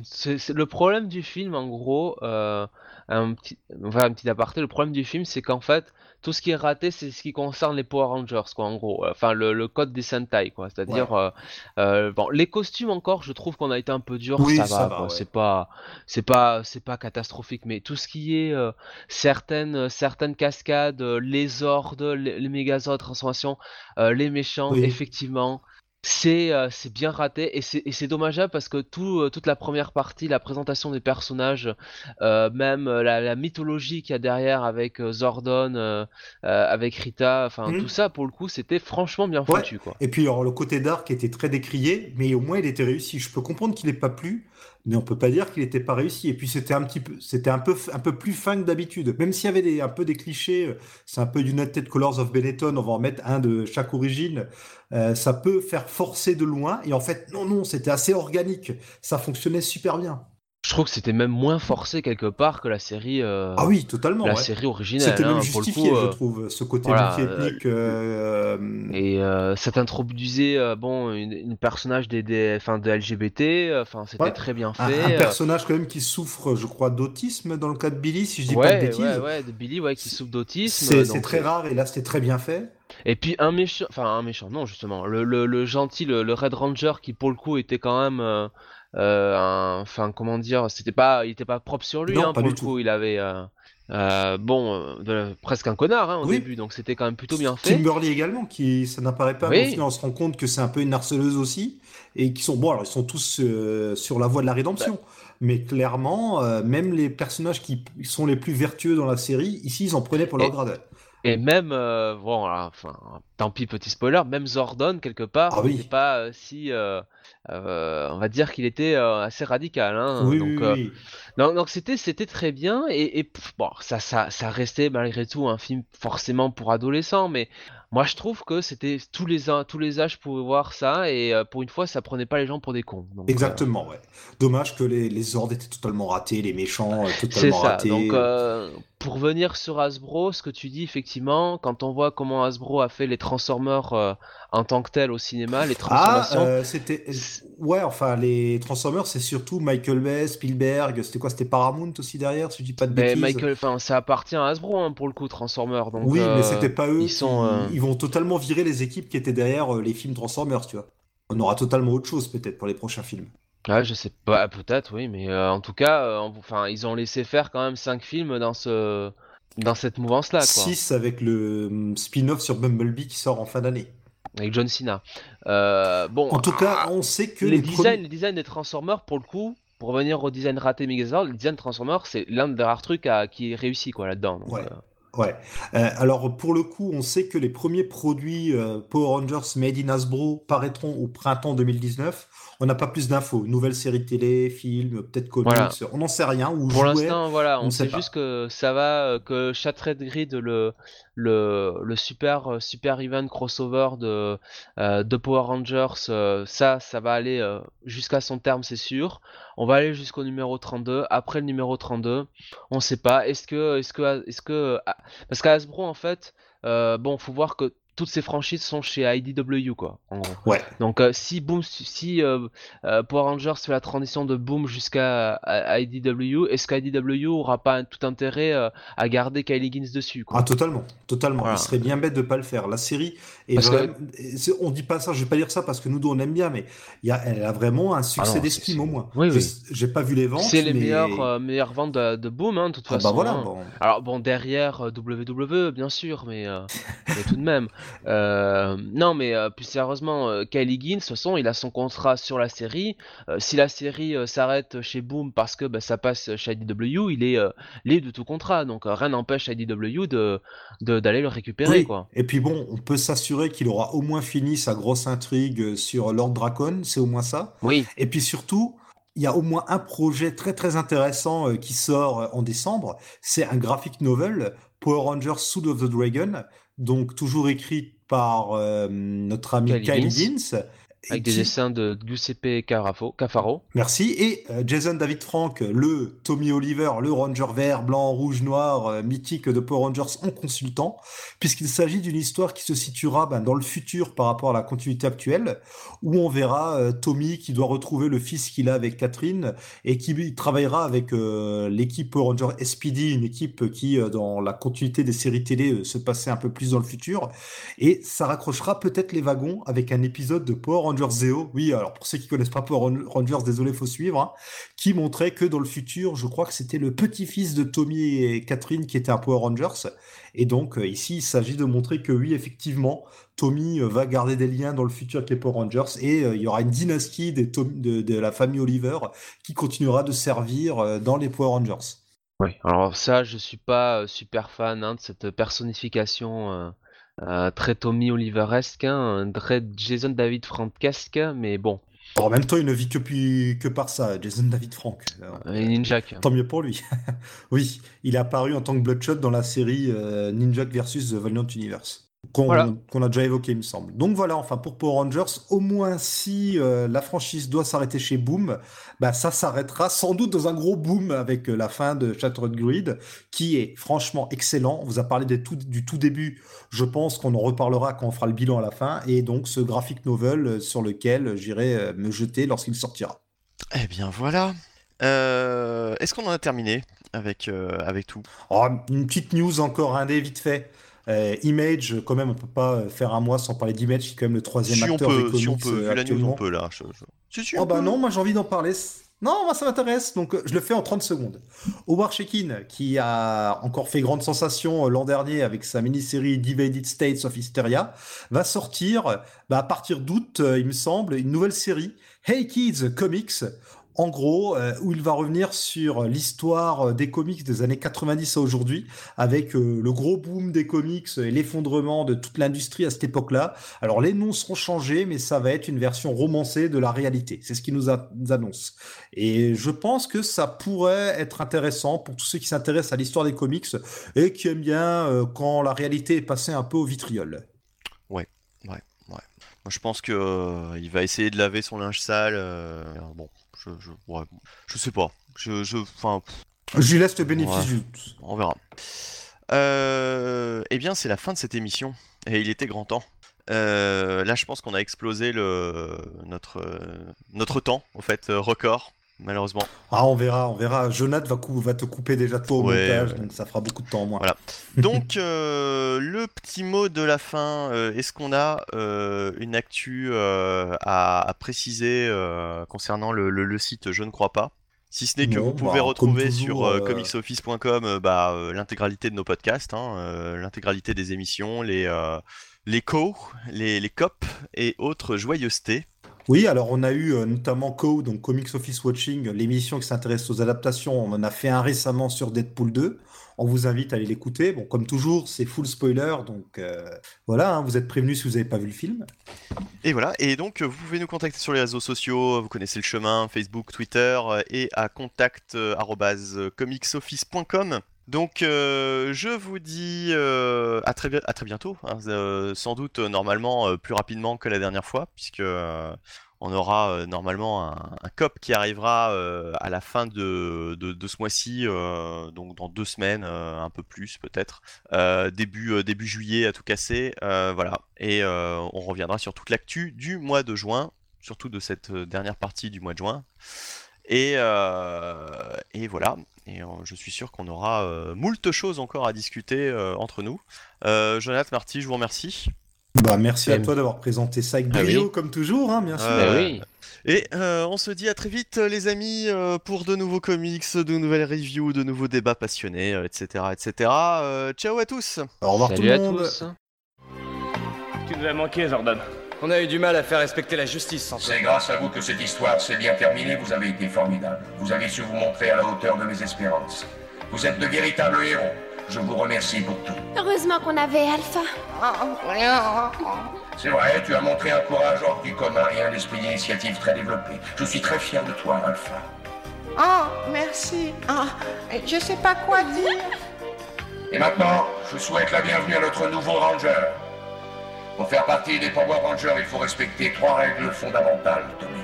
c'est le problème du film en gros. Euh, un petit, enfin, un petit aparté. Le problème du film, c'est qu'en fait, tout ce qui est raté, c'est ce qui concerne les Power Rangers, quoi, en gros. Enfin, le, code des Sentai, quoi. C'est-à-dire, euh, euh, bon, les costumes encore, je trouve qu'on a été un peu dur. ça, va, C'est pas, c'est pas, c'est pas catastrophique, mais tout ce qui est euh, certaines, certaines cascades, les Zords, les, les Megazords transformations, les méchants, effectivement c'est euh, c'est bien raté et c'est dommageable parce que tout, euh, toute la première partie, la présentation des personnages, euh, même la, mythologie qu'il y a derrière avec Zordon, avec Rita, enfin tout mmh. ça pour le coup c'était franchement bien foutu quoi. Et puis alors, le côté dark était très décrié, mais au moins il était réussi. Je peux comprendre qu'il n'ait pas plu, mais on peut pas dire qu'il n'était pas réussi. Et puis c'était un petit peu, c'était un peu, un peu plus fin que d'habitude. Même s'il y avait un peu des clichés, c'est un peu United Colors of Benetton, on va en mettre un de chaque origine. Euh, ça peut faire forcer de loin. Et en fait, non, non, c'était assez organique. Ça fonctionnait super bien. Je trouve que c'était même moins forcé quelque part que la série. Euh, ah oui, totalement. La série originelle. C'était même hein, justifié, je euh, trouve, ce côté multi-ethnique. Et ça t'introduisait bon une, personnage des, des, de LGBT. Enfin, c'était très bien fait. Un, personnage quand même qui souffre, je crois, d'autisme dans le cas de Billy, si je dis pas de bêtises. Ouais, ouais, de Billy, ouais, qui souffre d'autisme. C'est très rare et là c'était très bien fait. Et puis un méchant, enfin un méchant, non justement, le, le, gentil, le, Red Ranger qui pour le coup était quand même, euh, euh, enfin comment dire, c'était pas, il était pas propre sur lui, hein, pour le coup, il avait, euh, bon, presque un connard hein, au début, donc c'était quand même plutôt bien fait. Kimberly également, qui ça n'apparaît pas, mais on se rend compte que c'est un peu une harceleuse aussi, et qui sont, bon alors ils sont tous sur la voie de la rédemption. Bah. Mais clairement, même les personnages qui sont les plus vertueux dans la série, ici, ils en prenaient pour leur grade. Et même, euh, bon, enfin, tant pis, petit spoiler, même Zordon, quelque part, ah oui. pas euh, si. Euh, on va dire qu'il était assez radical. Hein, oui, donc, oui, donc, c'était, c'était très bien. Et, et bon, ça, ça, ça restait malgré tout un film forcément pour adolescents, mais moi, je trouve que c'était tous les tous les âges pouvaient voir ça et euh, pour une fois, ça prenait pas les gens pour des cons. Euh, Exactement, ouais. Dommage que les, les ordres étaient totalement ratés, les méchants euh, totalement ça. ratés. Donc, pour venir sur Hasbro, ce que tu dis effectivement, quand on voit comment Hasbro a fait les Transformers en tant que tel au cinéma, les transformations. Ah, c'était. Ouais, enfin, les Transformers, c'est surtout Michael Bay, Spielberg, c'était quoi C'était Paramount aussi derrière, si je dis pas de ben, bêtises. Michael, enfin, ça appartient à Hasbro hein, pour le coup, Transformers. Donc, oui, mais c'était pas eux. Ils, sont, ils vont totalement virer les équipes qui étaient derrière les films Transformers, tu vois. On aura totalement autre chose peut-être pour les prochains films. Ouais, je sais pas, peut-être, oui, mais en tout cas, enfin, ils ont laissé faire quand même 5 films dans ce dans cette mouvance-là. 6 avec le hum, spin-off sur Bumblebee qui sort en fin d'année avec John Cena. Euh, bon, en tout cas, on sait que les, les designs, les designs des Transformers, pour le coup, pour revenir au design raté Megazord, le design Transformers, c'est l'un des rares trucs à, qui est réussi quoi là-dedans. Ouais. Euh. Ouais. Euh, alors pour le coup, on sait que les premiers produits Power Rangers Made in Hasbro paraîtront au printemps 2019. On n'a pas plus d'infos. Nouvelle série télé, film, peut-être comics. On n'en sait rien. Pour l'instant, voilà, on, sait, juste que ça va, euh, que Shattered Grid, le, le, le super, euh, super event crossover de, euh, de Power Rangers, ça, ça va aller jusqu'à son terme, c'est sûr. On va aller jusqu'au numéro 32. Après le numéro 32, on sait pas. Est-ce que, est-ce que, est-ce que, ah, parce qu'à Hasbro, en fait, bon, faut voir que toutes ces franchises sont chez IDW quoi en gros. Ouais. Donc euh, si Boom si euh, euh, Power Rangers fait la transition de Boom jusqu'à IDW, est-ce qu'IDW aura pas tout intérêt à garder Kylie Gins dessus quoi? Ah totalement, totalement. Il serait bien bête de pas le faire. La série est vraiment... on dit pas ça, je vais pas dire ça parce que nous deux on aime bien mais il y a... elle a vraiment un succès ah d'estime au moins. Oui, oui. J'ai pas vu les ventes C'est les meilleures meilleures ventes de, Boom hein, de toute ah, bah façon. Bah voilà, hein. bon. Alors bon derrière WWE bien sûr mais, mais tout de même non, mais euh, plus sérieusement, euh, Kylie Ginn, de toute façon, il a son contrat sur la série. si la série s'arrête chez Boom parce que bah, ça passe chez IDW, il est libre de tout contrat. Donc rien n'empêche IDW de, d'aller le récupérer. Quoi. Et puis bon, on peut s'assurer qu'il aura au moins fini sa grosse intrigue sur Lord Dracon, c'est au moins ça. Oui. Et puis surtout, il y a au moins un projet très très intéressant qui sort en décembre. C'est un graphic novel, Power Rangers Suit of the Dragon, donc toujours écrit par euh, notre ami Kyle Higgins avec des dessins de Giuseppe Cafaro. Merci. Et euh, Jason David Frank, le Tommy Oliver, le Ranger vert, blanc, rouge, noir, euh, mythique de Power Rangers en consultant, puisqu'il s'agit d'une histoire qui se situera ben, dans le futur par rapport à la continuité actuelle, où on verra euh, Tommy qui doit retrouver le fils qu'il a avec Catherine et qui travaillera avec l'équipe Power Rangers SPD, une équipe qui, dans la continuité des séries télé, se passait un peu plus dans le futur. Et ça raccrochera peut-être les wagons avec un épisode de Power Rangers Zeo, oui, alors pour ceux qui connaissent pas Power Rangers, désolé, faut suivre, hein, qui montrait que dans le futur, je crois que c'était le petit-fils de Tommy et Catherine qui était un Power Rangers. Et donc euh, ici, il s'agit de montrer que oui, effectivement, Tommy euh, va garder des liens dans le futur avec les Power Rangers et il y aura une dynastie de, la famille Oliver qui continuera de servir dans les Power Rangers. Oui, alors ça, je suis pas super fan hein, de cette personnification euh, très Tommy Oliveresque, hein, très Jason David Frankesque, mais bon. En même temps, il ne vit que, que par ça, Jason David Frank. Et Ninja. Tant mieux pour lui. oui, il est apparu en tant que Bloodshot dans la série euh, Ninja versus The Valiant Universe qu'on a déjà évoqué, il me semble. Donc voilà, enfin pour Power Rangers, au moins si euh, la franchise doit s'arrêter chez Boom, bah ça s'arrêtera sans doute dans un gros boom avec euh, la fin de Shattered Grid, qui est franchement excellent. On vous a parlé des tout, du tout début, je pense qu'on en reparlera quand on fera le bilan à la fin, et donc ce graphic novel euh, sur lequel j'irai me jeter lorsqu'il sortira. Eh bien voilà. Est-ce qu'on en a terminé avec, avec tout? Oh, Une petite news encore, un des vite fait. Euh, Image, quand même, on peut pas faire un mois sans parler d'Image, qui est quand même le troisième acteur des comics si on peut, vu la news, on peut là. oh bah non, moi j'ai envie d'en parler. Non, moi ça m'intéresse, donc euh, je le fais en 30 secondes. Howard Shekin, qui a encore fait grande sensation euh, l'an dernier avec sa mini-série Divided States of Hysteria, va sortir, bah, à partir d'août, il me semble, une nouvelle série, Hey Kids Comics, en gros, euh, où il va revenir sur l'histoire euh, des comics des années 90 à aujourd'hui, avec euh, le gros boom des comics et l'effondrement de toute l'industrie à cette époque-là. Alors les noms seront changés, mais ça va être une version romancée de la réalité. C'est ce qu'il nous, annonce. Et je pense que ça pourrait être intéressant pour tous ceux qui s'intéressent à l'histoire des comics et qui aiment bien quand la réalité est passée un peu au vitriol. Ouais, ouais, ouais. Je pense que il va essayer de laver son linge sale. bon, je, je, je sais pas. Je, je, enfin, je lui laisse le bénéfice du On verra. Euh, eh bien, c'est la fin de cette émission. Et il était grand temps. Euh, là, je pense qu'on a explosé le, notre, notre temps, en fait, record malheureusement. Ah, on verra, on verra. Jonathan va, va te couper déjà toi au montage, donc ça fera beaucoup de temps en moins. Voilà. Donc, euh, le petit mot de la fin, euh, est-ce qu'on a euh, une actu à, préciser concernant le, site Je ne crois pas? Si ce n'est que vous pouvez bah, retrouver sur comicsoffice.com bah, l'intégralité de nos podcasts, hein, l'intégralité des émissions, les, les co, les, les cop et autres joyeusetés. Oui, alors on a eu euh, notamment Co, donc Comics Office Watching, l'émission qui s'intéresse aux adaptations. On en a fait un récemment sur Deadpool 2. On vous invite à aller l'écouter. Bon, comme toujours, c'est full spoiler, donc euh, voilà, hein, vous êtes prévenus si vous n'avez pas vu le film. Et voilà, et donc vous pouvez nous contacter sur les réseaux sociaux, vous connaissez le chemin, Facebook, Twitter, euh, et à contact.comicsoffice.com. Donc je vous dis à, très, à très bientôt, hein. sans doute normalement plus rapidement que la dernière fois, puisque on aura normalement un, COP qui arrivera à la fin de, ce mois-ci, donc dans deux semaines, un peu plus peut-être, début, début juillet à tout casser, voilà, et on reviendra sur toute l'actu du mois de juin, surtout de cette dernière partie du mois de juin. Et voilà. Et euh, je suis sûr qu'on aura euh, moult choses encore à discuter euh, entre nous. Jonathan, Marty, je vous remercie. Bah, merci à toi d'avoir présenté ça avec ah brio, comme toujours, hein, bien sûr. Oui. Et on se dit à très vite, les amis, pour de nouveaux comics, de nouvelles reviews, de nouveaux débats passionnés, etc. etc. ciao à tous Au revoir tout le monde Tu nous as manqué, Jordan? On a eu du mal à faire respecter la justice. C'est grâce à vous que cette histoire s'est bien terminée. Vous avez été formidable. Vous avez su vous montrer à la hauteur de mes espérances. Vous êtes de véritables héros. Je vous remercie pour tout. Heureusement qu'on avait Alpha. C'est vrai, tu as montré un courage hors du commun et un esprit d'initiative très développé. Je suis très fier de toi, Alpha. Oh, merci. Oh, je sais pas quoi dire. Et maintenant, je souhaite la bienvenue à notre nouveau ranger. Pour faire partie des Power Rangers, il faut respecter trois règles fondamentales, Tommy.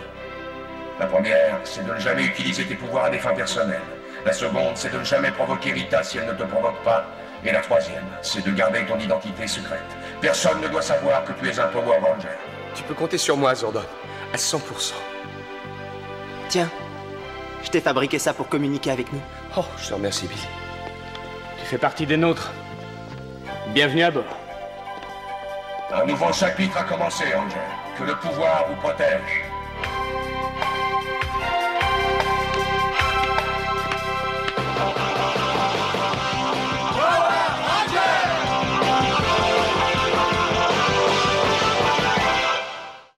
La première, c'est de ne jamais utiliser tes pouvoirs à des fins personnelles. La seconde, c'est de ne jamais provoquer Rita si elle ne te provoque pas. Et la troisième, c'est de garder ton identité secrète. Personne ne doit savoir que tu es un Power Ranger. Tu peux compter sur moi, Zordon. À 100%. Tiens, je t'ai fabriqué ça pour communiquer avec nous. Oh, je te remercie, Billy. Tu fais partie des nôtres. Bienvenue à bord. Un nouveau chapitre a commencé, Angel. Que le pouvoir vous protège.